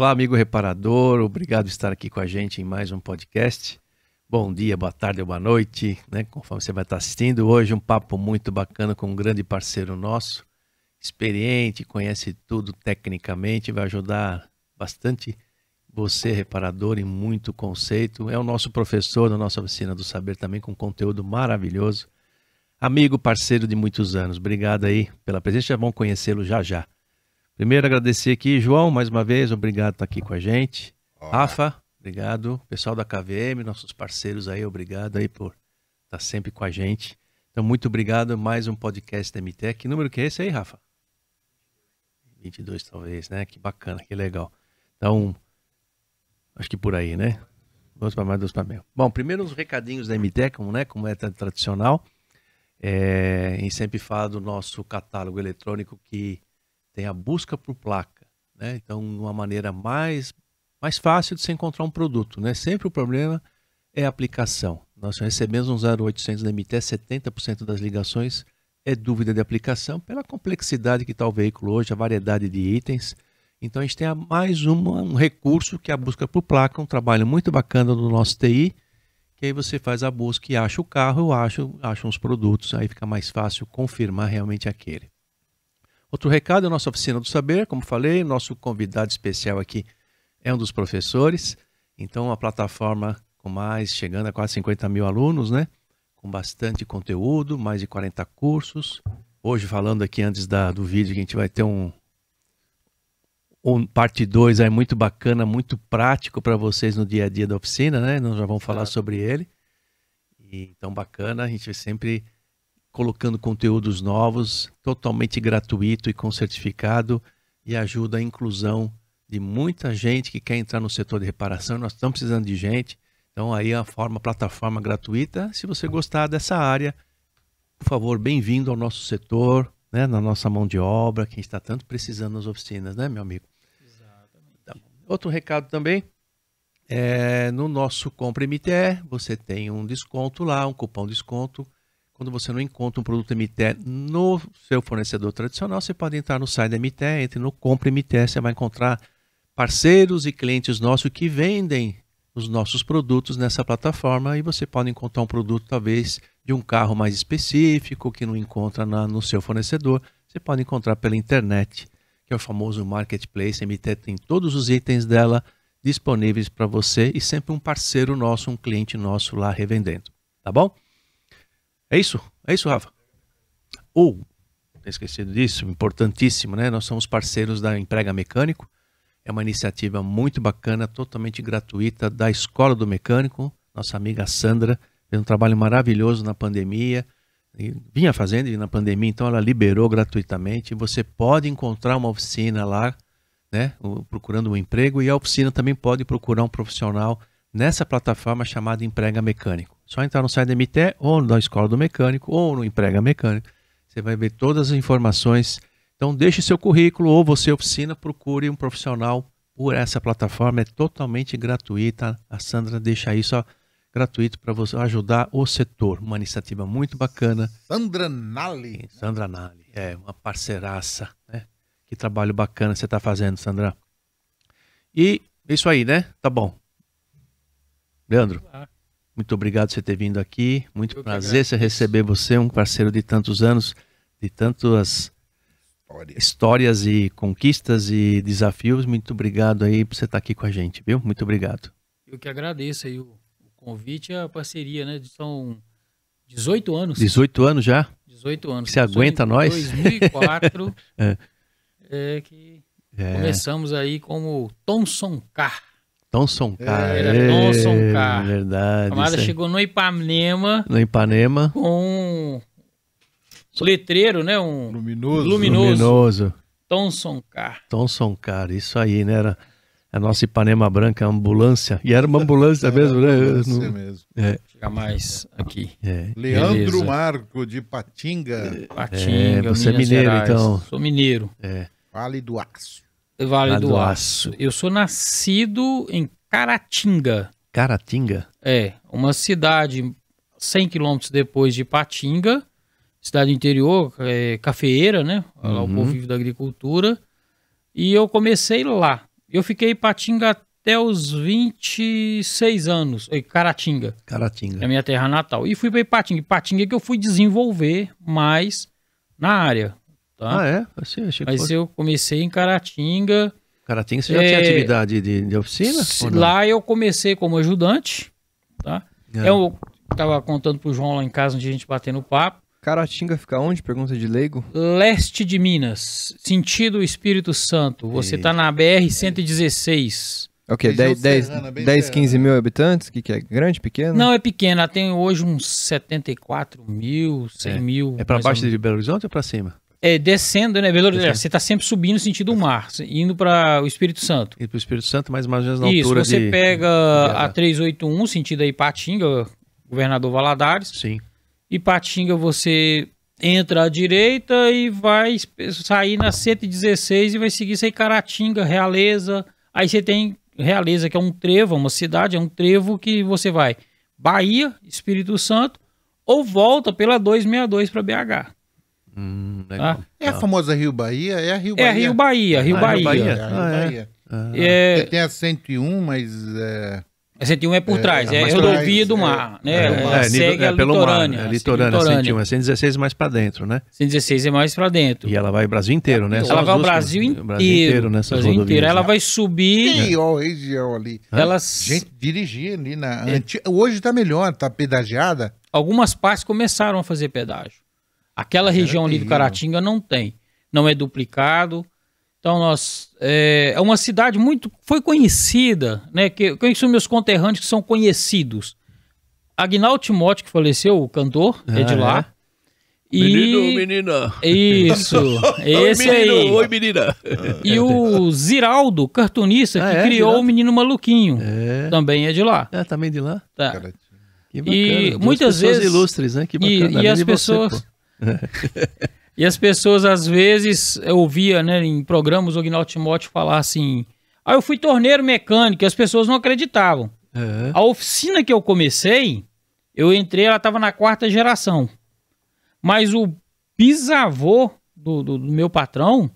Olá, amigo reparador, obrigado por estar aqui com a gente em mais um podcast. Bom dia, boa tarde boa noite, né? Conforme você vai estar assistindo. Hoje um papo muito bacana com um grande parceiro nosso, experiente, conhece tudo tecnicamente, vai ajudar bastante você, reparador, em muito conceito. É o nosso professor da nossa oficina do saber também, com conteúdo maravilhoso. Amigo, parceiro de muitos anos. Obrigado aí pela presença, já vão conhecê-lo já já. Primeiro agradecer aqui, João, mais uma vez, obrigado por estar aqui com a gente. Olá. Rafa, obrigado. Pessoal da KVM, nossos parceiros aí, obrigado aí por estar sempre com a gente. Então, muito obrigado. Mais um podcast da MTEC. Que número que é esse aí, Rafa? 22 talvez, né? Que bacana, que legal. Então, acho que por aí, né? Dois para mais, dois para menos. Bom, primeiro os recadinhos da MTEC, como, né, como é tradicional. É, e sempre fala do nosso catálogo eletrônico que tem a busca por placa. Né? Então, uma maneira mais, mais fácil de se encontrar um produto. Né? Sempre o problema é a aplicação. Nós recebemos um 0800 da MT, 70% das ligações é dúvida de aplicação, pela complexidade que está o veículo hoje, a variedade de itens. Então, a gente tem mais uma, um recurso que é a busca por placa, um trabalho muito bacana do nosso TI, que aí você faz a busca e acha o carro, eu acho, acho uns produtos, aí fica mais fácil confirmar realmente aquele. Outro recado é a nossa oficina do saber, como falei, nosso convidado especial aqui é um dos professores, então uma plataforma com mais, chegando a quase 50 mil alunos, né? Com bastante conteúdo, mais de 40 cursos. Hoje, falando aqui antes da, do vídeo, que a gente vai ter um, um parte 2 aí muito bacana, muito prático para vocês no dia a dia da oficina, né? Nós já vamos falar sobre ele. E, então, bacana, a gente sempre colocando conteúdos novos, totalmente gratuito e com certificado, e ajuda a inclusão de muita gente que quer entrar no setor de reparação. Nós estamos precisando de gente. Então aí a forma plataforma gratuita. Se você gostar dessa área, por favor, bem-vindo ao nosso setor, né, na nossa mão de obra, que a gente está tanto precisando nas oficinas, né, meu amigo? Exatamente. Então, outro recado também, é, no nosso Compre MTE, você tem um desconto lá, um cupom desconto quando você não encontra um produto MTE no seu fornecedor tradicional, você pode entrar no site da MTE, entre no Compre MTE, você vai encontrar parceiros e clientes nossos que vendem os nossos produtos nessa plataforma e você pode encontrar um produto talvez de um carro mais específico que não encontra na, no seu fornecedor, você pode encontrar pela internet, que é o famoso marketplace. A MT tem todos os itens dela disponíveis para você e sempre um parceiro nosso, um cliente nosso lá revendendo, tá bom? É isso? É isso, Rafa? Ou, oh, esquecido disso, importantíssimo, né? Nós somos parceiros da Emprega Mecânico. É uma iniciativa muito bacana, totalmente gratuita da Escola do Mecânico. Nossa amiga Sandra fez um trabalho maravilhoso na pandemia. Vinha fazendo e na pandemia, então ela liberou gratuitamente. Você pode encontrar uma oficina lá, né? Procurando um emprego, e a oficina também pode procurar um profissional nessa plataforma chamada Emprega Mecânico. Só entrar no site da MT ou da Escola do Mecânico ou no Emprega Mecânico. Você vai ver todas as informações. Então deixe seu currículo ou você oficina, procure um profissional por essa plataforma. É totalmente gratuita. A Sandra deixa isso ó, gratuito para você ajudar o setor. Uma iniciativa muito bacana. Sandra Nali. Sandra Nali, é uma parceiraça, né? Que trabalho bacana você está fazendo, Sandra. E é isso aí, né? Tá bom. Leandro, muito obrigado por você ter vindo aqui. Muito Eu prazer você receber você, um parceiro de tantos anos, de tantas História. histórias e conquistas e desafios. Muito obrigado aí por você estar aqui com a gente, viu? Muito obrigado. Eu que agradeço aí o, o convite e a parceria, né? São 18 anos. 18 anos já? 18 anos. Você aguenta nós? 2004 é. é que é. começamos aí como Thomson Car. Thomson Car. Era Thomson Car. Verdade. A camada chegou no Ipanema. No Ipanema. Com um letreiro, né? Um luminoso. Luminoso. luminoso. Thomson Car. Thomson Car, isso aí, né? Era a nossa Ipanema branca, ambulância. E era uma ambulância era mesmo, né? Ambulância no... mesmo. É. Chega mais aqui. É. Leandro Beleza. Marco de Patinga. Patinga, é, você é Minas é mineiro, Gerais. então. Sou mineiro. É. Vale do Aço. Vale, do, do Aço. Aço. Eu sou nascido em Caratinga. Caratinga? É, uma cidade 100 quilômetros depois de Patinga, cidade interior, é, cafeeira, né? Lá o uhum. povo vive da agricultura. E eu comecei lá. Eu fiquei em Patinga até os 26 anos, em Caratinga. Caratinga. É a minha terra natal. E fui para Ipatinga. Ipatinga é que eu fui desenvolver mais na área. Tá? Ah, é? Assim, achei Mas fosse... eu comecei em Caratinga. Caratinga, você já é... tinha atividade de, de oficina? Lá eu comecei como ajudante, tá? É. Eu tava contando pro João lá em casa, onde a gente batendo papo. Caratinga fica onde? Pergunta de leigo. Leste de Minas, sentido Espírito Santo. Você está na BR-116. O quê? 10, 10, 10 15 mil habitantes? O que, que é? Grande, pequeno? Não, é pequena. Tem hoje uns 74 mil, 100 é. mil. É para baixo de Belo Horizonte ou para cima? É, descendo, né? Belo Horizonte. Você está sempre subindo no sentido do mar, indo para o Espírito Santo. Indo para o Espírito Santo, mais ou menos na Isso, altura você de... pega a 381, sentido aí Patinga, governador Valadares. Sim. E Patinga você entra à direita e vai sair na 116 e vai seguir isso aí Caratinga, Realeza. Aí você tem Realeza, que é um trevo, uma cidade, é um trevo que você vai Bahia, Espírito Santo, ou volta pela 262 para BH. Hum, tá? É a famosa Rio Bahia? É a Rio Bahia. É a Rio Bahia, Rio ah, Bahia. Bahia. É a Rio Ah, é. Bahia. Ah, É, Tem a 101, mas é, a 101 é por É, trás, é é, rodovia do é. mar, né? É, é, segue a pelo litorânea. mar, é assim, litorânea, 101, é 116 mais para dentro, né? 116 é mais pra dentro. E ela vai o Brasil inteiro, né? Ela vai que- Brasil inteiro. o Brasil inteiro nessas Brasil rodovias. inteiro. Ela né? vai subir. tem ó, região ali. Ela, Gente, dirigia ali na. É. Hoje tá melhor, tá pedagiada. algumas partes começaram a fazer pedágio. Aquela região ali do. Caratinga não tem. Não é duplicado. Então, nós. É, é uma cidade muito. Foi conhecida, né? Que, quem são meus conterrâneos que são conhecidos? Agnaldo Timóteo, que faleceu, o cantor, é de Ah, lá. é? E... Menino, menina. Isso, esse Oi, menino. aí. Oi, menina. E o Ziraldo, cartunista, Ah, que é, criou o Menino Maluquinho, É. também é de lá. É, também de lá. Tá. Que bacana. E Duas muitas pessoas vezes- ilustres, né? Que E, bacana. e além as você, pessoas. pô. e as pessoas, às vezes, eu ouvia né, em programas o Agnaldo Timóteo falar assim: Ah, eu fui torneiro mecânico, e as pessoas não acreditavam. É. A oficina que eu comecei, eu entrei, ela estava na quarta geração. Mas o bisavô do, do- do meu patrão,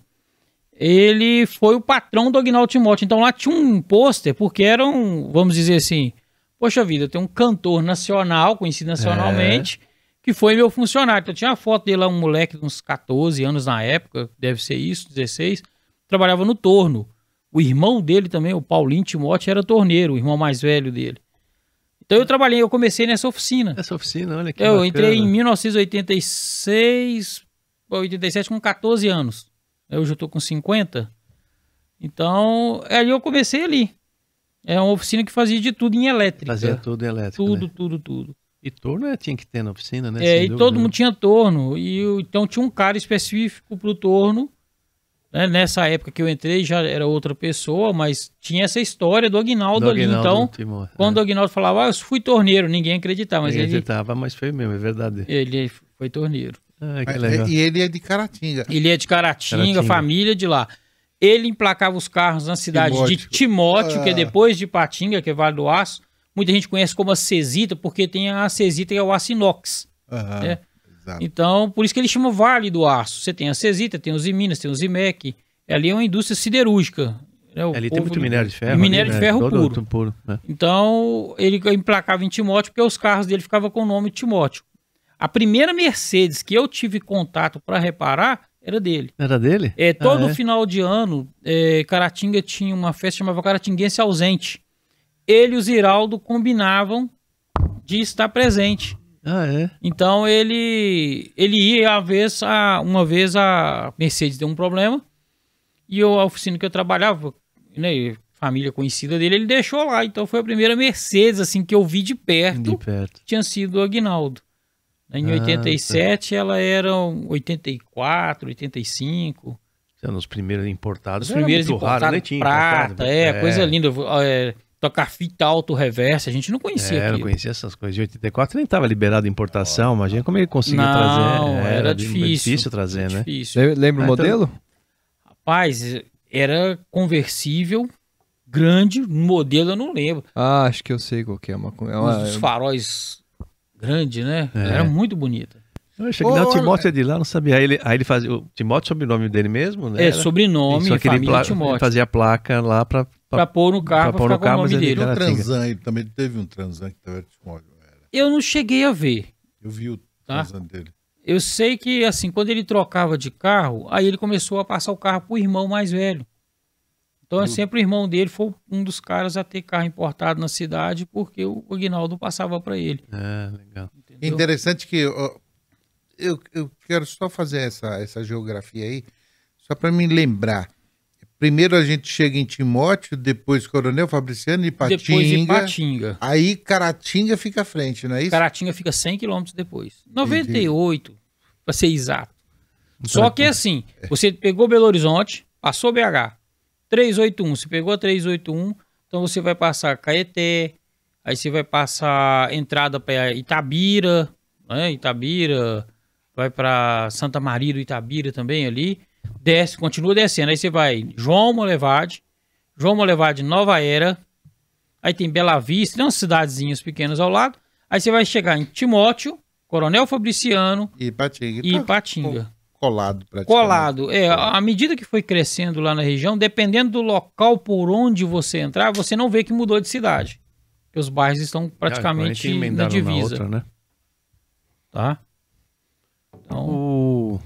ele foi o patrão do Agnaldo Timóteo. Então lá tinha um pôster, porque era um, vamos dizer assim, poxa vida, tem um cantor nacional, conhecido nacionalmente, que foi meu funcionário. Então tinha a foto dele lá, um moleque de uns 14 anos na época, deve ser isso, 16, trabalhava no torno. O irmão dele também, o Paulinho Timóteo, era torneiro, o irmão mais velho dele. Então eu trabalhei, eu comecei nessa oficina. Essa oficina, olha que Eu bacana. entrei em 1986, 87 com 14 anos. Hoje eu tô com 50. Então, ali eu comecei ali. É uma oficina que fazia de tudo em elétrica. Fazia tudo em elétrico, tudo, né? tudo, tudo. E torno é, tinha que ter na oficina, né? É, e dúvida, todo né? mundo tinha torno. E eu- então tinha um cara específico pro torno. né? Nessa época que eu entrei já era outra pessoa, mas tinha essa história do Aguinaldo Do ali. Então, Timóteo, quando o é. Aguinaldo falava, ah, eu fui torneiro, ninguém acreditava, mas Ninguém ele, acreditava, mas foi mesmo, é verdade. ele foi torneiro. Ah, que Mas- legal. E ele é de Caratinga. Ele é de Caratinga, Caratinga. família de lá. Ele emplacava os carros na cidade de Timóteo. Timóteo, que é Ah. depois de Patinga, que é Vale do Aço. Muita gente conhece como a Cesita, porque tem a Cesita que é o aço inox. Aham, É. Exato. Então, por isso que ele chama Vale do Aço. Você tem a Cesita, tem os Minas, tem os IMEC. Ali é uma indústria siderúrgica. né? O Ali tem muito minério de ferro. Minério ali, de né? ferro Todo- puro. tudo puro né? Então, ele emplacava em Timóteo porque os carros dele ficavam com o nome Timóteo. A primeira Mercedes que eu tive contato para reparar era dele. Era dele? É, todo Ah, é? final de ano, é, Caratinga tinha uma festa chamada Caratinguense Ausente. Ele e o Ziraldo combinavam de estar presente. Ah, é? Então ele ele ia a vez a, uma vez a Mercedes deu um problema e eu, a oficina que eu trabalhava, né, família conhecida dele, ele deixou lá. Então foi a primeira Mercedes assim que eu vi de perto, De perto. tinha sido o Aguinaldo. Em Ah, 87 ela era um 84, 85. São os primeiros importados. Os primeiros raro, importados, prata, importado. é, coisa linda. É, tocar fita alto reversa, a gente não conhecia É, não conhecia essas coisas. De 84 nem estava liberado a importação. Imagina como ele conseguia Não, trazer. É, era de- difícil. difícil trazer, né? Difícil. Le- Lembra Ah, o então- modelo? Rapaz, era conversível, grande, modelo eu não lembro. Ah, acho que eu sei qual que é. Uma, é uma- Uns faróis grande, né? É. Era muito bonita. Eu cheguei, não, o Timóteo é de lá, não sabia. Aí ele, aí ele fazia. O Timóteo, sobrenome dele mesmo, né? É, Era- sobrenome, Só que ele família pla- Timóteo. fazia placa lá pra. Pra pôr no carro, pra pra, pôr no carro, com o mas nome ele dele. Tem um Caratinga. transan, ele também teve um transan que tava Timóteo. era. Eu não cheguei a ver. Eu vi o Tá. transan dele. Eu sei que, assim, quando ele trocava de carro, aí ele começou a passar o carro pro irmão mais velho. Então, é sempre o irmão dele foi um dos caras a ter carro importado na cidade, porque o Aguinaldo passava para ele. É, legal. É entendeu? interessante que eu, eu quero só fazer essa, essa geografia aí, só para me lembrar. Primeiro a gente chega em Timóteo, depois Coronel Fabriciano e Patinga. Depois de Patinga. Aí Caratinga fica à frente, não é isso? Caratinga fica 100 quilômetros depois. 98, para ser exato. Só que assim, você pegou Belo Horizonte, passou BH, 381, você pegou a 381, então você vai passar Caeté, aí você vai passar entrada para Itabira, né? Itabira, vai para Santa Maria do Itabira também ali, desce, continua descendo, aí você vai João Molevade, João Molevade Nova Era, aí tem Bela Vista, tem umas cidadezinhas pequenas ao lado, aí você vai chegar em Timóteo, Coronel Fabriciano E Patinga. e Patinga. Colado praticamente. Colado. É, à medida que foi crescendo lá na região, dependendo do local por onde você entrar, você não vê que mudou de cidade. Porque os bairros estão praticamente Ah, na emendaram divisa. outra, né? Tá? Então, O...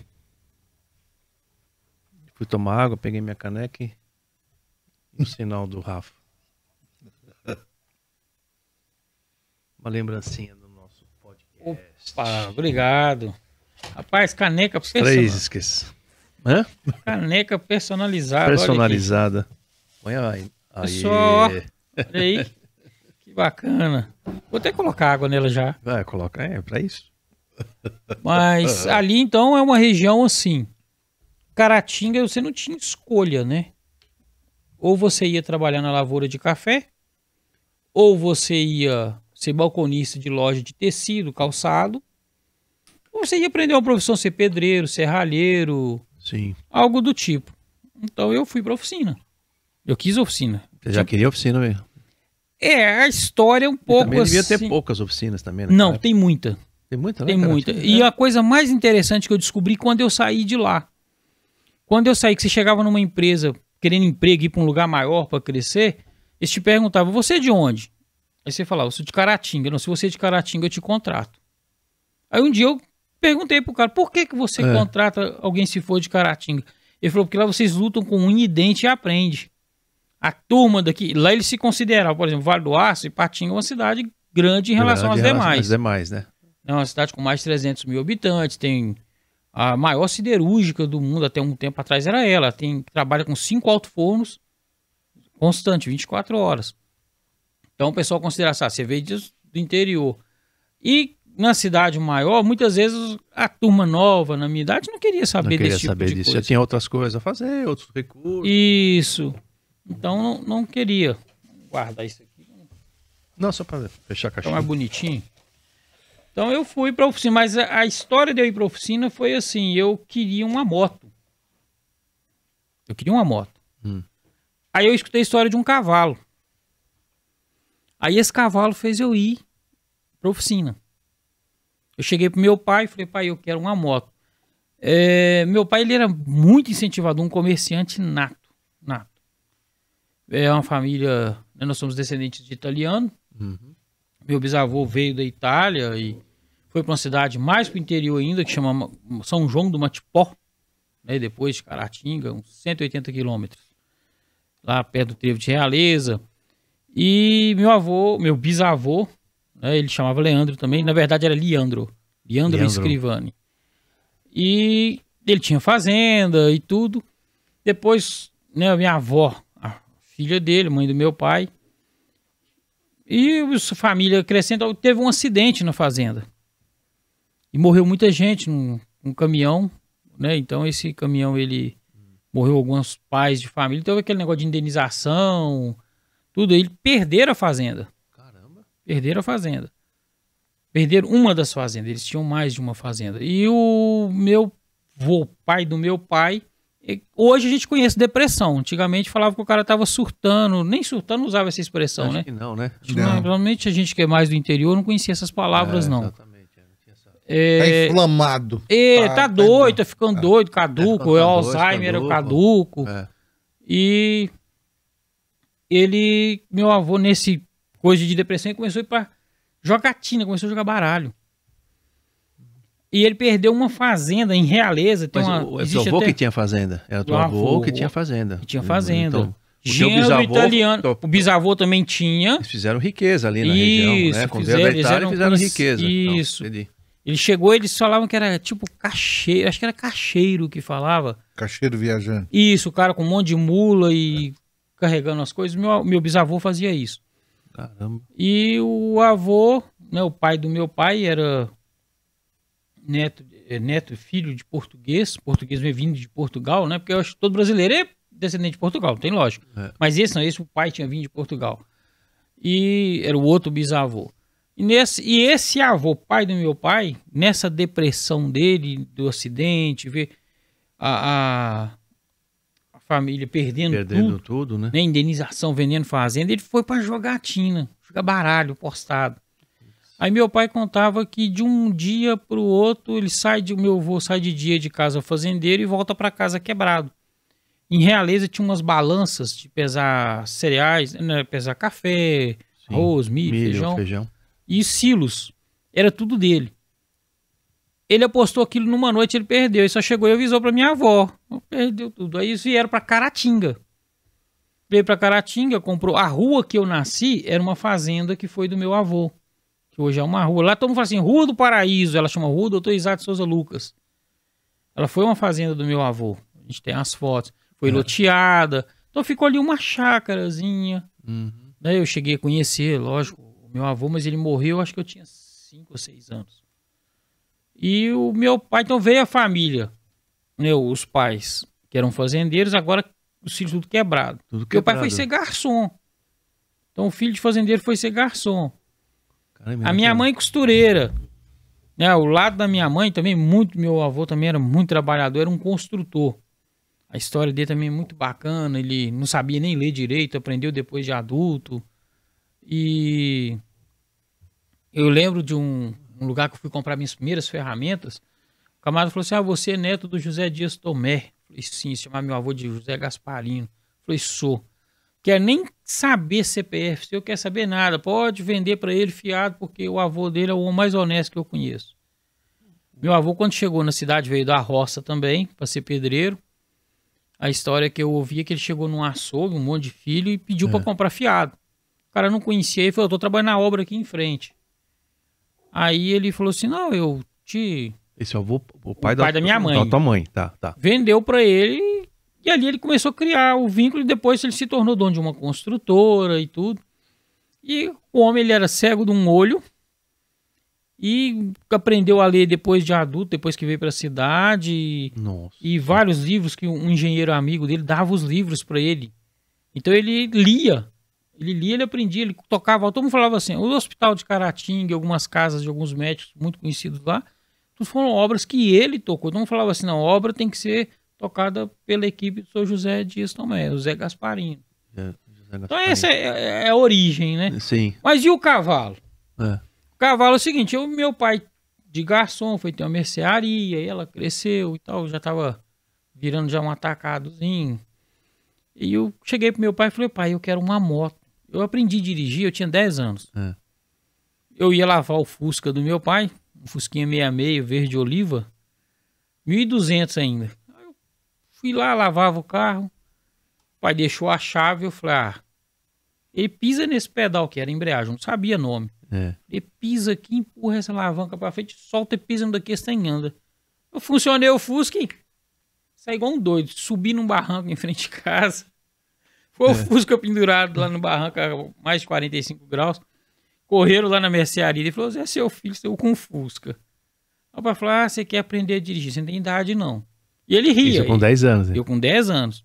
Fui tomar água, peguei minha caneca e o sinal do Rafa. Uma lembrancinha do nosso podcast. opa, obrigado. Rapaz, caneca, Três, persona... esqueci. Hã? caneca personalizada. Personalizada. Põe aí. Aí. Pessoal, Olha aí. Que bacana. Vou até colocar água nela já. Vai, coloca. É, pra isso. Mas ali então é uma região assim. Caratinga você não tinha escolha, né? Ou você ia trabalhar na lavoura de café, ou você ia ser balconista de loja de tecido, calçado, ou você ia aprender uma profissão, ser pedreiro, serralheiro, Sim. algo do tipo. Então eu fui pra oficina. Eu quis oficina. Você já queria oficina mesmo. É, a história é um pouco também devia ter assim- poucas oficinas também, né? Não, tem muita. Tem muita, né, Tem cara? muita. É. E a coisa mais interessante que eu descobri quando eu saí de lá. Quando eu saí, que você chegava numa empresa querendo emprego, ir para um lugar maior para crescer, eles te perguntavam, você é de onde? Aí você falava, eu sou de Caratinga. Não, se você é de Caratinga, eu te contrato. Aí um dia eu perguntei pro cara, por que, que você É. contrata alguém se for de Caratinga? Ele falou, porque lá vocês lutam com unha e dente e aprende. A turma daqui, lá eles se consideravam, por exemplo, Vale do Aço e Patinga é uma cidade grande em relação às De relação demais. às demais, né? É uma cidade com mais de 300 mil habitantes, tem a maior siderúrgica do mundo, até um tempo atrás era ela. Tem, trabalha com cinco alto-fornos constante, 24 horas. Então o pessoal considera assim, ah, você veio disso- do interior. E na cidade maior, muitas vezes a turma nova, na minha idade, não queria Não saber queria desse tipo saber de disso. Já coisa. tinha outras coisas a fazer, outros recursos. Isso. Então não, não queria. Guardar isso aqui. Não, só pra fechar a caixinha. mais bonitinho. Então eu fui pra oficina, mas a, a história de eu ir pra oficina foi assim, eu queria uma moto. Eu queria uma moto. Hum. Aí eu escutei a história de um cavalo. Aí esse cavalo fez eu ir pra oficina. Eu cheguei pro meu pai e falei, pai, eu quero uma moto. É, meu pai ele era muito incentivador, um comerciante nato, nato. É uma família, né, nós somos descendentes de italiano. Uhum. Meu bisavô veio da Itália e foi para uma cidade mais para o interior ainda, que chama Ma- São João do Matipó, né, depois de Caratinga, uns 180 quilômetros, lá perto do Trevo de Realeza. E meu avô, meu bisavô, né, ele chamava Leandro também, na verdade era Leandro, Leandro, Leandro. Scrivani. E ele tinha fazenda e tudo. Depois, né, a minha avó, a filha dele, mãe do meu pai, e a família crescendo, teve um acidente na fazenda. E morreu muita gente num, num caminhão, né? Então esse caminhão ele morreu alguns pais de família, teve aquele negócio de indenização, tudo, ele perderam a fazenda. Caramba. Perderam a fazenda. Perderam uma das fazendas, eles tinham mais de uma fazenda. E o meu vô, pai do meu pai, e- hoje a gente conhece depressão. Antigamente falava que o cara tava surtando, nem surtando usava essa expressão, Acho né? que não, né? Não. Normalmente a gente que é mais do interior não conhecia essas palavras, É, não. Exatamente. É, Tá É, inflamado. é, tá, tá doido, tá ficando doido, caduco, É, é, Alzheimer, é ficando caduco. É. E ele, meu avô, nesse coisa de depressão, ele começou a ir pra jogatina, começou a jogar baralho. E ele perdeu uma fazenda em Realeza. Tem Mas uma, o, é teu existe avô até- que tinha fazenda? Era teu O avô, avô que tinha fazenda. que tinha fazenda. Então, o teu Gênero bisavô- italiano. teu- O bisavô também tinha. Eles fizeram riqueza ali na Isso, região, né? Veio fizeram, fizeram conhec- riqueza. Então, Isso. entendi. Ele chegou, eles falavam que era tipo cacheiro, acho que era cacheiro que falava. Cacheiro viajante. Isso, o cara com um monte de mula e carregando as coisas. Meu, meu bisavô fazia isso. Caramba. E o avô, né, o pai do meu pai era neto, é, neto filho de português, português vindo de Portugal, né? Porque eu acho que todo brasileiro é descendente de Portugal, tem lógico. É. Mas esse não, esse o pai tinha vindo de Portugal. E era o outro bisavô. E, nesse, e esse avô, pai do meu pai, nessa depressão dele, do acidente, ver a, a, a família perdendo, Perdendo tudo, tudo, né? né, indenização, vendendo fazenda, ele foi pra jogatina, jogar baralho postado. Aí meu pai contava que de um dia pro outro ele sai de meu avô sai de dia de casa fazendeiro e volta pra casa quebrado. Em Realeza tinha umas balanças de pesar cereais, né, pesar café, Sim. arroz, milho, Milho, feijão feijão. E silos. Era tudo dele. Ele apostou aquilo numa noite, ele perdeu. E só chegou e avisou pra minha avó. Perdeu tudo. Aí eles vieram pra Caratinga. Veio pra Caratinga, comprou. A rua que eu nasci era uma fazenda que foi do meu avô. Que hoje é uma rua. Lá todo mundo fala assim, Rua do Paraíso. Ela chama Rua Doutor Isaac Souza Lucas. Ela foi uma fazenda do meu avô. A gente tem as fotos. Foi É. loteada. Então ficou ali uma chácarazinha. Uhum. Daí eu cheguei a conhecer, lógico, o meu avô, mas ele morreu, acho que eu tinha 5 ou 6 anos. E o meu pai, então veio a família, né, os pais, que eram fazendeiros, agora os filhos tudo quebrado. Tudo Meu pai quebrado. foi ser garçom. Então o filho de fazendeiro foi ser garçom. Caramba, A minha mãe costureira. Né, o lado da minha mãe também, muito, meu avô também era muito trabalhador, era um construtor. A história dele também é muito bacana, ele não sabia nem ler direito, aprendeu depois de adulto. E eu lembro de um, um lugar que eu fui comprar minhas primeiras ferramentas. O camarada falou assim: Ah, você é neto do José Dias Tomé. Eu Falei, sim, se chamar meu avô de José Gasparino. Eu Falei, sou. Quer nem saber CPF, se eu quer saber nada, pode vender para ele fiado, porque o avô dele é o homem mais honesto que eu conheço. Meu avô, quando chegou na cidade, veio da roça também, para ser pedreiro. A história que eu ouvi é que ele chegou num açougue, um monte de filho, e pediu para comprar fiado. O cara não conhecia ele falou: Eu tô trabalhando na obra aqui em frente. Aí ele falou assim: Não, eu te Esse é o avô, o pai, O pai da minha mãe. Da tua mãe, tá, tá. vendeu para ele e ali ele começou a criar o vínculo e depois ele se tornou dono de uma construtora e tudo. E o homem ele era cego de um olho e aprendeu a ler depois de adulto, depois que veio para a cidade Nossa. e vários livros que um engenheiro amigo dele dava os livros para ele. Então ele lia. Ele lia, ele aprendia, ele tocava. Todo mundo falava assim: o Hospital de Caratinga, algumas casas de alguns médicos muito conhecidos lá, tudo foram obras que ele tocou. Todo mundo falava assim: não, a obra tem que ser tocada pela equipe do Sr. José Dias Tomé, o Zé Gasparino. É, José Então essa é, é a origem, né? Sim. Mas e o cavalo? É. O cavalo é o seguinte, eu, meu pai de garçom foi ter uma mercearia, e ela cresceu e tal, já tava virando já um atacadozinho. E eu cheguei pro meu pai e falei, pai, eu quero uma moto. Eu aprendi a dirigir, eu tinha 10 anos. É. Eu ia lavar o Fusca do meu pai, um Fusquinha 66, verde oliva, 1.200 ainda. Eu fui lá, lavava o carro, o pai deixou a chave, eu falei, ah, ele pisa nesse pedal que era embreagem, não sabia nome. É. Ele pisa aqui, empurra essa alavanca pra frente, solta e pisa no daqui, esse anda. Eu funcionei o Fusca e saí igual um doido. Subi num barranco em frente de casa. Foi o Fusca pendurado lá no barranco a mais de 45 graus. Correram lá na mercearia. Ele falou: Zé, seu filho saiu com Fusca. Aí o pai falou: Ah, você quer aprender a dirigir? Você não tem idade, não. E ele ria. Isso com Ele- 10 anos. eu com 10 anos.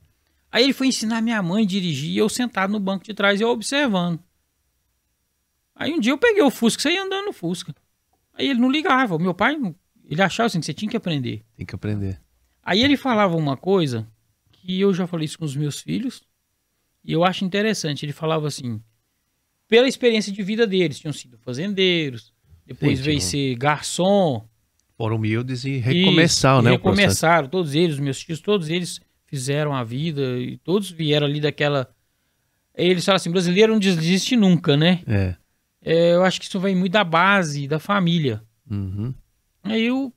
Aí ele foi ensinar minha mãe a dirigir e eu sentado no banco de trás e eu observando. Aí um dia eu peguei o Fusca e saí andando no Fusca. Aí ele não ligava. O meu pai, ele achava assim que você tinha que aprender. Tem que aprender. Aí ele falava uma coisa que eu já falei isso com os meus filhos e eu acho interessante. Ele falava assim, pela experiência de vida deles, tinham sido fazendeiros, depois Sim, veio ser garçom, Foram humildes e recomeçaram, Isso, né? e recomeçaram, todos eles, meus tios, todos eles fizeram a vida e todos vieram ali daquela. Eles falam assim: brasileiro não desiste nunca, né? É. É, eu acho que isso vem muito da base, da família. Uhum. Aí o,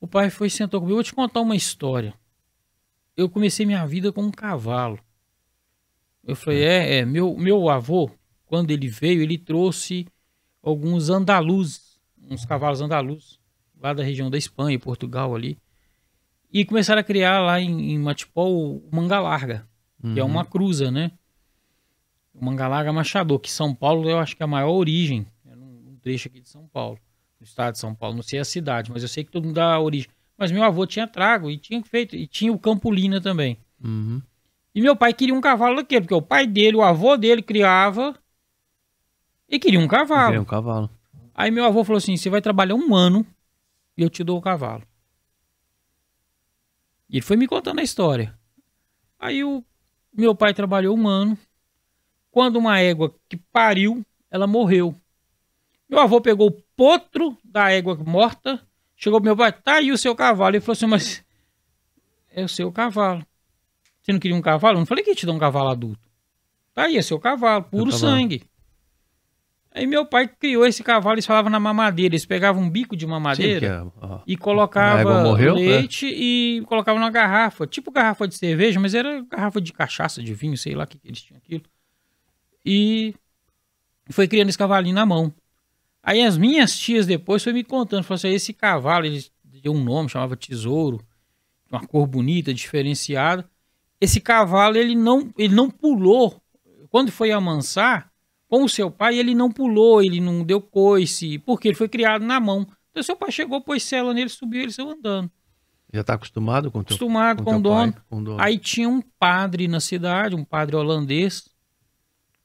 o pai foi e sentou comigo. Eu vou te contar uma história. Eu comecei minha vida com um cavalo. Eu falei, é, é, meu, meu avô, quando ele veio, ele trouxe alguns andaluzes, uns cavalos andaluzes, lá da região da Espanha, Portugal ali. E começaram a criar lá em, em Matipó o manga larga, que é uma cruza, né? O manga larga machador, que São Paulo eu acho que é a maior origem, é num, num trecho aqui de São Paulo no estado de São Paulo, não sei a cidade, mas eu sei que todo mundo dá origem. Mas meu avô tinha trago e tinha feito, e tinha o Campolina também. Uhum. E meu pai queria um cavalo daquele, porque o pai dele, o avô dele criava e queria um cavalo. Queria um cavalo. Aí meu avô falou assim: você vai trabalhar um ano e eu te dou o cavalo. E ele foi me contando a história. Aí o meu pai trabalhou um ano. Quando uma égua que pariu, ela morreu. Meu avô pegou o potro da égua morta, chegou pro meu pai, tá aí o seu cavalo. Ele falou assim, mas é o seu cavalo. Você não queria um cavalo? Eu não falei que ia te dar um cavalo adulto. Tá aí, é seu cavalo, puro sangue. Aí meu pai criou esse cavalo, eles falavam na mamadeira. Eles pegavam um bico de Sim, mamadeira que é, e A colocava égua morreu, leite e colocava numa garrafa, tipo garrafa de cerveja, mas era garrafa de cachaça, de vinho, sei lá o que, que eles tinham aquilo. E foi criando esse cavalinho na mão. Aí as minhas tias depois foi me contando, falou assim, esse cavalo, ele deu um nome, chamava Tesouro, uma cor bonita, diferenciada. Esse cavalo, ele não, ele não pulou. Quando foi amansar, com o seu pai, ele não pulou, ele não deu coice, porque ele foi criado na mão. Então seu pai chegou, pôs cela nele, subiu, ele saiu andando. Já tá acostumado com o teu, Acostumado com, teu o dono. pai, com o dono. Aí tinha um padre na cidade, um padre holandês.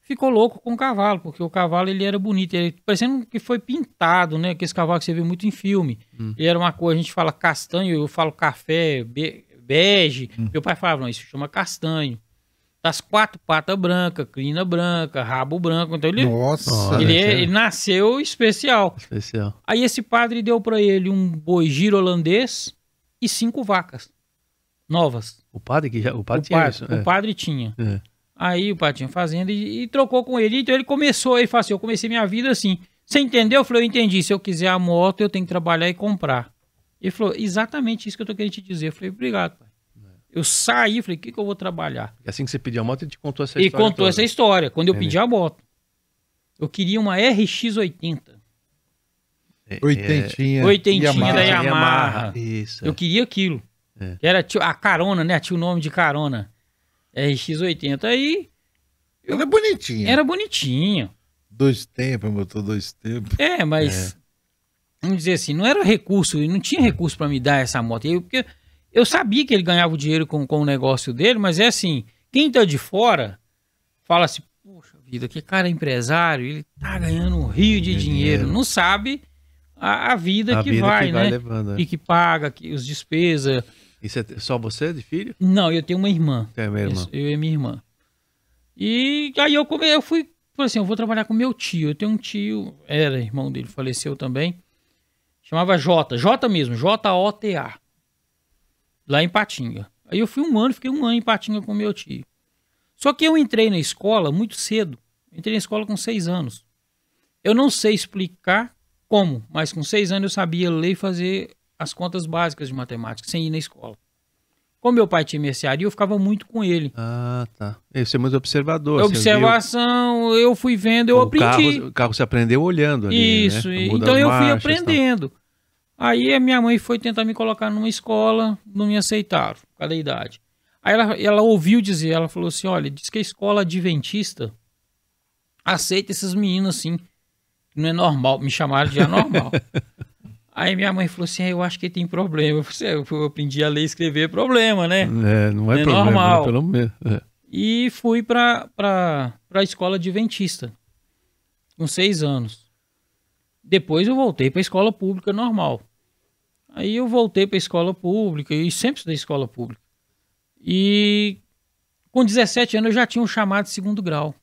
Ficou louco com o cavalo, porque o cavalo ele era bonito, ele, parecendo que foi pintado, né? Aqueles cavalos que você vê muito em filme. Hum. Ele era uma cor, a gente fala castanho, eu falo café, be- bege. Hum. Meu pai falava, não, isso chama castanho. Das quatro patas brancas, crina branca, rabo branco. Então ele, Nossa. Ele, sério? ele nasceu especial. Especial. Aí esse padre deu pra ele um boi giro holandês e cinco vacas novas. O padre que já. O padre o, tinha padre, isso. o é. padre tinha. É. Aí o padre tinha fazenda e, e trocou com ele. Então ele começou, ele falou assim: Eu comecei minha vida assim. Você entendeu? Eu falei: Eu entendi. Se eu quiser a moto, eu tenho que trabalhar e comprar. Ele falou: Exatamente isso que eu tô querendo te dizer. Eu falei: Obrigado, pai. Eu saí, falei: O que, que eu vou trabalhar? Porque Assim que você pediu a moto, ele te contou essa Ele história. contou toda. essa história. Quando eu pedi a moto, eu queria uma RX80. É, Oitentinha. Oitentinha da Yamaha. Yamaha. Isso. Eu queria aquilo. É. Era a carona, né? Tinha o nome de carona. RX80. Aí Ela é bonitinha. era bonitinho. Dois tempos, botou dois tempos. É, mas. Vamos dizer assim, não era recurso, não tinha recurso pra me dar essa moto. Eu, porque eu sabia que ele ganhava o dinheiro com, com o negócio dele, mas é assim: quem tá de fora fala assim, poxa vida, que cara é empresário, ele tá ganhando um rio de Dinheiro. dinheiro. Não sabe a, a vida A que vida vai, que vai né? levando. é. E que paga, que, os despesas. Isso é só você de filho? Não, eu tenho uma irmã. Tem minha irmã. Isso, eu e minha irmã. E aí eu, come, eu fui, falei assim, eu vou trabalhar com meu tio. Eu tenho um tio, era irmão dele, faleceu também. Chamava Jota, Jota mesmo, J-O-T-A. Lá em Patinga. Aí eu fui um ano, fiquei um ano em Patinga com meu tio. Só que eu entrei na escola muito cedo. Entrei na escola com seis anos. Eu não sei explicar como, mas com seis anos eu sabia ler e fazer as contas básicas de matemática, sem ir na escola. Como meu pai tinha mercearia, eu ficava muito com ele. Ah, tá. Você é muito observador. Observação, eu fui vendo, eu o aprendi. Carro, o carro você aprendeu olhando ali, Isso, né? e- Muda então eu fui marchas, tal. aprendendo. Aí a minha mãe foi tentar me colocar numa escola, não me aceitaram, por causa da idade. Aí ela, ela ouviu dizer, ela falou assim, olha, diz que a escola adventista aceita esses meninos assim, não é normal, me chamaram de anormal. Aí minha mãe falou assim, "Ah, eu acho que tem problema. Eu, falei, "É, eu aprendi a ler e escrever é problema, né? É, não é, É problema, normal. né? pelo menos. É. e fui para a escola adventista com seis anos. Depois eu voltei para a escola pública normal. Aí eu voltei para a escola pública e sempre estudei escola pública. E com 17 anos eu já tinha um chamado de segundo grau.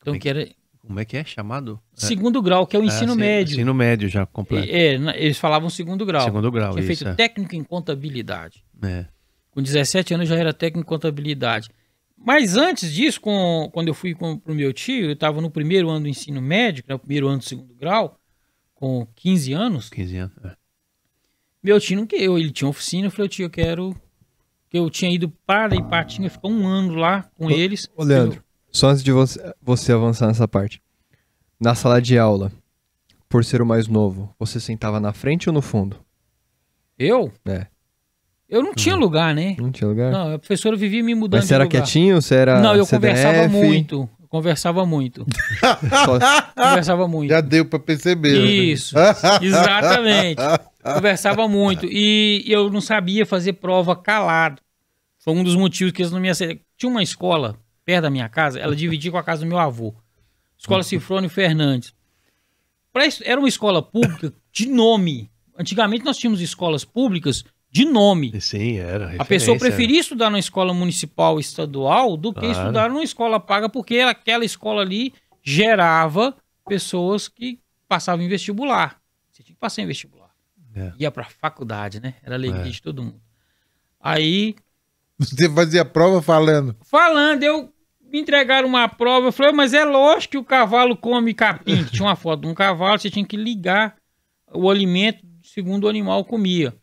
Então que era Como é que é chamado? Segundo grau, que é o ensino É, sim, médio. Ensino médio já completo. É, é, eles falavam segundo grau. Segundo grau, Tinha isso. feito técnico em contabilidade. É. Com 17 anos eu já era técnico em contabilidade. Mas antes disso, com, quando eu fui para o meu tio, eu estava no primeiro ano do ensino médio, que era o primeiro ano do segundo grau, com 15 anos. 15 anos. é. Meu tio não queria, ele tinha oficina, eu falei, tio, eu quero. que Eu tinha ido para Ipatinga, ficar um ano lá com eles. Ô, Leandro, só antes de você, você avançar nessa parte. Na sala de aula, por ser o mais novo, você sentava na frente ou no fundo? Eu? É. Eu não tinha lugar, né? Não tinha lugar? Não, a professora vivia me mudando Mas você era lugar. quietinho? Você era Não, eu CDF? conversava muito. Eu conversava muito. Conversava muito. Já deu pra perceber. né? Isso, exatamente. Conversava muito. E eu não sabia fazer prova calado. Foi um dos motivos que eles não me aceitaram. Tinha uma escola perto da minha casa, ela dividia com a casa do meu avô. Escola Cifrônio Fernandes. Pra Era uma escola pública de nome. Antigamente nós tínhamos escolas públicas de nome. Sim, era. A pessoa preferia estudar numa escola municipal estadual do que Claro. estudar numa escola paga, porque aquela escola ali gerava pessoas que passavam em vestibular. Você tinha que passar em vestibular. É. Ia pra faculdade, né? Era a alegria É. de todo mundo. Aí, Você fazia prova falando. falando, eu me entregaram uma prova, eu falei, mas é lógico que o cavalo come capim. que Tinha uma foto de um cavalo, você tinha que ligar o alimento segundo o animal comia.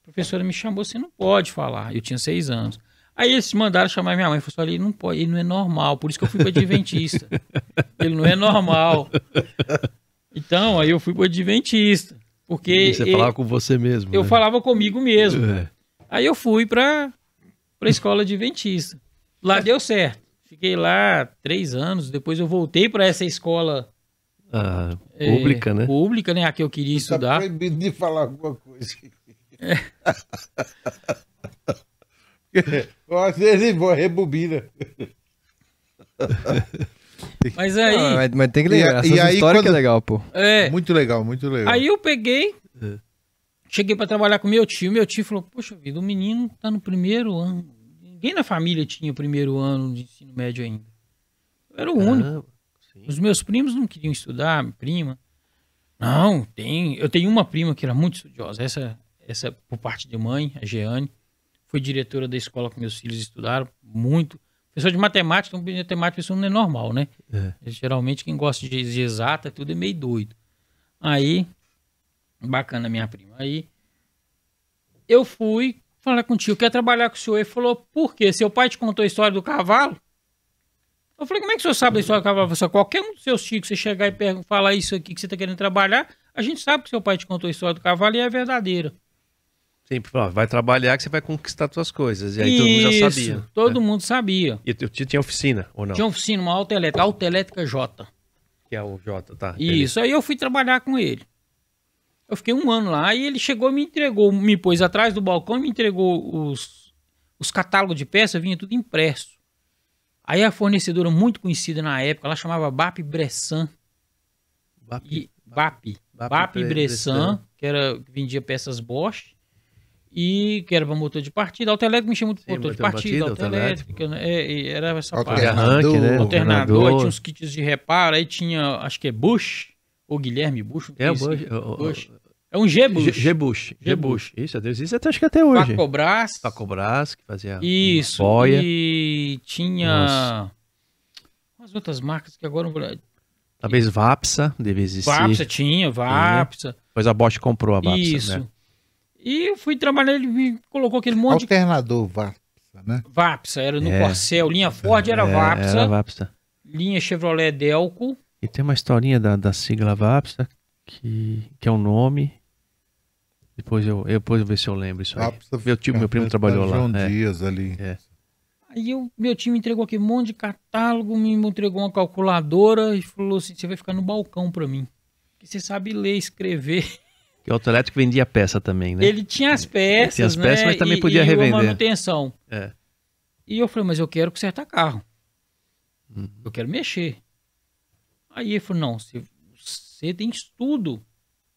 A professora me chamou, você não pode falar. Eu tinha seis anos. Aí eles mandaram chamar minha mãe. Eu falei, ele não pode, ele não é normal. Por isso que eu fui para Adventista. ele não é normal. Então, aí eu fui para Adventista. Porque E você ele- falava com você mesmo. eu né? falava comigo mesmo. É. Aí eu fui pra, pra escola adventista. Lá deu certo. Fiquei lá três anos. Depois eu voltei pra essa escola Ah, é, pública, né? Pública, né? A que eu queria Tá estudar. proibido de falar alguma coisa. Eu acho que ele vou rebobina. Mas aí, Ah, mas, mas tem que E Essas e aí histórias que é quando- legal, pô. é, Muito legal, muito legal. aí eu peguei, É. cheguei pra trabalhar com meu tio. Meu tio falou: Poxa vida, o menino tá no primeiro ano. Ninguém na família tinha o primeiro ano de ensino médio ainda. Eu era o único. Ah, sim. Os meus primos não queriam estudar, minha prima. Não, tem. Eu tenho uma prima que era muito estudiosa. Essa, essa por parte de mãe, a Jeane. Foi diretora da escola que meus filhos estudaram muito. Professor de matemática, então matemática isso não é normal, né? É. Geralmente quem gosta de, de exata, tudo é meio doido. Aí, bacana minha prima. Aí, eu fui falar com o tio, quer trabalhar com o senhor? Ele falou, por quê? Seu pai te contou a história do cavalo? Eu falei, como é que o senhor sabe da história do cavalo? Falou, "Só qualquer um dos seus tios, você chegar e pergun- falar isso aqui que você está querendo trabalhar, a gente sabe que seu pai te contou a história do cavalo e é verdadeira. Sempre falava, vai trabalhar que você vai conquistar suas coisas. E aí todo mundo já Isso, sabia. Todo né? mundo sabia. E teu tio tinha oficina, ou não? Tinha oficina, uma autoelétrica, autoelétrica J. Que é o Jota, tá? Isso, aí eu fui trabalhar com ele. Eu fiquei um ano lá e ele chegou e me entregou, me pôs atrás do balcão e me entregou os, os catálogos de peça, vinha tudo impresso. Aí a fornecedora muito conhecida na época, ela chamava BAP Bressan. Bap- E, BAP. Bap BAP Bre- Bressan, Bressan. que era, que vendia peças Bosch. E que era para motor de partida. Autoelétrico mexia muito com Sim, motor de motor de partida, autoelétrica. né? É, era essa parte. De arranque, né? Alternador, aí tinha uns kits de reparo, aí tinha, acho que é Bush, ou Guilherme Bush. É o sei Bush. o- o- Bush. É um G Bush. G- G-Bush. G-Bush. G-Bush. Isso, Deus, isso até, acho que até hoje. Pacobras. Pacobras, que fazia Isso. boia. E tinha umas outras marcas que agora não vou lembrar. Talvez Vapsa, deve existir. Vapsa tinha, Vapsa. Depois a Bosch comprou a Vapsa, Isso. né? E eu fui trabalhar, ele me colocou aquele monte de Alternador Vapsa, né? Vapsa. Era no É. Corcel. Linha Ford era É, Vapsa. Era Vapsa. Linha Chevrolet Delco. E tem uma historinha da, da sigla Vapsa, que, que é um nome. Depois eu, eu, depois eu ver se eu lembro isso aí. Vapsa Meu tio, meu primo fica trabalhou lá. João é. Dias ali. É. Aí eu, meu time me entregou aquele monte de catálogo, me entregou uma calculadora e falou assim: você vai ficar no balcão pra mim. Que você sabe ler, escrever. Que o autoelétrico vendia peça também, né? Ele tinha as peças, Tinha as peças, né? mas também e, podia e revender. a manutenção. É. E eu falei, mas eu quero consertar carro. Uhum. Eu quero mexer. Aí ele falou, não, você, você tem estudo.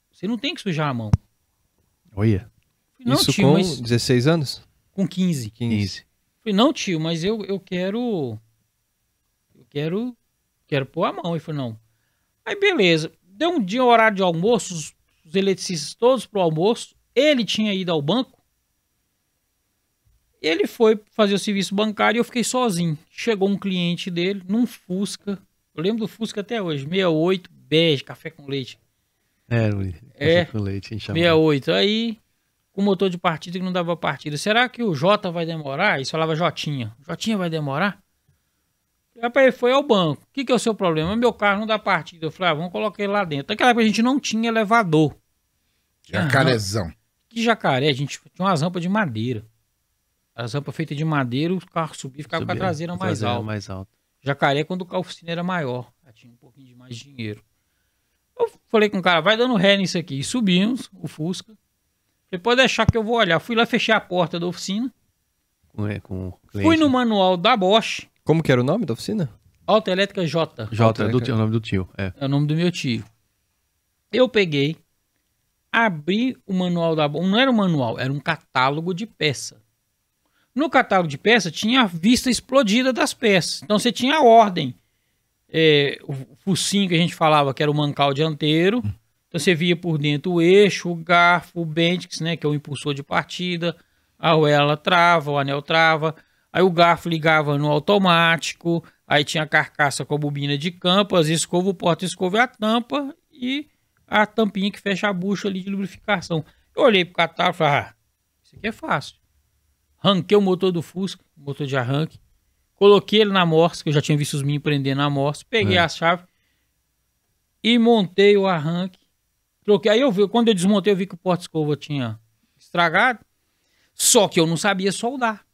Você não tem que sujar a mão. Olha, falei, Isso tio, com mas 16 anos? com 15. 15. Eu falei, não, tio, mas eu, eu quero. Eu quero. Quero pôr a mão. Ele falou, não. Aí beleza, deu um dia horário de almoço, os, os eletricistas todos pro almoço, ele tinha ido ao banco, ele foi fazer o serviço bancário e eu fiquei sozinho. Chegou um cliente dele num Fusca, eu lembro do Fusca até hoje, 68, bege, café com leite. É, Luiz. É, com leite, a gente chama. 68. Aí, com motor de partida que não dava partida. Será que o J vai demorar? Isso falava Jotinha. Jotinha vai demorar? Rapaz, ele foi ao banco. O que, que é o seu problema? Meu carro não dá partida. Eu falei, ah, vamos colocar ele lá dentro. Naquela época a gente não tinha elevador. Jacarezão. Que jacaré, a gente tinha umas rampas de madeira. As rampas feitas de madeira, o carro subia e ficava com a Subia, traseira mais alta. mais alta. Jacaré quando a oficina era maior. Já tinha um pouquinho de mais dinheiro. Eu falei com o cara, vai dando ré nisso aqui. E subimos, o Fusca. Falei, pode deixar que eu vou olhar. Fui lá, fechei a porta da oficina. Com, é, com Fui no manual da Bosch, Como que era o nome da oficina? Autoelétrica J. Jota, é do é o nome do tio. É. É o nome do meu tio. Eu peguei, abri o manual da Bosch. Não era um manual, era um catálogo de peça. No catálogo de peça tinha a vista explodida das peças. Então você tinha a ordem. É, o focinho que a gente falava que era o mancal dianteiro. Então você via por dentro o eixo, o garfo, o bendix, né, que é o impulsor de partida, a arruela trava, o anel trava, aí o garfo ligava no automático, aí tinha a carcaça com a bobina de campo, as escovas, o porta-escova e a tampa e a tampinha que fecha a bucha ali de lubrificação. Eu olhei pro catálogo e falei, ah, isso aqui é fácil. Ranquei o motor do Fusca, motor de arranque, coloquei ele na morsa, que eu já tinha visto os meninos prender na morsa, peguei É. a chave e montei o arranque. Troquei. Aí eu vi, quando eu desmontei, eu vi que o porta-escova tinha estragado. Só que eu não sabia soldar.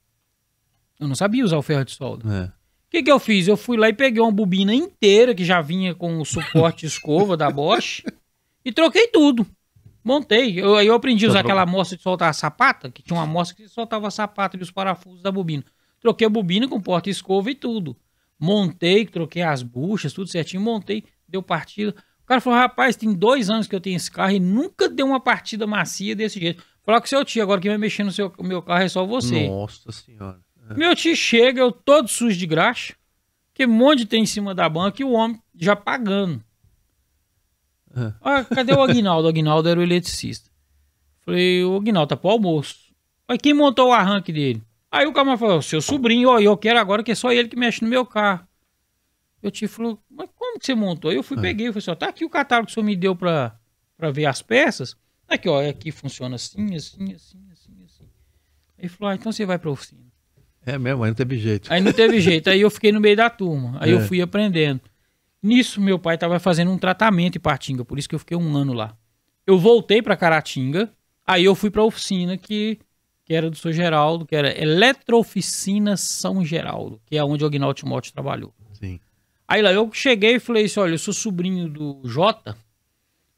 Eu não sabia usar o ferro de solda. É. O que, que eu fiz? Eu fui lá e peguei uma bobina inteira que já vinha com o suporte escova da Bosch e troquei tudo. Montei. Eu, aí eu aprendi a usar aquela amostra de soltar a sapata, que tinha uma amostra que soltava a sapata e os parafusos da bobina. Troquei a bobina com porta-escova e tudo. Montei, troquei as buchas, tudo certinho, montei, deu partida. O cara falou, rapaz, tem dois anos que eu tenho esse carro e nunca deu uma partida macia desse jeito. Falou com seu tio, agora quem vai mexer no seu, meu carro é só você. Nossa senhora. Meu tio chega, eu todo sujo de graxa, que um monte tem em cima da banca e o homem já pagando. É. Ah, cadê o Aguinaldo? O Aguinaldo era o eletricista. Falei, o Aguinaldo tá pro almoço. Aí quem montou o arranque dele? Aí o camarada falou, seu sobrinho, ó, eu quero agora que é só ele que mexe no meu carro. Meu tio falou, mas como que você montou? Aí eu fui, É. peguei, falei assim, ó, tá aqui o catálogo que o senhor me deu pra, pra ver as peças. Aqui, ó, aqui funciona assim, assim, assim, assim, assim. Aí falou, ah, então você vai pra oficina. É mesmo, aí não teve jeito. Aí não teve jeito. Aí eu fiquei no meio da turma. Aí eu É. fui aprendendo. Nisso, meu pai estava fazendo um tratamento em Patinga, por isso que eu fiquei um ano lá. Eu voltei para Caratinga, aí eu fui para a oficina que, que era do Sr. Geraldo, que era Eletrooficina São Geraldo, que é onde o Agnaldo Timóteo trabalhou. Sim. Aí lá eu cheguei e falei assim: olha, eu sou sobrinho do Jota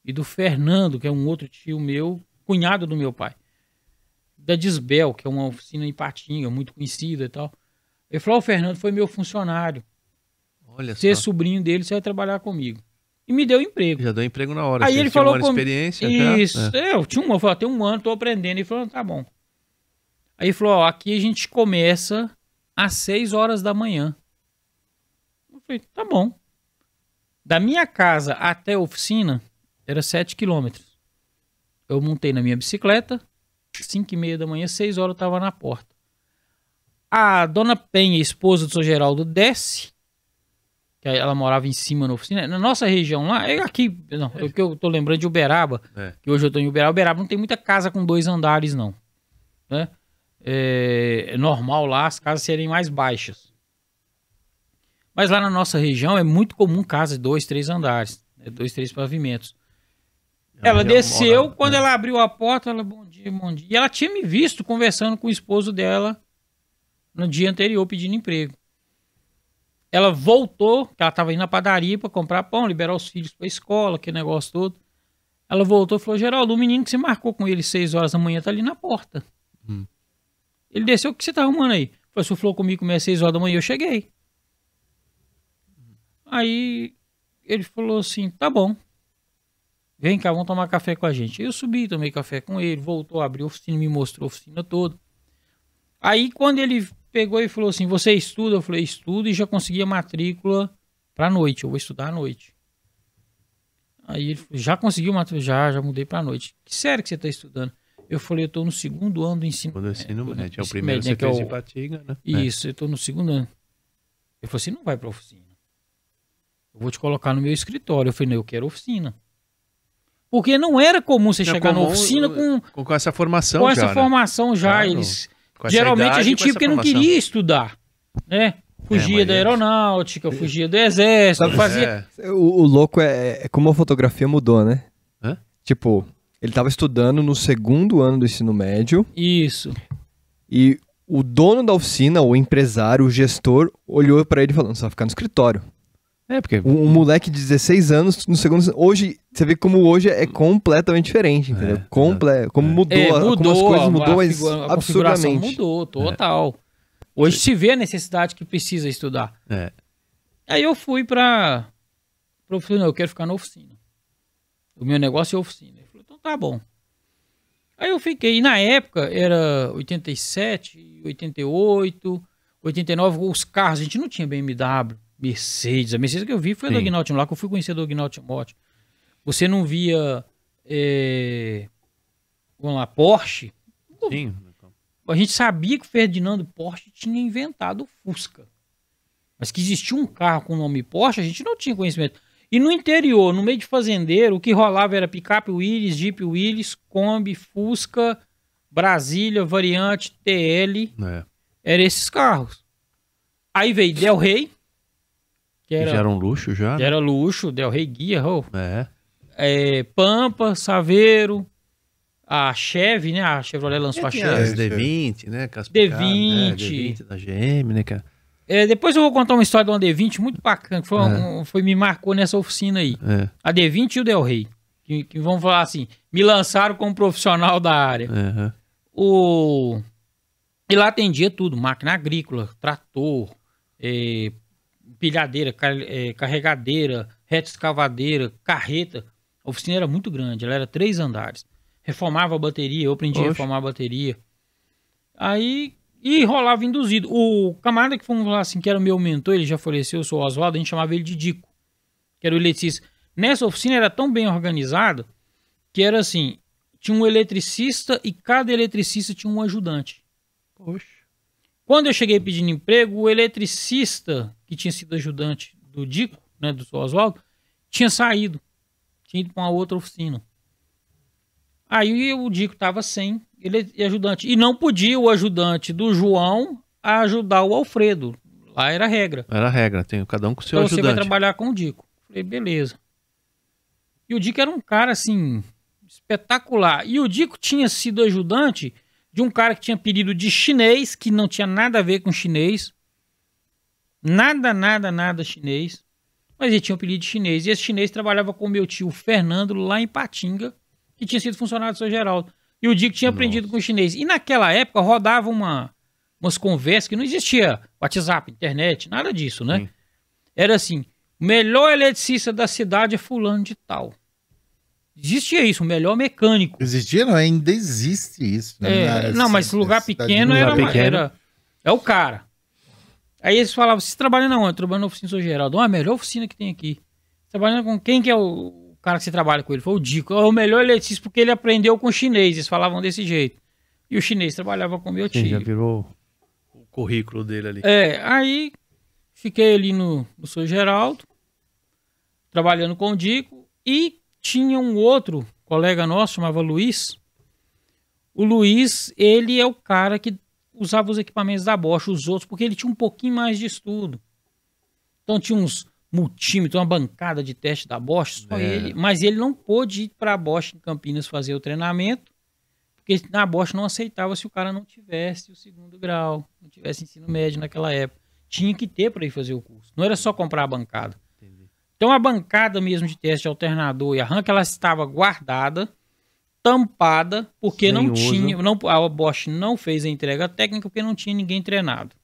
e do Fernando, que é um outro tio meu, cunhado do meu pai. Da Disbel, que é uma oficina em Patinga, muito conhecida e tal. Ele falou: "Ó, o Fernando foi meu funcionário. Olha Você é só. sobrinho dele, você vai trabalhar comigo. E me deu emprego. Já deu emprego na hora. Aí Você ele falou uma com- experiência já? Isso. É. Eu tinha um, eu falei, tem um ano, tô aprendendo. Ele falou, tá bom. Aí ele falou, ó, aqui a gente começa às 6 horas da manhã. Eu falei, tá bom. Da minha casa até a oficina era 7 quilômetros. Eu montei na minha bicicleta, 5 e meia da manhã, 6 horas eu tava na porta. A dona Penha, esposa do seu Geraldo, desce, que ela morava em cima na oficina. Na nossa região lá, é aqui, não, é que eu tô lembrando de Uberaba, É. que hoje eu tô em Uberaba. Uberaba não tem muita casa com dois andares, não. Né? É, é normal lá as casas serem mais baixas. Mas lá na nossa região é muito comum casa de dois, três andares, né? dois, três pavimentos. Ela desceu, mora- quando é. ela abriu a porta, ela, bom dia, bom dia. E ela tinha me visto conversando com o esposo dela no dia anterior pedindo emprego. Ela voltou, que ela estava indo na padaria para comprar pão, liberar os filhos para escola, aquele negócio todo. Ela voltou e falou: Geraldo, o menino que você marcou com ele seis horas da manhã tá ali na porta. Hum. Ele desceu, o que você tá arrumando aí? Falei, você falou comigo comer às seis horas da manhã, eu cheguei. Aí ele falou assim: tá bom. Vem cá, vamos tomar café com a gente. Eu subi, tomei café com ele, voltou, abriu a oficina, me mostrou a oficina toda. Aí quando ele pegou e falou assim: Você estuda? Eu falei: Estudo e já consegui a matrícula pra noite. Eu vou estudar à noite. Aí ele falou, já conseguiu matricular? Já, já mudei pra noite. Que sério que você tá estudando? Eu falei, eu tô no segundo ano do ensino. Quando o ensino no médio. É o primeiro médio, você né, que é fez o- em Patinga, né? Isso, eu tô no segundo ano. Ele falou assim, não vai pra oficina. Eu vou te colocar no meu escritório. Eu falei, não, eu quero oficina. Porque não era comum você Não, chegar na comum, oficina com, Com, com essa formação com já, essa né? formação já. Claro. Eles, Com geralmente idade a e gente com ia porque não formação. queria estudar, né? Fugia mas da é- aeronáutica, fugia do exército, fazia... É, O, o louco é, é como a fotografia mudou, né? Hã? Tipo, ele tava estudando no segundo ano do ensino médio Isso. e o dono da oficina, o empresário, o gestor, olhou pra ele falando: você vai ficar no escritório. É, porque Um, um moleque de 16 anos no segundo. Hoje, você vê como hoje é completamente diferente, entendeu? É, Comple como mudou, É, a- como as coisas mudou, a mas figu- a configuração absurdamente. mudou, total. Hoje se vê a necessidade que precisa estudar. É. Aí eu fui pra, pra oficina, eu quero ficar na oficina. O meu negócio é oficina. Ele falou, então tá bom. Aí eu fiquei, e na época era 87, 88, 89, os carros, a gente não tinha BMW, Mercedes. A Mercedes que eu vi foi a do. Agnaldo lá, que eu fui conhecer do Agnaldo Timóteo. Você não via, é, vamos lá, Porsche. Sim. A gente sabia que o Ferdinando Porsche tinha inventado o Fusca. Mas que existia um carro com o nome Porsche, a gente não tinha conhecimento. E no interior, no meio de fazendeiro, o que rolava era picape Willys, Jeep Willys, Kombi, Fusca, Brasília, Variante, TL. É. Eram esses carros. Aí veio Del Rey, que era, Já era um luxo já. que era luxo, Del Rey Guia, oh, É. é, Pampa, Saveiro, a Chevy, né? A Chevrolet lançou a Tinha Chevy. as D20, né? as D20. picadas, né? D20 da GM, né, cara? É, depois eu vou contar uma história de uma D20 muito bacana, que foi, É. um- foi- me marcou nessa oficina aí. É. A D20 e o Del Rey. Que, que vamos falar assim, me lançaram como profissional da área. Aham. O... E lá atendia tudo, máquina agrícola, trator, é, pilhadeira, é, carregadeira, reta escavadeira, carreta. A oficina era muito grande, ela era três andares. Reformava a bateria, eu aprendi a Oxe. reformar a bateria. Aí, e rolava induzido. O camarada que vamos falar assim, que era o meu mentor, ele já faleceu, eu sou o Oswaldo, a gente chamava ele de Dico, que era o eletricista. Nessa oficina era tão bem organizada que era assim, tinha um eletricista e cada eletricista tinha um ajudante. Poxa. Quando eu cheguei pedindo emprego, o eletricista, que tinha sido ajudante do Dico, né, do Oswaldo, tinha saído. Tinha ido para uma outra oficina. Aí o Dico estava sem ele ajudante. E não podia o ajudante do João ajudar o Alfredo. Lá era regra. Era a regra, tem cada um com o seu Então você vai ajudante. trabalhar com o Dico. Falei, beleza. E o Dico era um cara, assim, espetacular. E o Dico tinha sido ajudante de um cara que tinha pedido de chinês, que não tinha nada a ver com chinês. Nada, nada, nada chinês. Mas ele tinha um pedido de chinês. E esse chinês trabalhava com meu tio Fernando lá em Patinga, que tinha sido funcionário do seu Geraldo. E o Dico tinha aprendido com o chinês. E naquela época rodava uma, umas conversas que não existia WhatsApp, internet, nada disso, né? Era assim: o melhor eletricista da cidade é fulano de tal. Existia isso, o melhor mecânico. Existia, não, ainda existe isso. né? É, Na- não, mas essa- lugar essa pequeno era, lugar uma- pequeno. era. É o cara. Aí eles falavam: você trabalha na onde? Eu trabalho na oficina do São Geraldo. Ah, a melhor oficina que tem aqui. Trabalhando com quem que é o cara que você trabalha com ele? Foi o Dico. É o melhor eletricista porque ele aprendeu com o chinês. Eles falavam desse jeito. E o chinês trabalhava com o meu Sim, já tio. virou o currículo dele ali. É, aí fiquei ali no, no São Geraldo, trabalhando com o Dico, e tinha um outro colega nosso, chamava Luiz. O Luiz, ele é o cara que usava os equipamentos da Bosch, os outros, porque ele tinha um pouquinho mais de estudo. Então tinha uns multímetros, uma bancada de teste da Bosch, só É. ele, mas ele não pôde ir para a Bosch em Campinas fazer o treinamento, porque na Bosch não aceitava se o cara não tivesse o segundo grau, não tivesse ensino médio naquela época. Tinha que ter para ir fazer o curso. Não era só comprar a bancada. Então a bancada mesmo de teste de alternador e arranque, ela estava guardada, tampada, porque Sem não uso. tinha, não, a Bosch não fez a entrega técnica porque não tinha ninguém treinado.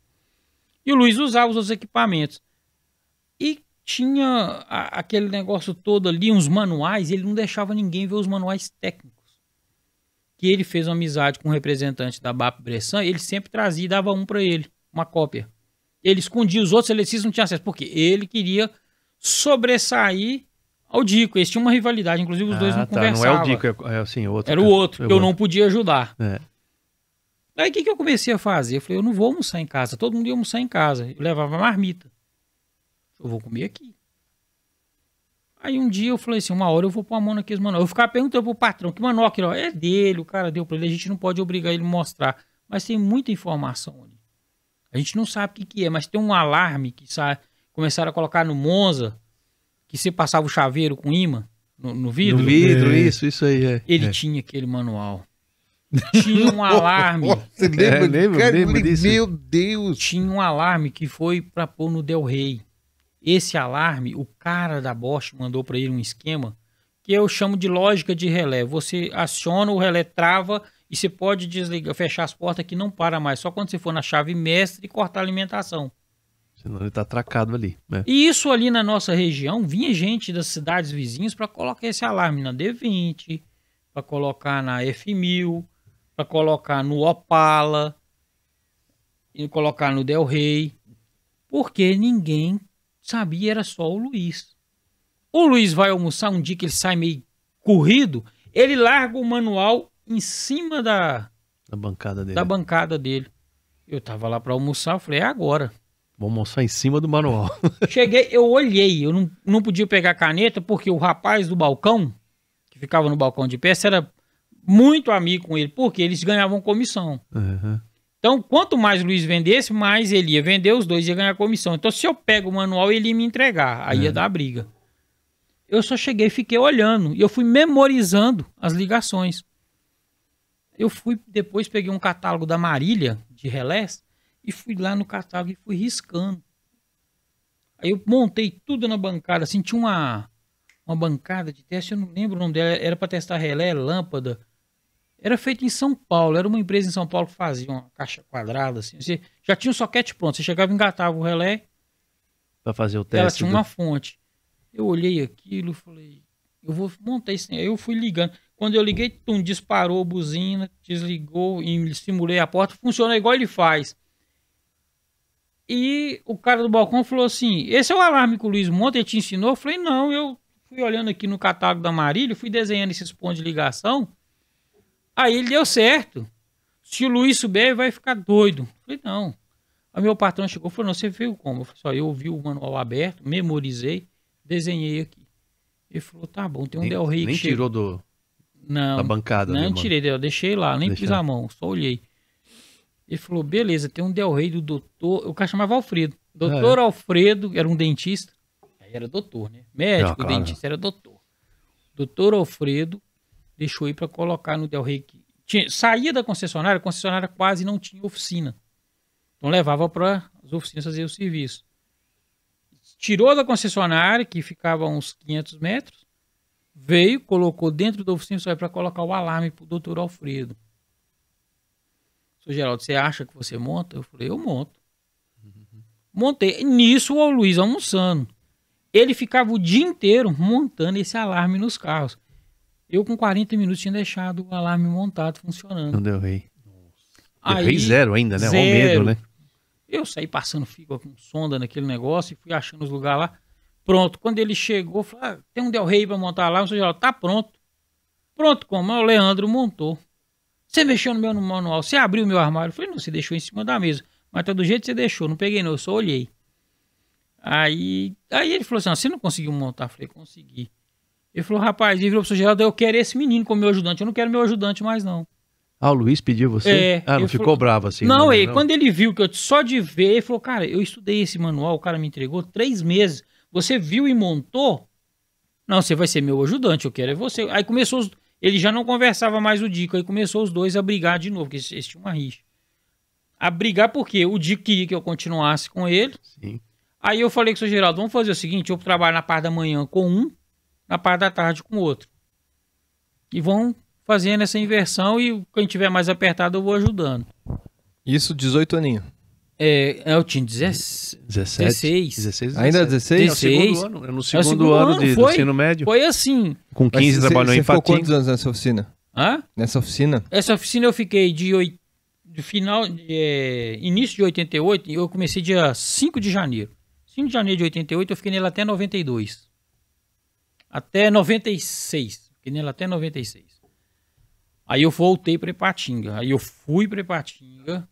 E o Luiz usava os equipamentos. E tinha a- aquele negócio todo ali, uns manuais, ele não deixava ninguém ver os manuais técnicos. Que ele fez uma amizade com um representante da BAP Bressan, ele sempre trazia e dava um para ele, uma cópia. Ele escondia os outros eletricistas não tinham acesso, porque ele queria sobressair ao Dico. Eles tinham uma rivalidade, inclusive os dois Ah, não tá, Não conversavam. é o Dico, é, é assim, outro. Era o outro, É que eu não podia ajudar. É. Aí o que, que eu comecei a fazer? Eu falei, eu não vou almoçar em casa. Todo mundo ia almoçar em casa. Eu levava marmita. Eu vou comer aqui. Aí um dia eu falei assim, uma hora eu vou pôr a mão naqueles manual. Eu ficava perguntando pro patrão, que manual aquilo? ó? É dele, o cara deu pra ele. A gente não pode obrigar ele a mostrar. Mas tem muita informação ali. A gente não sabe o que, que é, mas tem um alarme que sa... começaram a colocar no Monza, que você passava o chaveiro com imã no, no vidro. No vidro, É. isso, isso aí. É. Ele é. tinha aquele manual. Tinha um alarme. Você lembra? É, lembro, Cara, lembro disso. Meu Deus. tinha um alarme que foi para pôr no Del Rey. Esse alarme, o cara da Bosch mandou para ele um esquema que eu chamo de lógica de relé. Você aciona, o relé trava e você pode desligar, fechar as portas que não para mais, só quando você for na chave mestre e cortar a alimentação. Senão ele tá atracado ali. né? E isso ali na nossa região, vinha gente das cidades vizinhas para colocar esse alarme na D20, para colocar na F1000, para colocar no Opala, e colocar no Del Rey, porque ninguém sabia, era só o Luiz. O Luiz vai almoçar um dia que ele sai meio corrido, ele larga o manual em cima da, Na bancada dele. da bancada dele. Eu tava lá para almoçar, eu falei, é agora. Vamos almoçar em cima do manual. Cheguei, eu olhei, eu não, não podia pegar caneta porque o rapaz do balcão, que ficava no balcão de peça, era muito amigo com ele, porque eles ganhavam comissão. Uhum. Então, quanto mais o Luiz vendesse, mais ele ia vender, os dois iam ganhar comissão. Então, se eu pego o manual, ele ia me entregar, aí ia dar briga. Eu só cheguei e fiquei olhando, e eu fui memorizando as ligações. Eu fui, depois peguei um catálogo da Marília, de relés, e fui lá no catálogo e fui riscando. Aí eu montei tudo na bancada, assim, tinha uma, uma bancada de teste, eu não lembro o nome dela, era para testar relé, lâmpada. Era feito em São Paulo, era uma empresa em São Paulo que fazia uma caixa quadrada, assim. Você já tinha o soquete pronto, você chegava e engatava o relé, Pra fazer o ela teste. tinha do- uma fonte. Eu olhei aquilo e falei, eu vou montar isso. Aí eu fui ligando. Quando eu liguei, tum, disparou a buzina, desligou e simulei a porta. Funciona igual ele faz. E o cara do balcão falou assim: Esse é o alarme que o Luiz monta, ele te ensinou? Eu falei: Não, eu fui olhando aqui no catálogo da Marília, fui desenhando esses pontos de ligação. Aí ele deu certo. Se o Luiz souber, ele vai ficar doido. Eu falei: Não. Aí meu patrão chegou e falou: Não, você viu como? Eu falei: Só eu vi o manual aberto, memorizei, desenhei aqui. Ele falou: Tá bom, tem um Nem, Del Rey nem que chega- tirou do, Não, da bancada. não né, mano? tirei dela, deixei lá, nem Deixou. pus a mão, só olhei. Ele falou, beleza, tem um Del Rey do doutor, o cara chamava Alfredo. Doutor Alfredo, era um dentista, aí era doutor, né? Médico, Ah, claro. dentista, era doutor. Doutor Alfredo deixou ir para colocar no Del Rey. que Tinha, saía da concessionária, a concessionária quase não tinha oficina. Então levava para as oficinas fazer o serviço. Tirou da concessionária, que ficava a uns 500 metros, veio, colocou dentro da oficina só para colocar o alarme pro doutor Alfredo. Sou Geraldo, você acha que você monta? Eu falei, eu monto. Montei. Nisso o Luiz almoçando. Ele ficava o dia inteiro montando esse alarme nos carros. Eu com 40 minutos tinha deixado o alarme montado funcionando. Não deu rei. Deu Aí, rei zero ainda, né? Olha o zero. medo, né? Eu saí passando fio com sonda naquele negócio e fui achando os lugares lá. Pronto. Quando ele chegou, falou: ah, tem um Del Rey pra montar lá. O seu Geraldo, tá pronto. Pronto, como? O Leandro montou. Você mexeu no meu manual, você abriu o meu armário. Eu falei, não, você deixou em cima da mesa. Mas tá do jeito que você deixou, não peguei não, eu só olhei. Aí, aí ele falou assim, ah, você não conseguiu montar? Eu falei, consegui. Ele falou, rapaz, ele virou pro seu Geraldo, eu quero esse menino como meu ajudante, eu não quero meu ajudante mais não. Ah, o Luiz pediu você? É, ah, não ficou falou- bravo assim? não, ele, quando ele viu que eu só de ver, ele falou, cara, eu estudei esse manual, o cara me entregou três meses. Você viu e montou? Não, você vai ser meu ajudante, eu quero é você. Aí começou, os, ele já não conversava mais o Dico, aí começou os dois a brigar de novo, porque eles, eles tinham uma rixa. A brigar porque o Dico queria que eu continuasse com ele. Sim. Aí eu falei com o seu Geraldo, vamos fazer o seguinte, eu trabalho na parte da manhã com um, na parte da tarde com o outro. E vão fazendo essa inversão e quem tiver mais apertado eu vou ajudando. Isso, 18 aninhos. É, eu tinha 16. 17? 16. 16 Ainda 17. 16? É o segundo 16. ano. É no É o segundo, segundo ano, ano, de, do foi? ensino médio. Foi assim. Com 15 Mas trabalhou você, em você ficou Patim. quantos anos nessa oficina? Hã? Nessa oficina? Essa oficina eu fiquei de, de final, de, é, início de 88, e eu comecei dia 5 de janeiro. 5 de janeiro de 88, eu fiquei nele até 92. até 96. Fiquei nela até 96. Aí eu voltei pra Ipatinga. Aí eu fui pra Ipatinga.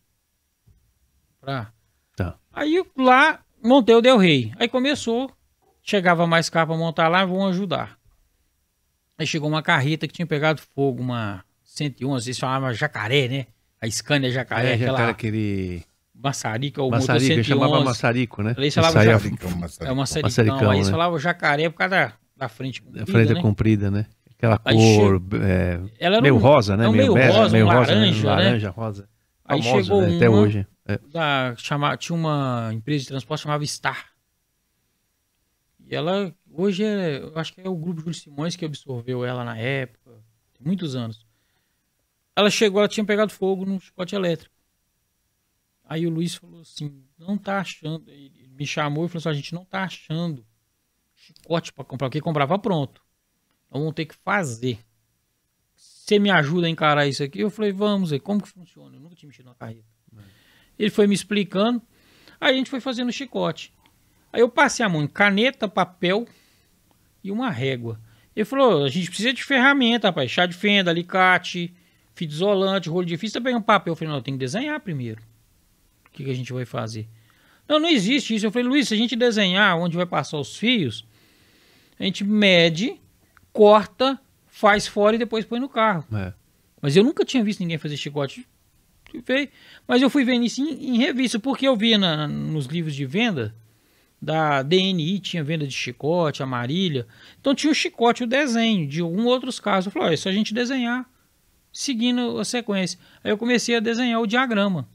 Pra... Tá. Aí lá montei o Del Rey. Aí começou. Chegava mais carro pra montar lá, vão ajudar. Aí chegou uma carreta que tinha pegado fogo, uma 111, eles falavam jacaré, né? A Scania jacaré, É, aquela cara aquele maçarica, o maçarico, motor ele 111. chamava maçarico, né? Aí eles falavam já- Então, mas- É uma saricão. Maçaricão, aí eles né? falavam jacaré por causa da, da frente A comprida, frente né? comprida, né? Aquela Aí cor é, Ela era meio um- rosa, né? é um meio bege, rosa, um né? laranja, né? Laranja, rosa. Aí Famosa, chegou né? Até uma- hoje. É. da chama, tinha uma empresa de transporte chamava Star. E ela hoje é, eu acho que é o grupo Júlio Simões que absorveu ela na época, tem muitos anos. Ela chegou, ela tinha pegado fogo no chicote elétrico. Aí o Luiz falou assim: "Não tá achando". Ele me chamou e falou assim: "A gente não tá achando chicote para comprar, porque comprava pronto. Então vamos ter que fazer. Você me ajuda a encarar isso aqui?" Eu falei: "Vamos, aí, como que funciona? Eu nunca tinha mexido na carreta". Ele foi me explicando. Aí a gente foi fazendo chicote. Aí eu passei a mão em caneta, papel e uma régua. Ele falou: a gente precisa de ferramenta, rapaz. Chá de fenda, alicate, fita isolante, rolo de fita. Você pega um papel. Eu falei: não, eu tenho que desenhar primeiro. O que, que a gente vai fazer? Não, não existe isso. Eu falei: Luiz, se a gente desenhar onde vai passar os fios, a gente mede, corta, faz fora e depois põe no carro. É. Mas eu nunca tinha visto ninguém fazer chicote. Fui Mas eu fui vendo isso em, em revista, porque eu via na- nos livros de venda da DNI, tinha venda de chicote, amarilha. Então tinha o chicote, o desenho de um outros casos. Eu falei, olha, é só a gente desenhar seguindo a sequência. Aí eu comecei a desenhar o diagrama.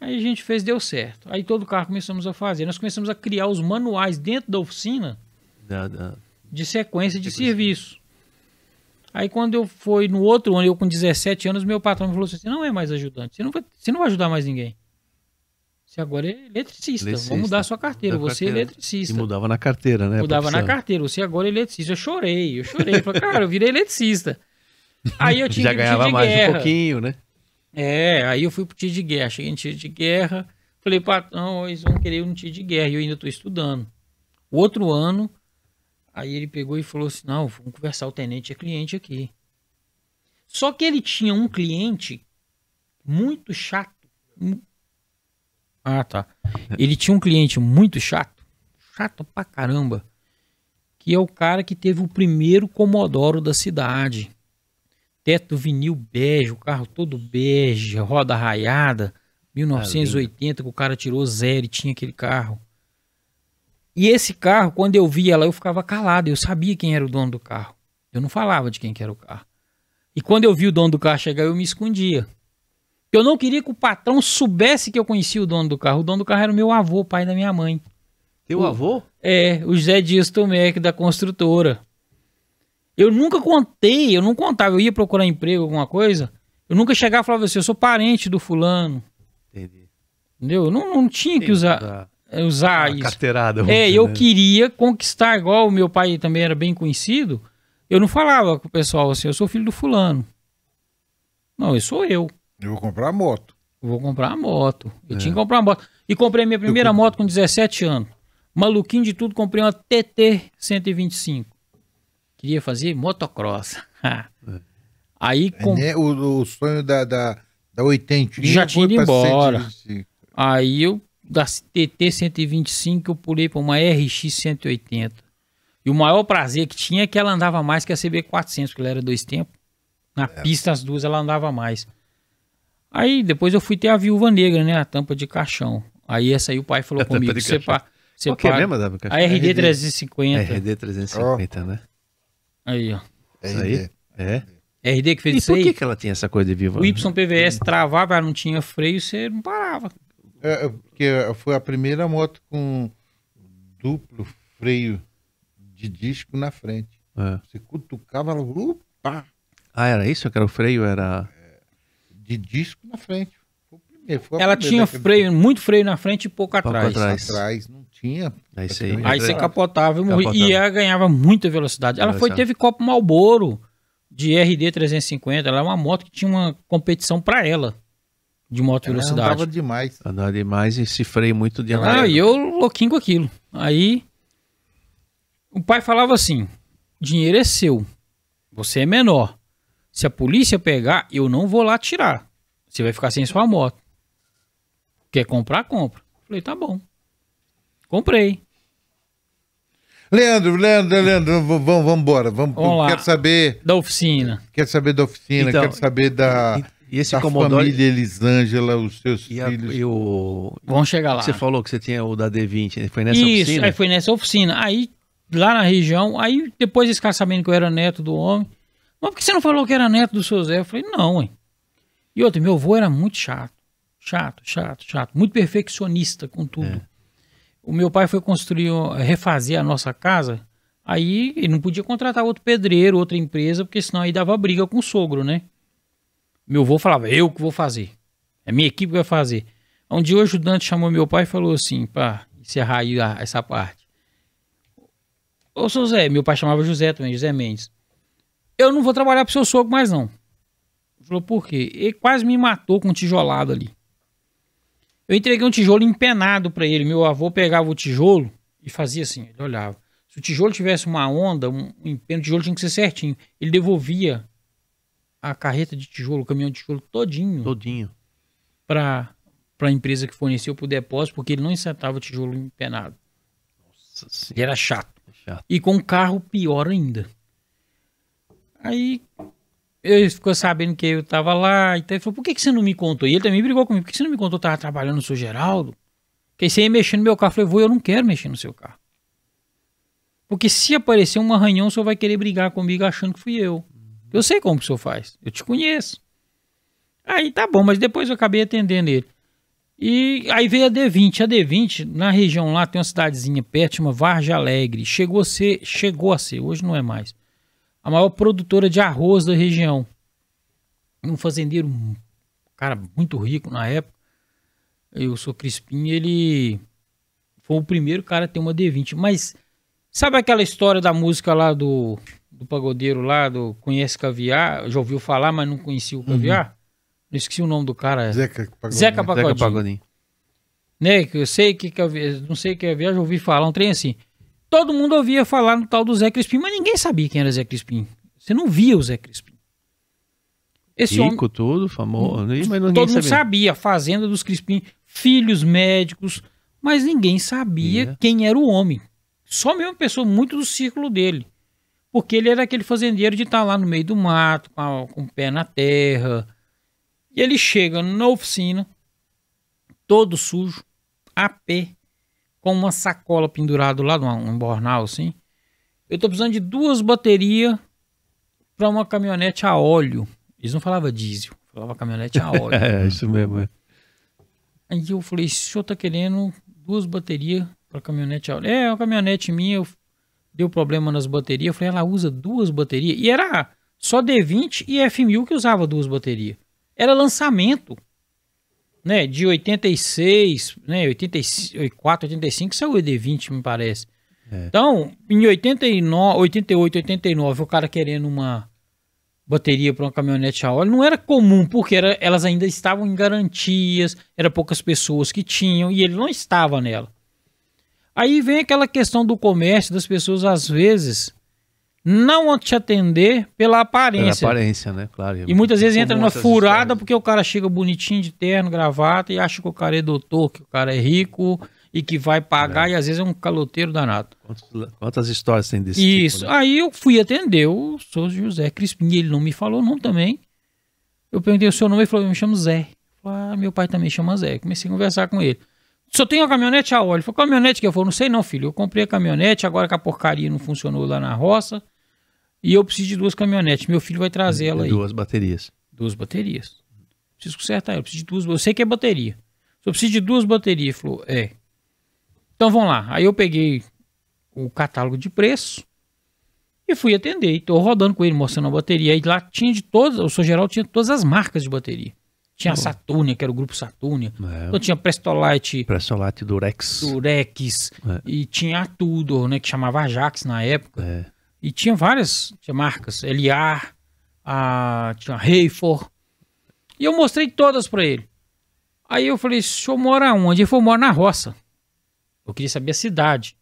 Aí a gente fez, deu certo. Aí todo carro começamos a fazer. Nós começamos a criar os manuais dentro da oficina Da- da- de sequência de serviço. Aí quando eu fui no outro ano, eu com 17 anos, meu patrão me falou assim, não é mais ajudante, você não vai, você não vai ajudar mais ninguém. Você agora é eletricista, Eletricista. vamos mudar a sua carteira, você é carteira. E eletricista. mudava na carteira, né? Mudava na carteira, você agora é eletricista. Eu chorei, eu chorei. Eu falei, cara, eu virei eletricista. Aí eu tinha Já ganhava mais guerra. um pouquinho, né? É, aí eu fui pro tiro de guerra. Cheguei em tiro de guerra. Falei, patrão, eles vão querer um tiro de guerra. E eu ainda tô estudando. O outro ano, aí ele pegou e falou assim: não, vamos conversar, o tenente é cliente aqui. Só que ele tinha um cliente muito chato. Ah, tá. Ele tinha um cliente muito chato. Chato pra caramba. Que é o cara que teve o primeiro Comodoro da cidade teto vinil bege, o carro todo bege, roda raiada, 1980 que o cara tirou zero e tinha aquele carro. E esse carro, quando eu via ela, eu ficava calado, eu sabia quem era o dono do carro. Eu não falava de quem que era o carro. E quando eu vi o dono do carro chegar, eu me escondia. Eu não queria que o patrão soubesse que eu conhecia o dono do carro. O dono do carro era o meu avô, pai da minha mãe. Teu O- avô? É, o José Dias Tomec, da construtora. Eu nunca contei, eu não contava. Eu ia procurar emprego, alguma coisa. Eu nunca chegava e falava assim, eu sou parente do fulano. Entendi. Entendeu? Eu não, não tinha que usar, é, usar a isso. carteirada. É, dizer, eu né? queria conquistar, igual o meu pai também era bem conhecido. Eu não falava com o pessoal assim, eu sou filho do fulano. Não, eu sou eu. Eu vou comprar a moto. Eu vou comprar uma moto. Eu É. tinha que comprar uma moto. E comprei minha primeira Eu- moto com 17 anos. Maluquinho de tudo, comprei uma TT 125. Queria fazer motocross. Aí, É, com... né? o, o sonho da, da, da 80 Já tinha ido embora. 125. aí eu, da TT 125, eu pulei para uma RX 180. E o maior prazer que tinha é que ela andava mais que a CB 400, porque ela era dois tempos. Na É. pista, as duas, ela andava mais. Aí depois eu fui ter a viúva negra, né? A tampa de caixão. Aí essa aí o pai falou A tampa comigo: de você pa... você Qual que é mesmo, Davi? A RD 350. RD 350, né? Aí, ó. Isso aí? É. RD que fez E isso por que, aí. que ela tinha essa coisa de viva? O YPVS travava, ela não tinha freio, você não parava. É, é, porque foi a primeira moto com duplo freio de disco na frente. É. Você cutucava, ela, opa, Ah, era isso? Que era o freio? Era. de disco na frente. Foi o primeiro, foi a Ela tinha freio, muito freio na frente e pouco Pouco atrás. atrás. Atrás não tinha. É aí. Aí Aí você Capotava. capotava e morria. Capotava. E ela ganhava muita velocidade. Ela foi, teve copo Malboro de RD 350. Ela é uma moto que tinha uma competição pra ela de moto Ela velocidade. andava demais. Andava demais e se freio muito de Ah, e eu louquinho com aquilo. Aí O pai falava assim: dinheiro é seu, você é menor. Se a polícia pegar, eu não vou lá tirar. Você vai ficar sem sua moto. Quer comprar, compra. Falei, tá bom. Comprei. Leandro, Leandro, Leandro, vamos, vamos embora. Vamos, Vamos lá. quero saber, Da oficina. quero saber da oficina, Então, quero saber da, E esse da Commodore família Elisângela, os seus e, a- filhos. e o. Vamos chegar lá. Você falou que você tinha o da D20, foi nessa Isso, oficina? aí foi nessa oficina. Aí, lá na região, aí depois eles ficaram sabendo que eu era neto do homem. Mas por que você não falou que era neto do seu Zé? Eu falei, não, hein. E outro, meu avô era muito chato. Chato, chato, chato. Muito perfeccionista com tudo. O meu pai foi construir, refazer a nossa casa. Aí ele não podia contratar outro pedreiro, outra empresa, porque senão aí dava briga com o sogro, né? Meu avô falava, eu que vou fazer. É minha equipe que vai fazer. Um dia o ajudante chamou meu pai e falou assim, para encerrar aí a- essa parte. Ô, seu Zé, meu pai chamava José também, José Mendes. Eu não vou trabalhar pro seu sogro mais não. Ele falou, por quê? Ele quase me matou com um tijolado ali. Eu entreguei um tijolo empenado para ele. Meu avô pegava o tijolo e fazia assim, ele olhava. Se o tijolo tivesse uma onda, um empeno, o tijolo tinha que ser certinho. Ele devolvia a carreta de tijolo, o caminhão de tijolo todinho Todinho. para a empresa que forneceu pro depósito, porque ele não insetava o tijolo empenado. Nossa senhora, era chato. chato. E com um carro pior ainda. Aí ele ficou sabendo que eu tava lá, então ele falou, por que, que você não me contou? E ele também brigou comigo, por que você não me contou eu tava trabalhando no seu Geraldo? Porque você ia mexer no meu carro. Eu falei, vou, eu não quero mexer no seu carro. Porque se aparecer um arranhão, o senhor vai querer brigar comigo achando que fui eu. Eu sei como que o senhor faz. Eu te conheço. Aí tá bom, mas depois eu acabei atendendo ele. E aí veio a D20. A D20, na região lá, tem uma cidadezinha perto, chama Varja Alegre. Chegou a ser, chegou a ser, hoje não é mais. A maior produtora de arroz da região. Um fazendeiro, um cara muito rico na época. Eu sou Crispim, ele foi o primeiro cara a ter uma D20. Mas sabe aquela história da música lá do, do pagodeiro lá, do Conhece Caviar? Já ouviu falar, mas não conhecia o Caviar? Eu esqueci o nome do cara. Zeca Pagodinho. Zeca Zeca Pagodinho Pagodinho. né? Que eu sei que, que eu não sei que eu viagem, ouvi falar um trem assim. Todo mundo ouvia falar no tal do Zé Crispim, mas ninguém sabia quem era Zé Crispim. Você não via o Zé Crispim. Esse homem, Rico, tudo, famoso. Mas ninguém todo mundo sabia. fazenda dos Crispim, filhos médicos, mas ninguém sabia Yeah. quem era o homem. Só mesmo pessoa muito do círculo dele. Porque ele era aquele fazendeiro de estar lá no meio do mato, com, a- com o pé na terra. E ele chega na oficina, todo sujo, a pé, com uma sacola pendurada lá num um bornal assim. Eu tô precisando de duas baterias para uma caminhonete a óleo. Eles não falavam diesel, falava caminhonete a óleo. É, isso mesmo. é. Aí eu falei, o senhor tá querendo duas baterias para caminhonete a óleo? É, uma caminhonete minha, eu- deu problema nas baterias. Eu falei, ela usa duas baterias. E era só D20 e F1000 que usava duas baterias. Era lançamento. Né, de 86, né, 84, 85 saiu o ED20, me parece. É. Então, em 89, 88, 89, o cara querendo uma bateria para uma caminhonete a óleo não era comum, porque era- elas ainda estavam em garantias, era poucas pessoas que tinham e ele não estava nela. Aí vem aquela questão do comércio, das pessoas às vezes não te atender pela Pela aparência. aparência, né? Claro. E muitas vezes entra numa furada histórias. porque o cara chega bonitinho de terno, gravata e acha que o cara é doutor, que o cara é rico e que vai pagar e às vezes é um caloteiro danado. Quantos- Quantas histórias tem desse Isso. tipo? né? Aí eu fui atender o sou José Crispim, e ele não me falou não também. Eu perguntei o seu nome, ele falou, eu me chamo Zé. Eu falei, ah, meu pai também chama Zé. Comecei a conversar com ele. Só tem uma caminhonete a óleo. Falou, caminhonete que eu falei, não sei não, filho. Eu comprei a caminhonete, agora que a porcaria não funcionou lá na roça. E eu preciso de duas caminhonetes. Meu filho vai trazer ela aí. Duas baterias. Duas baterias. Preciso consertar ela. Eu preciso de duas. Eu sei que é bateria. Só preciso de duas baterias. Ele falou, é. Então vamos lá. Aí eu peguei o catálogo de preço e fui atender. E tô rodando com ele, mostrando a bateria. Aí lá tinha de todas, o seu geral tinha todas as marcas de bateria. Tinha a Saturnia, que era o grupo Saturnia. É. Então tinha Prestolite, Pressolate Durex. Durex, É. e tinha a Tudor, né, que chamava Ajax na época. É. E tinha várias tinha marcas, LR, a, tinha Reifor. E eu mostrei todas pra ele. Aí eu falei, o senhor mora onde? Ele falou, mora na roça. Eu queria saber a cidade.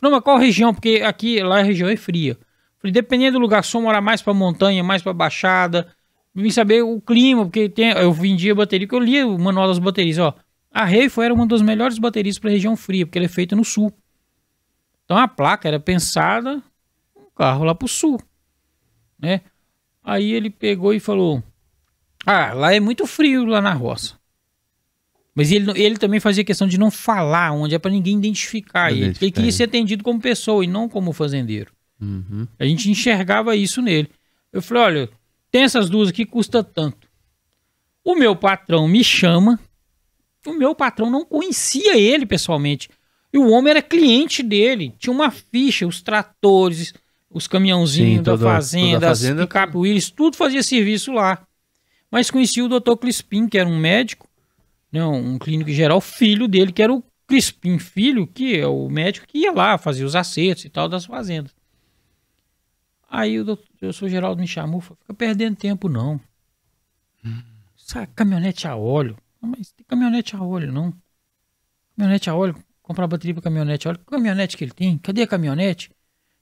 Eu Não, mas qual região? Porque aqui, lá a região é fria. Falei, dependendo do lugar, só morar mais pra montanha, mais pra baixada. Vim saber o clima, porque tem, eu vendia bateria, que eu li o manual das baterias, ó. A Reifo era uma das melhores baterias para região fria, porque ela é feita no sul. Então a placa era pensada um carro lá pro sul, né? Aí ele pegou e falou: "Ah, lá é muito frio lá na roça". Mas ele, ele também fazia questão de não falar onde é para ninguém identificar ele. Identificar Ele queria ser atendido como pessoa e não como fazendeiro. Uhum. A gente enxergava isso nele. Eu falei, olha, tem essas duas aqui, custa tanto. O meu patrão me chama. O meu patrão não conhecia ele pessoalmente. E o homem era cliente dele. Tinha uma ficha, os tratores, os caminhãozinhos Sim, da toda- fazenda, toda a as fazenda- picape Willis, tudo fazia serviço lá. Mas conhecia o Dr. Crispim, que era um médico, né, um clínico geral, filho dele, que era o Crispim Filho, que é o médico que ia lá fazer os acertos e tal das fazendas. Aí o doutor, o senhor Geraldo me falou, fica perdendo tempo não. Essa caminhonete a óleo. Não, mas tem caminhonete a óleo não. Caminhonete a óleo, comprar bateria pra caminhonete a óleo. Que caminhonete que ele tem? Cadê a caminhonete?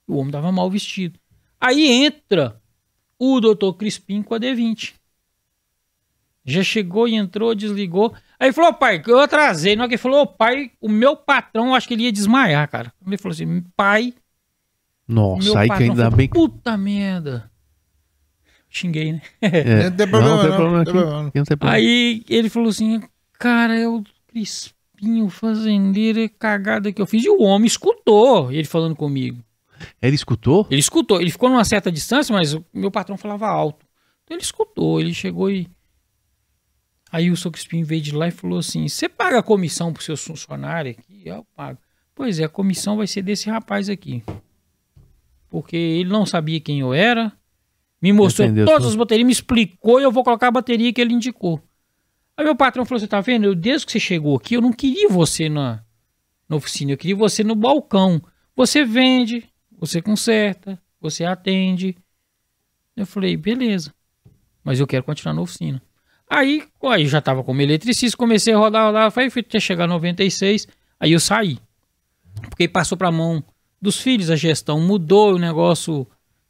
O homem tava mal vestido. Aí entra o doutor Crispim com a D20. Já chegou e entrou, desligou. Aí falou, pai, eu atrasei. Na hora que falou, "Ô, pai, o meu patrão, eu acho que ele ia desmaiar, cara. Ele falou assim, pai, Nossa, aí que ainda falou, bem que. Puta merda. Xinguei, né? É, Não tem problema, não tem não, problema não aqui. problema. não tem problema. Aí ele falou assim, cara, é o Crispinho fazendeiro, é cagada que eu fiz. E o homem escutou ele falando comigo. Ele escutou? Ele escutou, ele ficou numa certa distância, mas o meu patrão falava alto. Então ele escutou, ele chegou e. Aí o seu Crispim veio de lá e falou assim: Você paga a comissão pro seu funcionário aqui? Eu pago. Pois é, a comissão vai ser desse rapaz aqui. Porque ele não sabia quem eu era, me mostrou Entendeu todas tudo. as baterias, me explicou e eu vou colocar a bateria que ele indicou. Aí meu patrão falou: Você tá vendo? Eu, desde que você chegou aqui, eu não queria você na, na oficina, eu queria você no balcão. Você vende, você conserta, você atende. Eu falei, beleza. Mas eu quero continuar na oficina. Aí, aí já tava como eletricista, comecei a rodar, rodar, foi até chegar a 96, aí eu saí. Porque passou pra mão dos filhos, a gestão mudou, o negócio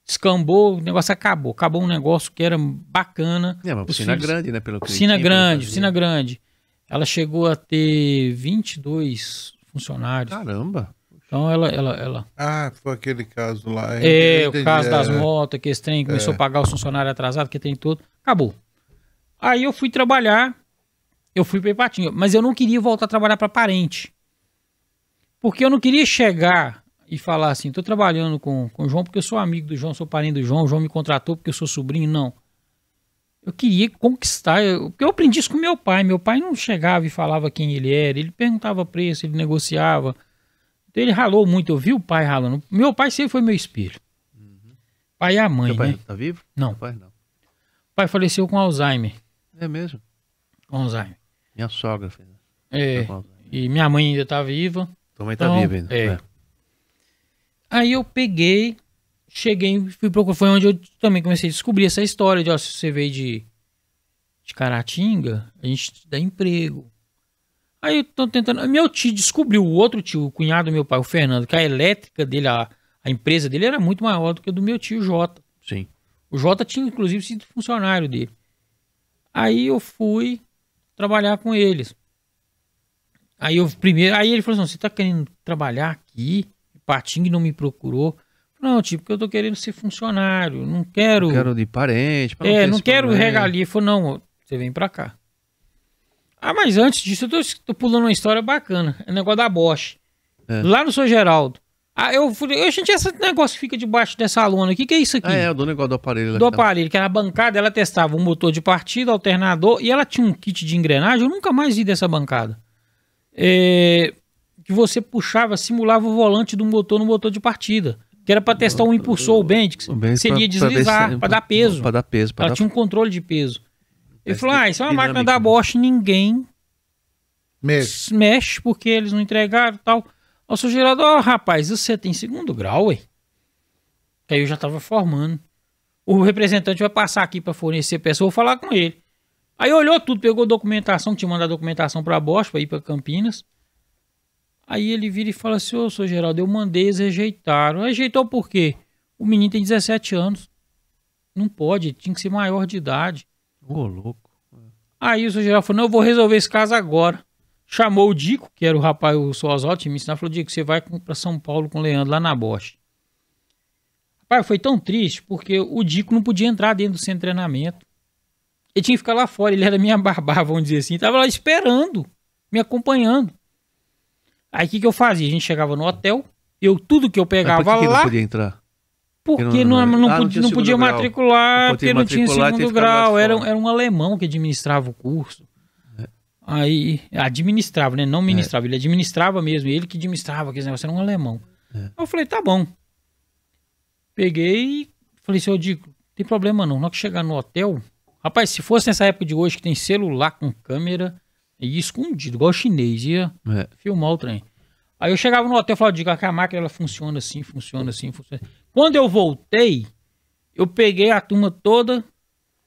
descambou, o negócio acabou. Acabou um negócio que era bacana. É uma Os piscina filhos- grande, né? Pelo que Oficina tinha pra grande, oficina grande. Ela chegou a ter 22 funcionários. Caramba. Então ela, ela, ela Ah, foi aquele caso lá. É, Entendi, o caso das é. motos, que esse trem começou a pagar os funcionários atrasados, que tem tudo. Acabou. Aí eu fui trabalhar, eu fui pra Ipatinga, mas eu não queria voltar a trabalhar para parente. Porque eu não queria chegar e falar assim, tô trabalhando com, com o João porque eu sou amigo do João, sou parente do João, o João me contratou porque eu sou sobrinho, não. Eu queria conquistar, eu, porque eu aprendi isso com meu pai. Meu pai não chegava e falava quem ele era, ele perguntava preço, ele negociava. Então ele ralou muito, eu vi o pai ralando. Meu pai sempre foi meu espelho. Pai e a mãe, Seu pai né? tá vivo? Não. Pai não. O pai faleceu com Alzheimer. É mesmo. Com Alzheimer. Minha sogra fez. É, Tá e minha mãe ainda tá viva. Tua mãe tá Então, viva ainda. é. Aí eu peguei, cheguei fui procurar. Foi onde eu também comecei a descobrir essa história de, ó, se você veio de, de Caratinga, a gente te dá emprego. Aí eu tô tentando. Meu tio descobriu, o outro tio, o cunhado do meu pai, o Fernando, que a elétrica dele, a, a empresa dele era muito maior do que a do meu tio Jota. Sim. O Jota tinha, inclusive, sido funcionário dele. Aí eu fui trabalhar com eles. Aí eu primeiro. Aí ele falou assim: você tá querendo trabalhar aqui? Patinho não me procurou. Não, tipo, porque eu tô querendo ser funcionário. Não quero. Eu quero de parente. pra é, não quero problema. regalia. Falou, não, você vem pra cá. Ah, mas antes disso, eu tô, tô pulando uma história bacana. É o negócio da Bosch. É. Lá no São Geraldo. Ah, eu falei, "Ô, gente, esse negócio que fica debaixo dessa lona aqui, que é isso aqui? Ah, é, o do negócio do aparelho. do tá- aparelho, que era a bancada, ela testava o motor de partida, alternador, e ela tinha um kit de engrenagem, eu nunca mais vi dessa bancada. É, que você puxava, simulava o volante do motor no motor de partida. Que era para testar um impulsor, o Bendix. O bem Você pra- deslizar, para dar peso. Pra dar peso. Pra Ela dar... tinha um controle de peso. Ele falou: Ah, isso é uma máquina dinâmico. da Bosch, ninguém Mexe. mexe porque eles não entregaram e tal. Aí O seu gerador, ó, rapaz, você tem segundo grau, ué. Que aí eu já tava formando. O representante vai passar aqui para fornecer peça, eu vou falar com ele. Aí olhou tudo, pegou documentação, tinha mandado documentação para Bosch, para ir para Campinas. Aí ele vira e fala assim, ô, senhor Geraldo, eu mandei, eles rejeitaram. Rejeitou por quê? O menino tem 17 anos. Não pode, tinha que ser maior de idade. Ô, louco. Aí o senhor Geraldo falou, não, eu vou resolver esse caso agora. Chamou o Dico, que era o rapaz, o seu Oswaldo, me ensinou, falou, Dico, você vai para São Paulo com o Leandro, lá na Bosch. Rapaz, foi tão triste, porque o Dico não podia entrar dentro do centro de treinamento. Ele tinha que ficar lá fora, ele era minha babá, vamos dizer assim. Tava lá esperando, me acompanhando. Aí o que, que eu fazia? A gente chegava no hotel, eu tudo que eu Mas pegava por que que lá, não podia entrar? porque Porque não, não- não, ah, não podia, não podia matricular, Não porque não tinha segundo que grau. Era, era um alemão que administrava o curso. É. Aí, administrava, né? Não ministrava, ele administrava mesmo, ele que administrava aquele negócio, era um alemão. É. Aí eu falei, tá bom. Peguei e falei, senhor Dico, tem problema não, na hora que chegar no hotel, rapaz, se fosse nessa época de hoje que tem celular com câmera, ia escondido, igual chinês, ia É. filmar o trem. Aí eu chegava no hotel e falava, diga que a máquina ela funciona assim, funciona assim, funciona. Quando eu voltei, eu peguei a turma toda,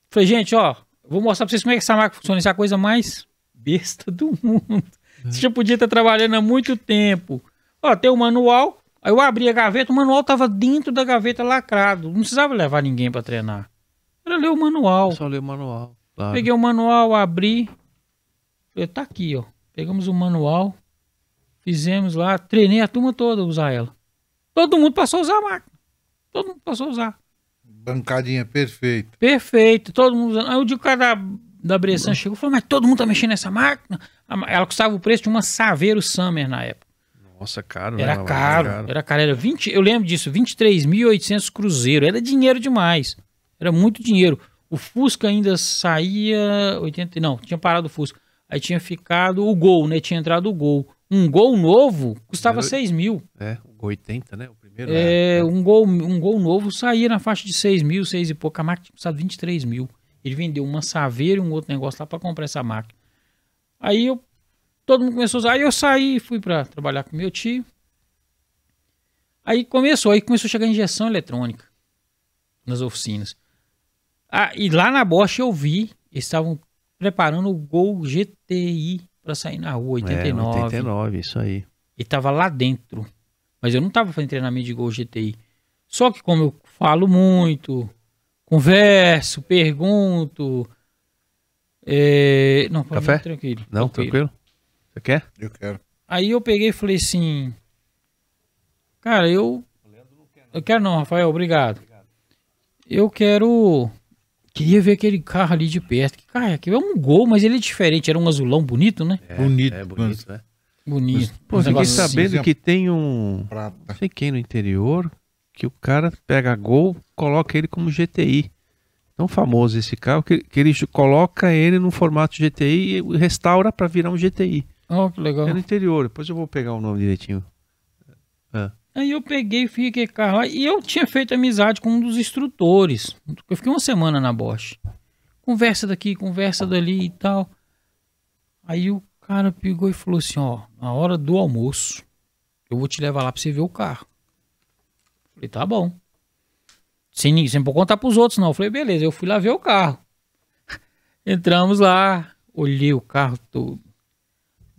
falei, gente, ó, vou mostrar pra vocês como é que essa máquina funciona. Isso é a coisa mais besta do mundo. Você já podia estar trabalhando há muito tempo. Ó, tem o manual. Aí eu abri a gaveta, o manual tava dentro da gaveta lacrado. Não precisava levar ninguém pra treinar. Era ler o manual. Só ler o manual. Claro. Peguei o manual, abri. Tá aqui, ó. Pegamos o manual, fizemos lá, treinei a turma toda a usar ela. Todo mundo passou a usar a máquina. Todo mundo passou a usar. Bancadinha perfeita. Perfeito, todo mundo usando. Aí o dia o cara da, da Bressan chegou e falou, mas todo mundo tá mexendo nessa máquina? Ela custava o preço de uma Saveiro Summer na época. Nossa, caro, né? Era Uma caro, máquina era caro, era 20, eu lembro disso, 23.800 cruzeiro, era dinheiro demais, era muito dinheiro. O Fusca ainda saía 80, não, tinha parado o Fusca. Aí tinha ficado o Gol, né? Tinha entrado o Gol. Um Gol novo custava Primeiro- 6 mil. É, o 80, né? O primeiro. É, um gol, um gol novo saía na faixa de 6 mil, 6 e pouco. A máquina tinha custado 23 mil. Ele vendeu uma Saveiro e um outro negócio lá pra comprar essa máquina. Aí eu, todo mundo começou a usar. Aí eu saí, fui pra trabalhar com meu tio. Aí começou, aí começou a chegar injeção eletrônica nas oficinas. Ah, e lá na Bosch eu vi, eles estavam preparando o Gol GTI pra sair na rua, 89. É, 89, isso aí. E tava lá dentro. Mas eu não tava fazendo treinamento de Gol GTI. Só que como eu falo muito, converso, pergunto. é, Não, Café? mim, tranquilo. Não, tranquilo? Você quer? Eu quero. Aí eu peguei e falei assim. Cara, eu. Eu quero não, Rafael, obrigado. Eu quero. Queria ver aquele carro ali de perto. Que carro é aquele? É um gol, mas ele é diferente. Era um azulão bonito, né? É, Bonito, É bonito, né? Bonito. Pô, Um fiquei assim. sabendo cinza. que tem um. Prata. Não sei quem no interior que o cara pega Gol, coloca ele como GTI. Tão famoso esse carro que, que ele coloca ele no formato GTI e restaura pra virar um GTI. Ó, que legal. É no interior, depois eu vou pegar o nome direitinho. Aí eu peguei fui aquele carro lá. E eu tinha feito amizade com um dos instrutores. Eu fiquei uma semana na Bosch. Conversa daqui, conversa dali e tal. Aí o cara pegou e falou assim: ó, na hora do almoço, eu vou te levar lá pra você ver o carro. Falei, tá bom. Sem, sem pôr contar pros outros, não. Falei, beleza, eu fui lá ver o carro. Entramos lá, olhei o carro todo.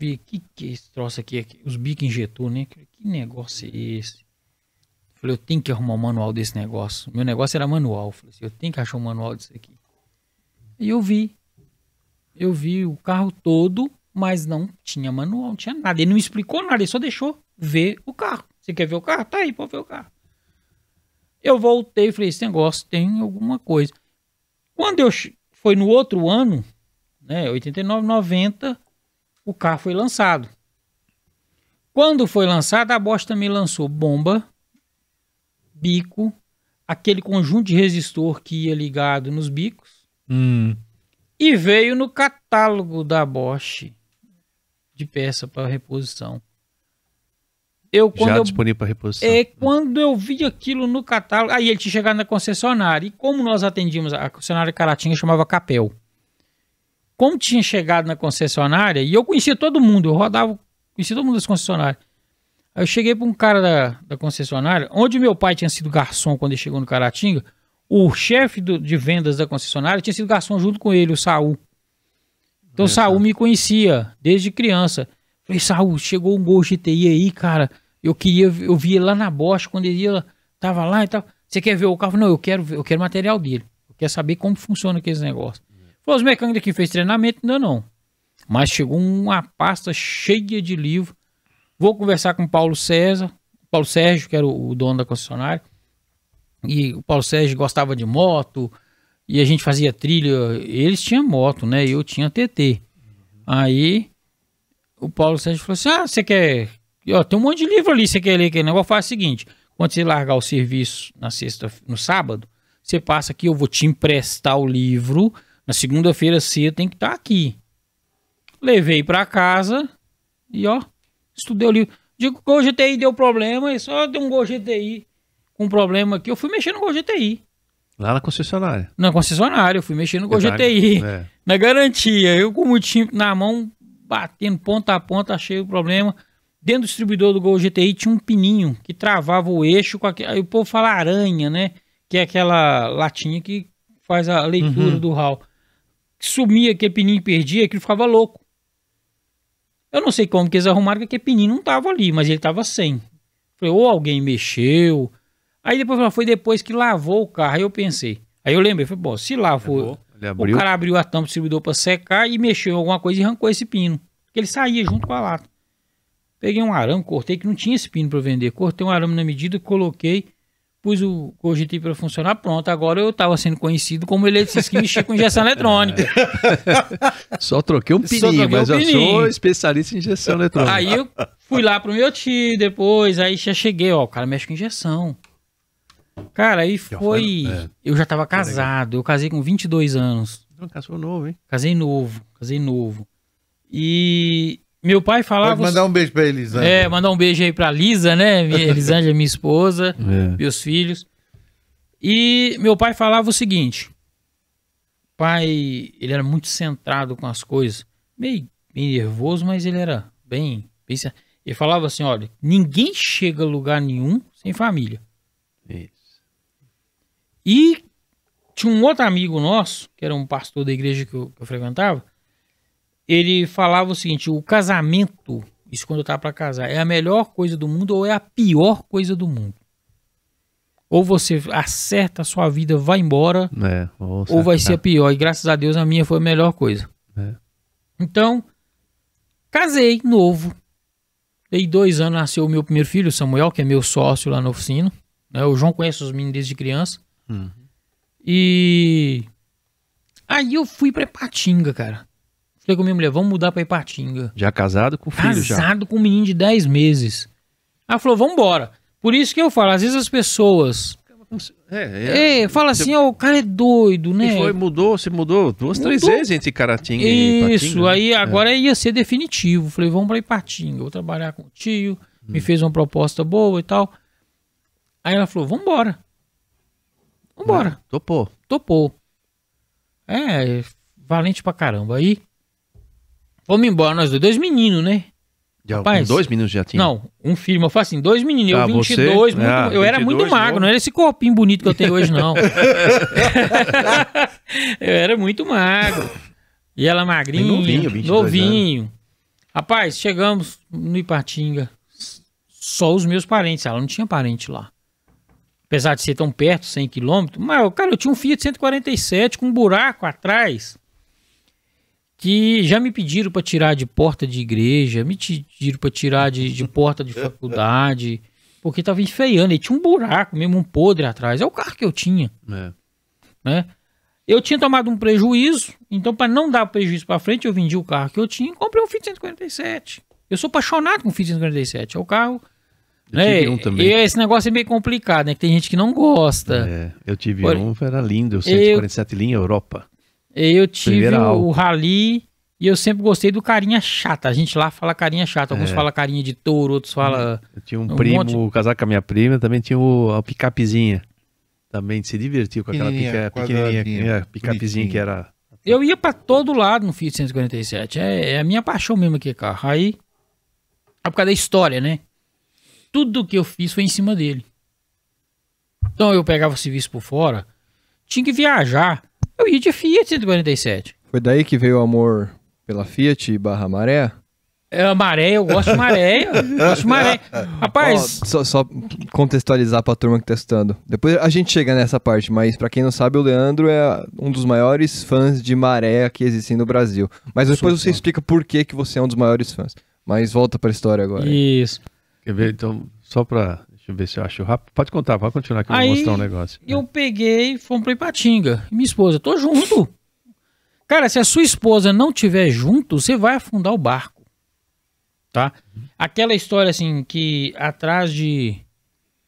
Vi, que que é esse troço aqui? Os bicos injetor, né? Que negócio é esse? Falei, eu tenho que arrumar um manual desse negócio. Meu negócio era manual. Falei assim, eu tenho que achar um manual disso aqui. E eu vi. Eu vi o carro todo, mas não tinha manual, não tinha nada. Ele não me explicou nada, ele só deixou ver o carro. Você quer ver o carro? Tá aí, pode ver o carro. Eu voltei e falei, esse negócio tem alguma coisa. Quando eu foi no outro ano, né, 89, 90, o carro foi lançado. Quando foi lançado, a Bosch também lançou bomba, bico, aquele conjunto de resistor que ia ligado nos bicos Hum. e veio no catálogo da Bosch de peça para reposição. Eu quando Já eu disponível para reposição. é quando eu vi aquilo no catálogo. Aí ele tinha chegado na concessionária. E como nós atendíamos, a concessionária Caratinga chamava Capel. Como tinha chegado na concessionária, e eu conhecia todo mundo, eu rodava, conhecia todo mundo das concessionárias. Aí eu cheguei para um cara da, da concessionária, onde meu pai tinha sido garçom quando ele chegou no Caratinga. O chefe do- de vendas da concessionária tinha sido garçom junto com ele, o Saul. Então o Saul me conhecia desde criança. Falei, Saúl, chegou um Gol GTI aí, cara. Eu queria, eu vi ele lá na Bosch, quando ele ia, tava lá e tal. Você quer ver o carro? Não, eu quero ver, eu quero material dele. Eu quero saber como funciona aqueles negócios. Falei, os mecânicos aqui fez treinamento, ainda não. Mas chegou uma pasta cheia de livro. Vou conversar com o Paulo César, Paulo Sérgio, que era o dono da concessionária. E o Paulo Sérgio gostava de moto, e a gente fazia trilha. Eles tinham moto, né? Eu tinha TT. Aí o Paulo Sérgio falou assim: Ah, você quer. Ó, tem um monte de livro ali, você quer ler aquele negócio? Faz o seguinte: quando você largar o serviço na sexta, no sábado, você passa aqui, eu vou te emprestar o livro. Na segunda-feira você tem que estar tá aqui. Levei para casa e ó, estudei o livro. Digo que o GTI deu problema, e só deu um Gol GTI com problema aqui. Eu fui mexer no Gol GTI. Lá na concessionária. Na concessionária, eu fui mexer no Gol GTI. É. Na garantia. Eu com o time na mão, batendo ponta a ponta, achei o problema. Dentro do distribuidor do Gol GTI tinha um pininho que travava o eixo com aquele. Aí o povo fala aranha, né? Que é aquela latinha que faz a leitura uhum. do RAL. Sumia aquele pininho e perdia, aquilo ficava louco. Eu não sei como que eles arrumaram que aquele pininho não tava ali, mas ele tava sem. Falei, ou alguém mexeu, Aí depois foi depois que lavou o carro. Aí eu pensei. Aí eu lembrei, falei, bom, se lavou, o cara abriu a tampa do distribuidor para secar e mexeu em alguma coisa e arrancou esse pino. Porque ele saía junto com a lata. Peguei um arame, cortei, que não tinha esse pino para vender. Cortei um arame na medida, coloquei, pus o cogitei para funcionar, pronto. Agora eu estava sendo conhecido como eletricista que mexia com injeção eletrônica. Só troquei um pininho, troquei mas um eu sou especialista em injeção eletrônica. Aí eu fui lá pro meu tio depois, aí já cheguei, ó, o cara mexe com injeção. Cara, aí foi. É. Eu já tava casado. Eu casei com 22 anos. Não, casou novo, hein? Casei novo. Casei novo. E meu pai falava. Pode mandar um beijo pra Elisângela. É, mandar um beijo aí pra Lisa, né? Elisângela, minha esposa, é. meus filhos. E meu pai falava o seguinte: pai, ele era muito centrado com as coisas, meio, meio nervoso, mas ele era bem, bem. Ele falava assim: olha, ninguém chega a lugar nenhum sem família. Isso. E tinha um outro amigo nosso, que era um pastor da igreja que eu, que eu frequentava, ele falava o seguinte: o casamento, isso quando eu tava para casar, é a melhor coisa do mundo ou é a pior coisa do mundo. Ou você acerta a sua vida, vai embora, é, ou, vai ser a pior. E graças a Deus a minha foi a melhor coisa. É. Então, casei novo. Dei dois anos, nasceu o meu primeiro filho, Samuel, que é meu sócio lá na oficina. Né? O João conhece os meninos desde criança. Uhum. E aí eu fui pra Ipatinga, cara. Falei com minha mulher, vamos mudar pra Ipatinga. Já casado com filho casado já? Casado com um menino de 10 meses. Ela falou, vamos embora. Por isso que eu falo, às vezes as pessoas... É, é, é fala assim, ó, o cara é doido, né? E foi, mudou, você mudou duas, mudou. três vezes entre Caratinga isso, e Ipatinga. Isso, né? aí agora é. ia ser definitivo. Falei, vamos pra Ipatinga, vou trabalhar com o tio, hum. me fez uma proposta boa e tal. Aí ela falou, vambora. Vambora. Não, topou. Topou. É, valente pra caramba. Aí, vamos embora nós dois. Dois meninos, né? Já, Rapaz, dois meninos já tinha? Não, um filho, mas eu assim, dois menininhos. Ah, eu 22, você? muito, ah, eu 22, era muito magro, não era esse corpinho bonito que eu tenho hoje, não. eu era muito magro. E ela magrinha, novinho, novinho. Anos. Rapaz, chegamos no Ipatinga. Só os meus parentes, ela não tinha parente lá apesar de ser tão perto, 100 km, mas, cara, eu tinha um Fiat 147 com um buraco atrás que já me pediram para tirar de porta de igreja, me pediram para tirar de, de, porta de faculdade, porque tava enfeiando, e tinha um buraco mesmo, um podre atrás. É o carro que eu tinha. É. Né? Eu tinha tomado um prejuízo, então para não dar prejuízo para frente, eu vendi o carro que eu tinha e comprei um Fiat 147. Eu sou apaixonado com o Fiat 147. É o carro eu tive é, um também. E esse negócio é meio complicado, né? Que tem gente que não gosta. É, eu tive Por... um, era lindo, o 147 eu... linha Europa. Eu tive o, o Rally e eu sempre gostei do carinha chata. A gente lá fala carinha chata. Alguns é. falam carinha de touro, outros falam. Eu tinha um, um primo, monte... casar com a minha prima, também tinha o, a picapezinha. Também se divertiu com aquela pica, pequenininha, é, picapezinha que era. Eu ia para todo lado no Fiat 147. É, é a minha paixão mesmo aqui, carro. Aí, é por causa da história, né? tudo que eu fiz foi em cima dele. Então eu pegava o serviço por fora, tinha que viajar. Eu ia de Fiat 147. Foi daí que veio o amor pela Fiat barra Maré? É maré, eu gosto de maré. eu gosto de maré. Rapaz, Ó, só, só contextualizar pra turma que tá estudando. Depois a gente chega nessa parte, mas pra quem não sabe, o Leandro é um dos maiores fãs de maré que existem no Brasil. Mas depois Sou você fã. explica por que, que você é um dos maiores fãs. Mas volta pra história agora. isso. Quer ver? Então, só pra. Deixa eu ver se eu acho rápido. Pode contar, pode continuar que eu Aí, vou mostrar um negócio. E eu peguei e fomos pra Ipatinga. E minha esposa, tô junto. Cara, se a sua esposa não tiver junto, você vai afundar o barco. Tá? Aquela história assim que atrás de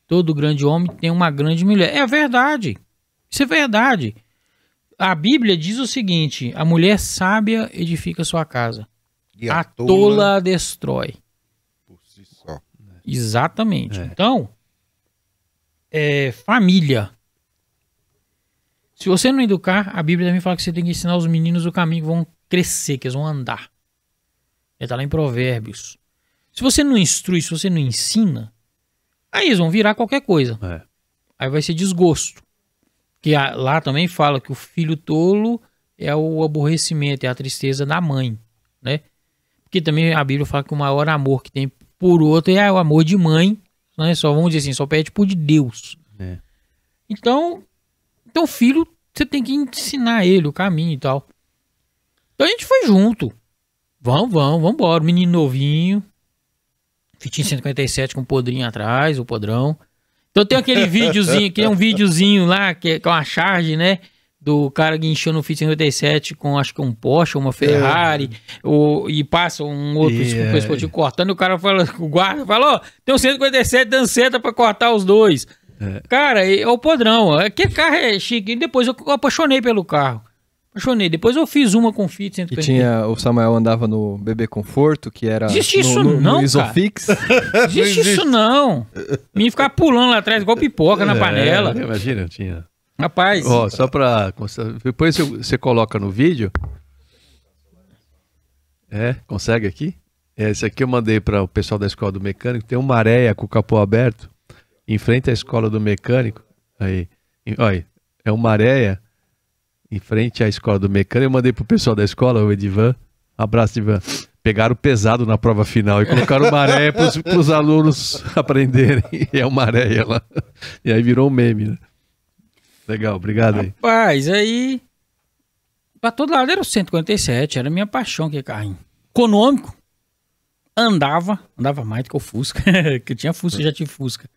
todo grande homem tem uma grande mulher. É verdade. Isso é verdade. A Bíblia diz o seguinte: a mulher sábia edifica sua casa, E a tola a destrói. Exatamente. É. Então, é família. Se você não educar, a Bíblia também fala que você tem que ensinar os meninos o caminho que vão crescer, que eles vão andar. Ele tá lá em Provérbios. Se você não instrui, se você não ensina, aí eles vão virar qualquer coisa. É. Aí vai ser desgosto. Que a- lá também fala que o filho tolo é o aborrecimento, é a tristeza da mãe, né? Porque também a Bíblia fala que o maior amor que tem por outro é o amor de mãe, né? Só vamos dizer assim, só pede por de Deus. É. Então, então filho, você tem que ensinar ele o caminho e tal. Então a gente foi junto. Vamos, vamos, vamos embora. Menino novinho. Fitinho 157 com o podrinho atrás, o podrão. Então tem aquele videozinho, que é um videozinho lá, que é com a charge, né? Do cara guinchando no Fit 57 com acho que um Porsche, uma Ferrari, o, e passa um outro E, yeah. é. esportivo cortando, e o cara fala, o guarda falou, tem um 157 dando seta pra cortar os dois. É. Cara, é o podrão. Aquele carro é chique. E depois eu apaixonei pelo carro. Apaixonei. Depois eu fiz uma com Fit E 157. tinha, o Samuel andava no Bebê Conforto, que era Existe no, isso no, não, no Isofix. Existe isso não. Me ficar pulando lá atrás, igual pipoca na É, panela. imagina, eu tinha. Rapaz, Ó, só constar- Depois você- coloca no vídeo. É, consegue aqui? É, esse aqui eu mandei para o pessoal da escola do mecânico. Tem uma areia com o capô aberto em frente à escola do mecânico. Aí, olha, é uma areia em frente à escola do mecânico. Eu mandei pro pessoal da escola, o Edivan. Abraço, Edivan. Pegaram pesado na prova final e colocaram uma areia para os alunos aprenderem. E é uma areia lá. E aí virou um meme, né? Legal, obrigado aí. rapaz, aí. Pra todo lado era o 147, era a minha paixão que carrinho. Econômico. Andava, andava mais do que o Fusca. que eu tinha Fusca, já tive Fusca.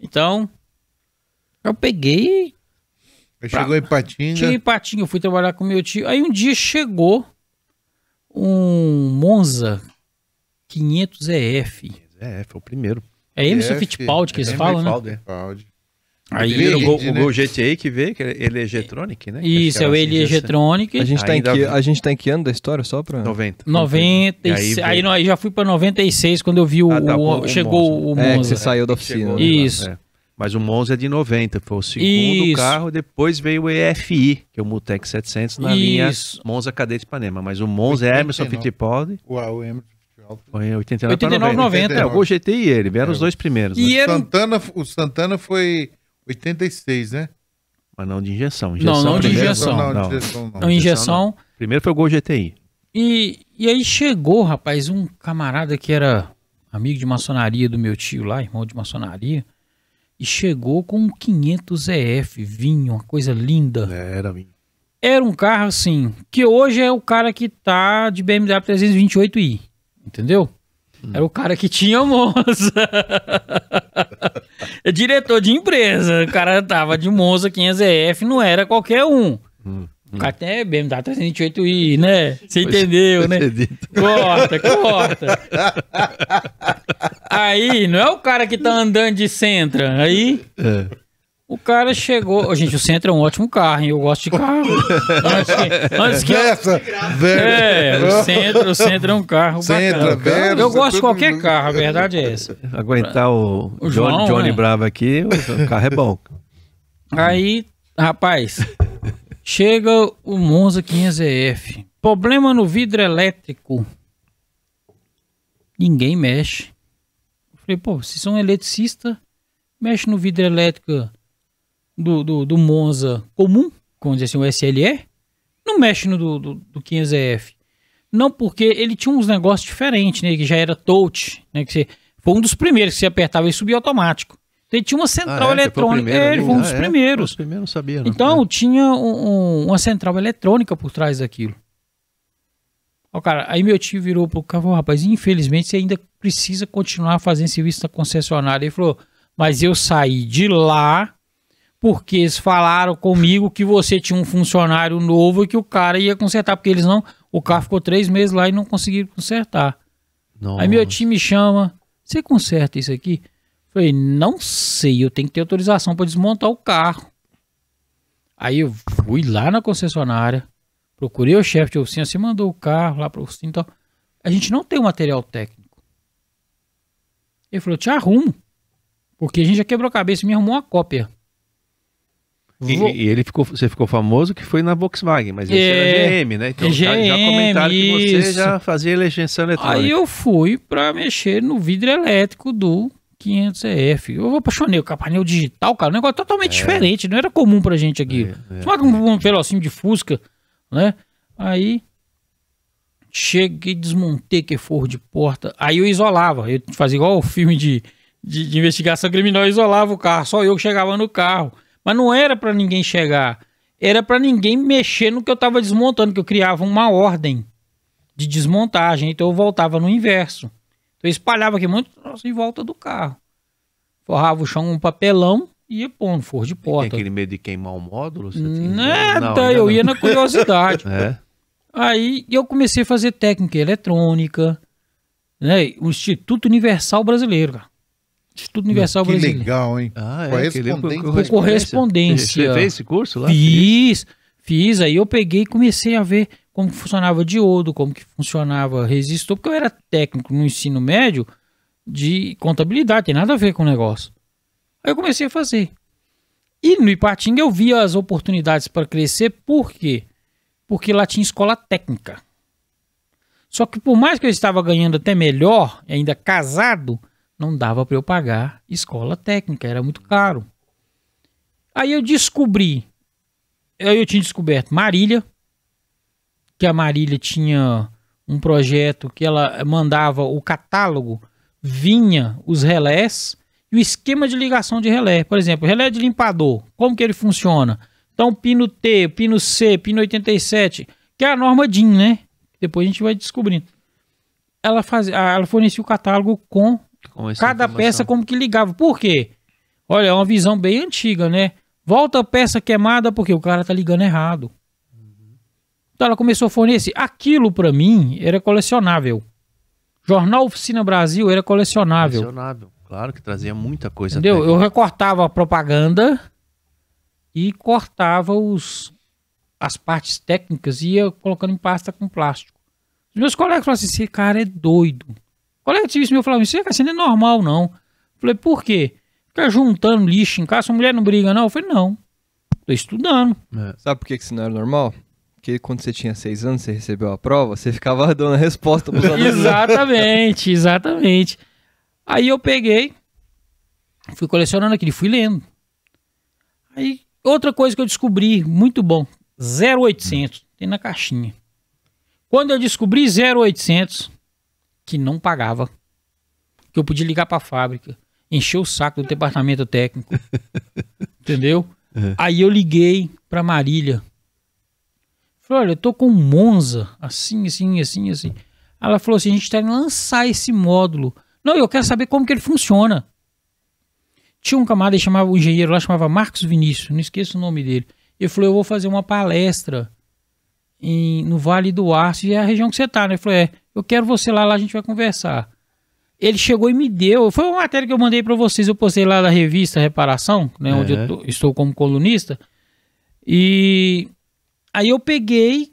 Então, eu peguei Aí chegou em Patinga. Tinha Ipatinga, eu fui trabalhar com meu tio. Aí um dia chegou um Monza 500 EF. É, foi o primeiro. É Emerson EF, Fittipaldi que eles É, falam, né? Fittipaldi, é. Aí, Primeiro, o, Gol, Verde, o né? Gol GTI que veio, que ele é Getronic, né? isso, é o Eli Egetronic. A gente, tá em que, a gente tá em que ano da história, só pra... 90. 96. E Aí, aí veio- aí já fui pra 96 quando eu vi o, Ah, tá, o- o- chegou o É, que Monza. você saiu da oficina. Chegou, né? Isso. É. Mas o Monza é de 90, foi o segundo Isso. carro, depois veio o EFI, que é o Mutec 700 na linha Isso. Monza Cadete Ipanema. Mas o Monza é Emerson 89. Fittipaldi, O, o Emerson Fittipaldi. foi em 89, 89, 90. 90. É, o Gol GTI e ele, vieram É, os dois primeiros, E né? era Santana, o Santana foi 86, né? mas não de injeção. Não, injeção não de primeiro. injeção. Não, Não. de injeção não. uma injeção. Primeiro foi o Gol GTI. E, e aí chegou, rapaz, um camarada que era amigo de maçonaria do meu tio lá, irmão de maçonaria, e chegou com um 500 EF, vinho, uma coisa linda. Era, vinho. Era um carro assim, que hoje é o cara que tá de BMW 328i, entendeu? Era o cara que tinha Monza. é diretor de empresa. O cara tava de Monza 500EF, não era qualquer um. Hum, O cara tem BMW 328i, né? Você entendeu, né? Corta, corta. Aí, não é o cara que tá andando de Sentra. Aí, É. o cara chegou. Gente, o Sentra é um ótimo carro, hein? Eu gosto de carro. Antes que, antes que eu- Versa, É, o Sentra, o Sentra é um carro Centra, bacana. Eu gosto de qualquer carro, a verdade é essa. Aguentar o, O Johnny, João, Johnny né? Bravo aqui, o, o carro é bom. Aí, rapaz, chega o Monza 500EF. Problema no vidro elétrico. Ninguém mexe. Eu falei, pô, vocês são eletricista, mexe no vidro elétrico do, do, do Monza comum, como dizer assim, o SLE, não mexe no do, do, do 500EF. Não, porque ele tinha uns negócios diferentes, né? Que já era touch, né? Que você, foi um dos primeiros que você apertava e subia automático. Então, ele tinha uma central Ah, é? Você foi o eletrônica. primeiro É, ele foi um dos Ah, é? primeiros. Os primeiros não sabia, não. Então, É. tinha um- um- uma central eletrônica por trás daquilo. Ó, cara, aí meu tio virou pro cara e falou, rapaz, infelizmente você ainda precisa continuar fazendo serviço na concessionária. Ele falou, mas eu saí de lá porque eles falaram comigo que você tinha um funcionário novo e que o cara ia consertar, porque eles não... O carro ficou três meses lá e não conseguiram consertar. Nossa. Aí meu tio me chama, você conserta isso aqui? Falei, não sei, eu tenho que ter autorização para desmontar o carro. Aí eu fui lá na concessionária, procurei o chefe de oficina, você mandou o carro lá para oficina e tal. A gente não tem o material técnico. Ele falou, te arrumo. Porque a gente já quebrou a cabeça e me arrumou uma cópia. E, Vou- e ele ficou, você ficou famoso que foi na Volkswagen, mas esse É, era GM, né? Então é já, já GM, comentaram que você isso. já fazia eleição eletrônica. Aí eu fui pra mexer no vidro elétrico do 500CF. Eu apaixonei o painel digital, cara, um negócio totalmente diferente, não era comum pra gente aqui. É, é. Só um, um pedacinho de fusca, né? Aí cheguei, desmontei que forro de porta. Aí eu isolava, eu fazia igual o filme de, de, de investigação criminal, eu isolava o carro, só eu que chegava no carro. Mas não era pra ninguém chegar, era pra ninguém mexer no que eu tava desmontando, que eu criava uma ordem de desmontagem, então eu voltava no inverso. Então eu espalhava aqui muito troço em volta do carro. Forrava o chão com um papelão e ia pondo forro de Tem porta. aquele medo de queimar o módulo? Você tem- Nada, Não, ainda eu não. ia na curiosidade. É. Aí eu comecei a fazer técnica eletrônica, né? O Instituto Universal Brasileiro, cara. Instituto Universal que Brasileiro. legal, hein? Ah, é. Correspondência. Por correspondência. Você fez esse curso lá? Fiz, fiz. Aí eu peguei e comecei a ver como que funcionava diodo, como que funcionava resistor, porque eu era técnico no ensino médio de contabilidade, tem nada a ver com o negócio. Aí eu comecei a fazer. E no Ipatinga eu via as oportunidades para crescer, por quê? Porque lá tinha escola técnica. Só que por mais que eu estava ganhando até melhor, ainda casado, não dava para eu pagar escola técnica, era muito caro. Aí eu descobri, aí eu tinha descoberto Marília, que a Marília tinha um projeto que ela mandava o catálogo, vinha os relés e o esquema de ligação de relé. Por exemplo, relé de limpador, como que ele funciona? Então, pino T, pino C, pino 87, que é a norma DIN, né? Depois a gente vai descobrindo. Ela, fazia, ela fornecia o catálogo com cada informação. peça como que ligava. Por quê? Olha, é uma visão bem antiga, né? Volta a peça queimada porque o cara tá ligando errado. Então ela começou a fornecer. Aquilo pra mim era colecionável. Jornal Oficina Brasil era colecionável. Colecionável. Claro que trazia muita coisa. Entendeu? Eu recortava a propaganda e cortava os, as partes técnicas e ia colocando em pasta com plástico. Os meus colegas falaram assim: esse cara é doido. Colega de serviço meu falava: isso assim, não é normal, não. Eu falei: por quê? Ficar juntando lixo em casa, sua mulher não briga, não? Eu falei: não. Tô estudando. É. Sabe por que que isso não era normal? Porque quando você tinha seis anos, você recebeu a prova, você ficava dando a resposta pros alunos. exatamente, exatamente. Aí eu peguei, fui colecionando aquilo, fui lendo. Aí, outra coisa que eu descobri, muito bom, 0800, tem na caixinha. Quando eu descobri 0800, que não pagava, que eu podia ligar para a fábrica, encher o saco do departamento técnico, entendeu? Aí eu liguei para Marília. Falei, olha, eu tô com um Monza, assim, assim, assim, assim. Ela falou assim, a gente tá indo lançar esse módulo. Não, eu quero saber como que ele funciona. Tinha um camarada chamava, o engenheiro lá chamava Marcos Vinícius, não esqueço o nome dele. Ele falou, eu vou fazer uma palestra em, no Vale do Aço, e é a região que você tá, né? Eu falei, é, eu quero você lá, lá a gente vai conversar. Ele chegou e me deu, foi uma matéria que eu mandei para vocês, eu postei lá da revista Reparação, né, onde eu tô- estou como colunista, e aí eu peguei,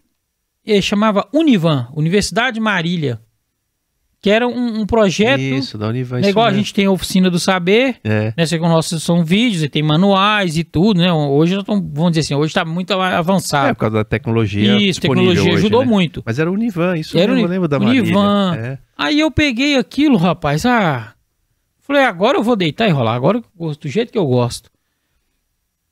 eh, chamava Univan, Universidade Marília, que era um, um projeto, Isso, da Univan. né, igual a gente tem a Oficina do Saber, É. né, que nossos são vídeos e tem manuais e tudo, né, hoje, tamo- vamos dizer assim, hoje está muito É, avançado. por causa da tecnologia. Isso, tecnologia hoje, ajudou né? muito. Mas era o Univan, isso Era o mesmo, eu Uni- lembro da Univan. Marília. É. Aí eu peguei aquilo, rapaz. Ah, falei, agora eu vou deitar e rolar. Agora eu gosto, do jeito que eu gosto.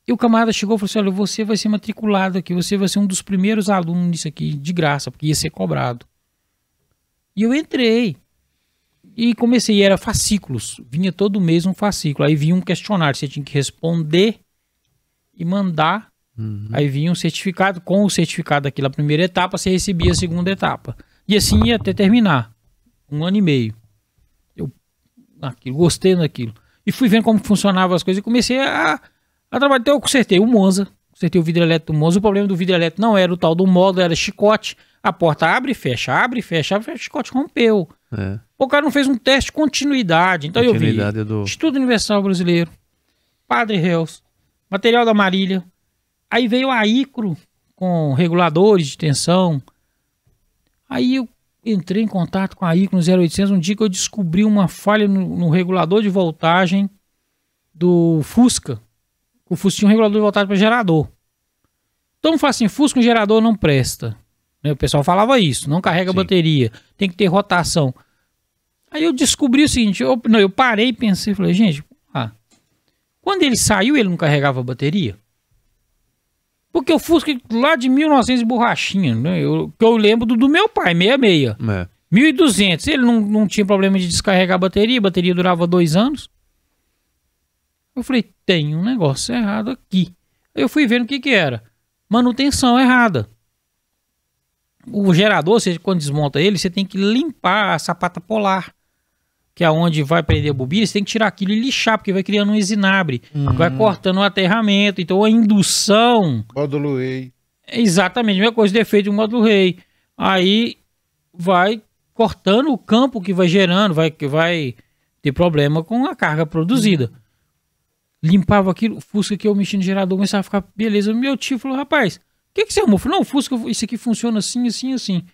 E o camarada chegou e falou assim: olha, você vai ser matriculado aqui, você vai ser um dos primeiros alunos nisso aqui, de graça, porque ia ser cobrado. E eu entrei. E comecei, e era fascículos. Vinha todo mês um fascículo. Aí vinha um questionário, você tinha que responder e mandar. Uhum. Aí vinha um certificado. Com o certificado daquela primeira etapa, você recebia a segunda etapa. E assim ia até terminar. Um ano e meio. Eu aquilo, gostei daquilo. E fui vendo como funcionavam as coisas e comecei a, a trabalhar. Então eu consertei o Monza, consertei o vidro elétrico do Monza. O problema do vidro elétrico não era o tal do módulo, era chicote. A porta abre e fecha, abre e fecha, abre e fecha, o chicote rompeu. É. O cara não fez um teste de continuidade. Então eu vi Continuidade do. Instituto Universal Brasileiro, Padre Reus, material da Marília. Aí veio a ICRO com reguladores de tensão. Aí eu entrei em contato com a ICRO no 0800 um dia que eu descobri uma falha no, no regulador de voltagem do Fusca. O Fusca tinha um regulador de voltagem para gerador. Então fala assim, Fusca um gerador não presta. Né, O pessoal falava isso, não carrega Sim. bateria, tem que ter rotação. Aí eu descobri o seguinte, eu, não, eu parei e pensei, falei, gente, ah, quando ele saiu, ele não carregava bateria? Porque o Fusca lá de 1900 de borrachinha, né? Eu, que eu lembro do, do meu pai, 66. É. 1200, ele não, não tinha problema de descarregar a bateria, a bateria durava dois anos. Eu falei, tem um negócio errado aqui. Eu fui vendo o que que era. Manutenção errada. O gerador, você, quando desmonta ele, você tem que limpar a sapata polar, que é onde vai prender a bobina, você tem que tirar aquilo e lixar, porque vai criando um exinabre, vai cortando o aterramento. Então a indução Módulo EI. é exatamente a mesma coisa, defeito do módulo rei. Aí vai cortando o campo que vai gerando, vai, que vai ter problema com a carga produzida. Limpava aquilo, o Fusca que eu mexi no gerador, começava a ficar beleza. Meu tio falou, rapaz, o que, que você arrumou? Eu falei, não, o Fusca, isso aqui funciona assim, assim, assim.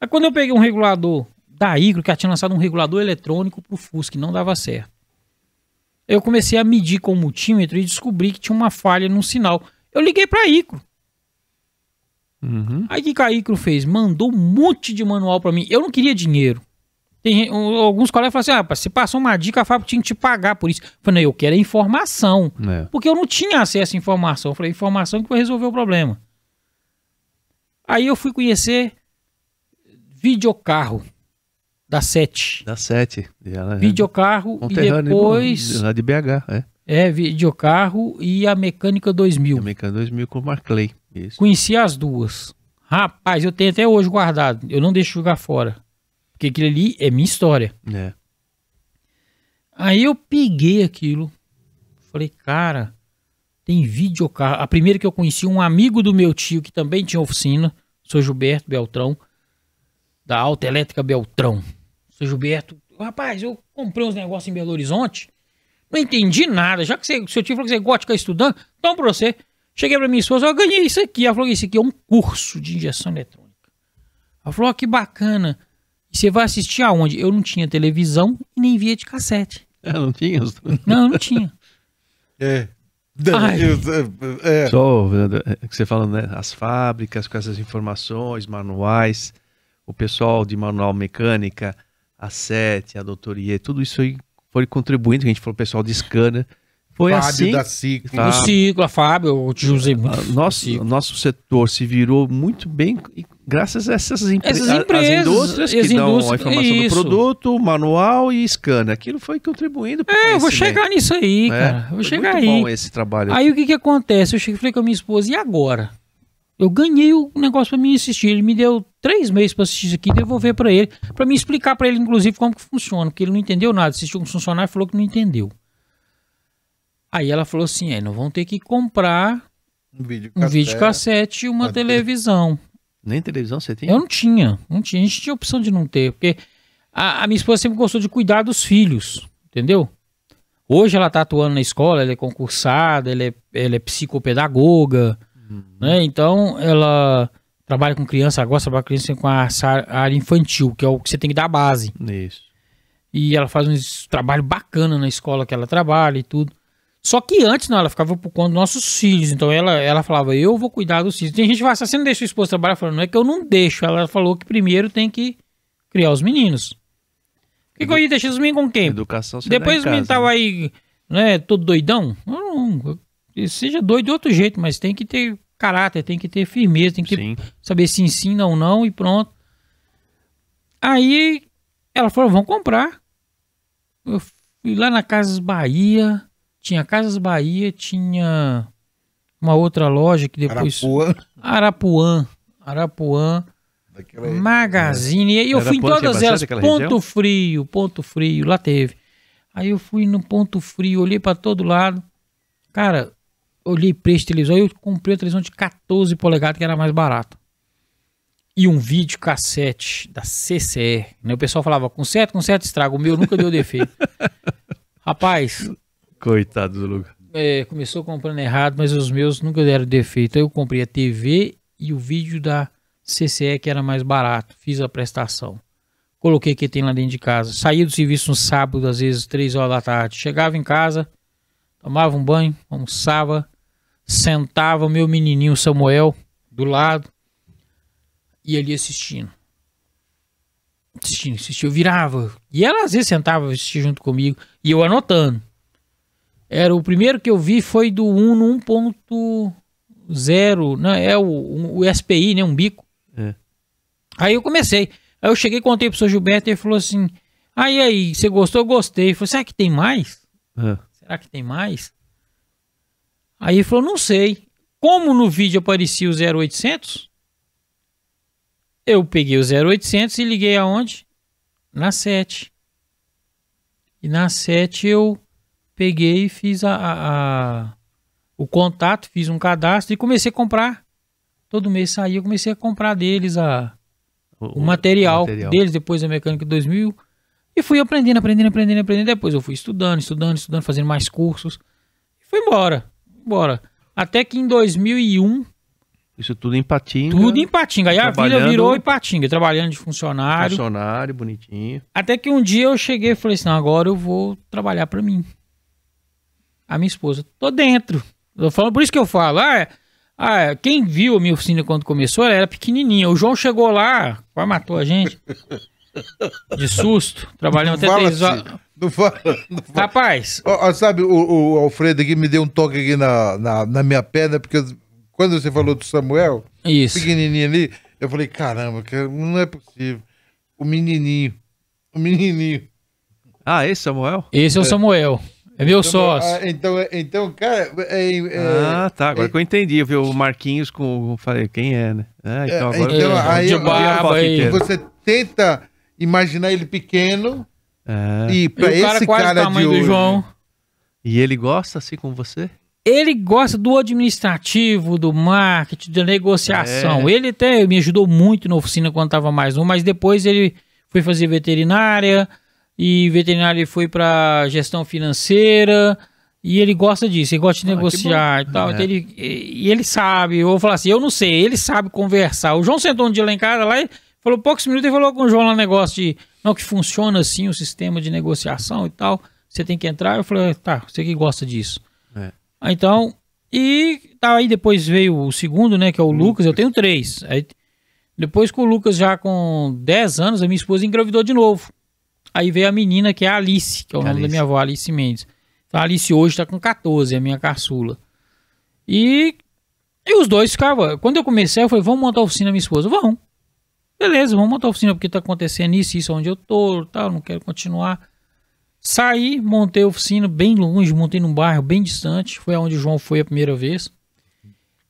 Aí quando eu peguei um regulador da Igro, que ela tinha lançado um regulador eletrônico pro Fusca, que não dava certo. Eu comecei a medir com o multímetro e descobri que tinha uma falha no sinal. Eu liguei pra Icro. Uhum. Aí o que que a Icro fez? Mandou um monte de manual pra mim. Eu não queria dinheiro. Tem, alguns colegas falaram assim: ah, rapaz, se passou uma dica, a fábrica tinha que te pagar por isso. Eu falei, não, eu quero é informação. É. Porque eu não tinha acesso à informação. Eu falei, informação que vai resolver o problema. Aí eu fui conhecer videocarro da Sete. Dá sete. E ela é Videocarro e depois Lá de BH, é. é videocarro e a Mecânica 2000. Americano 2000 com o Markley. Isso. Conheci as duas. Rapaz, eu tenho até hoje guardado. Eu não deixo jogar fora. Porque aquilo ali é minha história. É. Aí eu peguei aquilo. Falei, cara, tem videocarro. A primeira que eu conheci, um amigo do meu tio que também tinha oficina, sou Gilberto Beltrão, da Alta Elétrica Beltrão. Sou Gilberto, rapaz, eu comprei uns negócios em Belo Horizonte, não entendi nada. Já que você, seu tio falou que você gosta de ficar estudando, então pra você. Cheguei pra minha esposa, eu ganhei isso aqui. Ela falou, isso aqui é um curso de injeção eletrônica. Ela falou, ó, que bacana. E você vai assistir aonde? Eu não tinha televisão e nem via de cassete. É, não tinha. Não, eu não tinha. É. Ai. Eu- é. Só é, que você falando, né? As fábricas com essas informações, manuais, o pessoal de manual mecânica, a SET, a doutoria, tudo isso aí foi contribuindo, que a gente falou, o pessoal de scanner. Foi Fábio assim. da Ciclo. Tá. O ciclo, a Fábio, eu te usei muito. a- nosso, nosso setor se virou muito bem e graças a essas, empre Essas empresas, as indústrias que as dão a indústrias- informação isso. do produto, manual e scanner. Aquilo foi contribuindo para É, eu vou chegar nisso aí, cara. Eu vou chegar muito aí. bom esse trabalho. Aí o que que acontece? Eu cheguei falei com a minha esposa, e agora? Eu ganhei o negócio pra mim assistir. Ele me deu três meses pra assistir isso aqui e devolver pra ele. Pra me explicar pra ele, inclusive, como que funciona. Porque ele não entendeu nada. Assistiu um funcionário e falou que não entendeu. Aí ela falou assim, é, não vão ter que comprar Um vídeo um videocassete e Uma televisão. Nem televisão você tem? Eu não tinha, não tinha. A gente tinha opção de não ter, porque a, a minha esposa sempre gostou de cuidar dos filhos, entendeu? Hoje ela tá atuando na escola, ela é concursada, ela é, ela é psicopedagoga, né? Então ela trabalha com criança, ela gosta de trabalhar com criança com a a área infantil, que é o que você tem que dar base. Isso. E ela faz um trabalho bacana na escola que ela trabalha e tudo. Só que antes, não, ela ficava por conta dos nossos filhos. Então ela, ela falava, eu vou cuidar dos filhos. Tem gente que fala, assim, você não deixa sua esposa trabalhar? Falando, não é que eu não deixo. Ela falou que primeiro tem que criar os meninos. Por que, que eu ia deixar os meninos com quem? Educação você Depois os meninos estavam né? aí, né, todo doidão. Não, eu- seja doido de outro jeito, mas tem que ter caráter, tem que ter firmeza, tem que ter saber se ensina ou não e pronto. Aí Ela falou, vamos comprar. Eu fui lá na Casas Bahia, tinha Casas Bahia, tinha uma outra loja que depois... Arapuã. Arapuã. Arapuã. Daquela... Magazine. E aí eu fui em Arapuã todas elas. Ponto região? Frio, Ponto Frio, lá teve. Aí eu fui no Ponto Frio, olhei pra todo lado. Cara, olhei preço de televisão. Eu comprei a televisão de 14 polegadas, que era mais barato. E um vídeo cassete da CCE. Né? O pessoal falava, com certo, com certo estrago. O meu nunca deu defeito. Rapaz, Coitado do Lucas. é, começou comprando errado, mas os meus nunca deram defeito. Aí eu comprei a TV e o vídeo da CCE, que era mais barato. Fiz a prestação. Coloquei que tem lá dentro de casa. Saía do serviço no sábado, às vezes, três horas da tarde. Chegava em casa, tomava um banho, almoçava, sentava o meu menininho Samuel do lado e ali assistindo. Assistindo, assistindo. Eu virava. E ela às vezes sentava assistir junto comigo e eu anotando. Era o primeiro que eu vi foi do 1 no 1.0, né? É o, o SPI, né? Um bico. É. Aí eu comecei. Aí eu cheguei contei pro seu Gilberto e ele falou assim: Ah, e aí, você gostou? Eu gostei. Ele falou: Será que tem mais? Ah, Será que tem mais? Aí ele falou: Não sei. Como no vídeo aparecia o 0800, eu peguei o 0800 e liguei aonde? Na 7. E na 7 eu peguei e fiz a, a- a- o contato, fiz um cadastro e comecei a comprar. Todo mês saía, eu comecei a comprar deles a, o material, deles depois da mecânica 2000 e fui aprendendo, aprendendo, aprendendo, aprendendo. Depois eu fui estudando, estudando, estudando, fazendo mais cursos e fui embora, embora. Até que em 2001, Isso tudo em Patinga. tudo em Patinga. Aí a vila Trabalhando- virou em Patinga, trabalhando de funcionário. Funcionário, bonitinho. Até que um dia eu cheguei e falei assim: agora eu vou trabalhar pra mim. A minha esposa, tô dentro. Eu falo, por isso que eu falo, ah, ah, quem viu a minha oficina quando começou, ela era pequenininha. O João chegou lá, quase matou a gente. De susto, trabalhando Não até três horas. assim. Não fala, não fala. Rapaz, Ó, sabe, o, o Alfredo aqui me deu um toque aqui na, na, na minha perna, porque quando você falou do Samuel, isso. pequenininho ali, eu falei, caramba, cara, não é possível. O menininho, o menininho. Ah, esse Samuel? Esse é o Samuel. É meu sócio. Ah, então, é- então, cara, é, é- ah, tá. Agora é- que eu entendi. Eu vi o Marquinhos com. Falei, quem é, né? Ah, então É, agora. então, eu- aí de eu- barba aí. inteira. você tenta imaginar ele pequeno É. e E pra o cara esse cara de tamanho do hoje, João. E ele gosta assim com você? Ele gosta do administrativo, do marketing, da negociação. É. Ele até me ajudou muito na oficina quando estava mais um, mas depois ele foi fazer veterinária e veterinária ele foi para gestão financeira e ele gosta disso, ele gosta de Ah, negociar e tal. É. Então ele, e ele sabe, eu vou falar assim, eu não sei, ele sabe conversar. O João sentou um dia lá em casa lá e falou poucos minutos e falou com o João lá um negócio de não que funciona assim o sistema de negociação e tal. Você tem que entrar. Eu falei, tá, você que gosta disso. É. Então, e tá, aí depois veio o segundo, né, que é o Lucas, eu tenho três. Aí, depois com o Lucas já com 10 anos, a minha esposa engravidou de novo. Aí veio a menina, que é a Alice, que é o nome Alice. da minha avó, Alice Mendes. Então a Alice hoje tá com 14, é a minha caçula. E, e os dois ficavam. Quando eu comecei, eu falei, vamos montar a oficina, minha esposa. Vamos. Beleza, vamos montar a oficina, porque tá acontecendo isso, isso onde eu tô, tal, não quero continuar. Saí, montei a oficina bem longe, montei num bairro bem distante, foi aonde o João foi a primeira vez.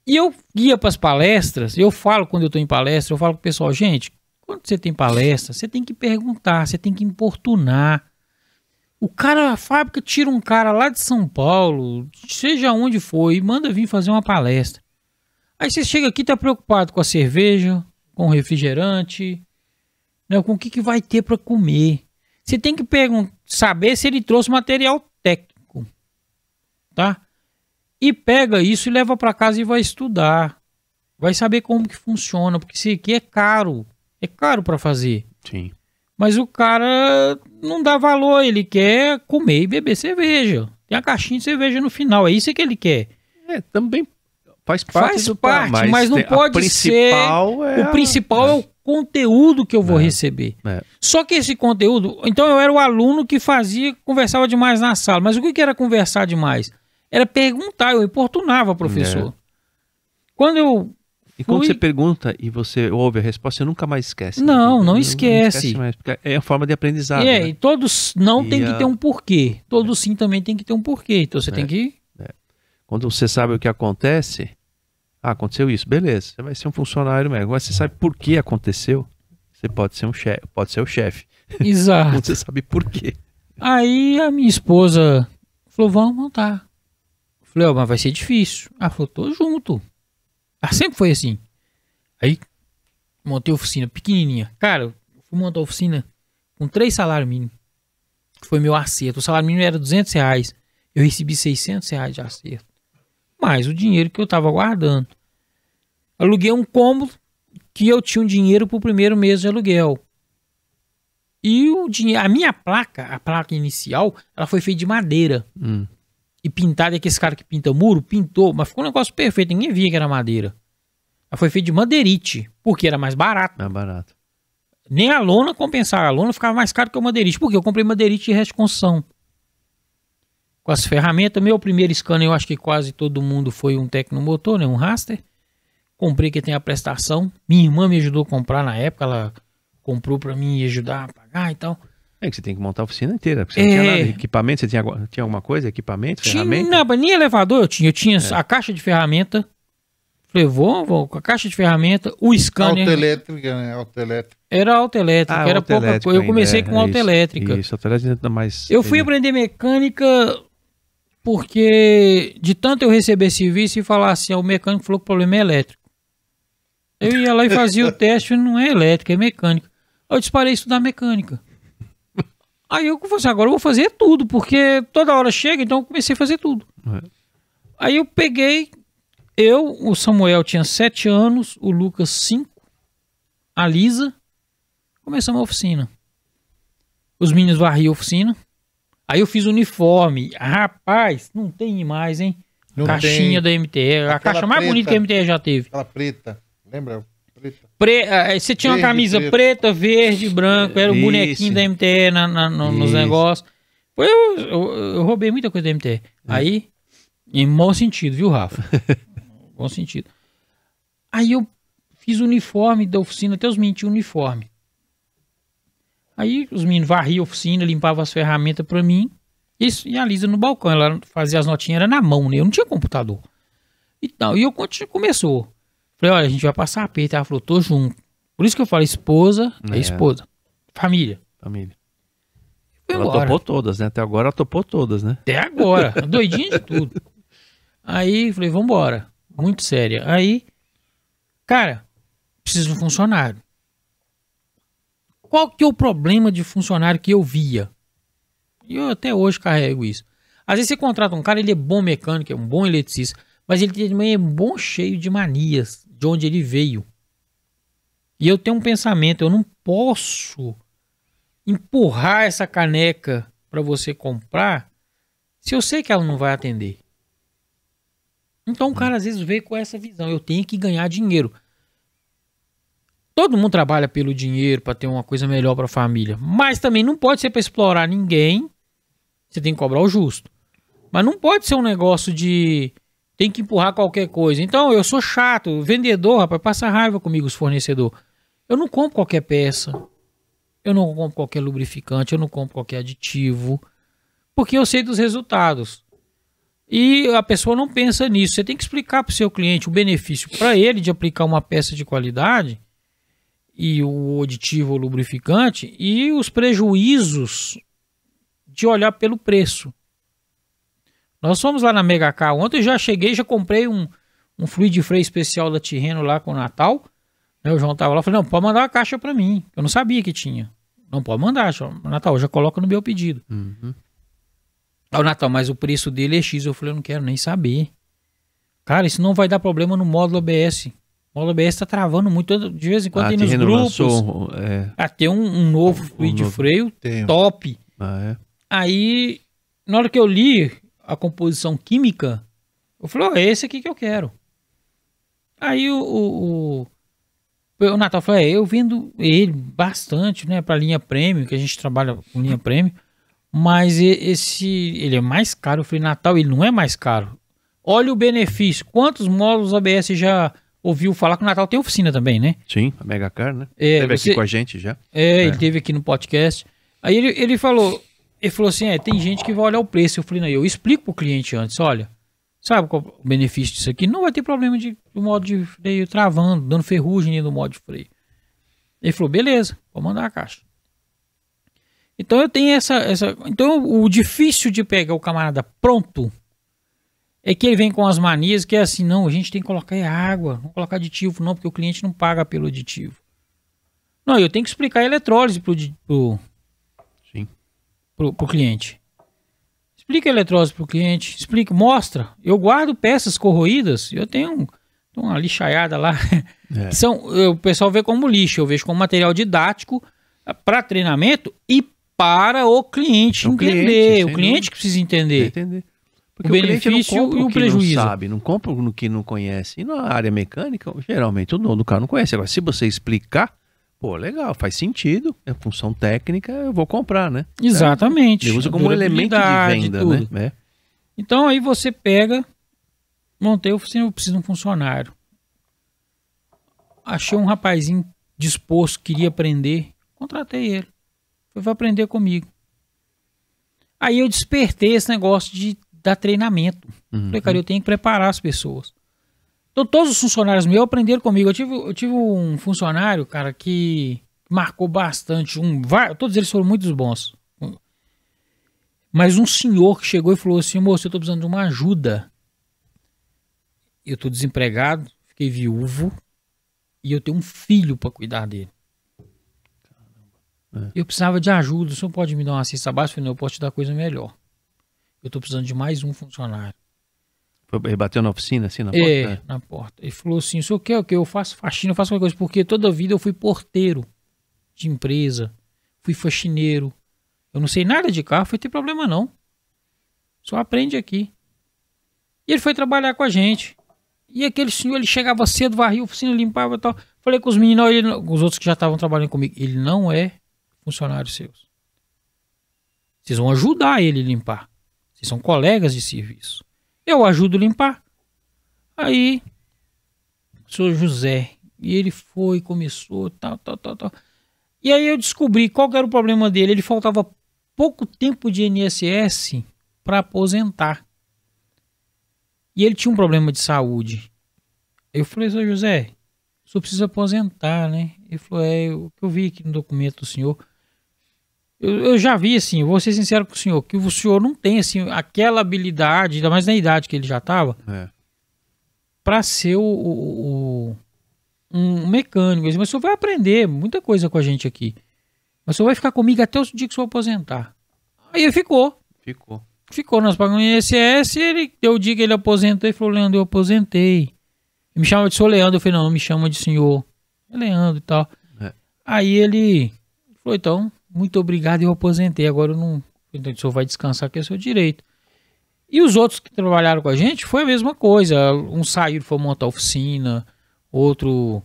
E eu ia para as palestras, eu falo quando eu tô em palestra, eu falo pro pessoal, gente, quando você tem palestra, você tem que perguntar, você tem que importunar. O cara, a fábrica tira um cara lá de São Paulo, seja onde for, e manda vir fazer uma palestra. Aí você chega aqui e tá preocupado com a cerveja, com o refrigerante, né, com o que, que vai ter para comer. Você tem que saber se ele trouxe material técnico, tá? E pega isso e leva para casa e vai estudar. Vai saber como que funciona, porque isso aqui é caro. É caro para fazer. Sim. Mas o cara não dá valor, ele quer comer e beber cerveja. Tem a caixinha de cerveja no final, é isso que ele quer. É, também faz parte Faz do parte, mas não tem- pode principal É o a- principal é. o conteúdo que eu vou É. receber. É. Só que esse conteúdo, então eu era o aluno que fazia, conversava demais na sala. Mas o que era conversar demais? Era perguntar, eu importunava o professor. É. Quando eu E quando você pergunta e você ouve a resposta, você nunca mais esquece. Não, não esquece. mais, porque é a forma de aprendizado. é, né? e todos não E tem que a- ter um porquê. Todos sim também tem que ter um porquê. Então você É. tem que. Quando você sabe o que acontece, ah, aconteceu isso, beleza, você vai ser um funcionário mesmo. Agora você sabe por que aconteceu, você pode ser um chefe, pode ser o chefe. Quando Exato. você sabe por quê. Aí a minha esposa falou: vamos montar. Falei, ó, mas vai ser difícil. Ela falou, tô junto. Ela sempre foi assim. Aí montei oficina pequenininha. Cara, fui montar oficina com três salários mínimos. Foi meu acerto. O salário mínimo era 200 reais. Eu recebi 600 reais de acerto. Mais o dinheiro que eu tava guardando. Aluguei um cômodo que eu tinha um dinheiro pro primeiro mês de aluguel. E o dinheiro, a minha placa, a placa inicial, ela foi feita de madeira Hum, e pintada. E aquele cara que pinta muro, pintou, mas ficou um negócio perfeito. Ninguém via que era madeira. Ela foi feita de madeirite, porque era mais barato. é barato. Nem a lona compensava. A lona ficava mais caro que o madeirite. Por quê? Eu comprei madeirite de resto de construção. Com as ferramentas. Meu primeiro scanner, eu acho que quase todo mundo foi um Tecnomotor, né? Um Raster. Comprei que tem a prestação. Minha irmã me ajudou a comprar na época. Ela comprou pra mim e ajudar a pagar e tal. É que você tem que montar a oficina inteira. Porque você É. não tinha nada. Equipamento, você tinha, alguma- tinha alguma coisa? Equipamento, Tinha, ferramenta? não, nem elevador eu tinha. Eu tinha a caixa de ferramenta. Falei, vou, vou com a caixa de ferramenta. O scanner Autoelétrica, né? Autoelétrica. era autoelétrica. Ah, era pouca coisa. Eu comecei é, com é isso, autoelétrica. Isso, autoelétrica ainda mais. Eu fui aprender mecânica porque de tanto eu receber serviço e falar assim, o mecânico falou que o problema é elétrico. Eu ia lá e fazia o teste, não é elétrico, é mecânica. Aí eu disparei estudar mecânica. Aí eu falei assim, agora eu vou fazer tudo, porque toda hora chega, então eu comecei a fazer tudo. É. Aí eu peguei, eu, o Samuel tinha sete anos, o Lucas cinco, a Lisa, começamos a oficina. Os meninos varriam a oficina. Aí eu fiz o uniforme. Rapaz, não tem mais, hein? Não Caixinha tem. da MTE. A Aquela caixa mais preta. bonita que a MTE já teve. Aquela preta. Lembra? Pre- eh, Você tinha uma Verde, camisa preto. preta, verde, branco. Era o Isso. bonequinho da MTE na, na- no- nos negócios. Foi, eu, eu- eu roubei muita coisa da MTE. Aí, em bom sentido, viu, Rafa? bom sentido. Aí eu fiz o uniforme da oficina, até os meninos tinham uniforme. Aí os meninos varriam a oficina, limpavam as ferramentas pra mim. Isso, e a Lisa no balcão, ela fazia as notinhas, era na mão, né? Eu não tinha computador. E tal, e eu conti- começou. Falei, olha, a gente vai passar aperto. Ela falou, tô junto. Por isso que eu falo, esposa é, É. esposa. Família. Família. Foi Ela embora. topou todas, né? Até agora ela topou todas, né? Até agora. doidinha de tudo. Aí falei, vambora. Muito séria. Aí, cara, preciso de um funcionário. Qual que é o problema de funcionário que eu via? E eu até hoje carrego isso. Às vezes você contrata um cara, ele é bom mecânico, é um bom eletricista, mas ele também é bom cheio de manias, de onde ele veio. E eu tenho um pensamento, eu não posso empurrar essa caneca para você comprar se eu sei que ela não vai atender. Então o cara às vezes veio com essa visão, eu tenho que ganhar dinheiro. Todo mundo trabalha pelo dinheiro para ter uma coisa melhor para a família, mas também não pode ser para explorar ninguém. Você tem que cobrar o justo. Mas não pode ser um negócio de tem que empurrar qualquer coisa. Então eu sou chato, vendedor, rapaz, passa raiva comigo os fornecedores. Eu não compro qualquer peça. Eu não compro qualquer lubrificante, eu não compro qualquer aditivo, porque eu sei dos resultados. E a pessoa não pensa nisso. Você tem que explicar para o seu cliente o benefício para ele de aplicar uma peça de qualidade e o aditivo ou lubrificante e os prejuízos de olhar pelo preço. Nós fomos lá na Mega Car ontem, já cheguei, já comprei um, um fluido de freio especial da Tirreno lá com o Natal. Né, o João tava lá, falei, não, pode mandar uma caixa para mim. Eu não sabia que tinha. Não pode mandar, João. Natal, já coloca no meu pedido. Uhum. Aí o Natal, mas o preço dele é X. Eu falei, eu não quero nem saber. Cara, isso não vai dar problema no módulo ABS. O módulo ABS tá travando muito. De vez em quando Ah, tem nos grupos. lançou, é, Ah, tem um, um novo fluido de novo. freio Tem. top. ah, é. Aí, na hora que eu li a composição química, eu falei, ó, é esse aqui que eu quero. Aí o, o, o, o Natal falou, é, eu vendo ele bastante, né, pra linha prêmio, que a gente trabalha com linha prêmio, mas esse, ele é mais caro. Eu falei, Natal, ele não é mais caro. Olha o benefício. Quantos módulos ABS já ouviu falar que o Natal tem oficina também, né? Sim, a Mega Car, né? É, Teve você- aqui com a gente já. É, ele teve aqui no podcast. Aí ele, ele falou, ele falou assim, é, tem gente que vai olhar o preço. Eu falei, não, eu explico pro cliente antes, olha, sabe qual o benefício disso aqui? Não vai ter problema de do modo de freio travando, dando ferrugem no modo de freio. Ele falou, beleza, vou mandar a caixa. Então eu tenho essa, essa. Então o difícil de pegar o camarada pronto é que ele vem com as manias que é assim, não, a gente tem que colocar é água, não colocar aditivo, não, porque o cliente não paga pelo aditivo. Não, eu tenho que explicar a eletrólise pro, pro. Pro, pro cliente. Explica a eletrólise pro cliente, explica, mostra. Eu guardo peças corroídas, eu tenho um- uma lixaiada lá. É. São, eu- o pessoal vê como lixo, eu vejo como material didático para treinamento e para o cliente O entender. cliente, o cliente que precisa entender. Entender. Porque O o, benefício e o o prejuízo. não sabe, não compra no que não conhece. E na área mecânica, geralmente o dono do carro não conhece. Agora, se você explicar, pô, legal, faz sentido, é função técnica, eu vou comprar, né? Exatamente. Ele usa como elemento de venda, tudo. né? É. Então aí você pega, montei a oficina, eu preciso de um funcionário. Achei um rapazinho disposto, queria aprender, contratei ele. Foi vai aprender comigo. Aí eu despertei esse negócio de dar treinamento. Uhum. Falei, cara, eu tenho que preparar as pessoas. Então todos os funcionários meus aprenderam comigo. Eu tive, eu tive um funcionário, cara, que marcou bastante. Um, todos eles foram muito bons. Mas um senhor que chegou e falou assim: moço, eu tô precisando de uma ajuda. Eu tô desempregado, fiquei viúvo e eu tenho um filho para cuidar dele. É. Eu precisava de ajuda. O senhor pode me dar uma cesta básica? Eu falei, não, eu posso te dar coisa melhor. Eu tô precisando de mais um funcionário. Ele bateu na oficina, assim, na É, porta? na porta. Ele falou assim: o senhor quer o quê? Eu faço faxina, eu faço qualquer coisa. Porque toda a vida eu fui porteiro de empresa, fui faxineiro. Eu não sei nada de carro, foi ter problema não. Só aprende aqui. E ele foi trabalhar com a gente. E aquele senhor, ele chegava cedo, varria a oficina, limpava e tal. Falei com os meninos, ele não- os outros que já estavam trabalhando comigo, ele não é funcionário seus. Vocês vão ajudar ele a limpar. Vocês são colegas de serviço. Eu ajudo a limpar. Aí, o José, e ele foi, começou, tal, tal, tal, tal. E aí eu descobri qual era o problema dele. Ele faltava pouco tempo de INSS para aposentar. E ele tinha um problema de saúde. Eu falei, senhor José, o senhor precisa aposentar, né? Ele falou, é, o que eu vi aqui no documento do senhor. Eu, eu já vi, assim, eu vou ser sincero com o senhor, que o senhor não tem, assim, aquela habilidade, ainda mais na idade que ele já estava, É. para ser o, o- o- um mecânico. Mas o senhor vai aprender muita coisa com a gente aqui. Mas o senhor vai ficar comigo até o dia que o senhor aposentar. Aí ele ficou. Ficou. Ficou, nós pagamos INSS, ele deu o dia que ele aposentou e falou, Leandro, eu aposentei. Ele me chama de senhor Leandro, eu falei, não, não me chama de senhor. É Leandro e tal. É. Aí ele falou, então, muito obrigado, eu aposentei, agora eu não... Então o senhor vai descansar, que é seu direito. E os outros que trabalharam com a gente foi a mesma coisa. Um saiu, foi montar oficina, outro...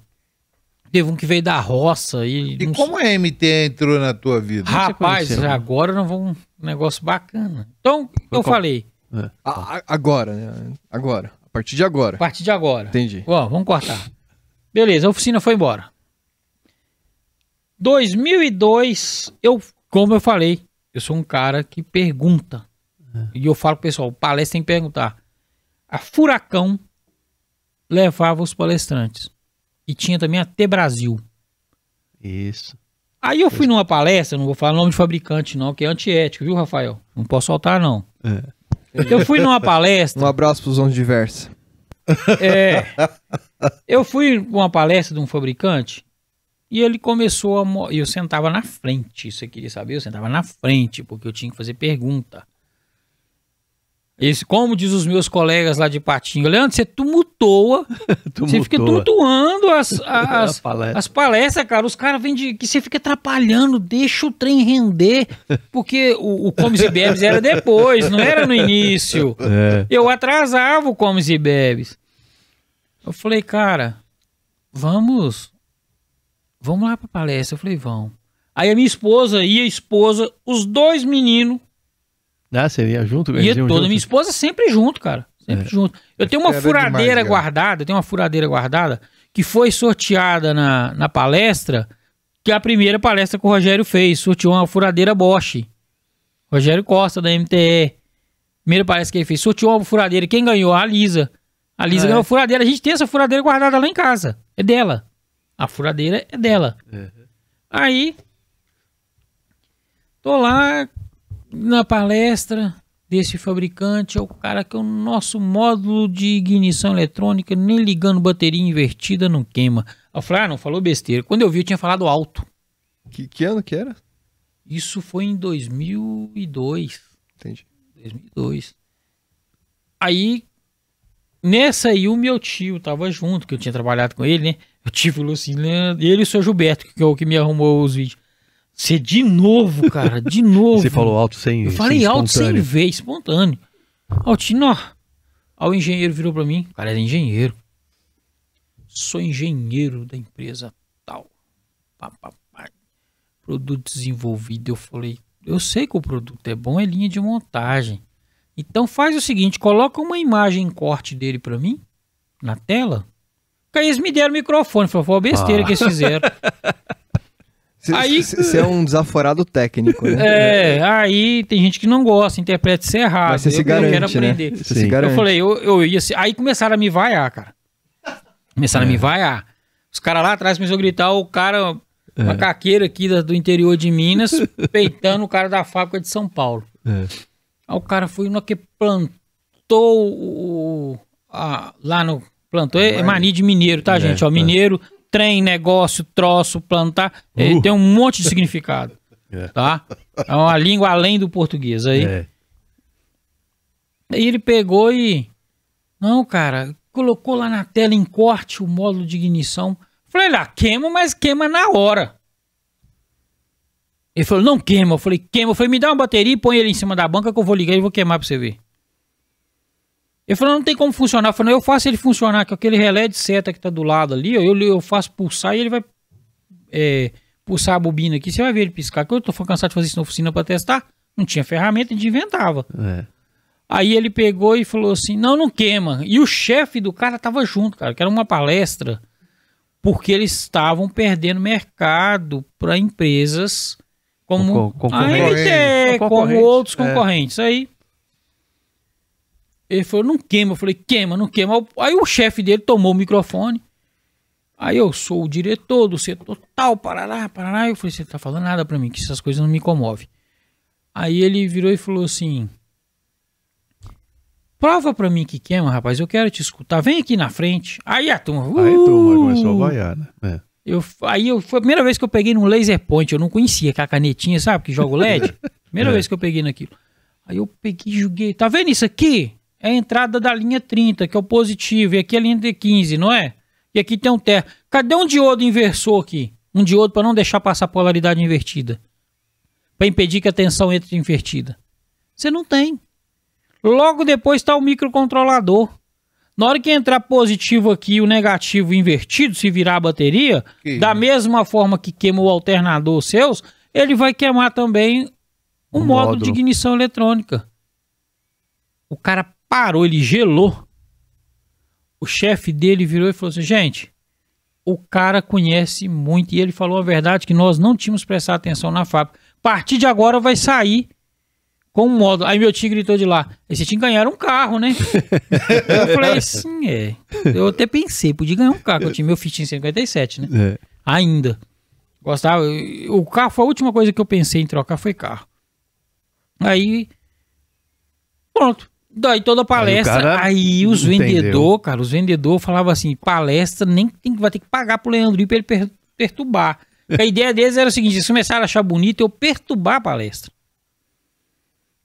Teve um que veio da roça e... E não como a MT entrou na tua vida? Rapaz, conheceu? agora nós vamos um negócio bacana. Então, eu qual? falei, A- a- agora, né? Agora. A partir de agora. a partir de agora. Entendi. Ó, vamos cortar. Beleza, a oficina foi embora. 2002, eu, como eu falei, eu sou um cara que pergunta. E eu falo pro pessoal, palestra tem que perguntar. A Furacão levava os palestrantes. E tinha também a T Brasil. Isso. Aí eu fui numa palestra, não vou falar o nome de fabricante não, que é antiético, viu, Rafael? Não posso soltar não. É. Eu fui numa palestra Um abraço pros ondas diversas. É. Eu fui uma palestra de um fabricante e ele começou a. E eu sentava na frente. Você queria saber? Eu sentava na frente, porque eu tinha que fazer pergunta. Esse, como diz os meus colegas lá de Patinho, Leandro, você tumultua, você fica Tumultua. tumultuando as, as, palestra. as palestras, cara. Os caras vêm de. que você fica atrapalhando, deixa o trem render. Porque o, o Comes e Bebes era depois, não era no início. É. Eu atrasava o Comes e Bebes. Eu falei, cara, vamos. Vamos lá pra palestra. Eu falei, vamos. Aí a minha esposa e a esposa, os dois meninos, Ah, você ia junto? ia toda. junto? Minha esposa sempre junto, cara. Sempre É. junto. Eu tenho uma furadeira demais, guardada, eu tenho uma furadeira guardada, que foi sorteada na, na palestra, que é a primeira palestra que o Rogério fez, sorteou uma furadeira Bosch. Rogério Costa, da MTE. Primeira palestra que ele fez, sorteou uma furadeira. Quem ganhou? A Lisa. A Lisa Ah, ganhou é? a furadeira. A gente tem essa furadeira guardada lá em casa. É dela. A furadeira é dela. Aí, tô lá na palestra desse fabricante, é o cara que é o nosso módulo de ignição eletrônica, nem ligando bateria invertida não queima. Eu falei, ah, não, falou besteira. Quando eu vi, eu tinha falado alto. Que, que ano que era? Isso foi em 2002. Entendi. 2002. Aí, nessa aí, o meu tio tava junto, que eu tinha trabalhado com ele, né? O tio falou assim, ele e o seu Gilberto, que é o que me arrumou os vídeos. Você de novo, cara, de novo. Você falou alto sem. Eu falei sem alto sem ver, espontâneo. Aí o tio, ó. Aí o engenheiro virou pra mim, o cara era engenheiro. Sou engenheiro da empresa tal. Pá, pá, pá. Produto desenvolvido. Eu falei, eu sei que o produto é bom, é linha de montagem. Então faz o seguinte, coloca uma imagem em corte dele pra mim, na tela. Aí eles me deram o microfone. Falei, foi uma besteira Ah. que eles fizeram. Você é um desaforado técnico, né? É, aí tem gente que não gosta, interpreta isso errado. Mas você se eu, eu quero garante, né? aprender. Você Sim. se garante. Eu falei, eu, eu ia. Aí começaram a me vaiar, cara. Começaram a me vaiar. Os caras lá atrás começaram a gritar, o cara, uma caqueira aqui do interior de Minas, peitando o cara da fábrica de São Paulo. É. Aí o cara foi no que plantou o. a- lá no. Plantou é, é mania de mineiro, tá, É, gente? Ó, é. mineiro, trem, negócio, troço, plantar. Uh. tem um monte de significado. É. Tá? É uma língua além do português. Aí, É. Aí ele pegou e. Não, cara, colocou lá na tela em corte o módulo de ignição. Falei, lá, queima, mas queima na hora. Ele falou, não queima. Eu falei, queima. Eu falei, me dá uma bateria e põe ele em cima da banca que eu vou ligar e vou queimar pra você ver. Ele falou, não tem como funcionar. Eu falei, eu faço ele funcionar com aquele relé de seta que tá do lado ali. Eu, eu faço pulsar e ele vai é, pulsar a bobina aqui. Você vai ver ele piscar. Que eu tô cansado de fazer isso na oficina pra testar. Não tinha ferramenta, a gente inventava. É. Aí ele pegou e falou assim: não, não queima. E o chefe do cara tava junto, cara, que era uma palestra, porque eles estavam perdendo mercado para empresas como a. MT, como Concorrentes, outros é. concorrentes. Aí ele falou: não queima. Eu falei: queima, não queima. Aí o chefe dele tomou o microfone. Aí eu sou o diretor do setor tal, parará, parará. Eu falei: você tá falando nada para mim, que essas coisas não me comovem. Aí ele virou e falou assim: Prova pra mim que queima, rapaz. Eu quero te escutar. Vem aqui na frente. Aí a turma. Aí a turma uh, começou a vaiar, né? É. eu, aí eu, foi a primeira vez que eu peguei num laser point. Eu não conhecia aquela canetinha, sabe? Que joga o LED. Primeira É. vez que eu peguei naquilo. Aí eu peguei e joguei. Tá vendo isso aqui? É a entrada da linha 30, que é o positivo. E aqui é a linha de 15, não é? E aqui tem um terra. Cadê um diodo inversor aqui? Um diodo pra não deixar passar a polaridade invertida. Pra impedir que a tensão entre invertida. Você não tem. Logo depois está o microcontrolador. Na hora que entrar positivo aqui e o negativo invertido, se virar a bateria, Que da mesma forma que queima o alternador seus, ele vai queimar também o O módulo, de módulo. ignição eletrônica. O cara parou, ele gelou. O chefe dele virou e falou assim: gente, o cara conhece muito. E ele falou a verdade que nós não tínhamos prestado atenção na fábrica. A partir de agora vai sair com um módulo. Aí meu tio gritou de lá: esse tinha que ganhar um carro, né? eu falei: sim, é. Eu até pensei, podia ganhar um carro. que Eu tinha meu Fiat em 57, né? É. Ainda. Gostava. O carro foi a última coisa que eu pensei em trocar foi carro. Aí. Pronto. Daí toda a palestra. cara Aí, os vendedores, cara, os vendedores falavam assim: palestra nem tem, vai ter que pagar pro Leandrinho pra ele per- perturbar. Porque a ideia deles era o seguinte: eles começaram a achar bonito eu perturbar a palestra.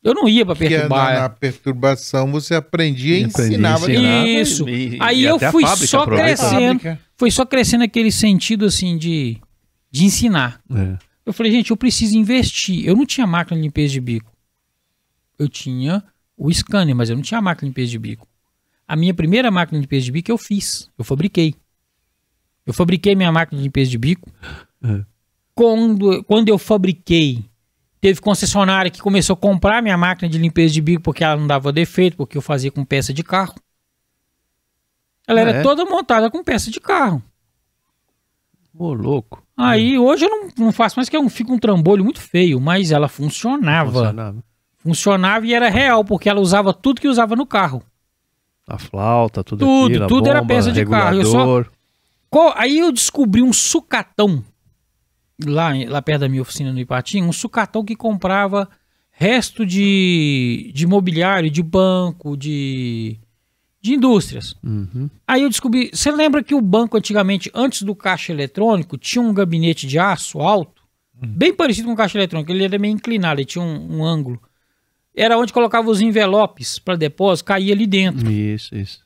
Eu não ia é perturbar. na, na perturbação você aprendia e ensinava. ensinava. Isso. e- Aí e eu fui fábrica só crescendo. Foi só crescendo aquele sentido assim de, de ensinar. É. Eu falei, gente, eu preciso investir. Eu não tinha máquina de limpeza de bico. Eu tinha o scanner, mas eu não tinha máquina de limpeza de bico. A minha primeira máquina de limpeza de bico eu fiz. Eu fabriquei. Eu fabriquei minha máquina de limpeza de bico. É. Quando, quando eu fabriquei, teve concessionária que começou a comprar minha máquina de limpeza de bico porque ela não dava defeito, porque eu fazia com peça de carro. Ela Ah, era é? toda montada com peça de carro. Ô, louco. Aí hoje eu não, não faço mais, que é um, fica um trambolho muito feio, mas ela funcionava. Funcionava. Funcionava e era real, porque ela usava tudo que usava no carro. A flauta, tudo, Tudo, aquilo, tudo era bomba, peça de carro, eu só- aí eu descobri um sucatão lá, lá perto da minha oficina no Ipatinga, um sucatão que comprava resto de, de mobiliário, de banco, de, de indústrias. Uhum. Aí eu descobri. Você lembra que o banco antigamente, antes do caixa eletrônico, tinha um gabinete de aço alto, bem parecido com o caixa eletrônico. Ele era meio inclinado, ele tinha um, um ângulo. Era onde colocava os envelopes para depósito, caía ali dentro. Isso, isso.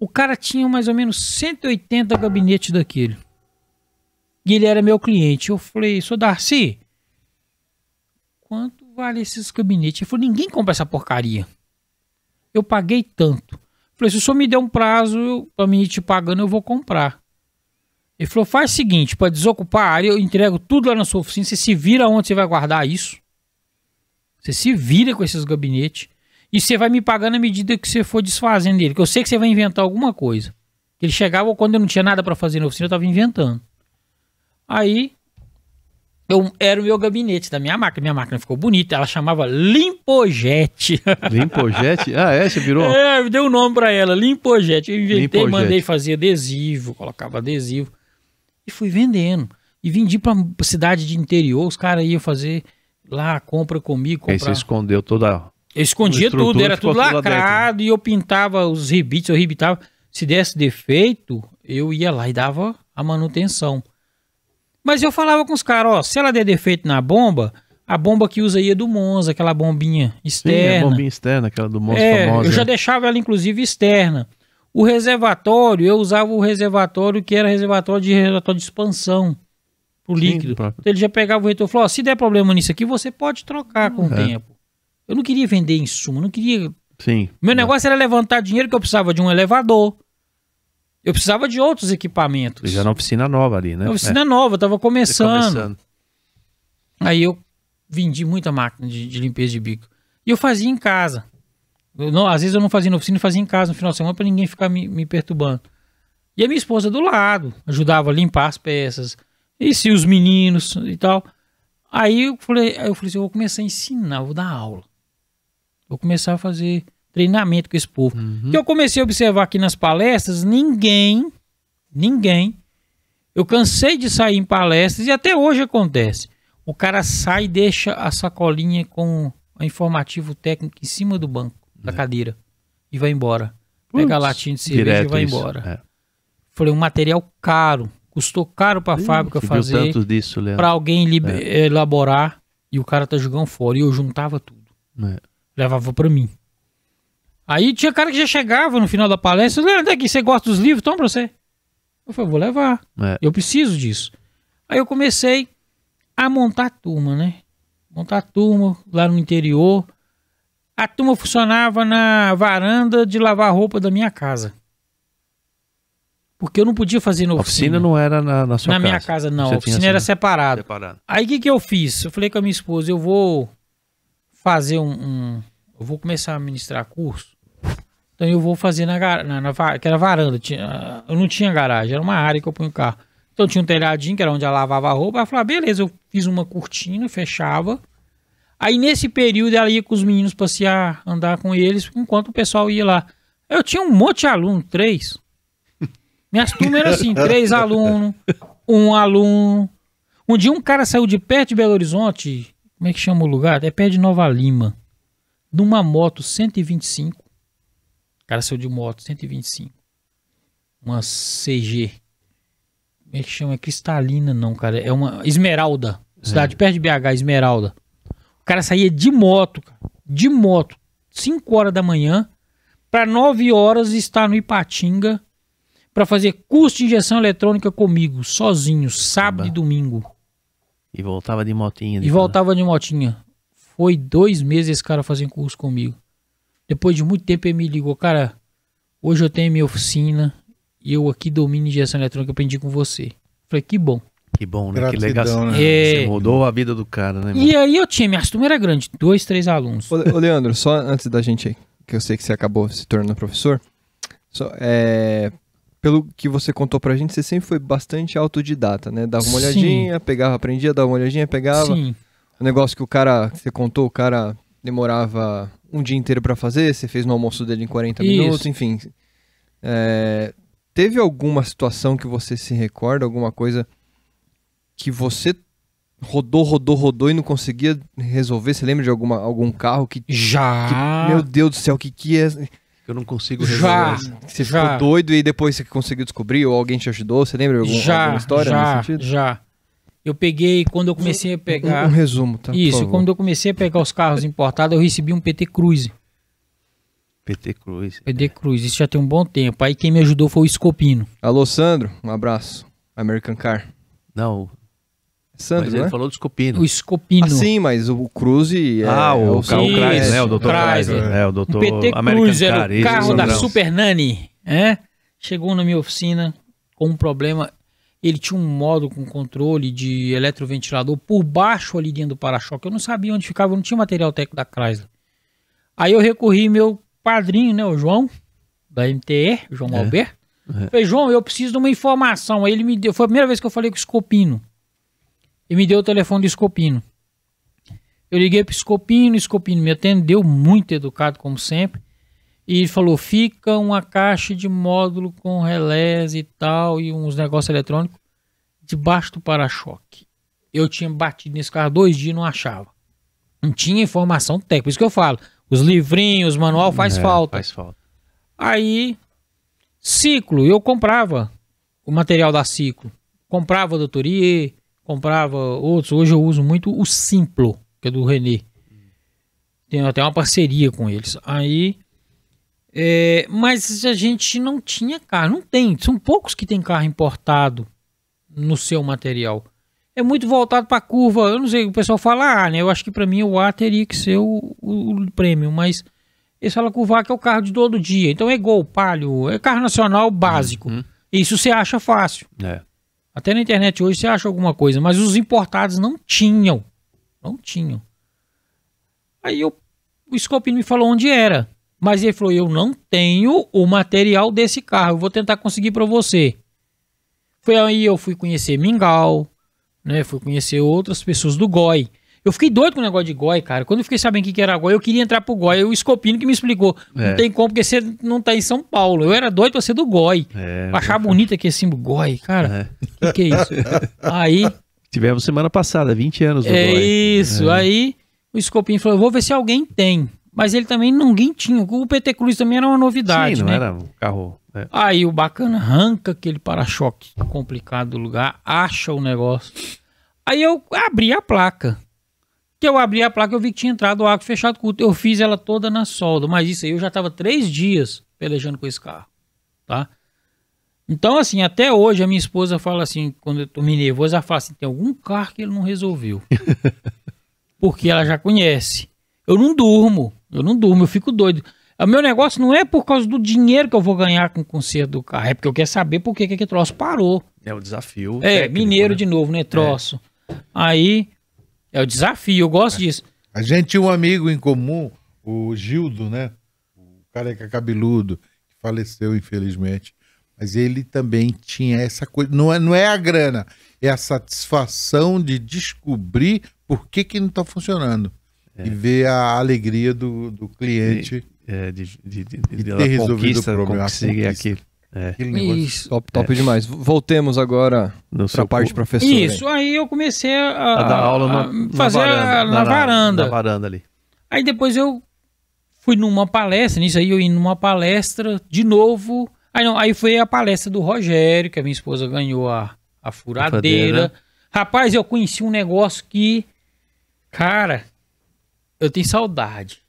O cara tinha mais ou menos 180 gabinetes daquele. E ele era meu cliente. Eu falei, sou Darcy, quanto vale esses gabinetes? Ele falou, ninguém compra essa porcaria. Eu paguei tanto. Eu falei, se o senhor me der um prazo pra mim ir te pagando, eu vou comprar. Ele falou, faz o seguinte, para desocupar a área, eu entrego tudo lá na sua oficina, você se vira onde você vai guardar isso. Você se vira com esses gabinetes. E você vai me pagando à medida que você for desfazendo dele. Que eu sei que você vai inventar alguma coisa. Ele chegava quando eu não tinha nada para fazer na oficina, eu tava inventando. Aí, eu, era o meu gabinete da minha máquina. Minha máquina ficou bonita. Ela chamava Limpojet. Limpojet? ah, é? Você virou? é, me deu o nome para ela, Limpojet. Eu inventei, Limpojet. mandei fazer adesivo, colocava adesivo. E fui vendendo. E vendi pra cidade de interior. Os caras iam fazer lá, compra comigo, Aí você escondeu toda. Eu escondia A tudo, era tudo lacrado e eu pintava os rebites, eu rebitava. Se desse defeito, eu ia lá e dava a manutenção. Mas eu falava com os caras, ó, se ela der defeito na bomba, a bomba que usa aí é do Monza, aquela bombinha Sim, a externa. bombinha externa, aquela do monstro é, famosa. eu já deixava ela inclusive externa. O reservatório, eu usava o reservatório que era reservatório de reservatório de expansão pro Sim, líquido. próprio. Então ele já pegava o retorno e falou: ó, se der problema nisso aqui, você pode trocar com o É. tempo. Eu não queria vender insumo, não queria. Sim. Meu negócio era levantar dinheiro que eu precisava de um elevador. Eu precisava de outros equipamentos. Já na oficina nova ali, né? Oficina nova, eu tava É, começando. começando. Aí eu vendi muita máquina de, de limpeza de bico. E eu fazia em casa. Eu não- às vezes eu não fazia na oficina, eu fazia em casa no final de semana para ninguém ficar me, me perturbando. E a minha esposa do lado, ajudava a limpar as peças. E se os meninos e tal. Aí eu falei, eu falei assim, eu vou começar a ensinar, vou dar aula. Vou começar a fazer treinamento com esse povo. Uhum. Que eu comecei a observar aqui nas palestras, ninguém, ninguém. Eu cansei de sair em palestras e até hoje acontece. O cara sai e deixa a sacolinha com o informativo técnico em cima do banco, da cadeira, e vai embora. Pega a latinha de cerveja e vai isso. embora. É. Falei, um material caro, custou caro para a fábrica fazer, para alguém libe- elaborar, e o cara tá jogando fora. E eu juntava tudo É. levava pra mim. Aí tinha cara que já chegava no final da palestra, Leandro, aqui, você gosta dos livros? Toma pra você. Eu falei, vou levar. É. Eu preciso disso. Aí eu comecei a montar a turma, né? Montar a turma lá no interior. A turma funcionava na varanda de lavar roupa da minha casa. Porque eu não podia fazer na A oficina. oficina não era na, na sua na casa. minha casa, não. Você A oficina era separada. separado. Aí o que, que eu fiz? Eu falei com a minha esposa, eu vou fazer um, um- Eu vou começar a ministrar curso. Então eu vou fazer na, na, na que era varanda. Tinha, eu não tinha garagem, era uma área que eu ponho o carro. Então tinha um telhadinho, que era onde ela lavava a roupa. Ela falou, ah, beleza, eu fiz uma cortina, fechava. Aí nesse período ela ia com os meninos passear, andar com eles, enquanto o pessoal ia lá. Eu tinha um monte de aluno, três. Minhas turmas eram assim, três alunos, um aluno. Um dia um cara saiu de perto de Belo Horizonte, como é que chama o lugar? É perto de Nova Lima, numa moto 125. O cara saiu de moto 125. Uma CG. Como é que chama? É cristalina, não, cara. É uma Esmeralda. Cidade perto de BH, Esmeralda. O cara saía de moto, cara. De moto. 5 horas da manhã. Para 9 horas estar no Ipatinga. Para fazer curso de injeção eletrônica comigo, sozinho, sábado Bah. e domingo. E voltava de motinha. E voltava de motinha. Foi dois meses esse cara fazendo curso comigo. Depois de muito tempo ele me ligou, cara, hoje eu tenho minha oficina e eu aqui domino injeção eletrônica, eu aprendi com você. Falei, que bom. Que bom, né? que Gratidão, legal. né? É. Você mudou a vida do cara, né? E aí eu tinha, minha turma era grande, dois, três alunos. Ô, ô, Leandro, só antes da gente, que eu sei que você acabou se tornando professor, só, é, pelo que você contou pra gente, você sempre foi bastante autodidata, né? Dava uma Sim. olhadinha, pegava, aprendia, dava uma olhadinha, pegava. Sim. O negócio que o cara, que você contou, o cara demorava um dia inteiro pra fazer, você fez no almoço dele em 40 Isso. minutos, enfim. É, teve alguma situação que você se recorda, alguma coisa que você rodou, rodou, rodou e não conseguia resolver? Você lembra de alguma, algum carro que, Já. que- meu Deus do céu, o que que é? Eu não consigo Já. resolver. isso. Você Já. ficou doido e depois você conseguiu descobrir ou alguém te ajudou? Você lembra algum, já, alguma história já, nesse sentido? já. Eu peguei, quando eu comecei a pegar... Um, um resumo, tá? por Isso, favor. quando eu comecei a pegar os carros importados, eu recebi um PT Cruise. PT Cruz. PT Cruise, isso já tem um bom tempo. Aí quem me ajudou foi o Escopino. Alô, Sandro, um abraço. American Car. Não, Sandro, mas ele né? falou do Escopino. O Escopino. Ah, sim, mas o Cruze é, ah, o, é carro Isso, Chrysler, né? O Dr. Chrysler. Chrysler. É, o O Dr. PT American Cruise era o isso, carro da Sandrão. Super Nani, é? Chegou na minha oficina com um problema. Ele tinha um modo com controle de eletroventilador por baixo ali dentro do para-choque. Eu não sabia onde ficava, eu não tinha material técnico da Chrysler. Aí eu recorri meu padrinho, né, o João, da MTE, o João É. Alberto. É. Falei, João, eu preciso de uma informação. Aí ele me deu, foi a primeira vez que eu falei com o Scopino. Ele me deu o telefone do Scopino. Eu liguei Scopino, o Scopino me atendeu, muito educado como sempre. E ele falou: fica uma caixa de módulo com relés e tal, e uns negócios eletrônicos debaixo do para-choque. Eu tinha batido nesse carro dois dias e não achava. Não tinha informação técnica. Por isso que eu falo: os livrinhos, manual faz É, falta. Faz falta. Aí, Ciclo, eu comprava o material da Ciclo. Comprava o Doutorier, comprava outros. Hoje eu uso muito o Simplo, que é do René. Tenho até uma parceria com eles. Aí. é, mas a gente não tinha carro, não tem. São poucos que tem carro importado no seu material. É muito voltado para curva. Eu não sei, o pessoal fala A, né? Eu acho que para mim o A teria que ser o, o, o prêmio, mas eles falam que o VAC é o carro de todo dia. Então é Gol, Palio, é carro nacional básico. Uhum. Isso você acha fácil. É. Até na internet hoje você acha alguma coisa, mas os importados não tinham. Não tinham. Aí eu, o Scopino me falou onde era. Mas ele falou: Eu não tenho o material desse carro. Eu vou tentar conseguir para você. Foi aí eu fui conhecer Mingau, né? Fui conhecer outras pessoas do GOI. Eu fiquei doido com o negócio de GOI, cara. Quando eu fiquei sabendo o que era GOI, eu queria entrar pro GOI. O Scopino que me explicou. É. Não tem como, porque você não tá em São Paulo. Eu era doido pra ser do GOI. É, Eu achava bonito aquele símbolo GOI, cara. É. O que, que é isso? Aí, Tivemos semana passada, 20 anos do é Goi. isso. Aí o Scopinho falou: vou ver se alguém tem. Mas ele também ninguém tinha. O PT Cruz também era uma novidade, Sim, não né? era um carro... é. Aí o bacana arranca aquele para-choque complicado do lugar, acha o negócio. Aí eu abri a placa. Que eu abri a placa, eu vi que tinha entrado o arco fechado curto. Eu fiz ela toda na solda. Mas isso aí eu já tava três dias pelejando com esse carro. Tá? Então, assim, até hoje a minha esposa fala assim, quando eu tô me nervoso, ela fala assim: tem algum carro que ele não resolveu. Porque ela já conhece. Eu não durmo. Eu não durmo, eu fico doido. O meu negócio não é por causa do dinheiro que eu vou ganhar com o conserto do carro, é porque eu quero saber por que que troço parou. É o desafio É, técnico, mineiro né? de novo, né? Troço. Aí é o desafio, eu gosto disso. A gente tinha um amigo em comum, o Gildo, né? O careca cabeludo, que faleceu, infelizmente. Mas ele também tinha essa coisa. Não é, não é a grana, é a satisfação de descobrir por que, que não está funcionando. É. E ver a alegria do, do cliente. É, de, de, de, de, ter resolvido conquista, o problema, conseguir conquista. aquilo. É. Isso. Top, top demais. Voltemos agora no pra seu parte cu- professora. Isso, aí eu comecei a, a dar aula a na, na fazer a- varanda, na, varanda. Na varanda ali. Aí depois eu fui numa palestra, nisso aí eu ia numa palestra de novo. Aí, não, aí foi a palestra do Rogério, que a minha esposa ganhou a, a furadeira. furadeira. Rapaz, eu conheci um negócio que, cara, eu tenho saudade.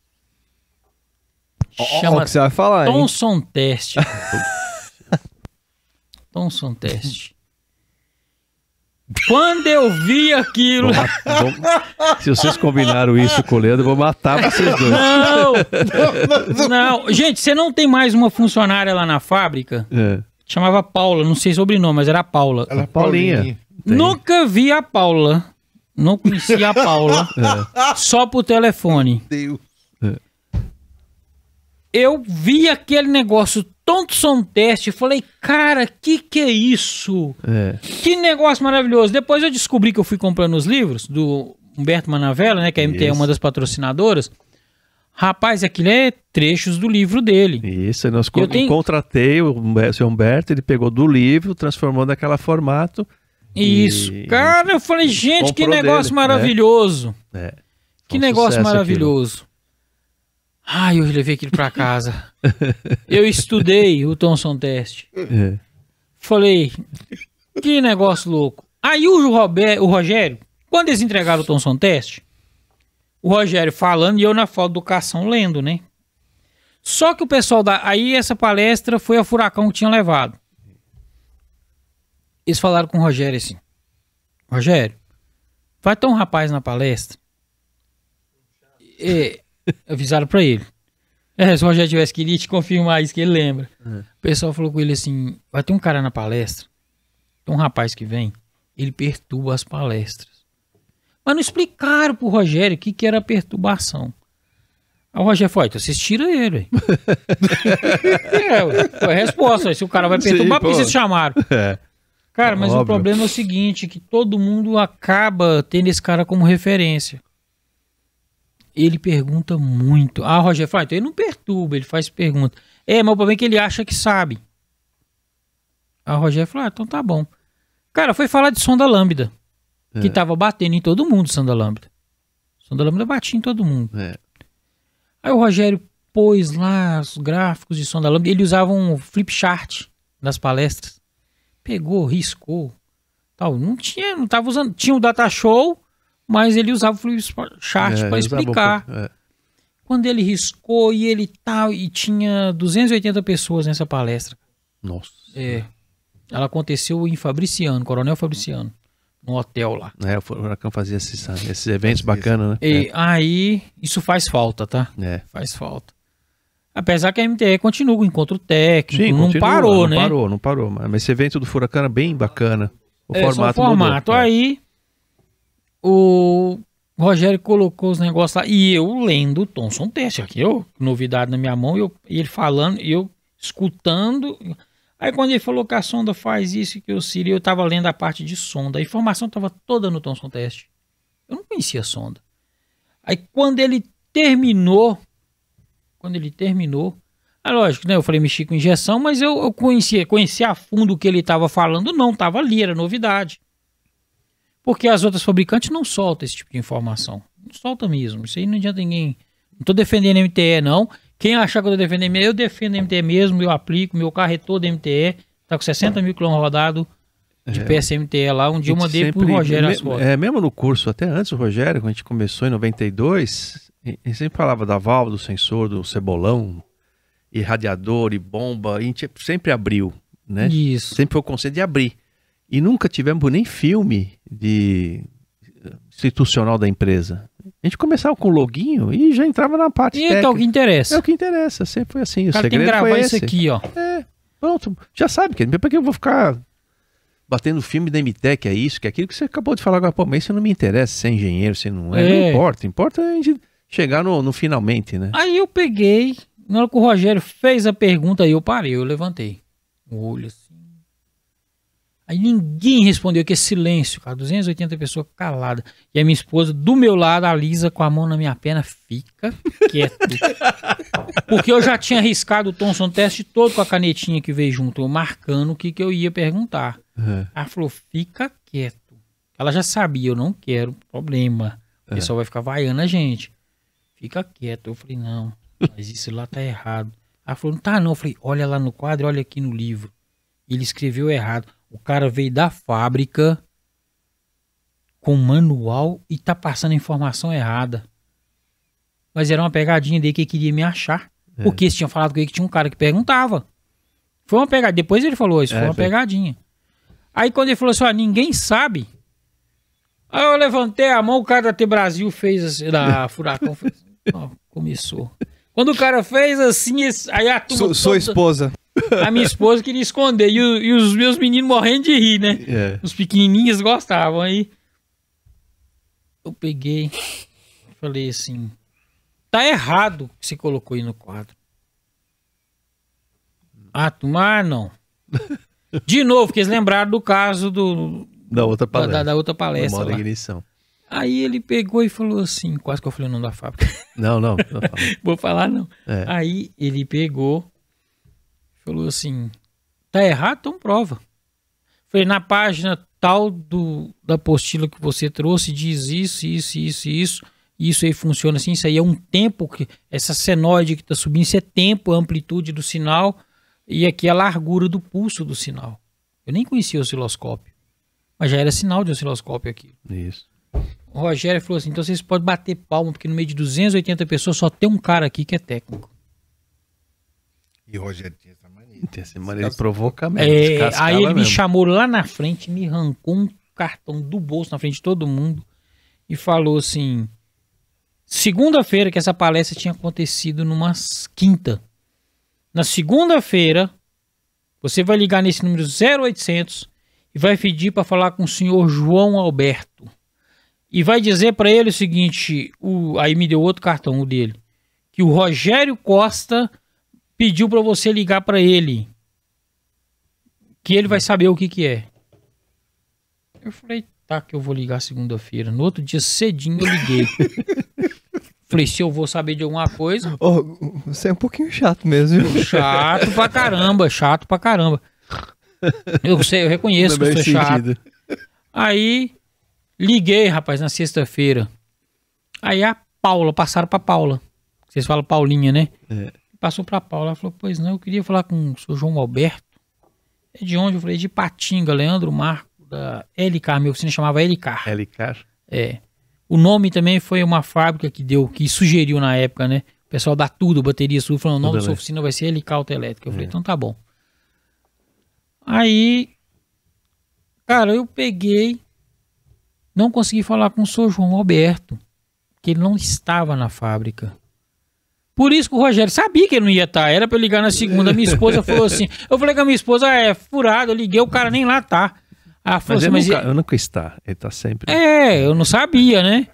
Chama o que você vai falar, hein? Thomson Test. Thomson Test. Quando eu vi aquilo. Vou vou- se vocês combinaram isso com o Leandro, eu vou matar vocês dois. Não! Não, gente, você não tem mais uma funcionária lá na fábrica? É. Chamava Paula, não sei sobrenome, mas era Paula. Ela é Paulinha. Paulinha. Nunca vi a Paula. Não conhecia a Paula. Só por telefone. Deus. Eu vi aquele negócio Thompson Test. Eu falei, cara, que que é isso? É. Que negócio maravilhoso. Depois eu descobri que eu fui comprando os livros do Humberto Manavella, né? Que a MT é uma das patrocinadoras. Rapaz, aquilo é trechos do livro dele. Isso, nós Eu tenho- contratei o seu Humberto, ele pegou do livro, transformou naquela formato. Isso. E- Cara, eu falei, gente, que negócio dele, maravilhoso. É. Que Um negócio maravilhoso. Ai, eu levei aquilo pra casa. eu estudei o Thomson Test. É. Falei, que negócio louco. Aí o, Rober- o Rogério, quando eles entregaram o Thomson Test, o Rogério falando e eu na foto do Cação lendo, né? Só que o pessoal da. Aí essa palestra foi a Furacão que tinha levado. Eles falaram com o Rogério assim: Rogério, vai ter um rapaz na palestra. É, avisaram pra ele. É, se o Rogério tivesse querido te confirmar isso que ele lembra. O pessoal falou com ele assim: vai ter um cara na palestra, tem um rapaz que vem, ele perturba as palestras. Mas não explicaram pro Rogério o que, que era perturbação. Aí o Rogério falou: então vocês tiram ele. ué." é, foi a resposta. Se o cara vai perturbar, por que vocês chamaram? É. Cara, mas o Óbvio. problema é o seguinte, que todo mundo acaba tendo esse cara como referência. Ele pergunta muito. Ah, Rogério fala, então ele não perturba, ele faz pergunta. É, mas o problema é que ele acha que sabe. Aí o Rogério falou, ah, então tá bom. Cara, foi falar de sonda lambda, que É. tava batendo em todo mundo, sonda lambda. Sonda lambda batia em todo mundo. É. Aí o Rogério pôs lá os gráficos de sonda lambda. Ele usava um flip chart nas palestras. Pegou, riscou. Tal. Não tinha, não tava usando. Tinha o data show, mas ele usava o flip chart É, para explicar. é. Quando ele riscou e ele tal, e tinha 280 pessoas nessa palestra. Nossa. É. Ela aconteceu em Fabriciano, Coronel Fabriciano, no hotel lá. É, o Furacão fazia esses, esses eventos bacanas, né? E aí, isso faz falta, tá? É. Faz falta. Apesar que a MTE continua com encontro técnico, Sim, não continua, parou, não né? parou, não parou. Mas esse evento do Furacão era bem bacana. O É, só formato o formato. mudou. É. Aí o Rogério colocou os negócios lá e eu lendo o Thomson Teste aqui, eu, novidade na minha mão, eu, ele falando, eu escutando. Aí quando ele falou que a sonda faz isso que eu Siri, eu tava lendo a parte de sonda. A informação tava toda no Thomson Teste. Eu não conhecia a sonda. Aí quando ele terminou, quando ele terminou, é lógico, né? Eu falei mexi com injeção, mas eu, eu conhecia, conhecia a fundo o que ele estava falando, não, estava ali, era novidade. Porque as outras fabricantes não soltam esse tipo de informação. Não solta mesmo. Isso aí não adianta ninguém. Não tô defendendo MTE, não. Quem achar que eu tô defendendo MTE, eu defendo MTE mesmo, eu aplico, meu carro é todo MTE, tá com 60 mil quilômetros rodado de PSMTE lá. Um dia eu mandei pro sempre- Rogério as fotos. É, mesmo no curso, até antes do Rogério, quando a gente começou em 92, e- ele sempre falava da válvula, do sensor, do cebolão, e radiador, e bomba, e a gente sempre abriu, né? Isso. Sempre foi o conceito de abrir. E nunca tivemos nem filme de institucional da empresa. A gente começava com o loguinho e já entrava na parte E então, o que técnica. interessa? É o que interessa, sempre foi assim. o O cara tem que segredo gravar isso esse. aqui, ó. Pronto, já sabe, que pra que eu vou ficar batendo filme da MTEC, é isso, que é aquilo que você acabou de falar agora, pô, mas isso não me interessa, se é engenheiro, se não é, É. não importa, importa a gente chegar no, no finalmente, né? Aí eu peguei, na hora que o Rogério fez a pergunta, aí eu parei, eu levantei o olho assim. Aí ninguém respondeu, que silêncio, cara, 280 pessoas caladas. E a minha esposa do meu lado, a Lisa, com a mão na minha perna, fica quieto. Porque eu já tinha arriscado o Thomson teste todo com a canetinha que veio junto, eu marcando o que, que eu ia perguntar. É. Ela falou, fica quieto. Ela já sabia, eu não quero problema. O pessoal vai ficar vaiando a gente. Fica quieto. Eu falei, não, mas isso lá tá errado. Ela falou, não tá não. Eu falei, olha lá no quadro, olha aqui no livro. Ele escreveu errado. O cara veio da fábrica com manual e tá passando informação errada. Mas era uma pegadinha dele que ele queria me achar. É. Porque eles tinham falado com ele que tinha um cara que perguntava. Foi uma pegadinha. Depois ele falou isso, É, foi uma foi. pegadinha. Aí quando ele falou assim, ó, ninguém sabe. Aí eu levantei a mão, o cara da T Brasil fez assim, da Furacão fez assim, ó, começou. Quando o cara fez assim, aí a turma Su- sua toda- esposa. A minha esposa queria esconder e, o- e os meus meninos morrendo de rir, né? É. Os pequenininhos gostavam. Aí eu peguei, falei assim: tá errado o que você colocou aí no quadro. Ah, turma, ah, não. De novo, porque eles lembraram do caso do, Da outra palestra. da- da outra palestra. ignição. Aí ele pegou e falou assim, quase que eu falei o nome da fábrica. Não, não. não. Vou falar não. É. Aí ele pegou, falou assim, tá errado, então prova. Falei, na página tal do, da apostila que você trouxe, diz isso, isso, isso, isso. Isso aí funciona assim, isso aí é um tempo, que essa senoide que tá subindo, isso é tempo, a amplitude do sinal, e aqui a largura do pulso do sinal. Eu nem conhecia o osciloscópio, mas já era sinal de osciloscópio aqui. Isso. O Rogério falou assim: então vocês podem bater palma, porque no meio de 280 pessoas só tem um cara aqui que é técnico. E Rogério tinha essa mania. Tem essa maneira de provocar mesmo. É, aí ele me mesmo. chamou lá na frente, me arrancou um cartão do bolso na frente de todo mundo e falou assim: segunda-feira que essa palestra tinha acontecido numa quinta. Na segunda-feira, você vai ligar nesse número 0800 e vai pedir para falar com o senhor João Alberto. E vai dizer para ele o seguinte: o, aí me deu outro cartão, o dele, que o Rogério Costa pediu para você ligar para ele que ele vai saber o que que é. Eu falei, tá, que eu vou ligar segunda-feira. No outro dia, cedinho, eu liguei. falei, se eu vou saber de alguma coisa, Ó, você é um pouquinho chato mesmo, viu? chato pra caramba, chato pra caramba. Eu sei, eu reconheço que eu mesmo sou chato. Aí, liguei, rapaz, na sexta-feira. Aí a Paula, passaram pra Paula. Vocês falam Paulinha, né? É. Passou pra Paula, ela falou, pois não, eu queria falar com o senhor João Alberto. É de onde? Eu falei, de Patinga, Leandro Marco, da LK, minha oficina chamava LK. Helicar. É. O nome também foi uma fábrica que deu, que sugeriu na época, né? O pessoal da Tudo, Bateria Sul, falando, o nome da sua oficina vai ser LK Autoelétrica. Eu É. falei, então tá bom. Aí, cara, eu peguei, não consegui falar com o senhor João Alberto, que ele não estava na fábrica. Por isso que o Rogério sabia que ele não ia estar. Era pra eu ligar na segunda. Minha esposa falou assim. Eu falei com a minha esposa, ah, é furado. Eu liguei, o cara nem lá tá. Falou Mas, assim, ele mas nunca, nunca está. Ele está sempre. é, eu não sabia, né?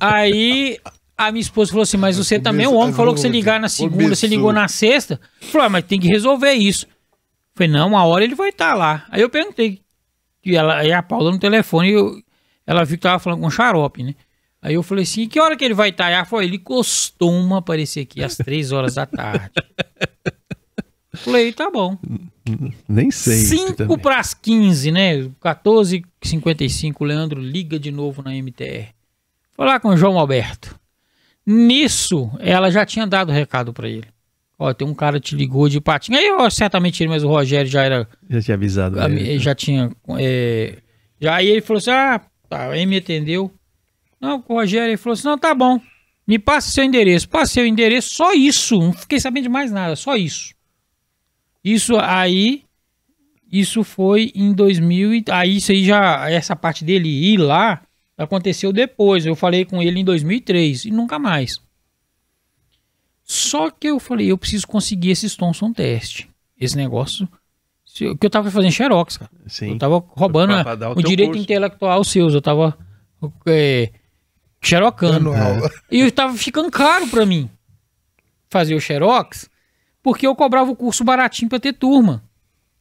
Aí a minha esposa falou assim: Mas você também, o homem falou que você ligar na segunda, você ligou na sexta. Falou, ah, mas tem que resolver isso. Falei, não, uma hora ele vai estar lá. Aí eu perguntei. E ela, aí a Paula no telefone, eu- ela viu que tava falando com xarope, né? Aí eu falei assim: que hora que ele vai estar? Ela falou: ele costuma aparecer aqui às três horas da tarde. Falei, tá bom. Nem sei. 5 também. para as 15, né? 14h55, o Leandro liga de novo na MTR. Falar com o João Alberto. Nisso, ela já tinha dado recado para ele. Ó, tem um cara te ligou de patinho. Aí, ó, certamente ele, mas o Rogério já era. Já tinha avisado. a- ele. Já tinha. é, já aí ele falou assim: ah, tá, aí me atendeu. Não, o Rogério falou assim: não, tá bom. Me passa seu endereço. Passei o endereço, só isso. Não fiquei sabendo de mais nada, só isso. Isso aí, isso foi em 2000 e aí isso aí já essa parte dele ir lá aconteceu depois. Eu falei com ele em 2003 e nunca mais. Só que eu falei, eu preciso conseguir esse Thomson teste. Esse negócio que eu tava fazendo xerox, cara. Sim. Eu tava roubando Pra- pra o o direito curso. intelectual seus, eu tava é, xerocando. Aula. E eu tava ficando caro pra mim fazer o xerox, porque eu cobrava o curso baratinho pra ter turma.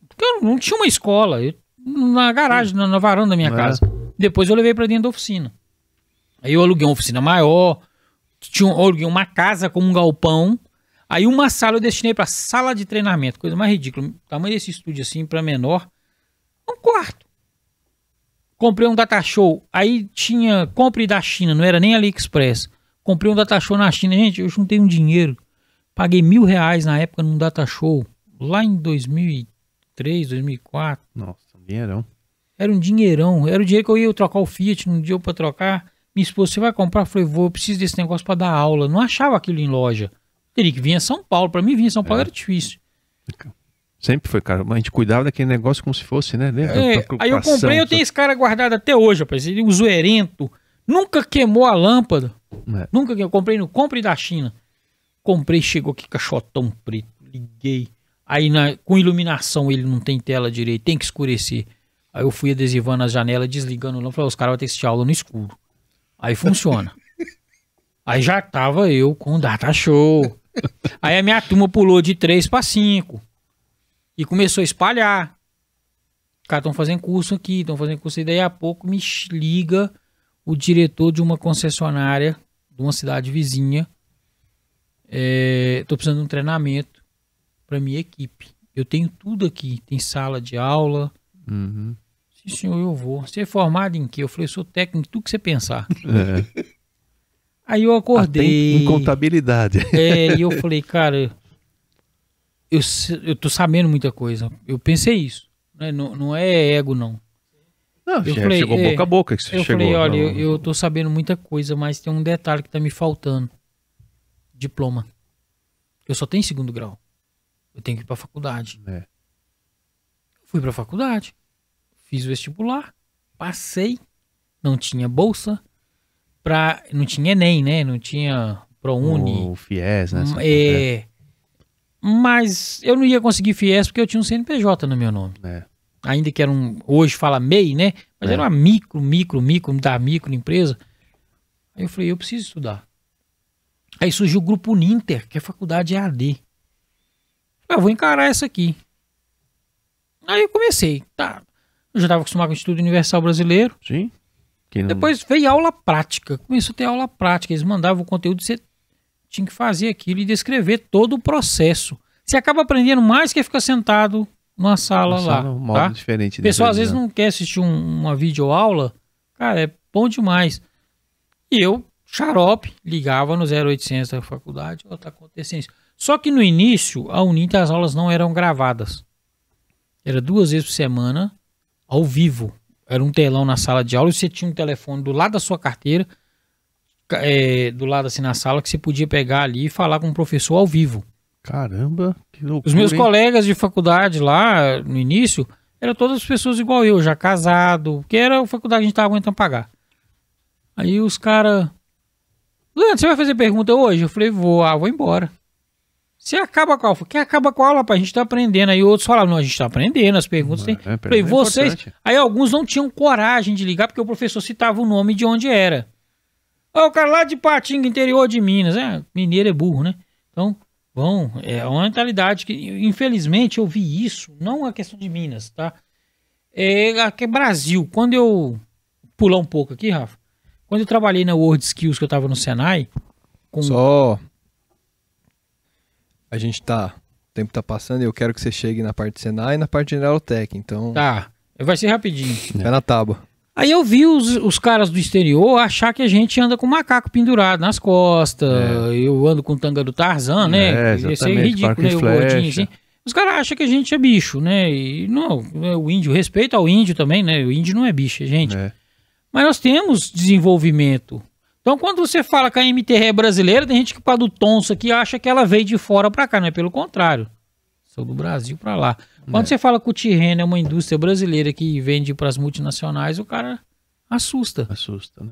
Porque eu não tinha uma escola, eu- na garagem, na, na varanda da minha É. casa. Depois eu levei pra dentro da oficina. Aí eu aluguei uma oficina maior, tinha, um- aluguei uma casa com um galpão. Aí uma sala eu destinei pra sala de treinamento, coisa mais ridícula. O tamanho desse estúdio assim pra menor, um quarto. Comprei um data show, aí tinha compre da China, não era nem AliExpress. Comprei um data show na China, gente, eu juntei um dinheiro, paguei mil reais na época num data show, lá em 2003, 2004. Nossa, um dinheirão. Era um dinheirão. Era o dinheiro que eu ia trocar o Fiat, não deu pra trocar. Minha esposa, você vai comprar? Eu falei, vou, eu preciso desse negócio pra dar aula. Não achava aquilo em loja. Teria que vir em São Paulo. Pra mim, vir em São Paulo era difícil. Sempre foi, cara. Mas a gente cuidava daquele negócio como se fosse, né? É, aí eu comprei, eu tenho esse cara guardado até hoje, rapaz. Ele um zoerento. Nunca queimou a lâmpada. É. Nunca que eu comprei no Compre da China. Comprei, chegou aqui caixotão preto. Liguei. Aí na- com iluminação ele não tem tela direito, tem que escurecer. Aí eu fui adesivando as janelas, desligando o lâmpada. Falei, os caras vão ter que assistir aula no escuro. Aí funciona. Aí já tava eu com o data show. Aí a minha turma pulou de 3 para 5. E começou a espalhar. Cara, estão fazendo curso aqui, estão fazendo curso. E daí a pouco me liga o diretor de uma concessionária de uma cidade vizinha. É, tô precisando de um treinamento para minha equipe. Eu tenho tudo aqui. Tem sala de aula. Uhum. Sim, senhor, eu vou. Você é formado em quê? Eu falei, eu sou técnico, tudo que você pensar. É. Aí eu Até acordei. em contabilidade. É, e eu falei, cara, eu, tô sabendo muita coisa. Eu pensei isso. Né? Não, não é ego, não. Não, Eu falei, chegou é, boca a boca que você Eu chegou. falei, olha, não- eu, eu tô sabendo muita coisa, mas tem um detalhe que tá me faltando. Diploma. Eu só tenho segundo grau. Eu tenho que ir pra faculdade. É. Fui pra faculdade. Fiz o vestibular. Passei. Não tinha bolsa. Pra, não tinha Enem, né? Não tinha ProUni. O FIES, né? Hum, É, mas eu não ia conseguir FIES porque eu tinha um CNPJ no meu nome. é. Ainda que era um. Hoje fala MEI, né? Mas É. era uma micro, micro, micro, da micro empresa. Aí eu falei, eu preciso estudar. Aí surgiu o grupo Uninter, que é faculdade EAD. Falei, eu vou encarar essa aqui. Aí eu comecei. Tá. Eu já estava acostumado com o Estudo Universal Brasileiro. Sim. Não- Depois veio aula prática. Começou a ter aula prática. Eles mandavam o conteúdo, você tinha que fazer aquilo e descrever todo o processo. Você acaba aprendendo mais que ficar sentado numa sala lá. um modo tá? diferente. O pessoal às vezes não quer assistir um- uma videoaula. Cara, é bom demais. E eu, xarope, ligava no 0800 da faculdade, ó, tá acontecendo isso. Só que no início, a Uninter, as aulas não eram gravadas. Era duas vezes por semana, ao vivo. Era um telão na sala de aula e você tinha um telefone do lado da sua carteira, ca- é, do lado assim na sala, que você podia pegar ali e falar com o professor ao vivo. Caramba, que loucura. Os meus hein? colegas de faculdade lá, no início, eram todas pessoas igual eu, já casado, que era a faculdade que a gente tava aguentando pagar. Aí os caras. Leandro, você vai fazer pergunta hoje? Eu falei, vou, ah, vou embora. Você acaba com a aula? Quem acaba com a aula, pá? A gente tá aprendendo. Aí outros falaram, não, a gente tá aprendendo, as perguntas tem. É, Falei, é vocês. importante. Aí alguns não tinham coragem de ligar, porque o professor citava o nome de onde era. Ó, o cara lá de Patinga, interior de Minas. É, mineiro é burro, né? Então, vão. É uma mentalidade que, infelizmente, eu vi isso. Não a questão de Minas, tá? É aqui é Brasil. Quando eu. Pular um pouco aqui, Rafa. Quando eu trabalhei na World Skills, que eu tava no Senai. Com, Só. A gente tá. O tempo tá passando e eu quero que você chegue na parte de Senai e na parte de Neurotech. Então, Tá. Vai ser rapidinho. vai na tábua. Aí eu vi os, os caras do exterior achar que a gente anda com macaco pendurado nas costas. Eu ando com tanga do Tarzan, né? É, ser exatamente, ridículo, né? O gordinho assim. Os caras acham que a gente é bicho, né? E não, é o índio, respeito ao índio também, né? O índio não é bicho, é gente. É. Mas nós temos desenvolvimento. Então, quando você fala que a MTR é brasileira, tem gente que para do Tonso aqui acha que ela veio de fora para cá, não é pelo contrário. Sou do Brasil para lá. Quando você fala que o Tirreno é uma indústria brasileira que vende para as multinacionais, o cara assusta. Assusta, né?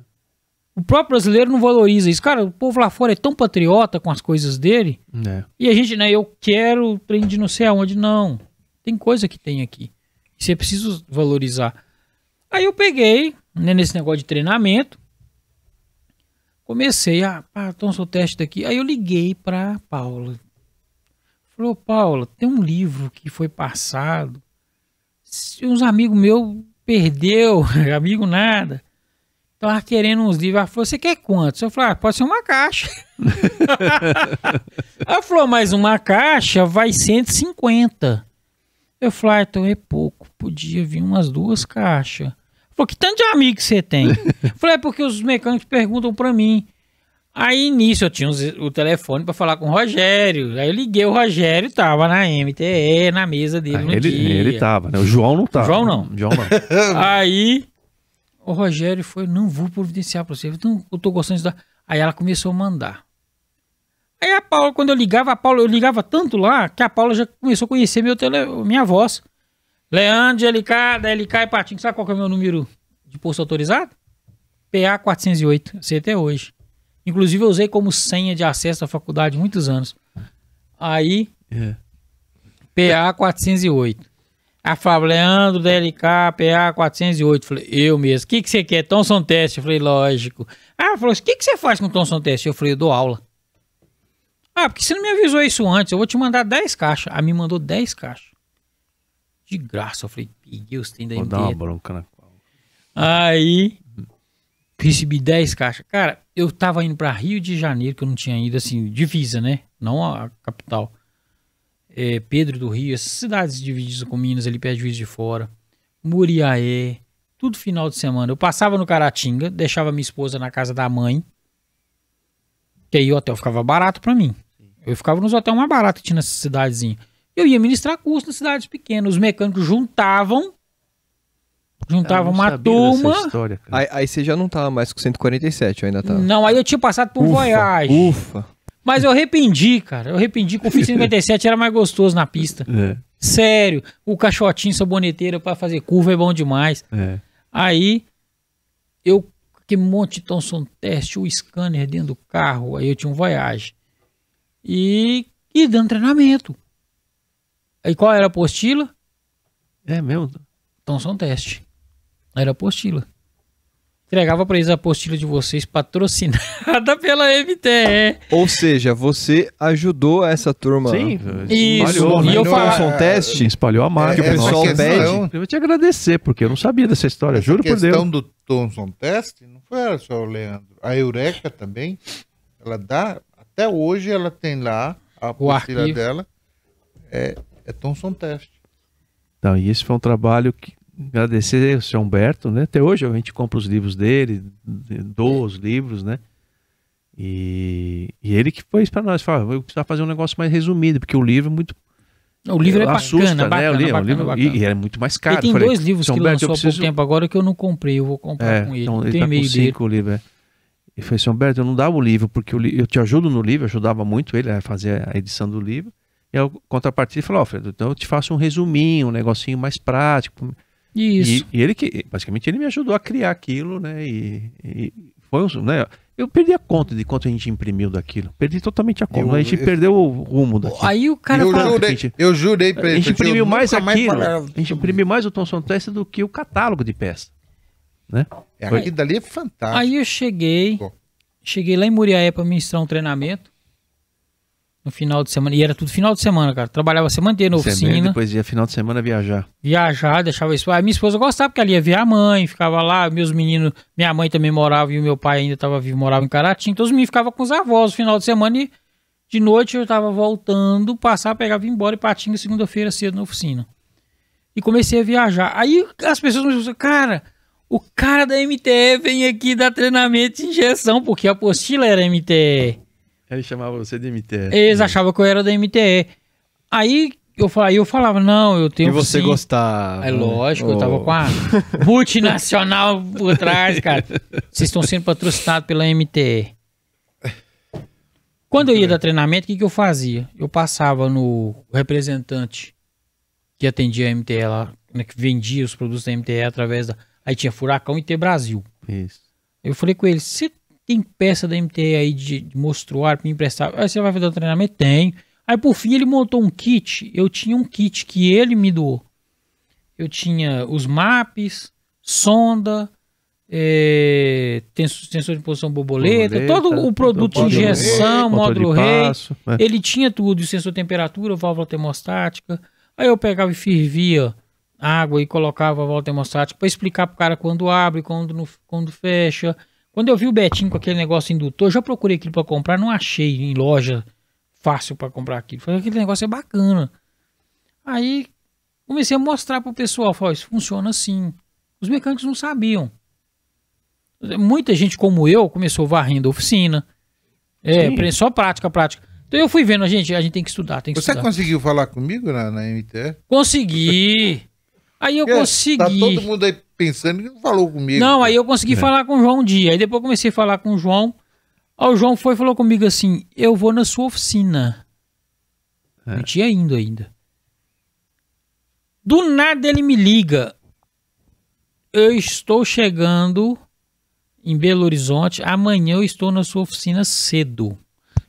O próprio brasileiro não valoriza isso. Cara, o povo lá fora é tão patriota com as coisas dele. É. E a gente, né, eu quero trem de não sei aonde. Não. Tem coisa que tem aqui. Você precisa valorizar. Aí eu peguei, né, nesse negócio de treinamento. Comecei a, ah, então sou teste daqui. Aí eu liguei pra Paula. Falou, Paula, tem um livro que foi passado. Uns amigos meus perdeu, amigo nada. Tava querendo uns livros. Ela falou, você quer quantos? Eu falei, ah, pode ser uma caixa. Ela falou, mas uma caixa vai 150. Eu falei, ah, então é pouco. Podia vir umas duas caixas. Falou, que tanto de amigo que você tem? Eu falei, é porque os mecânicos perguntam pra mim. Aí nisso eu tinha o telefone pra falar com o Rogério. Aí eu liguei o Rogério, tava na MTE, na mesa dele Ah, no ele, dia. ele tava, né? O João não tava. João não. João não. Aí o Rogério foi, não vou providenciar pra você. "Não, eu tô gostando de estudar. Aí ela começou a mandar. Aí a Paula, quando eu ligava, a Paula, eu ligava tanto lá que a Paula já começou a conhecer meu tele, minha voz. Leandro LK, da LK e Patinho. Sabe qual que é o meu número de posto autorizado? PA 408. Sei até hoje. Inclusive eu usei como senha de acesso à faculdade muitos anos. Aí É. PA 408. A Flávia, Leandro da LK, PA 408. Falei, eu mesmo. O que, que você quer? Thomson Teste? Eu falei, lógico. Ah, falou, o que, que você faz com Thomson Teste? Eu falei, eu dou aula. Ah, porque você não me avisou isso antes? Eu vou te mandar 10 caixas. Ela me mandou 10 caixas. de graça. Eu falei, peguei os tem da Vou dar uma bronca na Aí recebi 10 caixas. Cara, eu tava indo pra Rio de Janeiro, que eu não tinha ido, assim, divisa, né? Não a capital. É, Pedro do Rio, essas cidades divididas com Minas, ali perto de Juiz de Fora. Muriaé, tudo final de semana. Eu passava no Caratinga, deixava minha esposa na casa da mãe. Que aí o hotel ficava barato pra mim. Eu ficava nos hotéis mais baratos que tinha nessas cidadezinhas. Eu ia ministrar curso nas cidades pequenas. Os mecânicos juntavam. Não uma turma. história. Aí, aí você já não tava mais com 147, eu ainda tava. Não, aí eu tinha passado por Voyage. Ufa. Mas eu arrependi, cara. Eu arrependi que o Fit 57 era mais gostoso na pista. É, Sério. O caixotinho saboneteira pra fazer curva é bom demais. é. Aí eu aquele monte de Thomson teste, o scanner dentro do carro, aí eu tinha um Voyage. E, e dando treinamento. Aí qual era a apostila? É mesmo? Thomson teste. Era a apostila. Entregava pra eles a apostila de vocês patrocinada pela MTE. Ou seja, você ajudou essa turma. Sim, Isso, espalhou, e né? eu falava- é- um teste. espalhou a marca. que o pessoal questão- Eu vou te agradecer, porque eu não sabia dessa história, Essa juro por questão Deus. do Thomson Test não foi só o Leandro. A Eureka também, ela dá, até hoje ela tem lá, a apostila dela é, é Thomson Test. Então, e esse foi um trabalho que agradecer ao seu Humberto, né? Até hoje a gente compra os livros dele, doa os livros, né? E, e ele que foi para nós, falou, eu precisava fazer um negócio mais resumido, porque o livro é muito O livro é bacana, assusta, bacana, né? O livro, bacana, o livro- bacana. E, e é muito mais caro. Ele tem Eu falei, dois livros "Seu que Humberto, eu lançou há preciso- pouco tempo agora que eu não comprei, eu vou comprar É, com ele. então ele tem tá com e-mail dele. cinco livros. É. E foi assim, Humberto, eu não dava o livro, porque o li- eu te ajudo no livro, eu ajudava muito ele a fazer a edição do livro. E a contrapartida falou, ó, Alfredo, então eu te faço um resuminho, um negocinho mais prático. Isso. E, e ele que, basicamente, ele me ajudou a criar aquilo, né? E, e foi um, né? Eu perdi a conta de quanto a gente imprimiu daquilo. Perdi totalmente a conta. Eu- a gente eu- perdeu o rumo daquilo. Aí o cara eu, fala, jurei, gente- eu jurei pra a ele. gente falei, imprimiu mais aquilo. falar a gente imprimiu mais o Thomson Test do que o catálogo de peça. Né? É, Aquilo dali é fantástico. aí eu cheguei, cheguei lá em Muriaé pra ministrar um treinamento no final de semana. E era tudo final de semana, cara. Trabalhava a semana inteira na Você oficina. depois ia final de semana viajar. viajar, deixava isso. A minha esposa gostava porque ela ia ver a mãe, ficava lá, meus meninos, minha mãe também morava e o meu pai ainda estava vivo, morava em Caratinga. Então os meninos ficavam com os avós no final de semana e de noite eu tava voltando, passar, pegava embora e patinga segunda-feira cedo na oficina. E comecei a viajar. Aí as pessoas me disseram, cara, o cara da MTE vem aqui dar treinamento de injeção, porque a apostila era MTE. Ele chamava você de MTE. Eles achavam que eu era da MTE. Aí eu, fa- aí eu falava, não, eu tenho E você sim. gostava. É lógico, eu tava Oh. com a multinacional por trás, cara. Vocês estão sendo patrocinados pela MTE. Quando eu ia dar treinamento, o que, que eu fazia? Eu passava no representante que atendia a MTE lá, né, que vendia os produtos da MTE através da. Aí tinha Furacão e T Brasil. Isso. Eu falei com ele: você tem peça da MTE aí de, de mostruário pra me emprestar? Aí você vai fazer o treinamento? Tem. Aí por fim ele montou um kit. Eu tinha um kit que ele me doou. Eu tinha os maps, sonda, eh, tens- sensor de posição borboleta, Borboleta, todo o produto de injeção, módulo rei. passo, né? Ele tinha tudo, sensor de temperatura, válvula termostática. Aí eu pegava e fervia água e colocava a válvula termostática para explicar pro cara quando abre, quando, não- quando fecha. Quando eu vi o Betinho com aquele negócio indutor, já procurei aquilo para comprar, não achei em loja fácil para comprar aquilo. Falei, aquele negócio é bacana. Aí comecei a mostrar pro pessoal, falei, isso funciona assim. Os mecânicos não sabiam. Muita gente como eu começou varrendo a oficina. É, Sim. só prática, prática. Então eu fui vendo, a gente, a gente tem que estudar, tem que Você estudar. conseguiu falar comigo na, na MTE? Consegui. Aí eu Porque consegui. Tá todo mundo aí pensando que não falou comigo. Não, aí eu consegui É. falar com o João um dia. Aí depois eu comecei a falar com o João. Aí o João foi e falou comigo assim: Eu vou na sua oficina. É. Não tinha indo ainda. Do nada ele me liga. Eu estou chegando em Belo Horizonte. Amanhã eu estou na sua oficina cedo.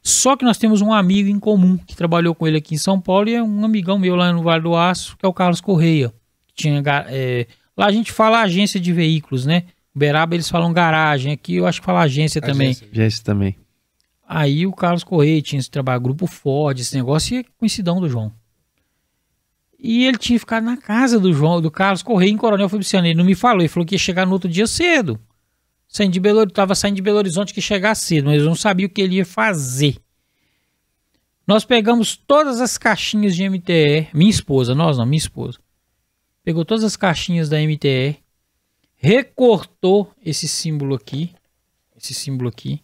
Só que nós temos um amigo em comum que trabalhou com ele aqui em São Paulo e é um amigão meu lá no Vale do Aço, que é o Carlos Correia. Que tinha, é, lá a gente fala agência de veículos, né? Uberaba eles falam garagem, aqui eu acho que fala agência também. Agência. Também. Aí o Carlos Correia tinha esse trabalho, grupo Ford, esse negócio, e é coincidão do João. E ele tinha ficado na casa do João, do Carlos Correia em Coronel Fabriciano. Ele não me falou, ele falou que ia chegar no outro dia cedo. Saindo de Belo, tava saindo de Belo Horizonte que ia chegar cedo, mas eu não sabia o que ele ia fazer. Nós pegamos todas as caixinhas de MTE, minha esposa, nós não, minha esposa. Pegou todas as caixinhas da MTE, recortou esse símbolo aqui, esse símbolo aqui,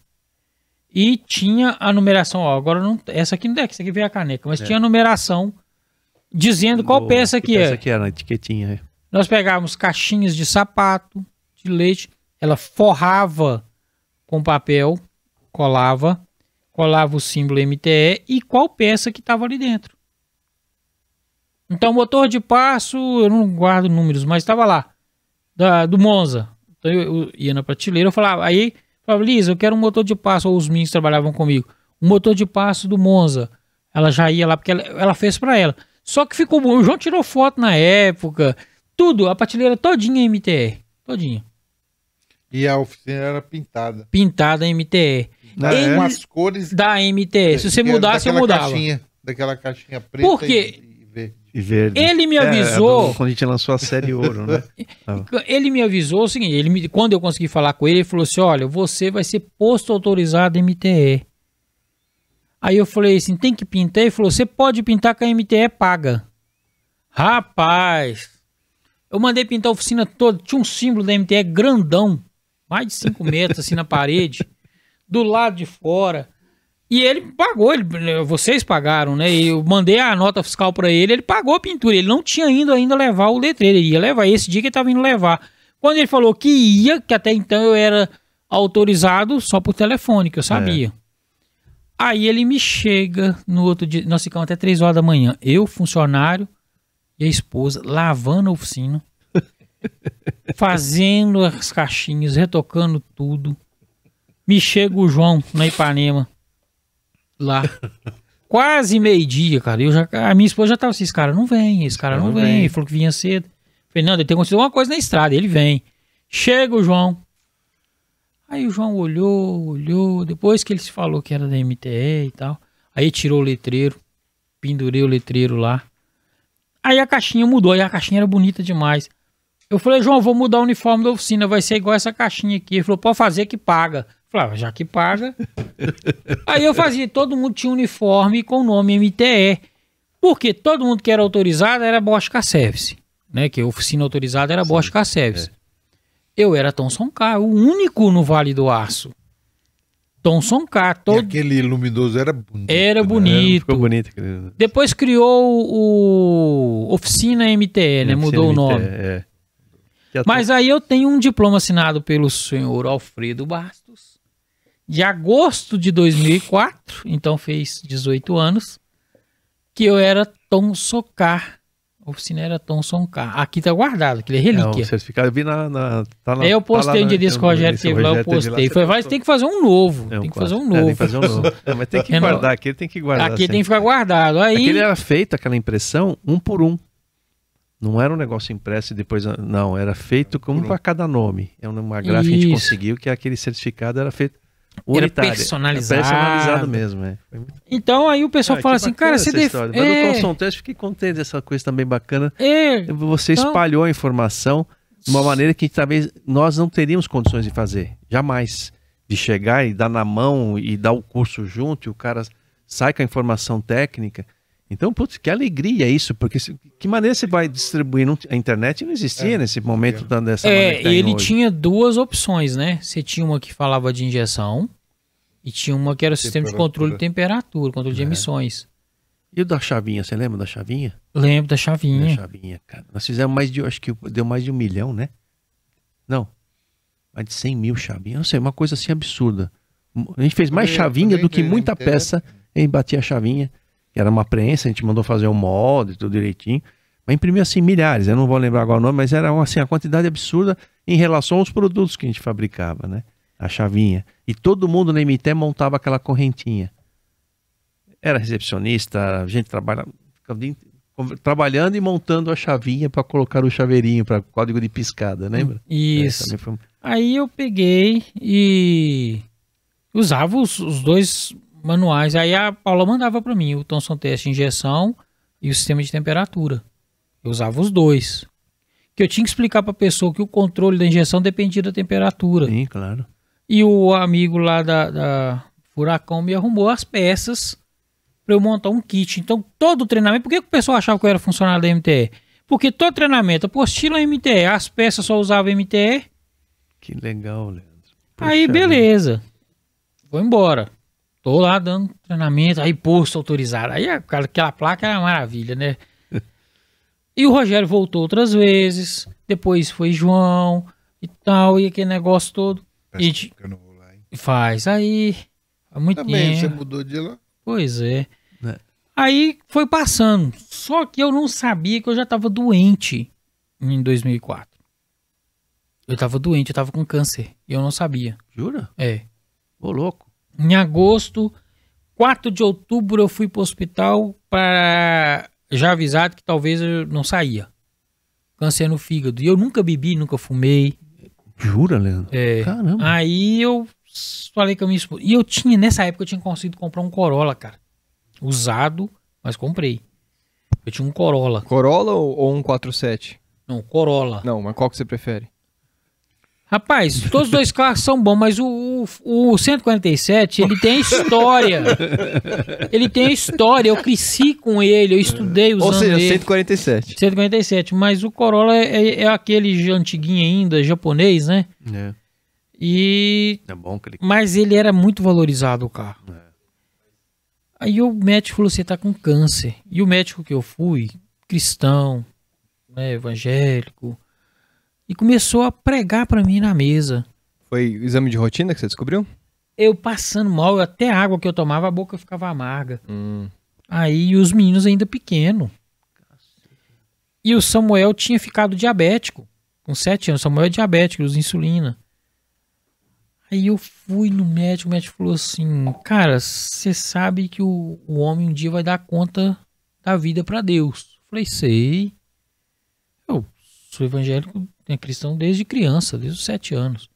e tinha a numeração, ó, agora não, essa aqui não é, essa aqui veio a caneca, mas É. tinha a numeração dizendo qual peça que, peça é. que era, na etiquetinha. é. Nós pegávamos caixinhas de sapato, de leite, ela forrava com papel, colava, colava o símbolo MTE e qual peça que estava ali dentro. Então, motor de passo, eu não guardo números, mas estava lá, da, do Monza. Então, eu, eu ia na prateleira, eu falava, aí, falava, Lisa, eu quero um motor de passo, ou os meninos trabalhavam comigo, um motor de passo do Monza. Ela já ia lá, porque ela, ela fez para ela. Só que ficou bom, o João tirou foto na época, tudo, a prateleira todinha MTE, todinha, E a oficina era pintada. pintada MTE. Ele- é? Com as cores. Da MTE, se você mudasse, eu mudava. Caixinha, daquela caixinha preta Por quê? Verde. Ele me É, avisou, do- quando a gente lançou a série Ouro, né? ele me avisou o seguinte, ele me, quando eu consegui falar com ele, ele falou assim, olha, você vai ser posto autorizado MTE. Aí eu falei assim, tem que pintar? Ele falou, você pode pintar que a MTE paga. Rapaz, eu mandei pintar a oficina toda, tinha um símbolo da MTE grandão, mais de 5 metros assim na parede, do lado de fora. E ele pagou, ele, vocês pagaram, né? Eu mandei a nota fiscal pra ele, ele pagou a pintura. Ele não tinha ido ainda levar o letreiro, ele ia levar. Esse dia que ele tava indo levar. Quando ele falou que ia, que até então eu era autorizado só por telefone, que eu sabia. Aí ele me chega no outro dia, nós ficamos até 3 horas da manhã. Eu, funcionário, e a esposa, lavando a oficina, fazendo as caixinhas, retocando tudo. Me chega o João na Ipanema, lá. Quase meio-dia, cara. Eu já, a minha esposa já tava assim: esse cara não vem, esse cara não, não vem. vem. Ele falou que vinha cedo. Falei, não, deve ter acontecido alguma coisa na estrada. Ele vem. Chega o João. Aí o João olhou, olhou. Depois que ele se falou que era da MTE e tal. Aí tirou o letreiro. Pendurei o letreiro lá. Aí a caixinha mudou. Aí a caixinha era bonita demais. Eu falei, João, vou mudar o uniforme da oficina. Vai ser igual essa caixinha aqui. Ele falou, pode fazer que paga. Ah, já que paga. Aí eu fazia, todo mundo tinha uniforme com o nome MTE. Porque todo mundo que era autorizado era Bosch Car Service. Né? Que a oficina autorizada era Bosch Car Service. Eu era Thomson Car, o único no Vale do Aço. Thomson Car, E todo aquele luminoso era bonito. era né? bonito. Ficou bonito. aquele- Depois criou o Oficina MTE, né? Mudou o CNMT, nome. É. Mas aí eu tenho um diploma assinado pelo senhor Alfredo Bastos, de agosto de 2004, então fez 18 anos, que eu era Tom Socar. A oficina era Tom Socar. Aqui tá guardado, aquele é É, o relíquia. certificado eu vi na. na tá lá- Aí eu tá postei um na- dia desse que o Rogério teve lá, eu postei. Foi, vai, tem que fazer um novo. É, um tem que fazer um quadro. É, novo. tem que fazer um novo. É, mas tem que Reno- guardar, aquele tem que guardar. Aqui tem sempre. que ficar guardado. Aí, Aquele era feito, aquela impressão, um por um. Não era um negócio impresso e depois. Não, era feito como para cada nome. É uma gráfica que a gente conseguiu que aquele certificado era feito Era unitário. personalizado. personalizado mesmo, é. Então aí o pessoal Ah, fala que assim, cara, você essa def... história. Mas no é, Thomson Test fiquei contente dessa coisa também bacana. é, Você Então- espalhou a informação de uma maneira que talvez nós não teríamos condições de fazer. Jamais. De chegar e dar na mão e dar o curso junto e o cara sai com a informação técnica. Então, putz, que alegria isso, porque se- que maneira você vai distribuir? Não- a internet não existia É. nesse momento da- dessa maneira É, tá indo ele hoje. tinha duas opções, né? Você tinha uma que falava de injeção e tinha uma que era o sistema de controle de temperatura, controle de É. emissões. E o da chavinha, você lembra da chavinha? Lembro da Da chavinha. chavinha, cara. Nós fizemos mais de, acho que deu mais de um milhão, né? Não, mais de 100 mil chavinhas. Não sei, uma coisa assim absurda. A gente fez mais chavinha do que muita tem- peça em batia a chavinha. Era uma prensa, a gente mandou fazer um molde, tudo direitinho. Mas imprimiu assim milhares, eu não vou lembrar agora o nome, mas era assim, a quantidade absurda em relação aos produtos que a gente fabricava, né? A chavinha. E todo mundo na MT montava aquela correntinha. Era recepcionista, a gente trabalha, ficava o dia inteiro conver- trabalhando e montando a chavinha para colocar o chaveirinho para código de piscada, lembra? É, Isso. também foi Aí eu peguei e usava os, os dois manuais. Aí a Paula mandava para mim o Thomson Teste injeção e o sistema de temperatura. Eu usava os dois. Que eu tinha que explicar pra pessoa que o controle da injeção dependia da temperatura. Sim, claro. E o amigo lá da, da Furacão me arrumou as peças pra eu montar um kit. Então, todo o treinamento. Por que, que o pessoal achava que eu era funcionário da MTE? Porque todo treinamento, apostila MTE, as peças só usavam MTE. Que legal, Leandro. Aí, Puxa beleza. Vou embora. Tô lá dando treinamento, aí posto autorizado. Aí aquela, placa era uma maravilha, né? e o Rogério voltou outras vezes. Depois foi João e tal, e aquele negócio todo. Gente- que eu não vou lá, hein? Faz aí. Há muito Também, você tempo. mudou de lá. Pois é. É. Aí foi passando. Só que eu não sabia que eu já tava doente em 2004. Eu tava doente, eu tava com câncer. E eu não sabia. Jura? É. Ô, louco. Em agosto, 4 de outubro, eu fui pro hospital para já avisado que talvez eu não saía. Câncer no fígado. E eu nunca bebi, nunca fumei. Jura, Leandro? É. Caramba. Aí eu falei com a minha esposa. E eu tinha, nessa época, eu tinha conseguido comprar um Corolla, cara. Usado, mas comprei. Eu tinha um Corolla. Corolla ou, ou um 47? Não, Corolla. Não, mas qual que você prefere? Rapaz, todos os dois carros são bons, mas o, o, o 147, ele tem história. ele tem história. Eu cresci com ele, eu estudei usando Ou seja, ele. 147. 147, mas o Corolla é, é aquele antiguinho ainda, japonês, né? É. E É bom que ele. mas ele era muito valorizado o carro. É. Aí o médico falou: você tá com câncer. E o médico que eu fui, cristão, né, evangélico, e começou a pregar pra mim na mesa. Foi o exame de rotina que você descobriu? Eu passando mal, até a água que eu tomava, a boca ficava amarga. Hum. Aí os meninos ainda pequeno. E o Samuel tinha ficado diabético. Com sete anos. O Samuel é diabético, usa insulina. Aí eu fui no médico, o médico falou assim: Cara, você sabe que o, o homem um dia vai dar conta da vida pra Deus. Eu falei, sei. Sou evangélico, é cristão desde criança, desde os sete anos.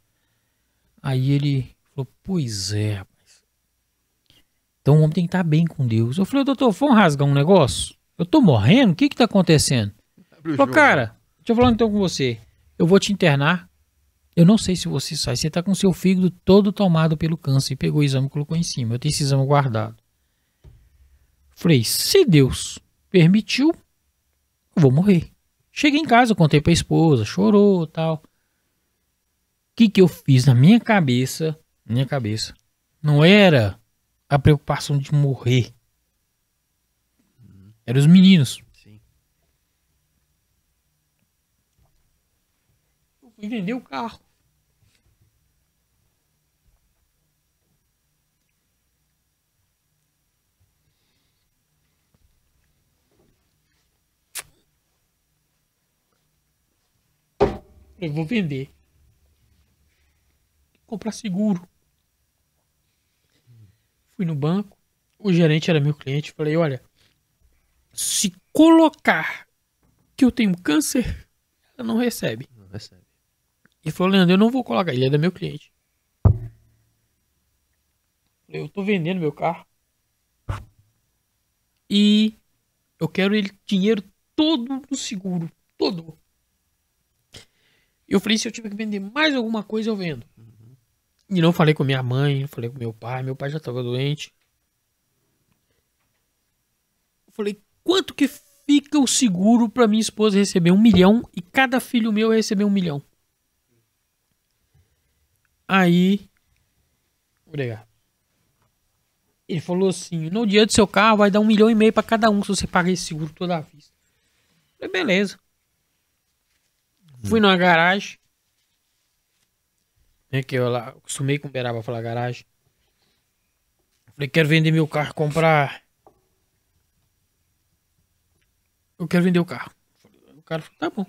Aí ele falou: Pois é, rapaz. Então o homem tem que estar bem com Deus. Eu falei, doutor, vamos rasgar um negócio? Eu tô morrendo? O que que tá acontecendo? Ele falou, cara, deixa eu falar então com você. Eu vou te internar. Eu não sei se você sai. Você tá com seu fígado todo tomado pelo câncer. E pegou o exame e colocou em cima. Eu tenho esse exame guardado. Falei, se Deus permitiu, eu vou morrer. Cheguei em casa, contei pra esposa, chorou tal. O que que eu fiz na minha cabeça? Minha cabeça. Não era a preocupação de morrer. Eram os meninos. Sim. Eu fui vender o carro. Eu vou vender. Comprar seguro. Fui no banco. O gerente era meu cliente. Falei: olha, se colocar que eu tenho câncer, ela não recebe. Não recebe. Ele falou, Leandro, eu não vou colocar. Ele é da meu cliente. Eu tô vendendo meu carro. E eu quero ele dinheiro todo no seguro. Todo. Eu falei, se eu tiver que vender mais alguma coisa, eu vendo. E não falei com minha mãe, não falei com meu pai. Meu pai já tava doente. Eu falei, quanto que fica o seguro pra minha esposa receber um milhão e cada filho meu receber um milhão? Aí. Obrigado. Ele falou assim: no dia do seu carro vai dar um milhão e meio pra cada um se você pagar esse seguro toda a vista. Eu falei, beleza. Fui numa garagem. Né, que eu lá acostumei com Beraba falar garagem. Falei, quero vender meu carro, comprar. Eu quero vender o carro. O cara falou, tá bom.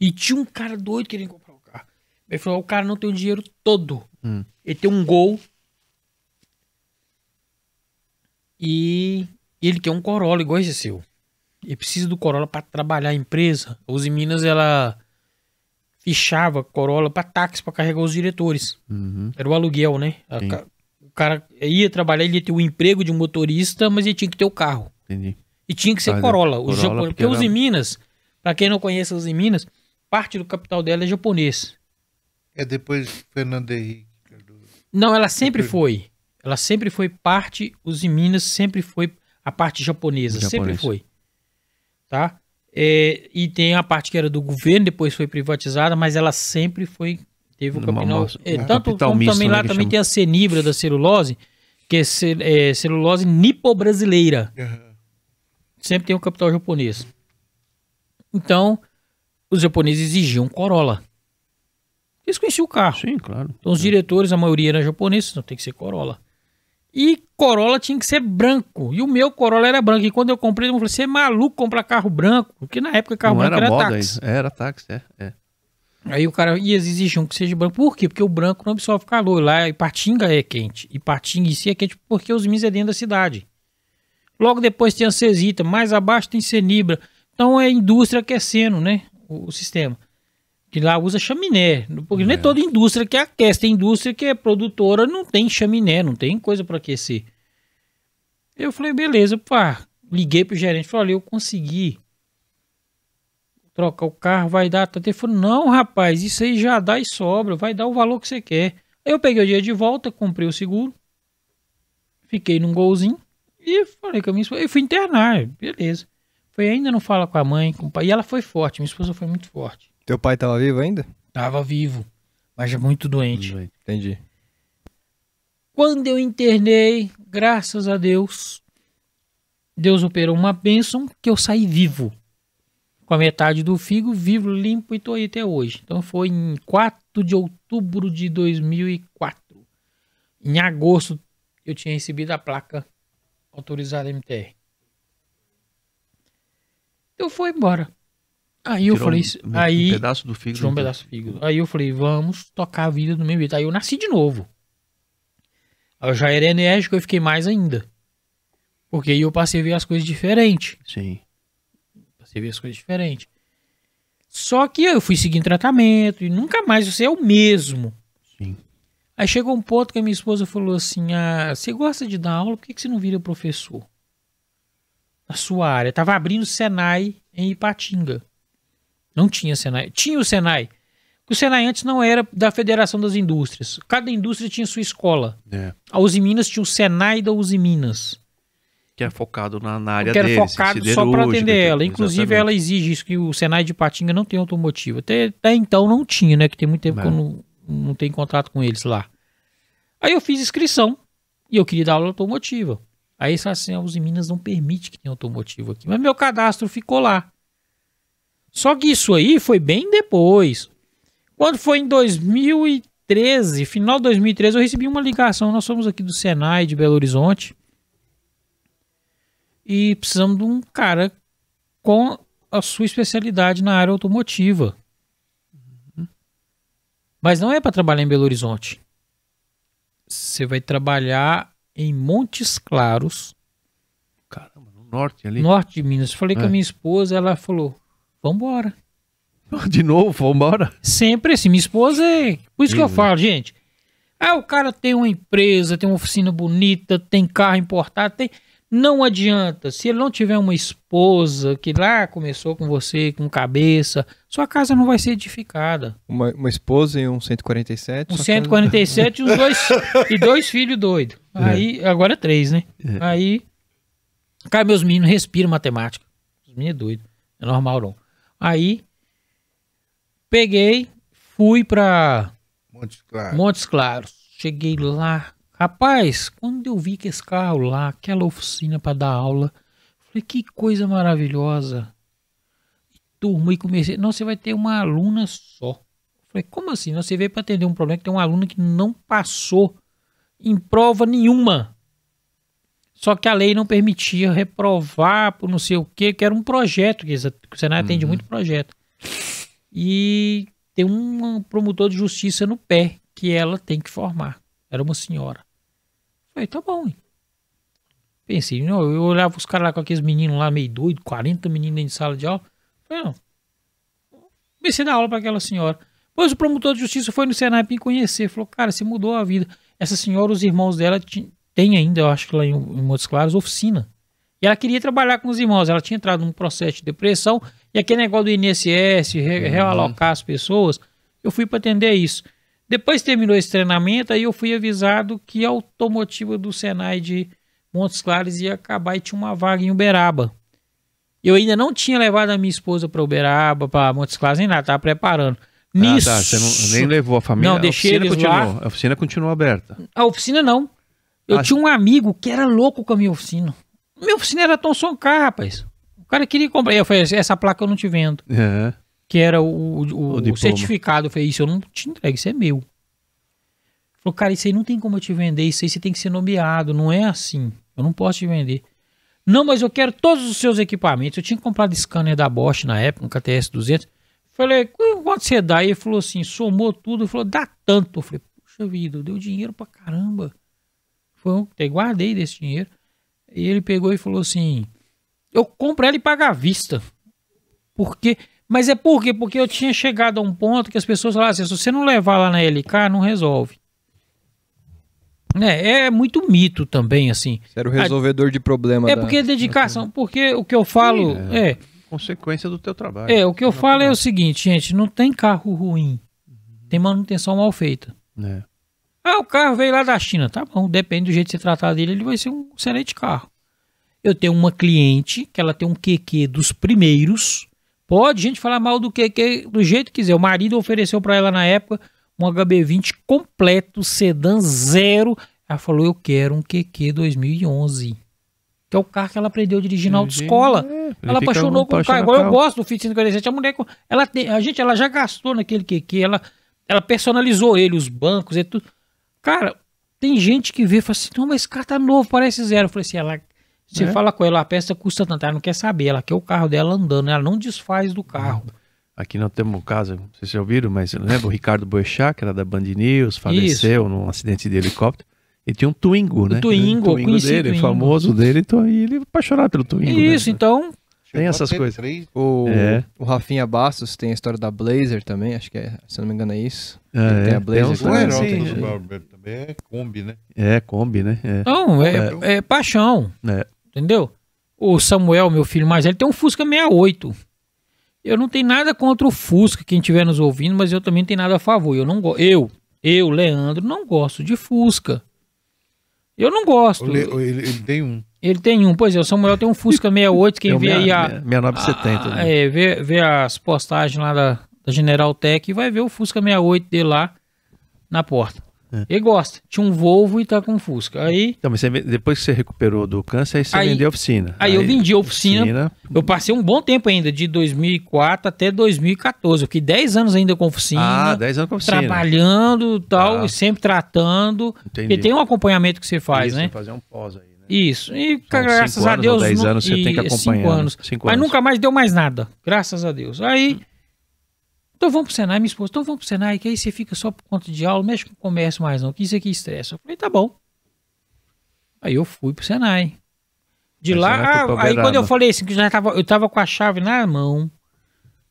E tinha um cara doido querendo comprar o carro. Ele falou, o cara não tem o dinheiro todo. Hum. Ele tem um gol. E ele quer um Corolla igual esse seu. Ele precisa do Corolla para trabalhar a empresa. Os em Minas, ela fichava Corolla para táxi, para carregar os diretores. Uhum. Era o aluguel, né? Ca- O cara ia trabalhar, ele ia ter o emprego de motorista, mas ele tinha que ter o carro. Entendi. E tinha que ser Corolla. O Corolla, japonês, porque porque os era- em Minas, Pra quem não conhece a Uzi Minas, parte do capital dela é japonês. É depois Fernando Henrique. Cardoso. Não, ela sempre foi. Ela sempre foi parte, Uzi Minas sempre foi a parte japonesa, sempre Japonês. foi. Tá? É, e tem a parte que era do governo, depois foi privatizada, mas ela sempre foi. Teve o capital. é, tanto capital como misto, também né, lá também chama. tem a Cenibra da celulose, que é, cel- é celulose nipo-brasileira. Sempre tem um capital japonês. Então, os japoneses exigiam Corolla. Eles conheciam o carro. Sim, claro. Então os diretores, a maioria era japonês, então tem que ser Corolla. E Corolla tinha que ser branco. E o meu Corolla era branco. E quando eu comprei, eu falei, você é maluco comprar carro branco? Porque na época carro Não branco era era, moda táxi. Era táxi, é. é. Aí o cara, e eles exigiam que seja branco. Por quê? Porque o branco não absorve calor. Lá Ipatinga é quente. Ipatinga em si é quente porque os Minas é dentro da cidade. Logo depois tem a Cesita, mais abaixo tem Cenibra. Então é indústria aquecendo, né? O, o sistema. Que lá usa chaminé. Porque não é toda indústria que aquece. Tem indústria que é produtora, não tem chaminé, não tem coisa para aquecer. Eu falei, beleza, pá. Liguei pro gerente, falei, olha, eu consegui trocar o carro, vai dar. Ele falou, não, rapaz, isso aí já dá e sobra, vai dar o valor que você quer. Aí eu peguei o dia de volta, comprei o seguro, fiquei num golzinho e falei com a minha esposa, eu fui internar, beleza. Foi ainda não fala com a mãe, com o pai, e ela foi forte, minha esposa foi muito forte. Teu pai tava vivo ainda? Tava vivo, mas já muito doente. Bem. Entendi. Quando eu internei, graças a Deus, Deus operou uma bênção que eu saí vivo. Com a metade do figo, vivo, limpo e tô aí até hoje. Então foi em 4 de outubro de 2004. Em agosto eu tinha recebido a placa autorizada MTR. Eu fui embora. Aí eu falei, um, um aí pedaço do fígado. tirou um pedaço do fígado. Aí eu falei, vamos tocar a vida do meu jeito. Aí eu nasci de novo. Eu já era enérgico, eu fiquei mais ainda. Porque aí eu passei a ver as coisas diferentes. Sim. Passei a ver as coisas diferentes. Só que eu fui seguindo tratamento e nunca mais você é o mesmo. Sim. Aí chegou um ponto que a minha esposa falou assim: ah, você gosta de dar aula, por que, que você não vira professor? Na sua área. Tava abrindo Senai em Ipatinga. Não tinha Senai. Tinha o Senai. O Senai antes não era da Federação das Indústrias. Cada indústria tinha sua escola. É. A Uzi Minas tinha o Senai da Uzi Minas. Que é focado na, na área que era deles. focado só para atender ela. exatamente. Inclusive, ela exige isso, que o Senai de Patinga não tem automotivo. Até, até então não tinha, né? Que tem muito tempo que eu Não. não, não tenho contato com eles lá. Aí eu fiz inscrição e eu queria dar aula automotiva. Aí eles falaram assim, a Uzi Minas não permite que tenha automotivo aqui. Mas meu cadastro ficou lá. Só que isso aí foi bem depois. Quando foi em 2013, final de 2013, eu recebi uma ligação. Nós somos aqui do Senai de Belo Horizonte. E precisamos de um cara com a sua especialidade na área automotiva. Mas não é para trabalhar em Belo Horizonte. Você vai trabalhar em Montes Claros, Caramba, no norte ali. norte de Minas. Falei com É. a minha esposa, ela falou: Vambora. De novo, vambora. Sempre assim, minha esposa é. Por isso que eu falo, gente. Ah, o cara tem uma empresa, tem uma oficina bonita, tem carro importado, tem. Não adianta. Se ele não tiver uma esposa que lá começou com você, com cabeça, sua casa não vai ser edificada. Uma, uma esposa e um 147. Um só 147 e, os dois, e dois filhos doidos. Aí, agora é três, né? É. Aí, cara, meus meninos respiram matemática. Os meninos é doido. É normal, não. Aí, peguei, fui pra Montes Claros. Montes Claros. Cheguei lá. Rapaz, quando eu vi que esse carro lá, aquela oficina pra dar aula, falei, que coisa maravilhosa. E turma, e comecei. Não, você vai ter uma aluna só. Falei, como assim? Não, Você veio pra atender um problema que tem uma aluna que não passou em prova nenhuma. Só que a lei não permitia reprovar por não sei o quê, que era um projeto, que o Senai atende muito projeto. E tem um promotor de justiça no pé que ela tem que formar. Era uma senhora. Falei, tá bom. hein. Pensei, não, eu olhava os caras lá com aqueles meninos lá meio doido, 40 meninos dentro de sala de aula. Falei, não. Comecei a dar aula para aquela senhora. Pois o promotor de justiça foi no Senai para me conhecer. Falou, cara, você mudou a vida. Essa senhora, os irmãos dela tem ainda, eu acho que lá em, em Montes Claros, oficina. E ela queria trabalhar com os irmãos. Ela tinha entrado num processo de depressão E aquele negócio do INSS, re, realocar as pessoas, eu fui para atender isso. Depois terminou esse treinamento, aí eu fui avisado que a automotiva do Senai de Montes Claros ia acabar e tinha uma vaga em Uberaba. Eu ainda não tinha levado a minha esposa para Uberaba, para Montes Claros, nem nada, tava preparando. Nisso, Ah, tá. Você não, nem levou a família. Não, deixei a oficina eles lá. continuou. A oficina continua aberta. a oficina não. Eu Ah, tinha um amigo que era louco com a minha oficina. Minha oficina era Thomson Car, rapaz. O cara queria comprar. Eu falei, essa placa eu não te vendo. É. Que era o, o, o- O certificado. Eu falei, isso eu não te entrego, isso é meu. Ele falou, cara, isso aí não tem como eu te vender, isso aí você tem que ser nomeado, não é assim. Eu não posso te vender. Não, mas eu quero todos os seus equipamentos. Eu tinha comprado scanner da Bosch na época, um KTS 200. Falei, "Qu- quanto você dá? E ele falou assim, somou tudo. Ele falou, dá tanto. Eu falei, puxa vida, deu dinheiro pra caramba. Foi um, até guardei desse dinheiro. E ele pegou e falou assim, eu compro ela e pago à vista. Porque, mas é por quê? Porque eu tinha chegado a um ponto que as pessoas falavam assim, se você não levar lá na LK, não resolve. É, é muito mito também, assim. Você era o resolvedor de problema. É da- porque é dedicação, porque o que eu falo Sim, é, Consequência do teu trabalho. é, o que eu falo é o seguinte, gente, não tem carro ruim. Tem manutenção mal feita. É. Ah, o carro veio lá da China, tá bom, depende do jeito que você tratar dele, ele vai ser um excelente carro. Eu tenho uma cliente que ela tem um QQ dos primeiros. Pode gente falar mal do QQ do jeito que quiser. O marido ofereceu para ela na época um HB20 completo, sedã zero. Ela falou: "Eu quero um QQ 2011". Que é o carro que ela aprendeu a dirigir na autoescola. É, Ela apaixonou com o carro. Igual eu gosto do Fit 147. A mulher, ela tem, a gente, ela já gastou naquele QQ, ela, ela personalizou ele, os bancos e tudo. Cara, tem gente que vê e fala assim: não, mas esse carro tá novo, parece zero. Eu falei assim: ela, você É. fala com ela, a peça custa tanto, ela não quer saber, ela quer o carro dela andando, ela não desfaz do carro. Aqui nós temos um caso, não sei se vocês já ouviram, mas lembra o Ricardo Boechat, que era da Band News, faleceu num acidente de helicóptero. Ele tinha um Twingo, né? Twingo, o dele, Twingo. famoso dele, então, e ele é apaixonado pelo Twingo. Isso, né? então, Tem essas Chegou coisas. O, É. o Rafinha Bastos tem a história da Blazer também, acho que é, se eu não me engano é isso. É, tem a é, Blazer O também, Herói sim, do é. Também é Kombi, né? É, Kombi, né? É. não, é, é paixão. É. Entendeu? O Samuel, meu filho mais velho, tem um Fusca 68. Eu não tenho nada contra o Fusca, quem estiver nos ouvindo, mas eu também não tenho nada a favor. Eu não eu, eu, Leandro, não gosto de Fusca. Eu não gosto. O Le- ele, ele tem um. Ele tem um, pois é, o Samuel tem um Fusca 68, quem Tem vê aí a, 6970. ah, né? é, vê, vê as postagens lá da, da General Tech e vai ver o Fusca 68 dele lá na porta. É. Ele gosta. Tinha um Volvo e tá com um Fusca. Aí, Então, mas você depois que você recuperou do câncer, aí você Aí- vendeu a oficina. aí eu vendi a oficina, Eu passei um bom tempo ainda, de 2004 até 2014. Eu fiquei 10 anos ainda com oficina, Ah, 10 anos com oficina. trabalhando e tal, Tá. e sempre tratando. Entendi. Porque tem um acompanhamento que você faz, Isso, né? fazer um pós aí, né? Isso. E São graças a Deus. 10 nu- anos você tem que acompanhar, Cinco né? anos. Cinco Mas anos. nunca mais deu mais nada. Graças a Deus. Aí. Então vamos pro Senai, minha esposa. Então vamos pro Senai, que aí você fica só por conta de aula, mexe com o comércio mais não, que isso aqui estressa. Eu falei, tá bom. Aí eu fui pro Senai. De Aí lá, ah, aí quando eu falei assim, que já tava, eu tava com a chave na mão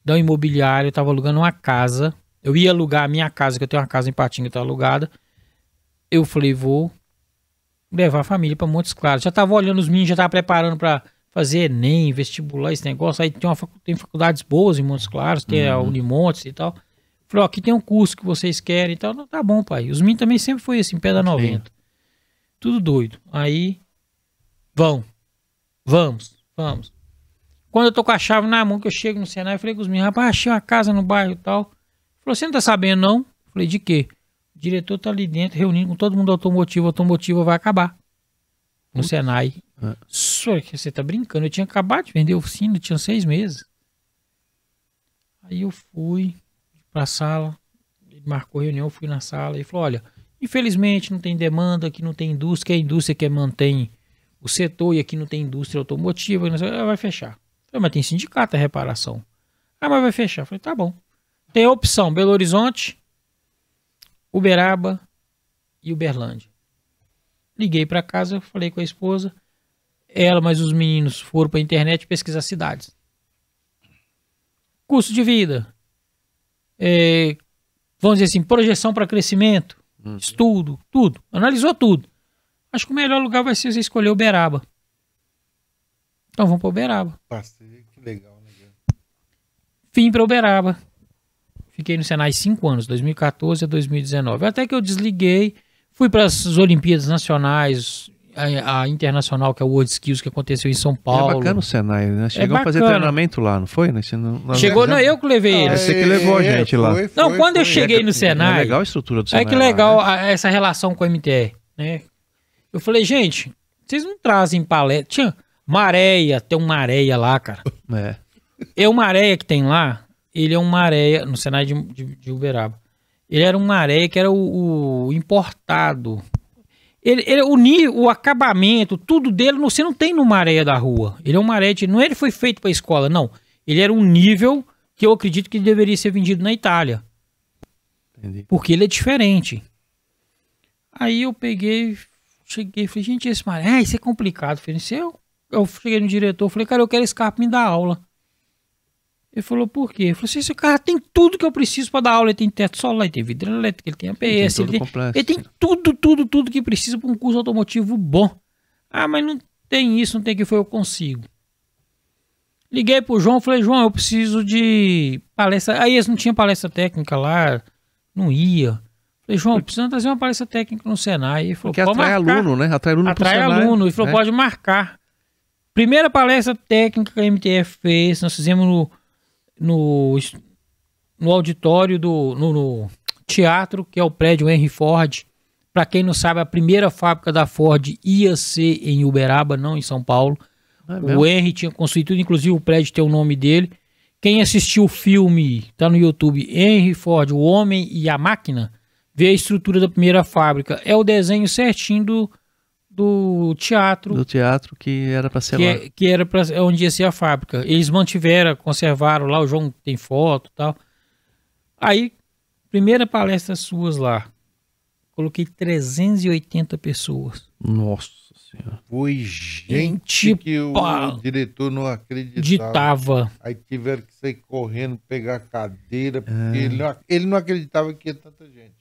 da imobiliária, eu tava alugando uma casa. Eu ia alugar a minha casa, que eu tenho uma casa em Patinga, tá alugada. Eu falei, vou levar a família pra Montes Claros. Já tava olhando os meninos, já tava preparando pra fazer Enem, vestibular, esse negócio. Aí tem, uma, tem faculdades boas em Montes Claros, tem a Unimontes e tal. Falei, ó, aqui tem um curso que vocês querem e tal. Não, tá bom, pai. Os meninos também sempre foi assim, pé da 90. Tudo doido. Aí, vão. Vamos, vamos. Quando eu tô com a chave na mão, que eu chego no Senai, eu falei com os meninos, rapaz, achei uma casa no bairro e tal. Falou, você não tá sabendo não? Eu Falei, de quê? O diretor tá ali dentro, reunindo com todo mundo automotivo, automotiva vai acabar. No Senai. É. Só que você tá brincando, eu tinha acabado de vender a oficina, tinha seis meses. Aí eu fui pra sala, ele marcou reunião, eu fui na sala e falou, olha, infelizmente não tem demanda, aqui não tem indústria, é a indústria que mantém o setor e aqui não tem indústria automotiva, vai fechar. Falei, mas tem sindicato a reparação. Ah, mas vai fechar. Falei, tá bom. Tem a opção Belo Horizonte, Uberaba e Uberlândia. Liguei para casa, falei com a esposa. Ela, mas os meninos foram para internet pesquisar cidades. Custo de vida. É, vamos dizer assim, projeção para crescimento. Estudo, tudo. Analisou tudo. Acho que o melhor lugar vai ser você escolher Uberaba. Então vamos para Uberaba. Parceiro, que legal, né? cara? Vim para Uberaba. Fiquei no Senai cinco anos, 2014 a 2019. Até que eu desliguei, fui para as Olimpíadas Nacionais, a, a internacional, que é o World Skills, que aconteceu em São É Paulo. bacana o Senai, né? Chegou a fazer treinamento lá, não foi? Né? Não- Chegou, não, eu que levei Ah, ele. você que levou a gente lá. Não, quando eu cheguei no É Senai, legal a estrutura do Senai. que lá, legal né? a- essa relação com o MTR, né? Eu falei, gente, vocês não trazem palestra. Tinha Maréia, tem um Maréia lá, cara. É. É o Maréia que tem lá, ele é um Maréia, no Senai de, de, de Uberaba. Ele era um Maréia que era o, o importado. Ele, ele- o, ni- o acabamento, tudo dele, você não tem no Maréia da rua. Ele é um Maréia, de, não ele foi feito para escola, não. Ele era um nível que eu acredito que deveria ser vendido na Itália Entendi. porque ele é diferente. Aí eu peguei, cheguei, falei, gente, esse mar, ah, isso é complicado. Falei, se eu, eu cheguei no diretor, falei, cara, eu quero esse cara pra me dar aula. Ele falou, por quê? Eu falei, assim, esse cara tem tudo que eu preciso pra dar aula. Ele tem teto solar, ele tem vidro elétrico, ele tem Tem APS, ele tem, completo. ele tem tudo, tudo, tudo que precisa pra um curso automotivo bom. Ah, mas não tem isso, não tem que foi, eu consigo. Liguei pro João, falei, João, eu preciso de palestra. Aí eles não tinham palestra técnica lá, não ia. Falei, João, precisamos trazer uma palestra técnica no Senai. Ele falou, Porque atrai marcar. aluno, né? Atrai aluno Atrai aluno. Ele falou, né? pode marcar. Primeira palestra técnica que a MTF fez, nós fizemos no, no, no auditório do no, no teatro, que é o prédio Henry Ford. Para quem não sabe, a primeira fábrica da Ford ia ser em Uberaba, não em São Paulo. É mesmo? O Henry tinha construído inclusive o prédio tem o nome dele. Quem assistiu o filme, tá no YouTube, Henry Ford, O Homem e a Máquina, vê a estrutura da primeira fábrica. É o desenho certinho do, do teatro, Do teatro que era pra ser que, lá. é- que era pra, é onde ia ser a fábrica. Eles mantiveram, conservaram lá, o João tem foto e tal. Aí, primeira palestra suas lá, coloquei 380 pessoas. Nossa senhora. Foi gente Gente, que o, diretor não acreditava. Ditava. Aí tiveram que sair correndo, pegar a cadeira, É. ele, não, ele não acreditava que ia tanta gente.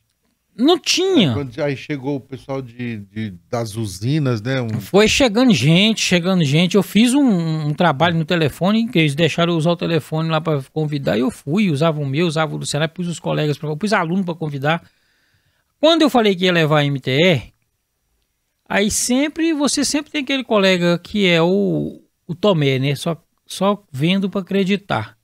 Não tinha. Quando, aí chegou o pessoal de, de- das usinas, né? Um, Foi chegando gente, chegando gente. Eu fiz um, um trabalho no telefone, que eles deixaram eu usar o telefone lá para convidar, e eu fui, usava o meu, usava o do Senai, pus os colegas, pra, pus aluno para convidar. Quando eu falei que ia levar a MTR, aí sempre, você sempre tem aquele colega que é o, o Tomé, né? Só, só vendo para acreditar.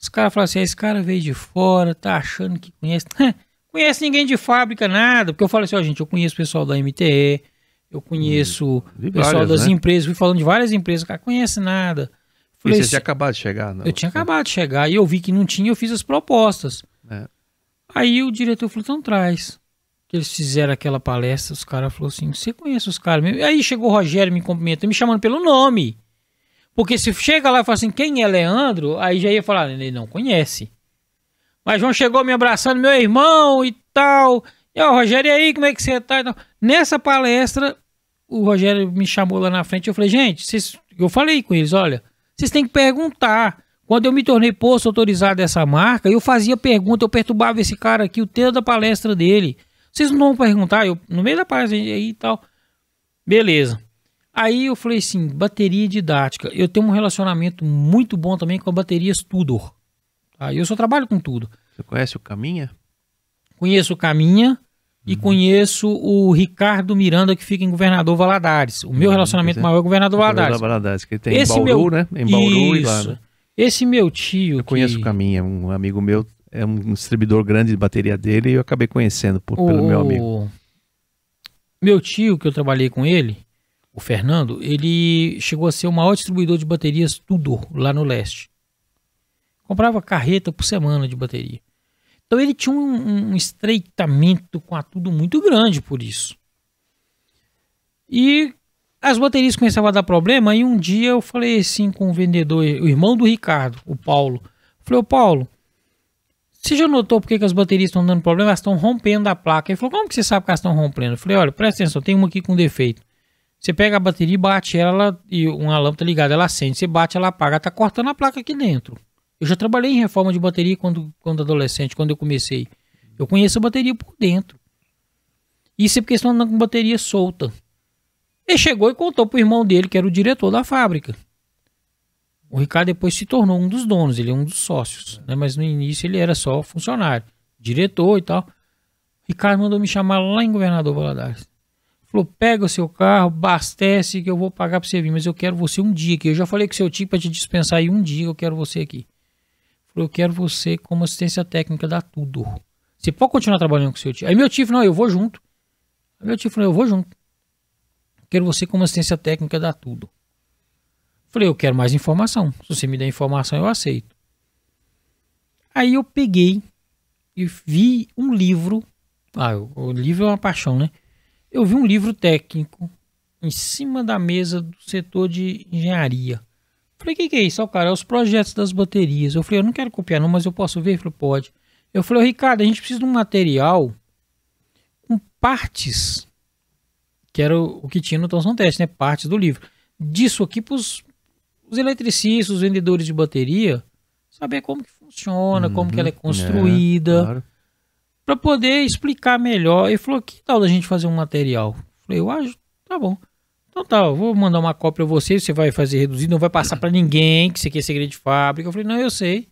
Os caras falam assim, "Ah, esse cara veio de fora, tá achando que conhece. conhece ninguém de fábrica, nada. Porque eu falo assim, ó, gente, eu conheço o pessoal da MTE, eu conheço de o pessoal várias, das né? empresas, fui falando de várias empresas, cara, conhece nada. E Falei, você tinha acabado de chegar, não? eu tinha acabado de chegar e eu vi que não tinha, eu fiz as propostas. É. Aí o diretor falou, então traz. Que eles fizeram aquela palestra, os caras falaram assim, você conhece os caras mesmo? Aí chegou o Rogério me cumprimentando, me chamando pelo nome. Porque se chega lá e fala assim, quem é Leandro? Aí já ia falar, ele não conhece. Mas João chegou me abraçando, meu irmão e tal. E ó, Rogério, e aí, como é que você tá? Nessa palestra, o Rogério me chamou lá na frente. Eu falei, gente, vocês... eu falei com eles, olha, vocês têm que perguntar. Quando eu me tornei posto autorizado dessa marca, eu fazia pergunta, eu perturbava esse cara aqui o tempo da palestra dele. Vocês não vão perguntar? Eu, no meio da palestra aí e tal. Beleza. Aí eu falei assim, bateria didática. Eu tenho um relacionamento muito bom também com a bateria Tudor. Tá? Eu só trabalho com tudo. Você conhece o Caminha? Conheço o Caminha e conheço o Ricardo Miranda, que fica em Governador Valadares. O meu Hum, relacionamento é. maior é Governador Valadares. Da Valadares, que tem Esse em Bauru, meu- né? Em Bauru e lá, Isso. né? Esse meu tio. Eu conheço que- o Caminha, um amigo meu, é um distribuidor grande de bateria dele e eu acabei conhecendo por- pelo meu amigo. Meu tio, que eu trabalhei com ele, o Fernando, ele chegou a ser o maior distribuidor de baterias Tudor, lá no leste. Comprava carreta por semana de bateria. Então ele tinha um, um estreitamento com a Tudo muito grande por isso. E as baterias começavam a dar problema, e um dia eu falei assim com o vendedor, o irmão do Ricardo, o Paulo. Falei, ô Paulo, você já notou por que, que as baterias estão dando problema? Elas estão rompendo a placa. Ele falou, como que você sabe que elas estão rompendo? Eu falei, olha, presta atenção, tem uma aqui com defeito. Você pega a bateria e bate ela, e uma lâmpada ligada, ela acende. Você bate, ela apaga. Tá cortando a placa aqui dentro. Eu já trabalhei em reforma de bateria quando, quando adolescente, quando eu comecei. Eu conheço a bateria por dentro. Isso é porque estão andando com bateria solta. Ele chegou e contou pro irmão dele, que era o diretor da fábrica. O Ricardo depois se tornou um dos donos, ele é um dos sócios, né? Mas no início ele era só funcionário, diretor e tal. O Ricardo mandou me chamar lá em Governador Valadares. Falou: pega o seu carro, abastece que eu vou pagar pra você vir, mas eu quero você um dia aqui. Eu já falei com seu tio pra te dispensar aí um dia, eu quero você aqui. Eu quero você como assistência técnica, dá tudo. Você pode continuar trabalhando com seu tio. Aí meu tio falou: não, eu vou junto. Aí meu tio falou: eu vou junto. Quero você como assistência técnica, dá tudo. Falei, eu quero mais informação. Se você me der informação, eu aceito. Aí eu peguei e vi um livro. Ah, o livro é uma paixão, né? Eu vi um livro técnico em cima da mesa do setor de engenharia. Falei, o que, que é isso? Ó, cara, é os projetos das baterias. Eu falei, eu não quero copiar não, mas eu posso ver? Ele falou, pode. Eu falei, Ricardo, a gente precisa de um material com partes, que era o, o que tinha no Thomson Teste, né? Partes do livro. Disso aqui para os eletricistas, os vendedores de bateria, saber como que funciona, como que ela é Uhum, construída é, claro. para poder explicar melhor. Ele falou: que tal da gente fazer um material? Falei: eu acho, tá bom. Então tá, eu vou mandar uma cópia pra você, você vai fazer reduzido, não vai passar pra ninguém, que isso aqui é segredo de fábrica. Eu falei: não, eu sei.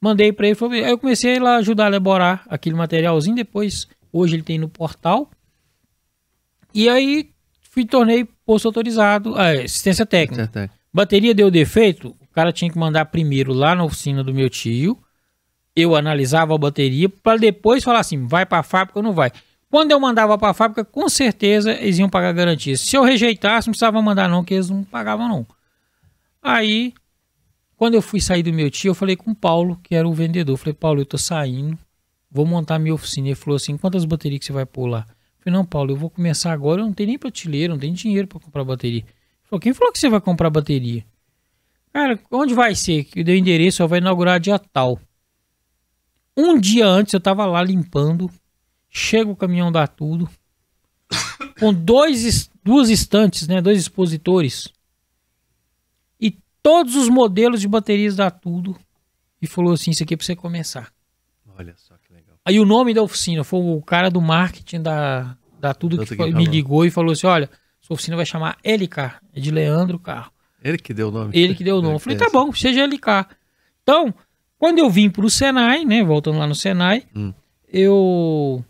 Mandei pra ele, falei, aí eu comecei a lá ajudar a elaborar aquele materialzinho. Depois, hoje ele tem no portal. E aí, fui tornei posto autorizado, ah, assistência técnica. Certo, é. Bateria deu defeito, o cara tinha que mandar primeiro lá na oficina do meu tio. Eu analisava a bateria para depois falar assim, vai para a fábrica ou não vai. Quando eu mandava para a fábrica, com certeza eles iam pagar garantia. Se eu rejeitasse, não precisava mandar não, que eles não pagavam não. Aí, quando eu fui sair do meu tio, eu falei com o Paulo, que era o vendedor. Eu falei, Paulo, eu tô saindo, vou montar minha oficina. Ele falou assim, quantas baterias que você vai pôr lá? Eu falei, não, Paulo, eu vou começar agora, eu não tenho nem prateleira, não tenho dinheiro para comprar bateria. Ele falou, quem falou que você vai comprar bateria? Cara, onde vai ser? Que deu endereço, só vai inaugurar dia tal. Um dia antes eu tava lá limpando, chega o caminhão dá tudo, com dois, duas estantes, né, dois expositores, e todos os modelos de baterias dá tudo, e falou assim, isso aqui é pra você começar. Olha só que legal. Aí o nome da oficina foi o cara do marketing da, da tudo que que foi- me ligou e falou assim, olha, sua oficina vai chamar LK, é de Leandro Carro. Ele que deu o nome. Ele que deu o nome. Eu falei, tá É, bom, seja LK. Então, quando eu vim pro Senai, né, voltando lá no Senai, Hum. eu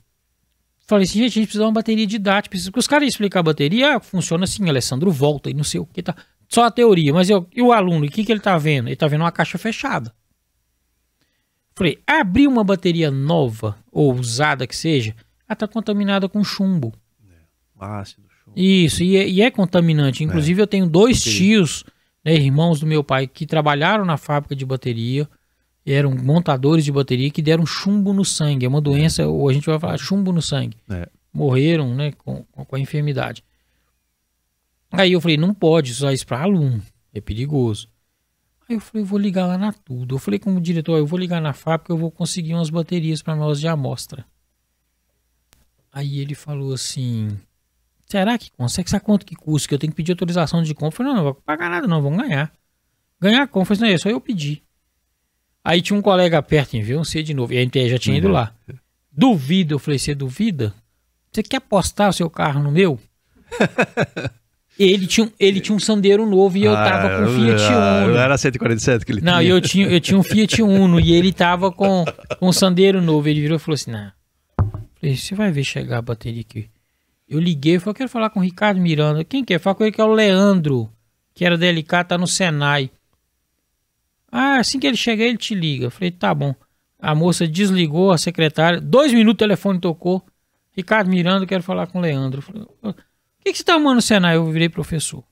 falei assim, gente, a gente precisa de uma bateria didática. Precisa... Porque os caras iam explicar a bateria, ah, funciona assim, Alessandro, volta e não sei o que, tá. Só a teoria, mas eu, e o aluno, o que, que ele tá vendo? Ele tá vendo uma caixa fechada. Falei, abrir uma bateria nova, ou usada que seja, ela tá contaminada com chumbo. Ácido, chumbo. Isso, e é, e é contaminante. Inclusive, eu tenho dois Perigo. tios, né, irmãos do meu pai, que trabalharam na fábrica de bateria, eram montadores de bateria, que deram chumbo no sangue. É uma doença, ou a gente vai falar chumbo no sangue. É. Morreram né, com, com a enfermidade. Aí eu falei, não pode usar isso para aluno, é perigoso. Aí eu falei, eu vou ligar lá na Tudo. Eu falei com o diretor, eu vou ligar na fábrica, eu vou conseguir umas baterias para nós de amostra. Aí ele falou assim, será que consegue? Sabe quanto que custa? Que eu tenho que pedir autorização de compra? Eu falei, não, não vou pagar nada não, vamos ganhar. Ganhar como? Eu falei, não, é só eu pedir. Aí tinha um colega perto, em viu? Você de novo. E a gente já tinha ido Uhum. lá. Duvida. Eu falei, você duvida? Você quer apostar o seu carro no meu? ele, tinha, um- ele tinha um Sandeiro novo e eu tava com o Fiat ah, Uno. Não era 147 que ele Não, tinha? e eu tinha, eu tinha um Fiat Uno e ele tava com, com um Sandeiro novo. Ele virou e falou assim: Não. Falei, você vai ver chegar a bateria aqui. Eu liguei e falei, eu quero falar com o Ricardo Miranda. Quem que é? Fala com ele que é o Leandro, que era da LK, tá no Senai. Ah, assim que ele chegar, ele te liga. Eu falei, tá bom. A moça desligou, a secretária. Dois minutos o telefone tocou. Ricardo Miranda, quero falar com o Leandro. Falei, o que, que você tá arrumando no Senai? Eu virei professor.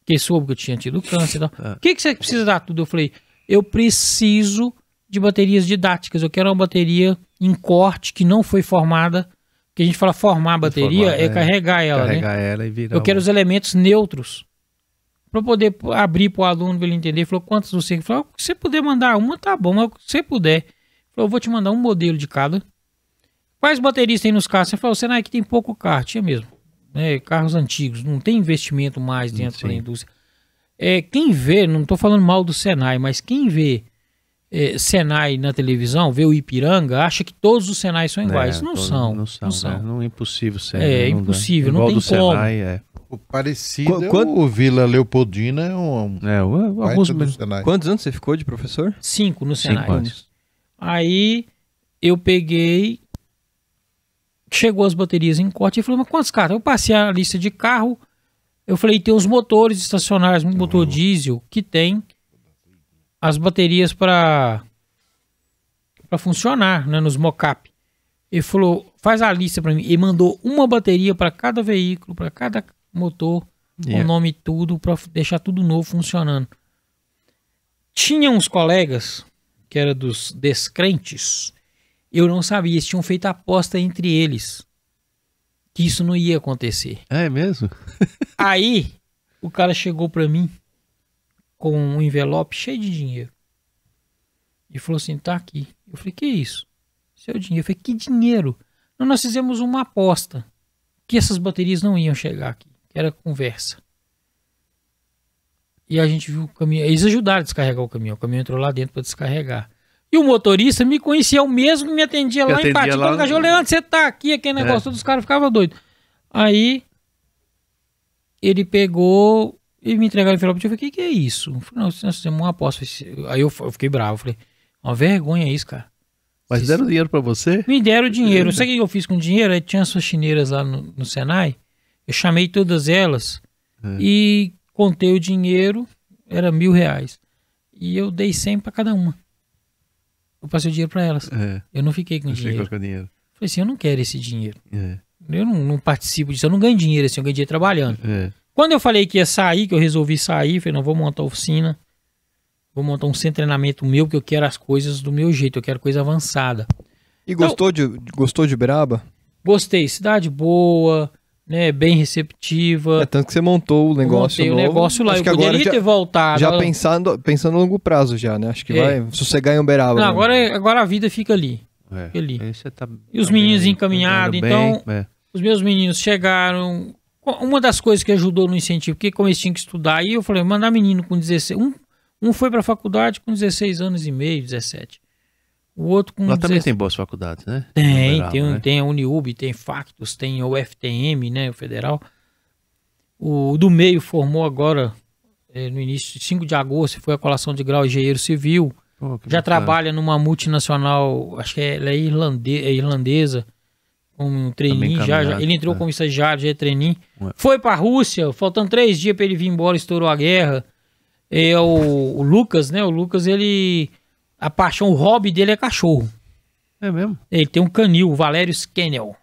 Porque soube que eu tinha tido câncer e tal. Ah. O que, que você precisa dar tudo? Eu falei, eu preciso de baterias didáticas. Eu quero uma bateria em corte que não foi formada. Que a gente fala formar a bateria Formar, é, é. carregar ela, né? Carregar ela e virar. Eu quero um- os elementos neutros. Para poder abrir para o aluno para ele entender. Ele falou, quantos você? Falou, se você puder mandar uma, tá bom. Mas se você puder. Falou, eu vou te mandar um modelo de cada. Quais baterias tem nos carros? Você falou, Senai que tem pouco carro. Tinha mesmo. né? Carros antigos. Não tem investimento mais dentro da Sim. indústria. É, quem vê, não estou falando mal do Senai, mas quem vê é, Senai na televisão, vê o Ipiranga, acha que todos os Senais são iguais. É, não, todo- são, Não são. não são. né? Não é impossível ser. É, né? Não dá. impossível, não Igual tem do como. Senai, é. O parecido Qu- é quant- o Vila Leopoldina é um, um É, o- baita alguns do Senai. Quantos anos você ficou de professor? Cinco no Cinco Senai. anos. Aí eu peguei. Chegou as baterias em corte e falei, mas quantos carros? Eu passei a lista de carro. Eu falei, tem os motores estacionários, um motor diesel, que tem as baterias para para funcionar né, nos mocap. Ele falou, faz a lista para mim. E mandou uma bateria para cada veículo, para cada motor, Yeah. o nome tudo, para deixar tudo novo funcionando. Tinha uns colegas, que era dos descrentes, eu não sabia, eles tinham feito aposta entre eles que isso não ia acontecer. É mesmo? Aí o cara chegou pra mim com um envelope cheio de dinheiro e falou assim: tá aqui. Eu falei: que isso? Seu dinheiro. Eu falei: que dinheiro? Não, nós fizemos uma aposta que essas baterias não iam chegar aqui, era conversa. E a gente viu o caminhão. Eles ajudaram a descarregar o caminhão. O caminhão entrou lá dentro para descarregar. E o motorista me conhecia, é o mesmo que me atendia lá atendia em Patinga. lá Eu Leandro, você tá aqui, aquele negócio, É. todos os caras ficavam doidos. Aí ele pegou e me entregou o envelope. Eu falei, o que, que é isso? Eu falei, não, nós fizemos uma aposta. Aí eu, eu fiquei bravo. Eu falei, uma vergonha isso, cara. Mas deram dinheiro pra você? Me deram dinheiro. Sabe o que eu fiz com o dinheiro? Aí tinha as faxineiras lá no, no Senai. Eu chamei todas elas É. e contei o dinheiro. Era mil reais. E eu dei cem pra cada uma. Eu passei o dinheiro pra elas. É, Eu não fiquei com não dinheiro. ficou com dinheiro. Falei assim, eu não quero esse dinheiro. É, Eu não, não participo disso. Eu não ganho dinheiro assim, eu ganho dinheiro trabalhando. é. Quando eu falei que ia sair, que eu resolvi sair, falei, não, vou montar oficina. Vou montar um centro de treinamento meu, que eu quero as coisas do meu jeito, eu quero coisa avançada. E gostou, de, gostou de Uberaba? Gostei, cidade boa, né, bem receptiva. É tanto que você montou o negócio Montei o novo. negócio lá. Acho eu que agora poderia já, ter voltado. já Agora- pensando, pensando no longo prazo já, né? Acho que É. vai sossegar em Uberaba. Não, né? agora, agora a vida fica ali. é. Ali. Aí você tá- E os tá meninos encaminhados, então- é. Os meus meninos chegaram. Uma das coisas que ajudou no incentivo, porque como eles tinham que estudar, aí eu falei, mandar menino com 16. Um, um foi pra faculdade com 16 anos e meio, 17. O outro com Lá também 16. tem boas faculdades, né? Tem, Uberaba, tem, né? tem a Uniub, tem Factus, tem o FTM, né, o federal. O do meio formou agora, eh, no início, 5 de agosto, foi a colação de grau engenheiro civil. Pô, Já bacana. trabalha numa multinacional, acho que é- ela é, irlande- é irlandesa, como um trainee, já, já- ele entrou é. como estagiário, já é trainee. Ué. Foi pra Rússia, faltando três dias pra ele vir embora, estourou a guerra. É o, o Lucas, né? O Lucas, ele. A paixão, o hobby dele é cachorro. É mesmo? Ele tem um canil, o Valério Scannel.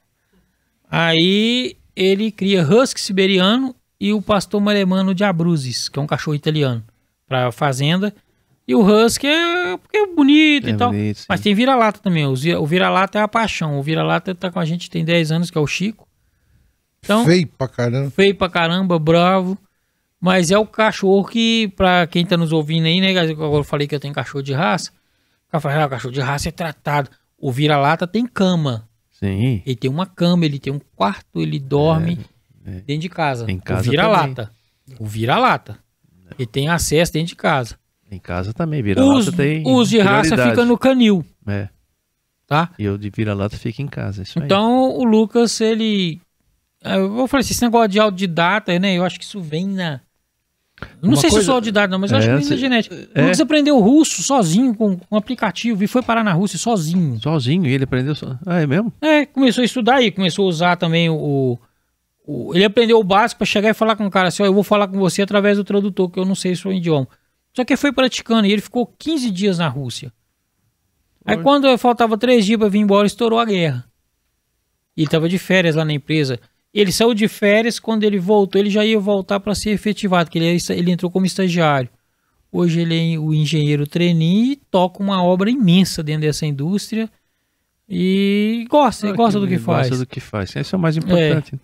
Aí ele cria husky siberiano e o pastor malemano de Abruzes, que é um cachorro italiano, pra fazenda. E o husky é porque é bonito É e tal. bonito. Mas tem vira-lata também. O vira-lata é a paixão. O vira-lata tá com a gente tem 10 anos, que é o Chico. Então, Feio pra caramba. feio pra caramba, bravo. Mas é o cachorro que, pra quem tá nos ouvindo aí, né? Agora eu falei que eu tenho cachorro de raça. O cara fala, ah, o cachorro de raça é tratado. O vira-lata tem cama. Sim. Ele tem uma cama, ele tem um quarto, ele dorme é. dentro de casa. Em casa o vira-lata. O vira-lata. Ele tem acesso dentro de casa. Em casa também, vira Os, lata tem. os de raça ficam no canil, É. tá? E eu de vira-lata fica em casa. Aí. Então o Lucas, ele. Eu vou falar assim, esse negócio de autodidata, né? Eu acho que isso vem na. Não Uma sei se coisa- eu sou autodidata, não, mas eu É, acho que na genética. O é. Lucas aprendeu russo sozinho, com um aplicativo, e foi parar na Rússia sozinho. Sozinho, e ele aprendeu. So... Ah, é mesmo? É, começou a estudar aí, começou a usar também o. o- ele aprendeu o básico pra chegar e falar com o cara assim: ó, eu vou falar com você através do tradutor, que eu não sei o seu idioma. Só que ele foi praticando e ele ficou 15 dias na Rússia. Aí quando faltava três dias pra vir embora, estourou a guerra. E ele tava de férias lá na empresa. Ele saiu de férias, quando ele voltou, ele já ia voltar para ser efetivado, que ele, é- ele entrou como estagiário. Hoje ele é o engenheiro trainee e toca uma obra imensa dentro dessa indústria. E gosta, Ah, gosta do que faz. Gosta do que faz. Isso é o mais importante.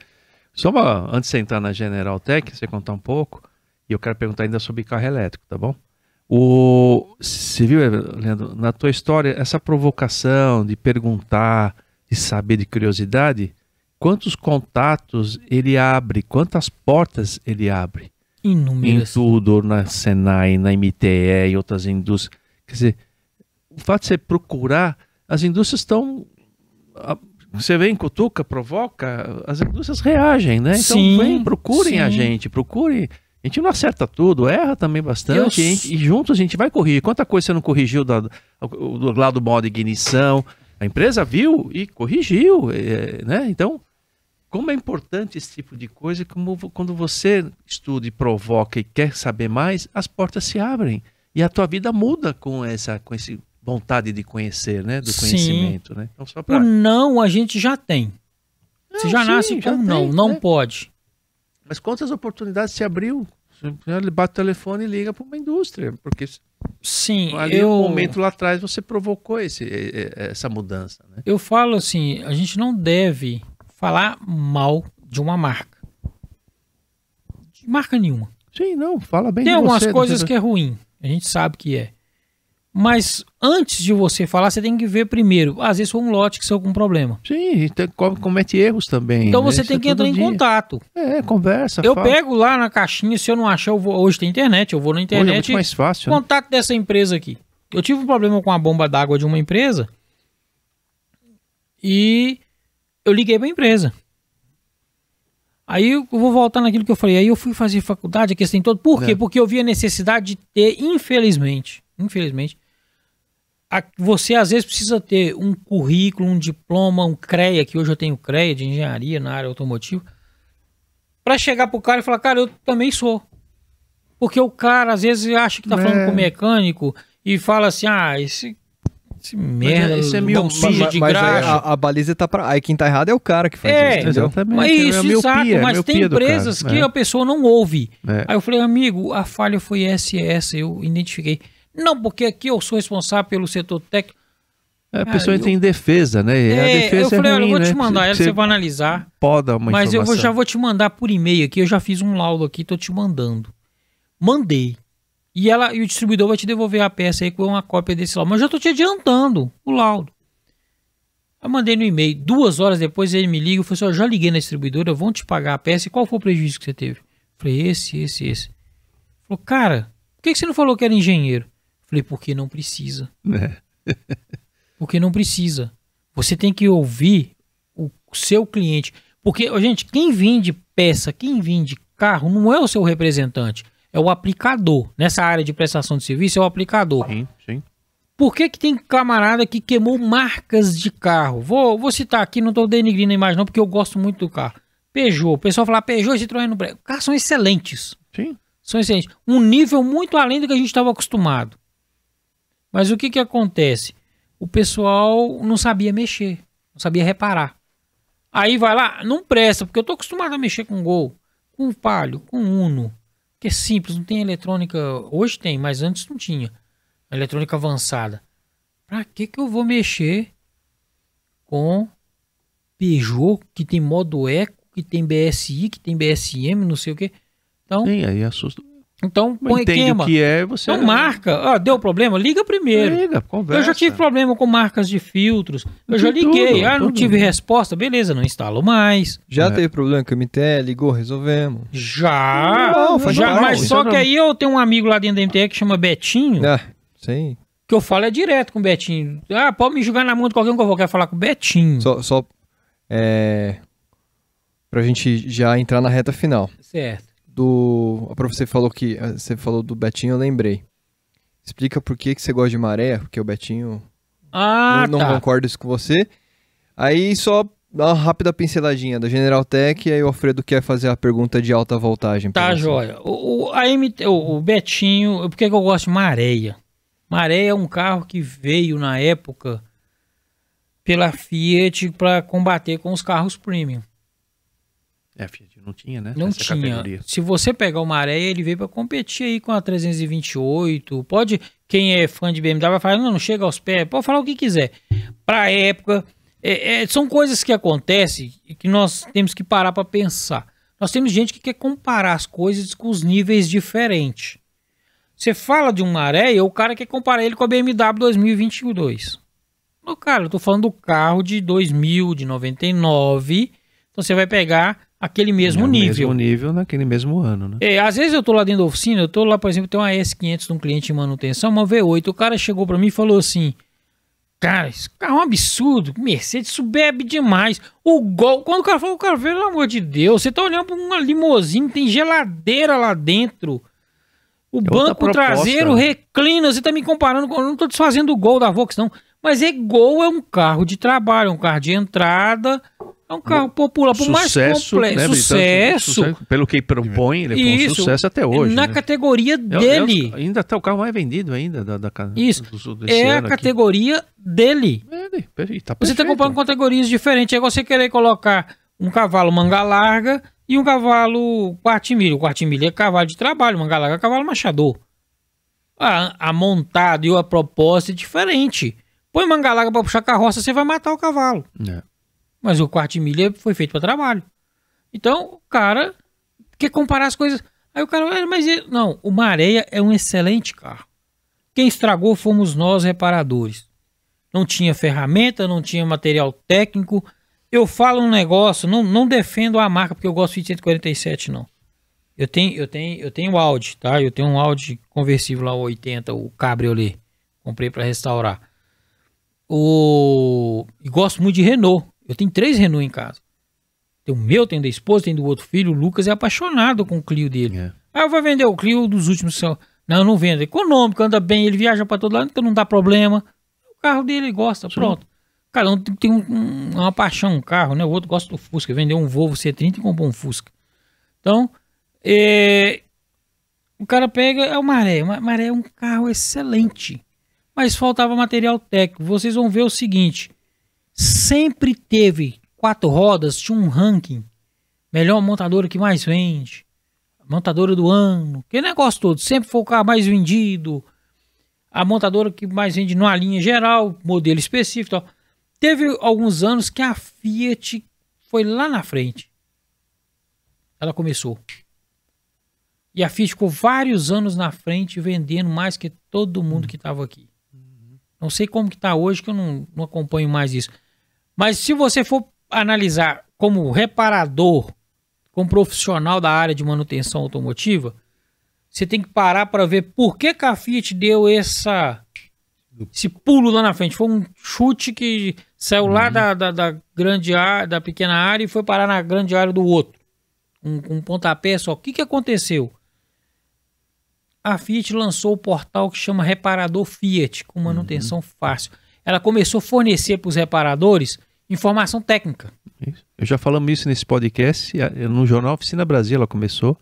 Só uma, antes de você entrar na General Tech, você contar um pouco, e eu quero perguntar ainda sobre carro elétrico, tá bom? O, você viu, Leandro, na tua história, essa provocação de perguntar, de saber, de curiosidade, quantos contatos ele abre, quantas portas ele abre? em Inúmeras. tudo, na Senai, na MTE e outras indústrias. Quer dizer, o fato de você procurar, as indústrias estão. você vem, cutuca, provoca, as indústrias reagem, né? Então Sim, vem, procurem a sim. gente, procurem. A gente não acerta tudo, erra também bastante, e, a gente- e juntos a gente vai corrigir. Quanta coisa você não corrigiu do, do lado do modo ignição? A empresa viu e corrigiu, é, né? Então, como é importante esse tipo de coisa, como quando você estuda e provoca e quer saber mais, as portas se abrem e a tua vida muda com essa com esse vontade de conhecer, né, do Sim. conhecimento, né? Então só O para não a gente já tem. Você já sim, nasce com não, tem, não né? pode. Mas quantas oportunidades se abriu? Ele bate o telefone e liga para uma indústria, porque Sim, ali eu, no momento lá atrás você provocou esse, essa mudança, né? eu falo assim, a gente não deve falar mal de uma marca. De marca nenhuma. Sim, não, fala bem Tem algumas você, coisas você- que é ruim, a gente sabe que é. Mas antes de você falar, você tem que ver primeiro. Às vezes foi um lote que saiu com problema. Sim, tem- co- comete erros também. Então né? você Isso tem é que entrar todo em dia. contato. É, conversa. Eu fala. pego lá na caixinha, se eu não achar, eu vou, hoje tem internet, eu vou na Hoje é internet muito mais fácil. né? contato dessa empresa aqui. Eu tive um problema com a bomba d'água de uma empresa e eu liguei para a empresa. Aí eu vou voltar naquilo que eu falei. Aí eu fui fazer faculdade, a questão toda. Por quê? É. Porque eu vi a necessidade de ter, infelizmente, infelizmente, a- você às vezes precisa ter um currículo, um diploma, um CREA, que hoje eu tenho CREA de engenharia na área automotiva, para chegar pro cara e falar, cara, eu também sou. Porque o cara às vezes acha que tá falando É. com o mecânico e fala assim, ah, esse, esse merda, esse é não miopia, suja mas, de mas graxa. a, a baliza tá pra. Aí quem tá errado é o cara que faz É, isso, entendeu? Exatamente. Mas é isso, a miopia, exato, é mas tem miopia empresas que é. a pessoa não ouve. É. Aí eu falei, amigo, a falha foi essa e essa, eu identifiquei. Não, porque aqui eu sou responsável pelo setor técnico. É, a Ah, pessoa eu- entra em defesa, né? E a É, defesa eu falei, é olha, ruim, eu vou te né? mandar ela, Você você vai analisar. poda uma Mas eu vou, informação. já vou te mandar por e-mail aqui, eu já fiz um laudo aqui, tô te mandando. Mandei. E, ela, e o distribuidor vai te devolver a peça aí com uma cópia desse laudo. Mas eu já tô te adiantando o laudo. Eu mandei no e-mail. Duas horas depois ele me liga e falou assim: ó, já liguei na distribuidora, vão te pagar a peça. E qual foi o prejuízo que você teve? Eu falei, esse, esse, esse. Falou, cara, por que você não falou que era engenheiro? Eu falei, porque não precisa. É. Porque não precisa. Você tem que ouvir o seu cliente. Porque, gente, quem vende peça, quem vende carro, não é o seu representante, é o aplicador. Nessa área de prestação de serviço, é o aplicador. Sim, sim. Por que, que tem camarada que queimou marcas de carro? Vou, vou citar aqui, não estou denigrindo a imagem, não, porque eu gosto muito do carro. Peugeot. O pessoal fala Peugeot e Citroën no. Os carros são excelentes Sim. são excelentes. Um nível muito além do que a gente estava acostumado. Mas o que que acontece? O pessoal não sabia mexer, não sabia reparar. Aí vai lá, não presta, porque eu tô acostumado a mexer com Gol, com Palio, com Uno, que é simples, não tem eletrônica. Hoje tem, mas antes não tinha. Eletrônica avançada. Pra que que eu vou mexer com Peugeot, que tem modo Eco, que tem BSI, que tem BSM, não sei o que. Então, Sim, aí assusta. Então Mas põe entende queima. o que é, você... Então marca. Ó, deu problema? Liga primeiro. Liga, conversa. Eu já tive problema com marcas de filtros. Eu Tem já liguei. tudo, ah, não tudo. tive resposta. Beleza, não instalo mais. Já É. teve problema com o MTE, ligou, resolvemos. Já. Não, faz já mas isso só é que aí eu tenho um amigo lá dentro da MTE que chama Betinho. Ah, sim. Que eu falo é direto com o Betinho. Ah, pode me jogar na mão de qualquer um que eu vou quero falar com o Betinho. Só, só é, pra gente já entrar na reta final. Certo. Do, você falou que eh, você falou do Betinho, eu lembrei. Explica por que, que você gosta de maré, porque o Betinho Ah, não, não tá. concorda isso com você. Aí só dá uma rápida pinceladinha da General Tech e aí o Alfredo quer fazer a pergunta de alta voltagem. Tá, joia. O, o, a MT, o, o Betinho, por que que eu gosto de Maréia? Maréia é um carro que veio na época pela Fiat para combater com os carros premium. É, Fiat não tinha, né? Não Essa tinha. categoria. Se você pegar o Maréia, ele veio para competir aí com a 328. Pode, quem é fã de BMW vai falar, não, não chega aos pés. Pode falar o que quiser. Para época, é- é- são coisas que acontecem e que nós temos que parar para pensar. Nós temos gente que quer comparar as coisas com os níveis diferentes. Você fala de um Maréia, o cara quer comparar ele com a BMW 2022. Ô, cara, eu tô falando do carro de 2000, de 99. Então você vai pegar aquele mesmo É nível. Mesmo nível naquele mesmo ano, né? É, às vezes eu tô lá dentro da oficina, eu tô lá, por exemplo, tem uma S500 de um cliente em manutenção, uma V8. O cara chegou pra mim e falou assim: Cara, esse carro é um absurdo. Mercedes isso bebe demais. O Gol, quando o cara falou, cara, pelo amor de Deus, você tá olhando pra uma limousine, tem geladeira lá dentro. O outra banco traseiro né? reclina. Você tá me comparando com. Eu não tô desfazendo o Gol da Vox, não. Mas é Gol é um carro de trabalho, é um carro de entrada. É um carro popular, por mais sucesso, complexo. né, Vitor? sucesso. Pelo que propõe, ele é um sucesso até hoje. Na né? categoria É- dele. é- ainda tá o carro mais vendido ainda da, da Isso. do- é a aqui. categoria dele. Ele, e tá Você está comprando categorias diferentes. É você querer colocar um cavalo manga larga e um cavalo quartimilha. O quartimilha é cavalo de trabalho, manga larga é cavalo machador. A, a montada e a proposta é diferente. Põe manga larga para puxar carroça, você vai matar o cavalo. É. Mas o quartimilha foi feito para trabalho. Então, o cara quer comparar as coisas. Aí o cara, "Ah, mas ele-" não, o Maréia é um excelente carro. Quem estragou fomos nós, reparadores. Não tinha ferramenta, não tinha material técnico. Eu falo um negócio, não, não defendo a marca porque eu gosto de 147 não. Eu tenho, eu tenho, eu tenho Audi, tá? Eu tenho um Audi conversível lá o 80, o Cabriolet. Comprei para restaurar. O e gosto muito de Renault. Eu tenho três Renault em casa. Tem o meu, tem da esposa, tem do outro filho. O Lucas é apaixonado com o Clio dele. É. Ah, eu vou vender o Clio dos últimos. são- Não, eu não vendo. É econômico, anda bem, ele viaja para todo lado, então não dá problema. O carro dele ele gosta, pronto. Cada um tem- tem um- um- uma paixão, um carro, né? O outro gosta do Fusca. Vendeu um Volvo C30 e comprou um Fusca. Então, é, o cara pega. É o Maré. O Ma- Maré é um carro excelente. Mas faltava material técnico. Vocês vão ver o seguinte: sempre teve quatro rodas, tinha um ranking. Melhor montadora que mais vende. Montadora do ano. Que negócio todo. Sempre foi o carro mais vendido. A montadora que mais vende numa linha geral, modelo específico. tal. Teve alguns anos que a Fiat foi lá na frente. Ela começou. E a Fiat ficou vários anos na frente vendendo mais que todo mundo que estava aqui. Não sei como que tá hoje, que eu não, não acompanho mais isso. Mas se você for analisar como reparador, como profissional da área de manutenção automotiva, você tem que parar para ver por que, que a Fiat deu essa, esse pulo lá na frente. Foi um chute que saiu lá da, da, da grande área, da pequena área e foi parar na grande área do outro. Um, um pontapé só. O que, que aconteceu? A Fiat lançou o portal que chama Reparador Fiat, com manutenção fácil. Ela começou a fornecer para os reparadores informação técnica. Isso. Eu já falamos isso nesse podcast. No Jornal Oficina Brasil ela começou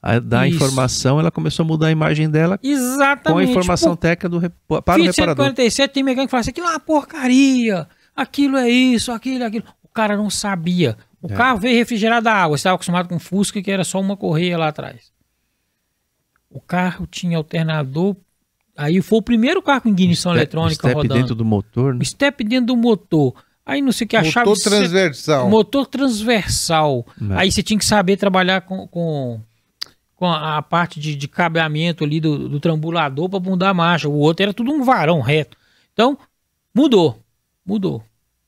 a dar Isso. informação, ela começou a mudar a imagem dela Exatamente. com a informação Por técnica do, rep- para o reparador. 147 tem mecânico que fala assim, aquilo é uma porcaria, aquilo é isso, aquilo é aquilo. O cara não sabia. O É. carro veio refrigerado a água, você estava acostumado com Fusca que era só uma correia lá atrás. O carro tinha alternador, aí foi o primeiro carro com ignição Step- eletrônica step rodando. dentro do motor. né? Step dentro do motor. Aí não sei o que, a chave... Motor transversal. Motor transversal. É. Aí você tinha que saber trabalhar com, com, com a, a parte de, de cabeamento ali do, do trambulador para mudar a marcha. O outro era tudo um varão reto. Então, mudou. Mudou.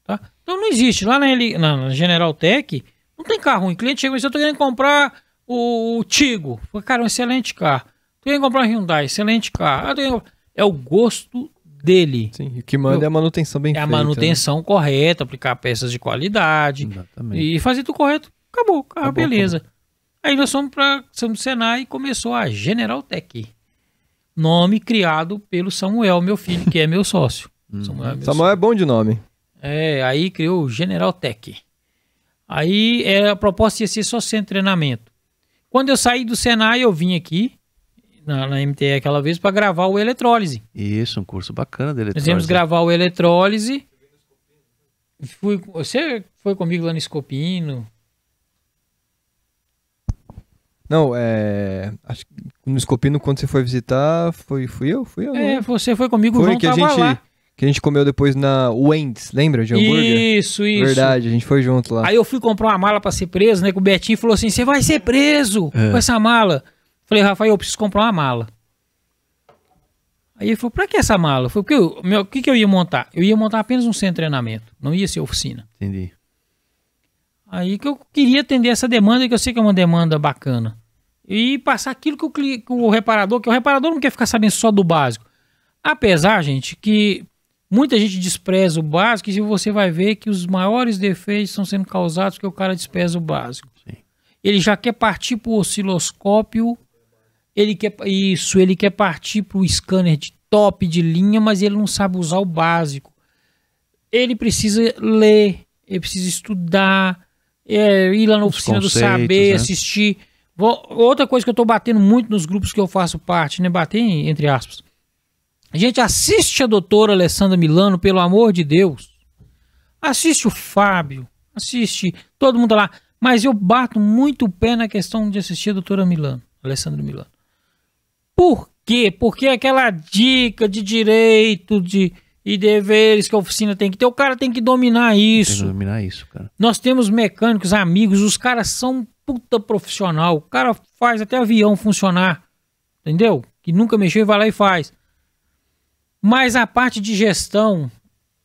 Tá? Então não existe. Lá na, na, na General Tech, não tem carro ruim. O cliente chega e diz, eu tô querendo comprar o, o Tigo. Falei, Cara, um excelente carro. Tô querendo comprar um Hyundai, excelente carro. Ah, tô querendo- É o gosto dele. Sim, o que manda é a manutenção bem É a feita. né? manutenção correta, aplicar peças de qualidade Exatamente. e fazer tudo correto. Acabou, carro, Acabou, beleza. Aí nós fomos para São Senai e começou a General Tech. Nome criado pelo Samuel, meu filho, que é meu sócio. Samuel, é meu Samuel é bom de nome. é, aí criou o General Tech. Aí é, a proposta ia ser só de treinamento. Quando eu saí do Senai, eu vim aqui, na, na MTE aquela vez, para gravar o eletrólise. Isso, um curso bacana dele. Nós íamos gravar o eletrólise. Fui, você foi comigo lá no Escopino. Não, é. Acho que no Escopino, quando você foi visitar, foi, fui eu? Fui eu. É, você foi comigo, o foi João que a gente. lá. Que a gente comeu depois na Wendy's, lembra de hambúrguer? Isso, isso. Verdade, a gente foi junto lá. Aí eu fui comprar uma mala pra ser preso, né? Que o Betinho falou assim: você vai ser preso É. com essa mala. Falei, Rafael, eu preciso comprar uma mala. Aí ele falou, pra que essa mala? Foi porque eu, meu, o que, que eu ia montar? Eu ia montar apenas um centro de treinamento, não ia ser oficina. Entendi. Aí que eu queria atender essa demanda, que eu sei que é uma demanda bacana. E passar aquilo que o, que o reparador, que o reparador não quer ficar sabendo só do básico. Apesar, gente, que Muita gente despreza o básico e você vai ver que os maiores defeitos estão sendo causados porque o cara despreza o básico. Sim. Ele já quer partir para o osciloscópio, ele quer isso, ele quer partir para o scanner de top de linha, mas ele não sabe usar o básico. Ele precisa ler, ele precisa estudar, é, ir lá na Os oficina do saber, né? assistir. Outra coisa que eu estou batendo muito nos grupos que eu faço parte, né? Bater entre aspas. Gente, assiste a doutora Alessandra Milano, pelo amor de Deus. Assiste o Fábio, assiste todo mundo lá. Mas eu bato muito o pé na questão de assistir a doutora Milano, Alessandra Milano. Por quê? Porque aquela dica de direito de, e deveres que a oficina tem que ter, o cara tem que dominar Tem que isso. dominar isso, cara. Nós temos mecânicos, amigos, os caras são puta profissional. O cara faz até avião funcionar. Entendeu? Que nunca mexeu e vai lá e faz. Mas a parte de gestão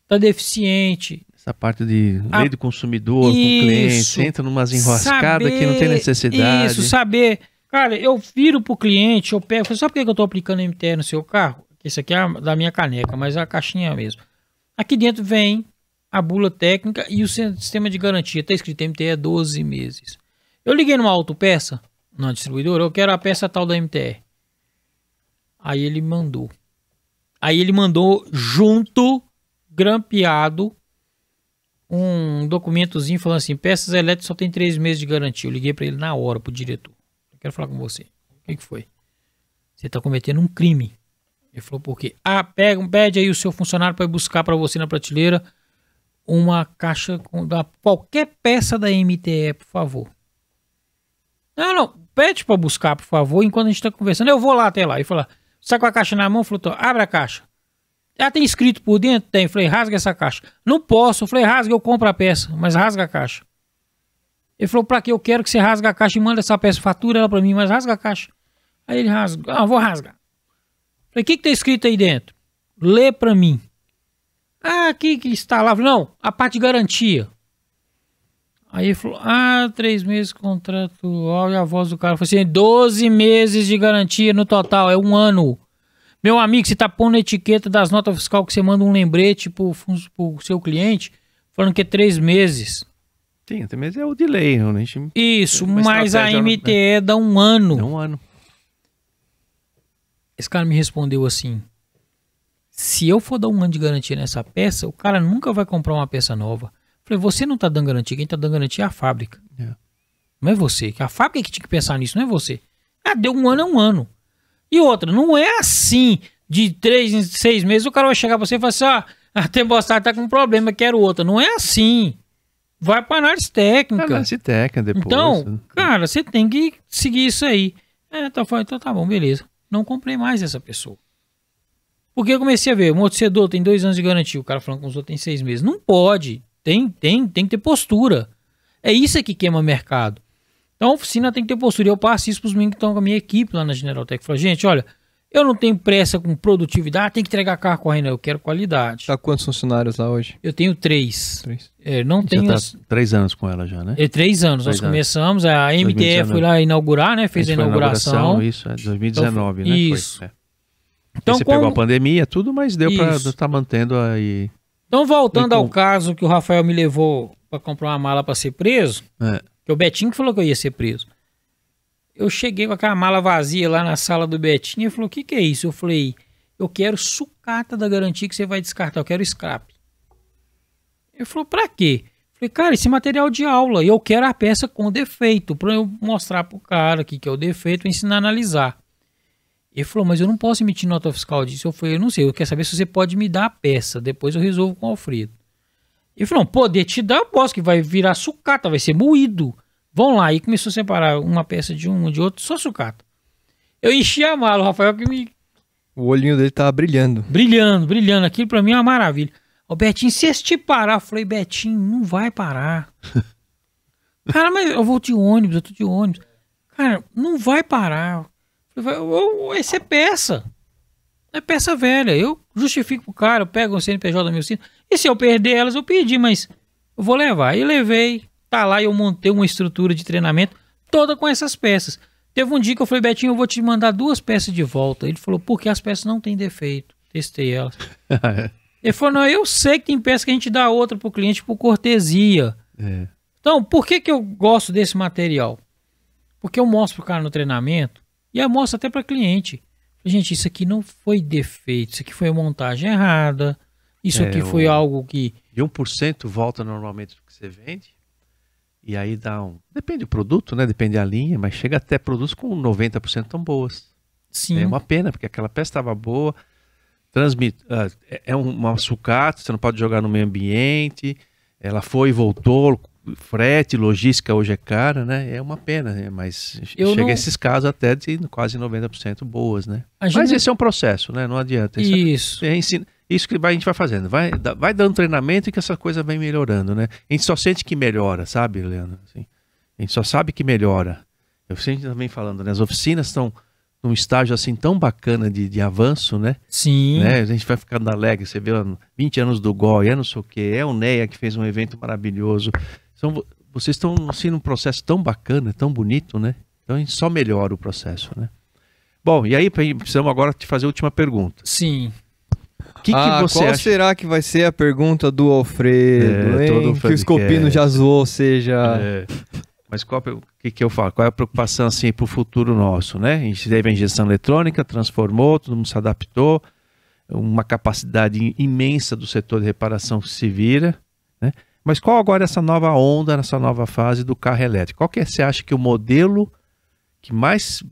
tá deficiente. Essa parte de lei do consumidor com o isso. cliente, você entra numas enroscadas que não tem necessidade. Isso, saber. Cara, eu viro pro cliente, eu pego. Sabe por que eu tô aplicando MTR no seu carro? Isso aqui é da minha caneca, mas é a caixinha mesmo. Aqui dentro vem a bula técnica e o si- sistema de garantia. Tá escrito MTR 12 meses. Eu liguei numa autopeça, na distribuidora, eu quero a peça tal da MTR. Aí ele mandou. Aí ele mandou junto, grampeado, um documentozinho falando assim: peças elétricas só tem três meses de garantia. Eu liguei para ele na hora, pro diretor. Quero falar com você. O que, que foi? Você está cometendo um crime. Ele falou por quê? Ah, pega, pede aí o seu funcionário para buscar para você na prateleira uma caixa com qualquer peça da MTE, por favor. Não, não, pede para buscar, por favor, enquanto a gente está conversando. Eu vou lá até lá. Ele falou: você tá com a caixa na mão? Falou: abre a caixa. Ah, tem escrito por dentro? Tem. Falei, rasga essa caixa. Não posso. Falei, rasga, eu compro a peça, mas rasga a caixa. Ele falou, pra que eu quero que você rasga a caixa e manda essa peça, fatura ela pra mim, mas rasga a caixa. Aí ele rasga. Ah, vou rasgar. Falei, o que que tá escrito aí dentro? Lê pra mim. Ah, aqui que está lá. Não, a parte de garantia. Aí ele falou, ah, três meses contratual. E a voz do cara falou assim, 12 meses de garantia no total, é um ano. Meu amigo, você tá pondo na etiqueta das notas fiscal que você manda um lembrete pro, pro seu cliente, falando que é três meses. Sim, até mesmo é o delay, né? A gente Isso, Uma mas a né? MTE dá um ano. é um ano. Esse cara me respondeu assim: se eu for dar um ano de garantia nessa peça, o cara nunca vai comprar uma peça nova. Falei, você não tá dando garantia, quem tá dando garantia é a fábrica. É. Não é você. Que a fábrica que tinha que pensar nisso, não é você. Ah, deu um ano é um ano. E outra, não é assim, de três em seis meses, o cara vai chegar pra você e falar assim: ah, a tempestade tá com um problema, quero outra. Não é assim. Vai pra análise técnica. Análise técnica depois. Então, cara, você tem que seguir isso aí. É, falei, então tá bom, beleza. Não comprei mais essa pessoa. Porque eu comecei a ver, o amortecedor tem dois anos de garantia, o cara falando que os outros tem seis meses. Não pode. Tem, tem, tem que ter postura. É isso que queima mercado. Então a oficina tem que ter postura. E eu passo isso pros meninos que estão com a minha equipe lá na General Tech. Falo, gente, olha, eu não tenho pressa com produtividade, tem que entregar carro correndo, eu quero qualidade. Tá quantos funcionários lá hoje? Eu tenho três. Três. É, não Você tenho. tá as- três anos com ela já, né? é três anos. Três Nós anos. começamos, a MTE 2019. foi lá inaugurar, né? Fez a Esse foi inauguração. Isso, é 2019, né? Isso. Foi, é. Então, você como- pegou a pandemia, tudo, mas deu pra Isso. estar mantendo aí. Então, voltando com- ao caso que o Rafael me levou para comprar uma mala para ser preso, É. que o Betinho que falou que eu ia ser preso. Eu cheguei com aquela mala vazia lá na sala do Betinho e falou: O que, que é isso? Eu falei: Eu quero sucata da garantia que você vai descartar, eu quero scrap. Ele falou: Pra quê? Eu falei: Cara, esse é material de aula eu quero a peça com defeito, para eu mostrar pro cara aqui que é o defeito ensinar a analisar. Ele falou, mas eu não posso emitir nota fiscal disso. Eu falei, eu não sei, eu quero saber se você pode me dar a peça. Depois eu resolvo com o Alfredo. Ele falou, poder te dar, eu posso, que vai virar sucata, vai ser moído. Vão lá. E começou a separar uma peça de um, de outro, só sucata. Eu enchi a mala, o Rafael que me O olhinho dele tava brilhando. brilhando, brilhando. Aquilo pra mim é uma maravilha. Ô Betinho, se este parar, eu falei, Betinho, não vai parar. Cara, mas eu vou de ônibus, eu tô de ônibus. Cara, não vai parar. Eu falei, "Ô, ô, Essa é peça. É peça velha. Eu justifico pro cara, eu pego o CNPJ da minha oficina. E se eu perder elas, eu perdi, mas eu vou levar. E levei. Tá lá, eu montei uma estrutura de treinamento toda com essas peças. Teve um dia que eu falei, Betinho, eu vou te mandar duas peças de volta. Ele falou, porque as peças não têm defeito. Testei elas. Ele falou, não, eu sei que tem peça que a gente dá outra pro cliente por cortesia. É. Então, por que, que eu gosto desse material? Porque eu mostro pro cara no treinamento e eu mostro até para cliente. Gente, isso aqui não foi defeito, isso aqui foi montagem errada, isso É, aqui foi o- algo que. De 1% volta normalmente do que você vende. E aí dá um. Depende do produto, né? Depende da linha, mas chega até produtos com 90% tão boas. Sim. É uma pena, porque aquela peça estava boa. Transmite, ah, é- é um- uma sucata, você não pode jogar no meio ambiente. Ela foi e voltou. Frete, logística hoje é cara, né? É uma pena, né? Mas Eu chega não- a esses casos até de quase 90% boas, né? Gente Mas esse é um processo, né? Não adianta. Isso é- Isso. é ensina- isso que vai- a gente vai fazendo. Vai, vai dando treinamento e que essa coisa vai melhorando, né? A gente só sente que melhora, sabe, Leandro? Assim, a gente só sabe que melhora. Eu sempre também falando, né? As oficinas estão num estágio assim tão bacana de, de avanço, né? Sim. né? A gente vai ficando alegre. Você vê ó, 20 anos do GOI, é não sei o quê, é o NEA que fez um evento maravilhoso. São, vo- vocês estão assim num processo tão bacana, tão bonito, né? Então a gente só melhora o processo, né? Bom, e aí precisamos agora te fazer a última pergunta. Sim. O que, ah, que você qual acha? será que vai ser a pergunta do Alfredo, É, hein? todo Que o podcast. Scopino já zoou, ou seja... É, mas qual, o que, que eu falo? Qual é a preocupação assim para o futuro nosso, né? A gente teve a injeção eletrônica, transformou, todo mundo se adaptou, uma capacidade imensa do setor de reparação que se vira, né? Mas qual agora essa nova onda, essa nova fase do carro elétrico? Qual que é, você acha que o modelo que mais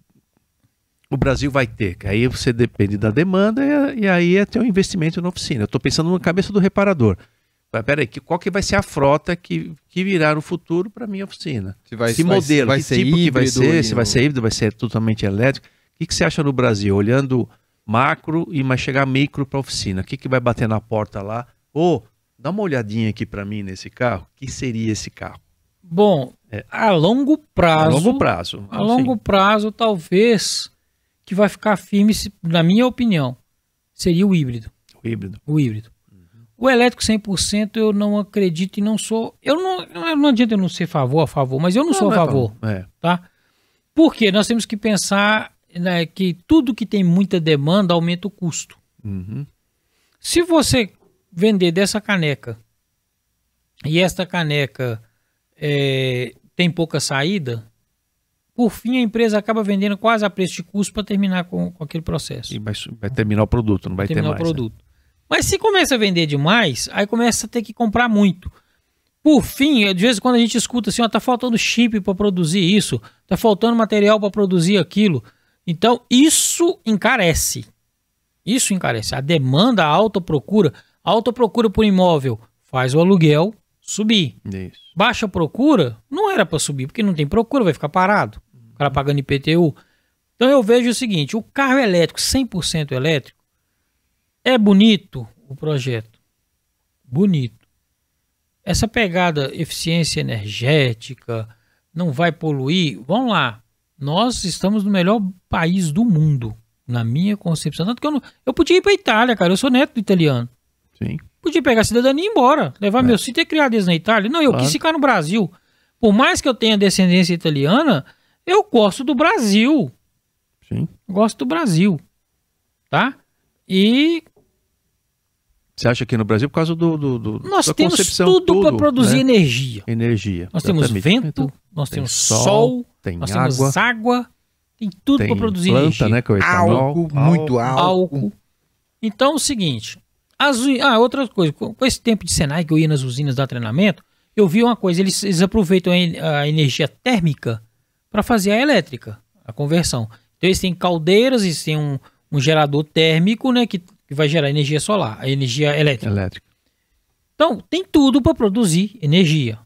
o Brasil vai ter? Que aí você depende da demanda e, e aí é ter um investimento na oficina. Eu estou pensando na cabeça do reparador. Mas peraí, que- qual que vai ser a frota que, que virá no futuro para minha oficina? Se vai, que vai- modelo, vai que ser tipo que vai híbrido ser, se vai ser híbrido, vai ser totalmente elétrico. O que, que você acha no Brasil? Olhando macro e mais chegar micro para a oficina. O que, que vai bater na porta lá? Ô, dá uma olhadinha aqui para mim nesse carro. O que seria esse carro? Bom, É. a longo prazo. A longo prazo. A longo prazo, talvez, que vai ficar firme, na minha opinião, seria o híbrido. O híbrido. O híbrido. O elétrico 100% eu não acredito e não sou. Eu não, não adianta eu não ser favor a favor, mas eu não, sou a mas favor, É. tá? Porque nós temos que pensar né, que tudo que tem muita demanda aumenta o custo. Uhum. Se você vender dessa caneca e esta caneca é, tem pouca saída, por fim a empresa acaba vendendo quase a preço de custo para terminar com, com aquele processo. E vai, vai terminar o produto, não vai ter terminar mais. o né? produto. Mas se começa a vender demais, aí começa a ter que comprar muito. Por fim, de vez em quando a gente escuta assim, ó, tá faltando chip para produzir isso, tá faltando material para produzir aquilo. Então, isso encarece. Isso encarece. A demanda, a alta procura, a alta procura por imóvel faz o aluguel subir. Isso. Baixa procura, não era para subir, porque não tem procura, vai ficar parado. O cara pagando IPTU. Então eu vejo o seguinte, o carro elétrico, 100% elétrico, é bonito o projeto. Bonito. Essa pegada eficiência energética, não vai poluir, vamos lá. Nós estamos no melhor país do mundo, na minha concepção. Tanto que eu, não, eu podia ir para Itália, cara, eu sou neto do italiano. Sim. Podia pegar a cidadania e ir embora, levar meu filho e ter criado eles na Itália. Não, eu Claro. quis ficar no Brasil. Por mais que eu tenha descendência italiana, eu gosto do Brasil. Sim. Gosto do Brasil. Tá? E Você acha que no Brasil, por causa do, do, do- nós temos concepção, tudo para produzir né? energia. energia. Nós temos vento, nós tem temos sol, sol, tem nós água, temos água, tem tudo para produzir planta, energia. né? Que é o etanol. Álcool, muito álcool. álcool. Então, é o seguinte. As, ah, outra coisa. Com, esse tempo de Senai que eu ia nas usinas dar treinamento, eu vi uma coisa. Eles, eles aproveitam a energia térmica para fazer a elétrica, a conversão. Então, eles têm caldeiras, eles têm um, um gerador térmico, né? Que, que vai gerar energia solar, a energia elétrica. Elétrico. Então, tem tudo para produzir energia.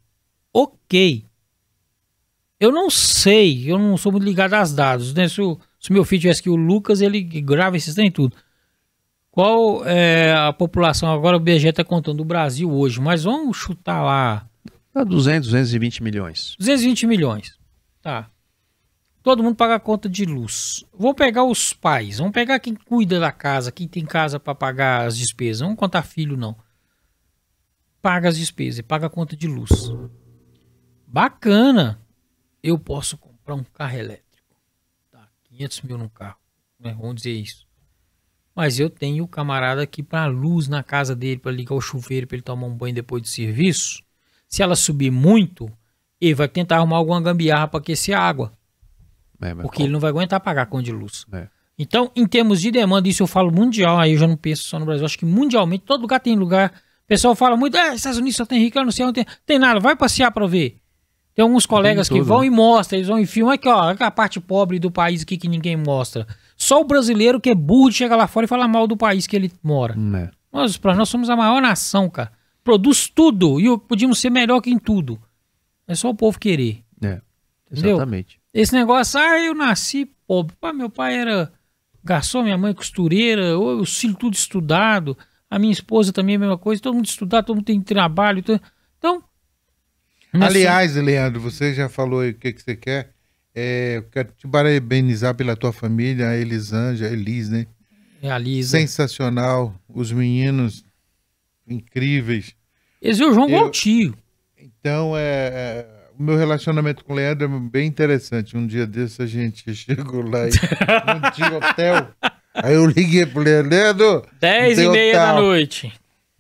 Ok. Eu não sei, eu não sou muito ligado aos dados, né? Se o, se o meu filho tivesse aqui, o Lucas, ele grava esses trem tudo. Qual é a população? Agora o BG está contando do Brasil hoje, mas vamos chutar lá. Dá 200, 220 milhões. 220 milhões. Tá. Todo mundo paga a conta de luz. Vamos pegar os pais. Vamos pegar quem cuida da casa, quem tem casa para pagar as despesas. Não contar filho, não. Paga as despesas paga a conta de luz. Bacana. Eu posso comprar um carro elétrico. Tá. 500 mil num carro. né? Vamos dizer isso. Mas eu tenho o camarada aqui para luz na casa dele, para ligar o chuveiro, para ele tomar um banho depois do serviço. Se ela subir muito, ele vai tentar arrumar alguma gambiarra para aquecer a água. É, Porque ele não vai aguentar pagar conta de luz. É. Então, em termos de demanda, isso eu falo mundial, aí eu já não penso só no Brasil. Acho que mundialmente, todo lugar tem lugar. O pessoal fala muito, ah, Estados Unidos só tem rico, eu não sei onde tem. Tem nada, vai passear pra ver. Tem alguns colegas que tudo, vão né? e mostram, eles vão em filme, aqui ó, a parte pobre do país aqui que ninguém mostra. Só o brasileiro que é burro chega lá fora e fala mal do país que ele mora. É. Nós, pra nós somos a maior nação, cara. Produz tudo e podíamos ser melhor que em tudo. É só o povo querer. É, Entendeu? Esse negócio, ah, eu nasci pobre. Pá, meu pai era garçom, minha mãe costureira, os filhos tudo estudado, a minha esposa também é a mesma coisa, todo mundo estudado, todo mundo tem trabalho. todo- Então. nós Aliás, Leandro, você já falou aí o que, que você quer. É, eu quero te parabenizar pela tua família, a Elisângela, a Elis, né? somos- realiza. Sensacional. Os meninos incríveis. Esse é o João Eu-. Então, é, é, meu relacionamento com o Leandro é bem interessante. Um dia desse a gente chegou lá e não tinha hotel. Aí eu liguei pro Leandro, Leandro, e meia da hotel. noite.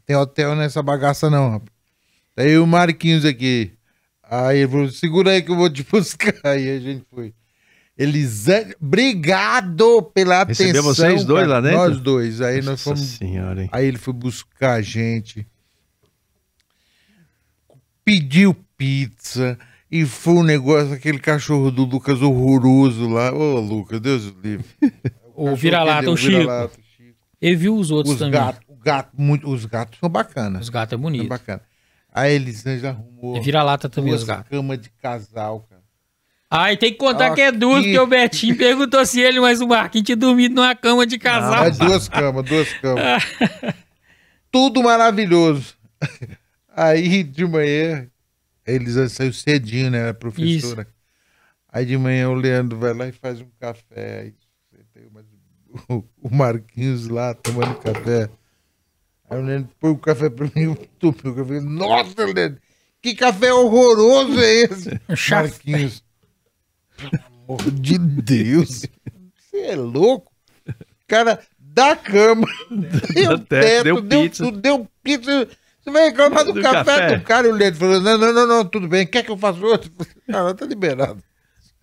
tem hotel nessa bagaça não, rapaz. Daí o Marquinhos aqui. Aí ele falou, segura aí que eu vou te buscar. Aí a gente foi. Elisângela, obrigado pela Recebeu atenção. vocês dois cara. lá dentro? Nós dois. Aí nós Nossa fomos senhora, hein? Aí ele foi buscar a gente, pediu pizza e foi um negócio, aquele cachorro do Lucas horroroso lá. Ô, Lucas, Deus o livre. O vira-lata, o Chico. Chico. Ele viu os outros Os também. gatos, o gato, muito, os gatos são bacanas. Os gatos é São bonito. bacanas. A Elisângela arrumou É vira-lata também os gatos. camas de casal, cara. Ai, tem que contar Aqui. que é duas, porque o Betinho perguntou se ele mais o Marquinhos tinha dormido numa cama de casal. Mas duas camas, duas camas. Tudo maravilhoso. Aí de manhã, a Elisângela saiu cedinho, né? A professora. Aí de manhã o Leandro vai lá e faz um café. O, Marquinhos lá tomando café. Aí o Leandro põe o café pra mim, eu tomo o café. Nossa, Leandro, que café horroroso é esse? Marquinhos. Pelo amor de Deus. Você é louco? Cara, da cama, deu teto, deu deu, pizza. deu pizza. Você vai reclamar do, Do café, café. do cara e o Leandro falou: não, não, não, não, tudo bem, quer que eu faça outro? Cara, tá liberado.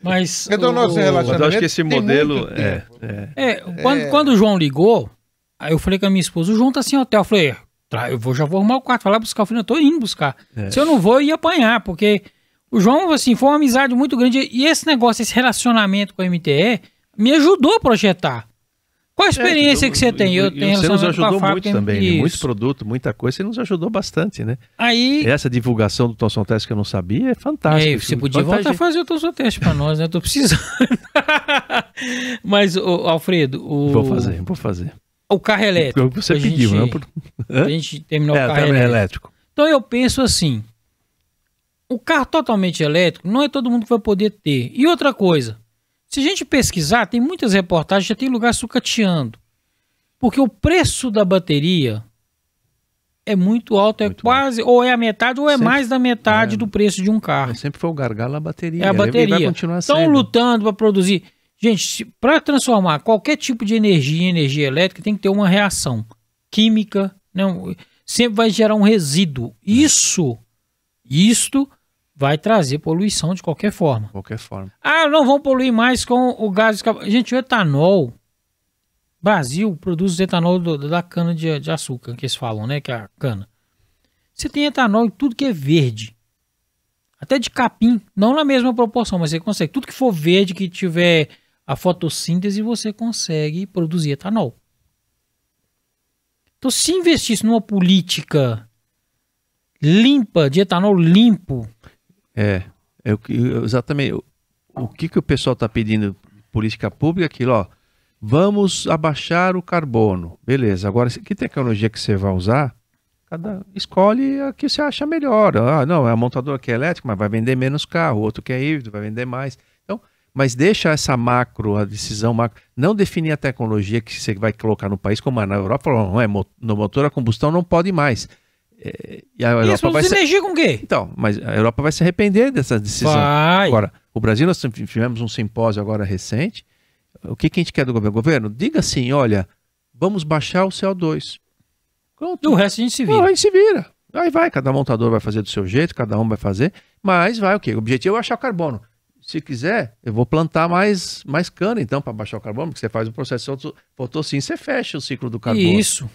Mas. Então, o- nosso Mas relacionamento- eu acho que esse modelo é, é. É, quando, quando o João ligou, aí eu falei com a minha esposa, o João tá sem hotel. Eu falei, "Tra- eu vou, já vou arrumar o quarto, falar buscar. Eu falei, eu tô indo buscar. É. Se eu não vou, eu ia apanhar, porque o João, assim, foi uma amizade muito grande. E esse negócio, esse relacionamento com a MTE, me ajudou a projetar. Qual a experiência É, que você tem? Eu e tenho Você nos ajudou muito também, né? isso. muitos produtos, muita coisa, você nos ajudou bastante, né? Aí, Essa divulgação do Thomson Test que eu não sabia é fantástica. É, você podia voltar a gente- fazer o seu teste pra nós, né? Eu tô precisando. Mas, ô, Alfredo, o, Vou fazer, vou fazer. o carro elétrico. O que você gente- pediu, não por... A gente terminou É, o carro também elétrico. elétrico. Então eu penso assim: o carro totalmente elétrico não é todo mundo que vai poder ter. E outra coisa, se a gente pesquisar, tem muitas reportagens, já tem lugar sucateando. Porque o preço da bateria é muito alto, é Muito quase, ou é a metade, ou é Sempre- mais da metade é. do preço de um carro. Sempre foi o gargalo a bateria. É a vai bateria. continuar Estão sendo. lutando para produzir. Gente, para transformar qualquer tipo de energia em energia elétrica, tem que ter uma reação química. Não, sempre vai gerar um resíduo. Isso, isto vai trazer poluição de qualquer forma. Qualquer forma. Ah, não vão poluir mais com o gás. Gente, o etanol. Brasil produz etanol do- da cana de, de açúcar, que eles falam, né? Que é a cana. Você tem etanol em tudo que é verde. Até de capim. Não na mesma proporção, mas você consegue. Tudo que for verde, que tiver a fotossíntese, você consegue produzir etanol. Então, se investisse numa política limpa, de etanol limpo, É, é o que, exatamente. O, o que, que o pessoal está pedindo? Política pública, aquilo, ó. Vamos abaixar o carbono. Beleza. Agora, que tecnologia que você vai usar? Cada escolhe a que você acha melhor. Ah, não, é a montadora que é elétrica, mas vai vender menos carro. Outro que é híbrido, vai vender mais. Então, mas deixa essa macro, a decisão macro. Não definir a tecnologia que você vai colocar no país, como na Europa, não é, no motor a combustão não pode mais. É, e a isso Europa vai produz ser, energia com quê? então, mas a Europa vai se arrepender dessa decisão. Vai. Agora, o Brasil, nós tivemos um simpósio agora recente. O que, que a gente quer do governo? Governo, diga assim: olha, vamos baixar o CO2. Pronto. E o resto a gente se Não, vira. aí se vira. Aí vai, cada montador vai fazer do seu jeito, cada um vai fazer, mas vai o quê? O objetivo é achar o carbono. Se quiser, eu vou plantar mais, mais cana, então, para baixar o carbono, porque você faz o processo de fotossíntese, você fecha o ciclo do carbono. Isso.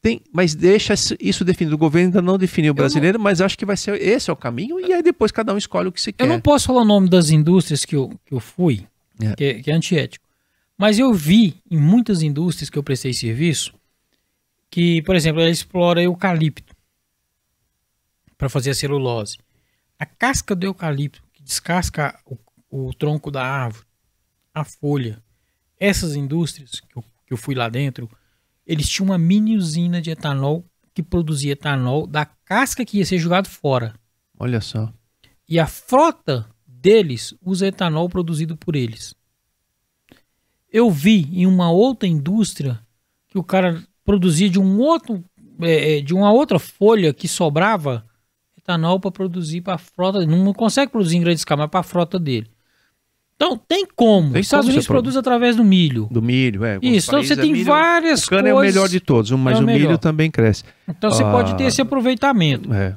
Tem, mas deixa isso- definido. O governo ainda não definiu o brasileiro, mas acho que vai ser esse é o caminho, e aí depois cada um escolhe o que se quer. Eu não posso falar o nome das indústrias que eu, que eu fui, É. que, é, que é antiético. Mas eu vi em muitas indústrias que eu prestei serviço que, por exemplo, ela explora eucalipto para fazer a celulose. A casca do eucalipto, que descasca o, o tronco da árvore, a folha, essas indústrias que eu, que eu fui lá dentro, eles tinham uma mini usina de etanol que produzia etanol da casca que ia ser jogado fora. Olha só. E a frota deles usa etanol produzido por eles. Eu vi em uma outra indústria que o cara produzia de um outro, é, é, de uma outra folha que sobrava etanol para produzir para a frota. Não, não consegue produzir em grande escala, mas para a frota dele. Então tem como. Tem Os Estados Unidos você produ- produz através do milho. Do milho, é. Isso, então você tem milho, várias O cana é coisas. o melhor de todos, mas É o o milho também cresce. Então você Ah. pode ter esse aproveitamento. É.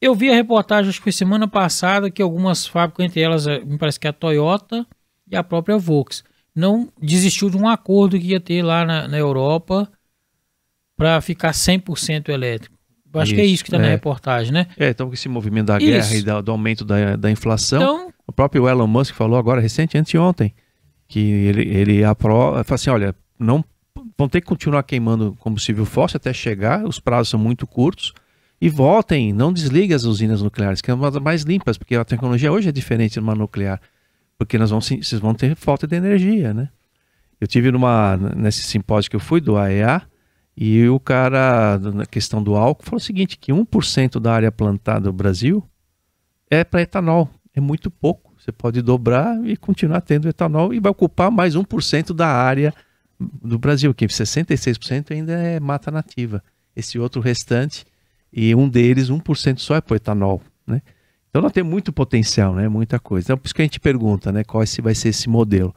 Eu vi a reportagem, acho que foi semana passada, que algumas fábricas, entre elas, eh, me parece que a Toyota e a própria Volks, não desistiu de um acordo que ia ter lá na, na Europa para ficar 100% elétrico. Eu acho que é Isso, isso que está na é. reportagem, né? É, então com esse movimento da Isso. guerra e da- do aumento da, da inflação, Então, o próprio Elon Musk falou agora, recente, anteontem, que ele, ele aprova, assim, olha, não vão ter que continuar queimando combustível fóssil até chegar, os prazos são muito curtos, e voltem, não desliguem as usinas nucleares, que é uma das mais limpas, porque a tecnologia hoje é diferente de uma nuclear, porque nós vamos, vocês vão ter falta de energia, né? Eu tive numa, nesse simpósio que eu fui, do AEA, e o cara, na questão do álcool, falou o seguinte, que 1% da área plantada no Brasil é para etanol. É muito pouco. Você pode dobrar e continuar tendo etanol e vai ocupar mais 1% da área do Brasil, que 66% ainda é mata nativa. Esse outro restante, e um deles, 1% só é para etanol. Né? Então nós temos muito potencial, né? muita coisa. Então por isso que a gente pergunta né? qual esse vai ser esse modelo.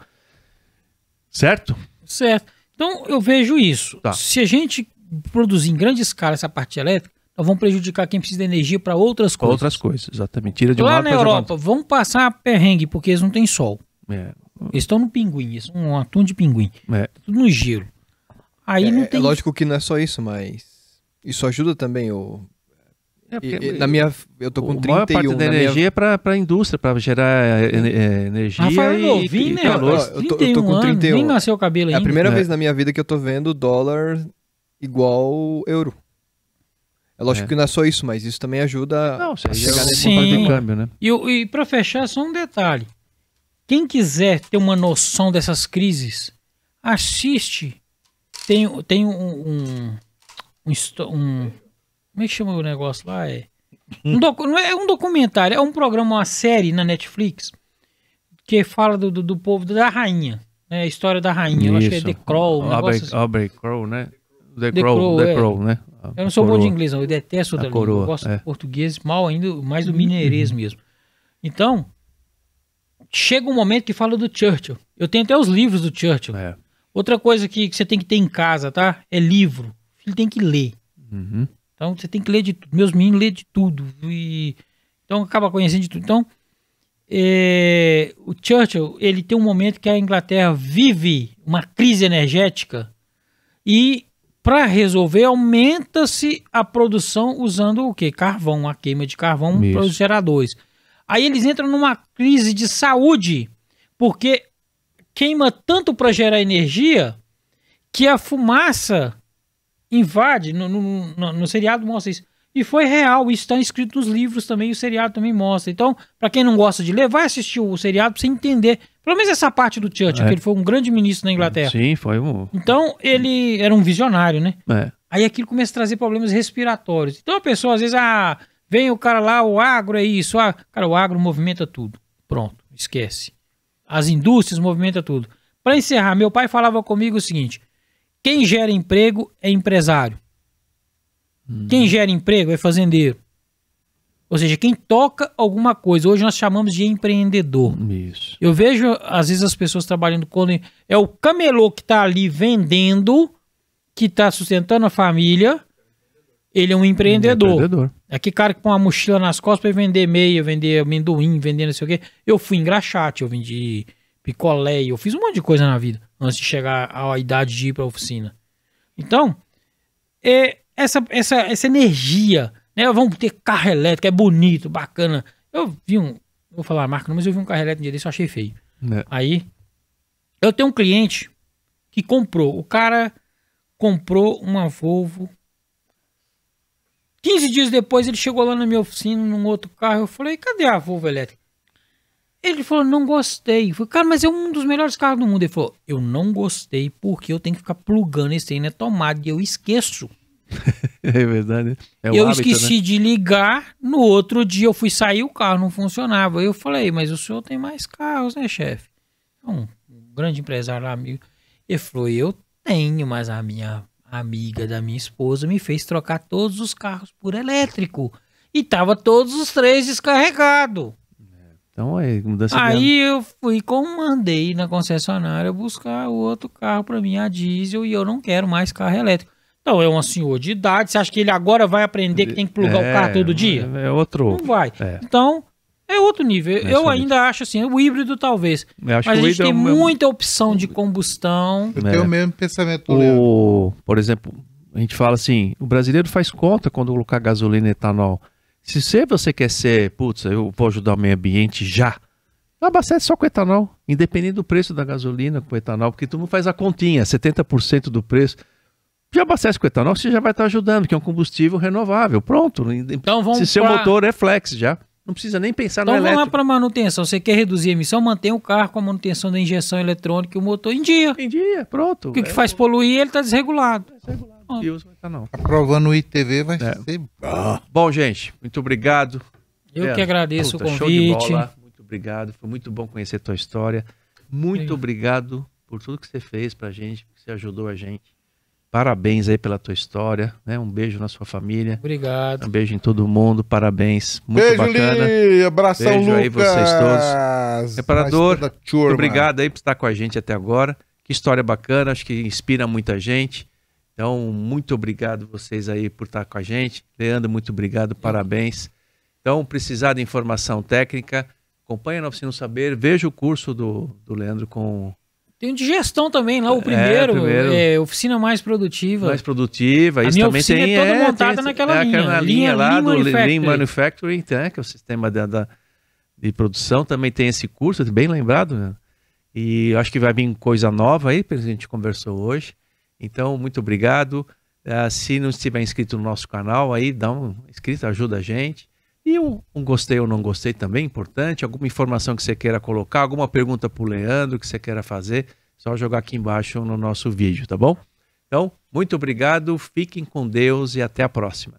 Certo? certo. Então eu vejo isso. Tá. Se a gente produzir em grande escala essa parte elétrica, nós vamos prejudicar quem precisa de energia para outras coisas. outras coisas, exatamente. Tira de um Lá lado na pra jogar Europa, vão passar perrengue porque eles não têm sol. É, Eles estão no pinguim, eles são um atum de pinguim. é. Tudo no gelo. Aí É, não é tem. lógico que não é só isso, mas isso ajuda também o É, e- porque- e na minha eu tô com a maior 31 parte da na minha- energia é para a indústria, para gerar é, é, energia Rafael e, novinho, né? calor. Eu tô- eu tô 31 com anos, 31. nem nasceu o cabelo É a ainda. primeira É. vez na minha vida que eu tô vendo dólar igual euro. É lógico É. que não é só isso, mas isso também ajuda Não, a chegar chegar nesse Sim. câmbio, né? E, e para fechar, só um detalhe. Quem quiser ter uma noção dessas crises, assiste. Tem, tem um, um, um, um- Como é que chama o negócio lá? É um, docu- não é um documentário, é um programa, uma série na Netflix que fala do, do, do povo, da rainha. Né, a história da rainha. Eu acho que é Isso. The Crow. Um Aubrey, negócio assim. Aubrey Crow, né? The, The Crow, Crow, The é. Crow, né? A Eu não sou bom de coroa. inglês, não. Eu detesto outra língua. coroa, Eu gosto é. do português mal ainda, mais do mineirês mesmo. Então, chega um momento que fala do Churchill. Eu tenho até os livros do Churchill. É. Outra coisa que, que você tem que ter em casa, tá? É livro. Filho tem que ler. Uhum. Então, você tem que ler de tudo. Meus meninos lêem de tudo. E... Então, acaba conhecendo de tudo. Então, é, o Churchill, ele tem um momento que a Inglaterra vive uma crise energética e para resolver aumenta-se a produção usando o que? Carvão, a queima de carvão para os geradores. Aí eles entram numa crise de saúde porque queima tanto para gerar energia que a fumaça invade. No, no, no, no seriado mostra isso. E foi real, isso está escrito nos livros também, o seriado também mostra. Então, para quem não gosta de ler, vai assistir o seriado para você entender. Pelo menos essa parte do Churchill, É. que ele foi um grande ministro na Inglaterra. Sim, foi um. Então, ele era um visionário, né? É. Aí aquilo começa a trazer problemas respiratórios. Então a pessoa às vezes, ah, vem o cara lá, o agro é isso. Ah, cara, o agro movimenta tudo. Pronto, esquece. As indústrias movimentam tudo. Para encerrar, meu pai falava comigo o seguinte: quem gera emprego é empresário. Quem gera emprego é fazendeiro. Ou seja, quem toca alguma coisa. Hoje nós chamamos de empreendedor. Isso. Eu vejo, às vezes, as pessoas trabalhando quando é o camelô que está ali vendendo que tá sustentando a família, ele é um empreendedor. Empreendedor. É que cara que põe uma mochila nas costas pra vender meia, vender amendoim, vender não sei o quê. Eu fui engraxate, eu vendi picolé, eu fiz um monte de coisa na vida antes de chegar à idade de ir pra oficina. Então, é, essa, essa, essa energia, né? Vamos ter carro elétrico, é bonito, bacana. Eu vi um, vou falar a marca, não, mas eu vi um carro elétrico um dia desse, eu achei feio. né? Aí, eu tenho um cliente que comprou. O cara comprou uma Volvo. 15 dias depois, ele chegou lá na minha oficina, num outro carro. Eu falei, cadê a Volvo elétrica? Ele falou, não gostei. Eu falei, cara, mas é um dos melhores carros do mundo. Ele falou, eu não gostei porque eu tenho que ficar plugando esse aí na tomada e eu esqueço. É verdade. É eu hábito, esqueci né? de ligar. No outro dia eu fui sair, o carro não funcionava. Eu falei, mas o senhor tem mais carros, né, chefe? Um, um grande empresário lá, amigo. Ele falou, eu tenho, mas a minha amiga da minha esposa me fez trocar todos os carros por elétrico. E tava todos os três descarregados. Então é mudança de Aí eu fui com mandei na concessionária buscar o outro carro para mim, a diesel, e eu não quero mais carro elétrico. Então é um senhor de idade, você acha que ele agora vai aprender que tem que plugar o carro todo dia? É outro. Não vai. É. Então, é outro nível. É eu ainda acho assim, o híbrido talvez. Eu acho Mas a gente tem é um- muita opção de combustão. Eu É. tenho o mesmo pensamento. O, por exemplo, a gente fala assim, o brasileiro faz conta quando colocar gasolina e etanol. Se você, você quer ser, putz, eu vou ajudar o meio ambiente já, abastece só com etanol, independente do preço da gasolina com etanol, porque todo mundo faz a continha, 70% do preço. Já abastece com etanol, você já vai estar ajudando, que é um combustível renovável. Pronto. Então vamos Se seu pra- motor é flex já. Não precisa nem pensar Então no vamos lá elétrico. para manutenção. Você quer reduzir a emissão, mantém o carro com a manutenção da injeção eletrônica e o motor em dia. Em dia, pronto. Porque o que faz poluir, ele tá desregulado. É, e usa o etanol. Aprovando o ITV vai É. ser. Bom, gente, muito obrigado. Eu É, que agradeço puta, o show de convite. bola. Muito obrigado. Foi muito bom conhecer a tua história. Muito obrigado por tudo que você fez pra gente, que você ajudou a gente. Parabéns aí pela tua história, né? Um beijo na sua família. Obrigado. Um beijo em todo mundo. Parabéns. Muito Beijo, bacana. Li! Abração, Beijo aí Lucas! vocês todos. Reparador. Muito obrigado aí por estar com a gente até agora. Que história bacana, acho que inspira muita gente. Então, muito obrigado vocês aí por estar com a gente. Leandro, muito obrigado, parabéns. Então, precisar de informação técnica, acompanha na Oficina do Saber, veja o curso do, do Leandro com Tem de gestão também lá, o primeiro, primeiro. é, oficina mais produtiva. mais produtiva. A Isso minha também oficina tem, é toda é, montada tem- naquela é, linha. aquela Linha- linha lá Lean do Lean Manufacturing. Manufacturing, né, que é o sistema da, da- de produção. Também tem esse curso, bem lembrado. Né? E acho que vai vir coisa nova aí, pelo que a gente conversou hoje. Então, muito obrigado. Ah, se não estiver inscrito no nosso canal, aí dá um inscrito, ajuda a gente. E um, um gostei ou não gostei também, importante. Alguma informação que você queira colocar, alguma pergunta para o Leandro que você queira fazer, só jogar aqui embaixo no nosso vídeo, tá bom? Então, muito obrigado, fiquem com Deus e até a próxima.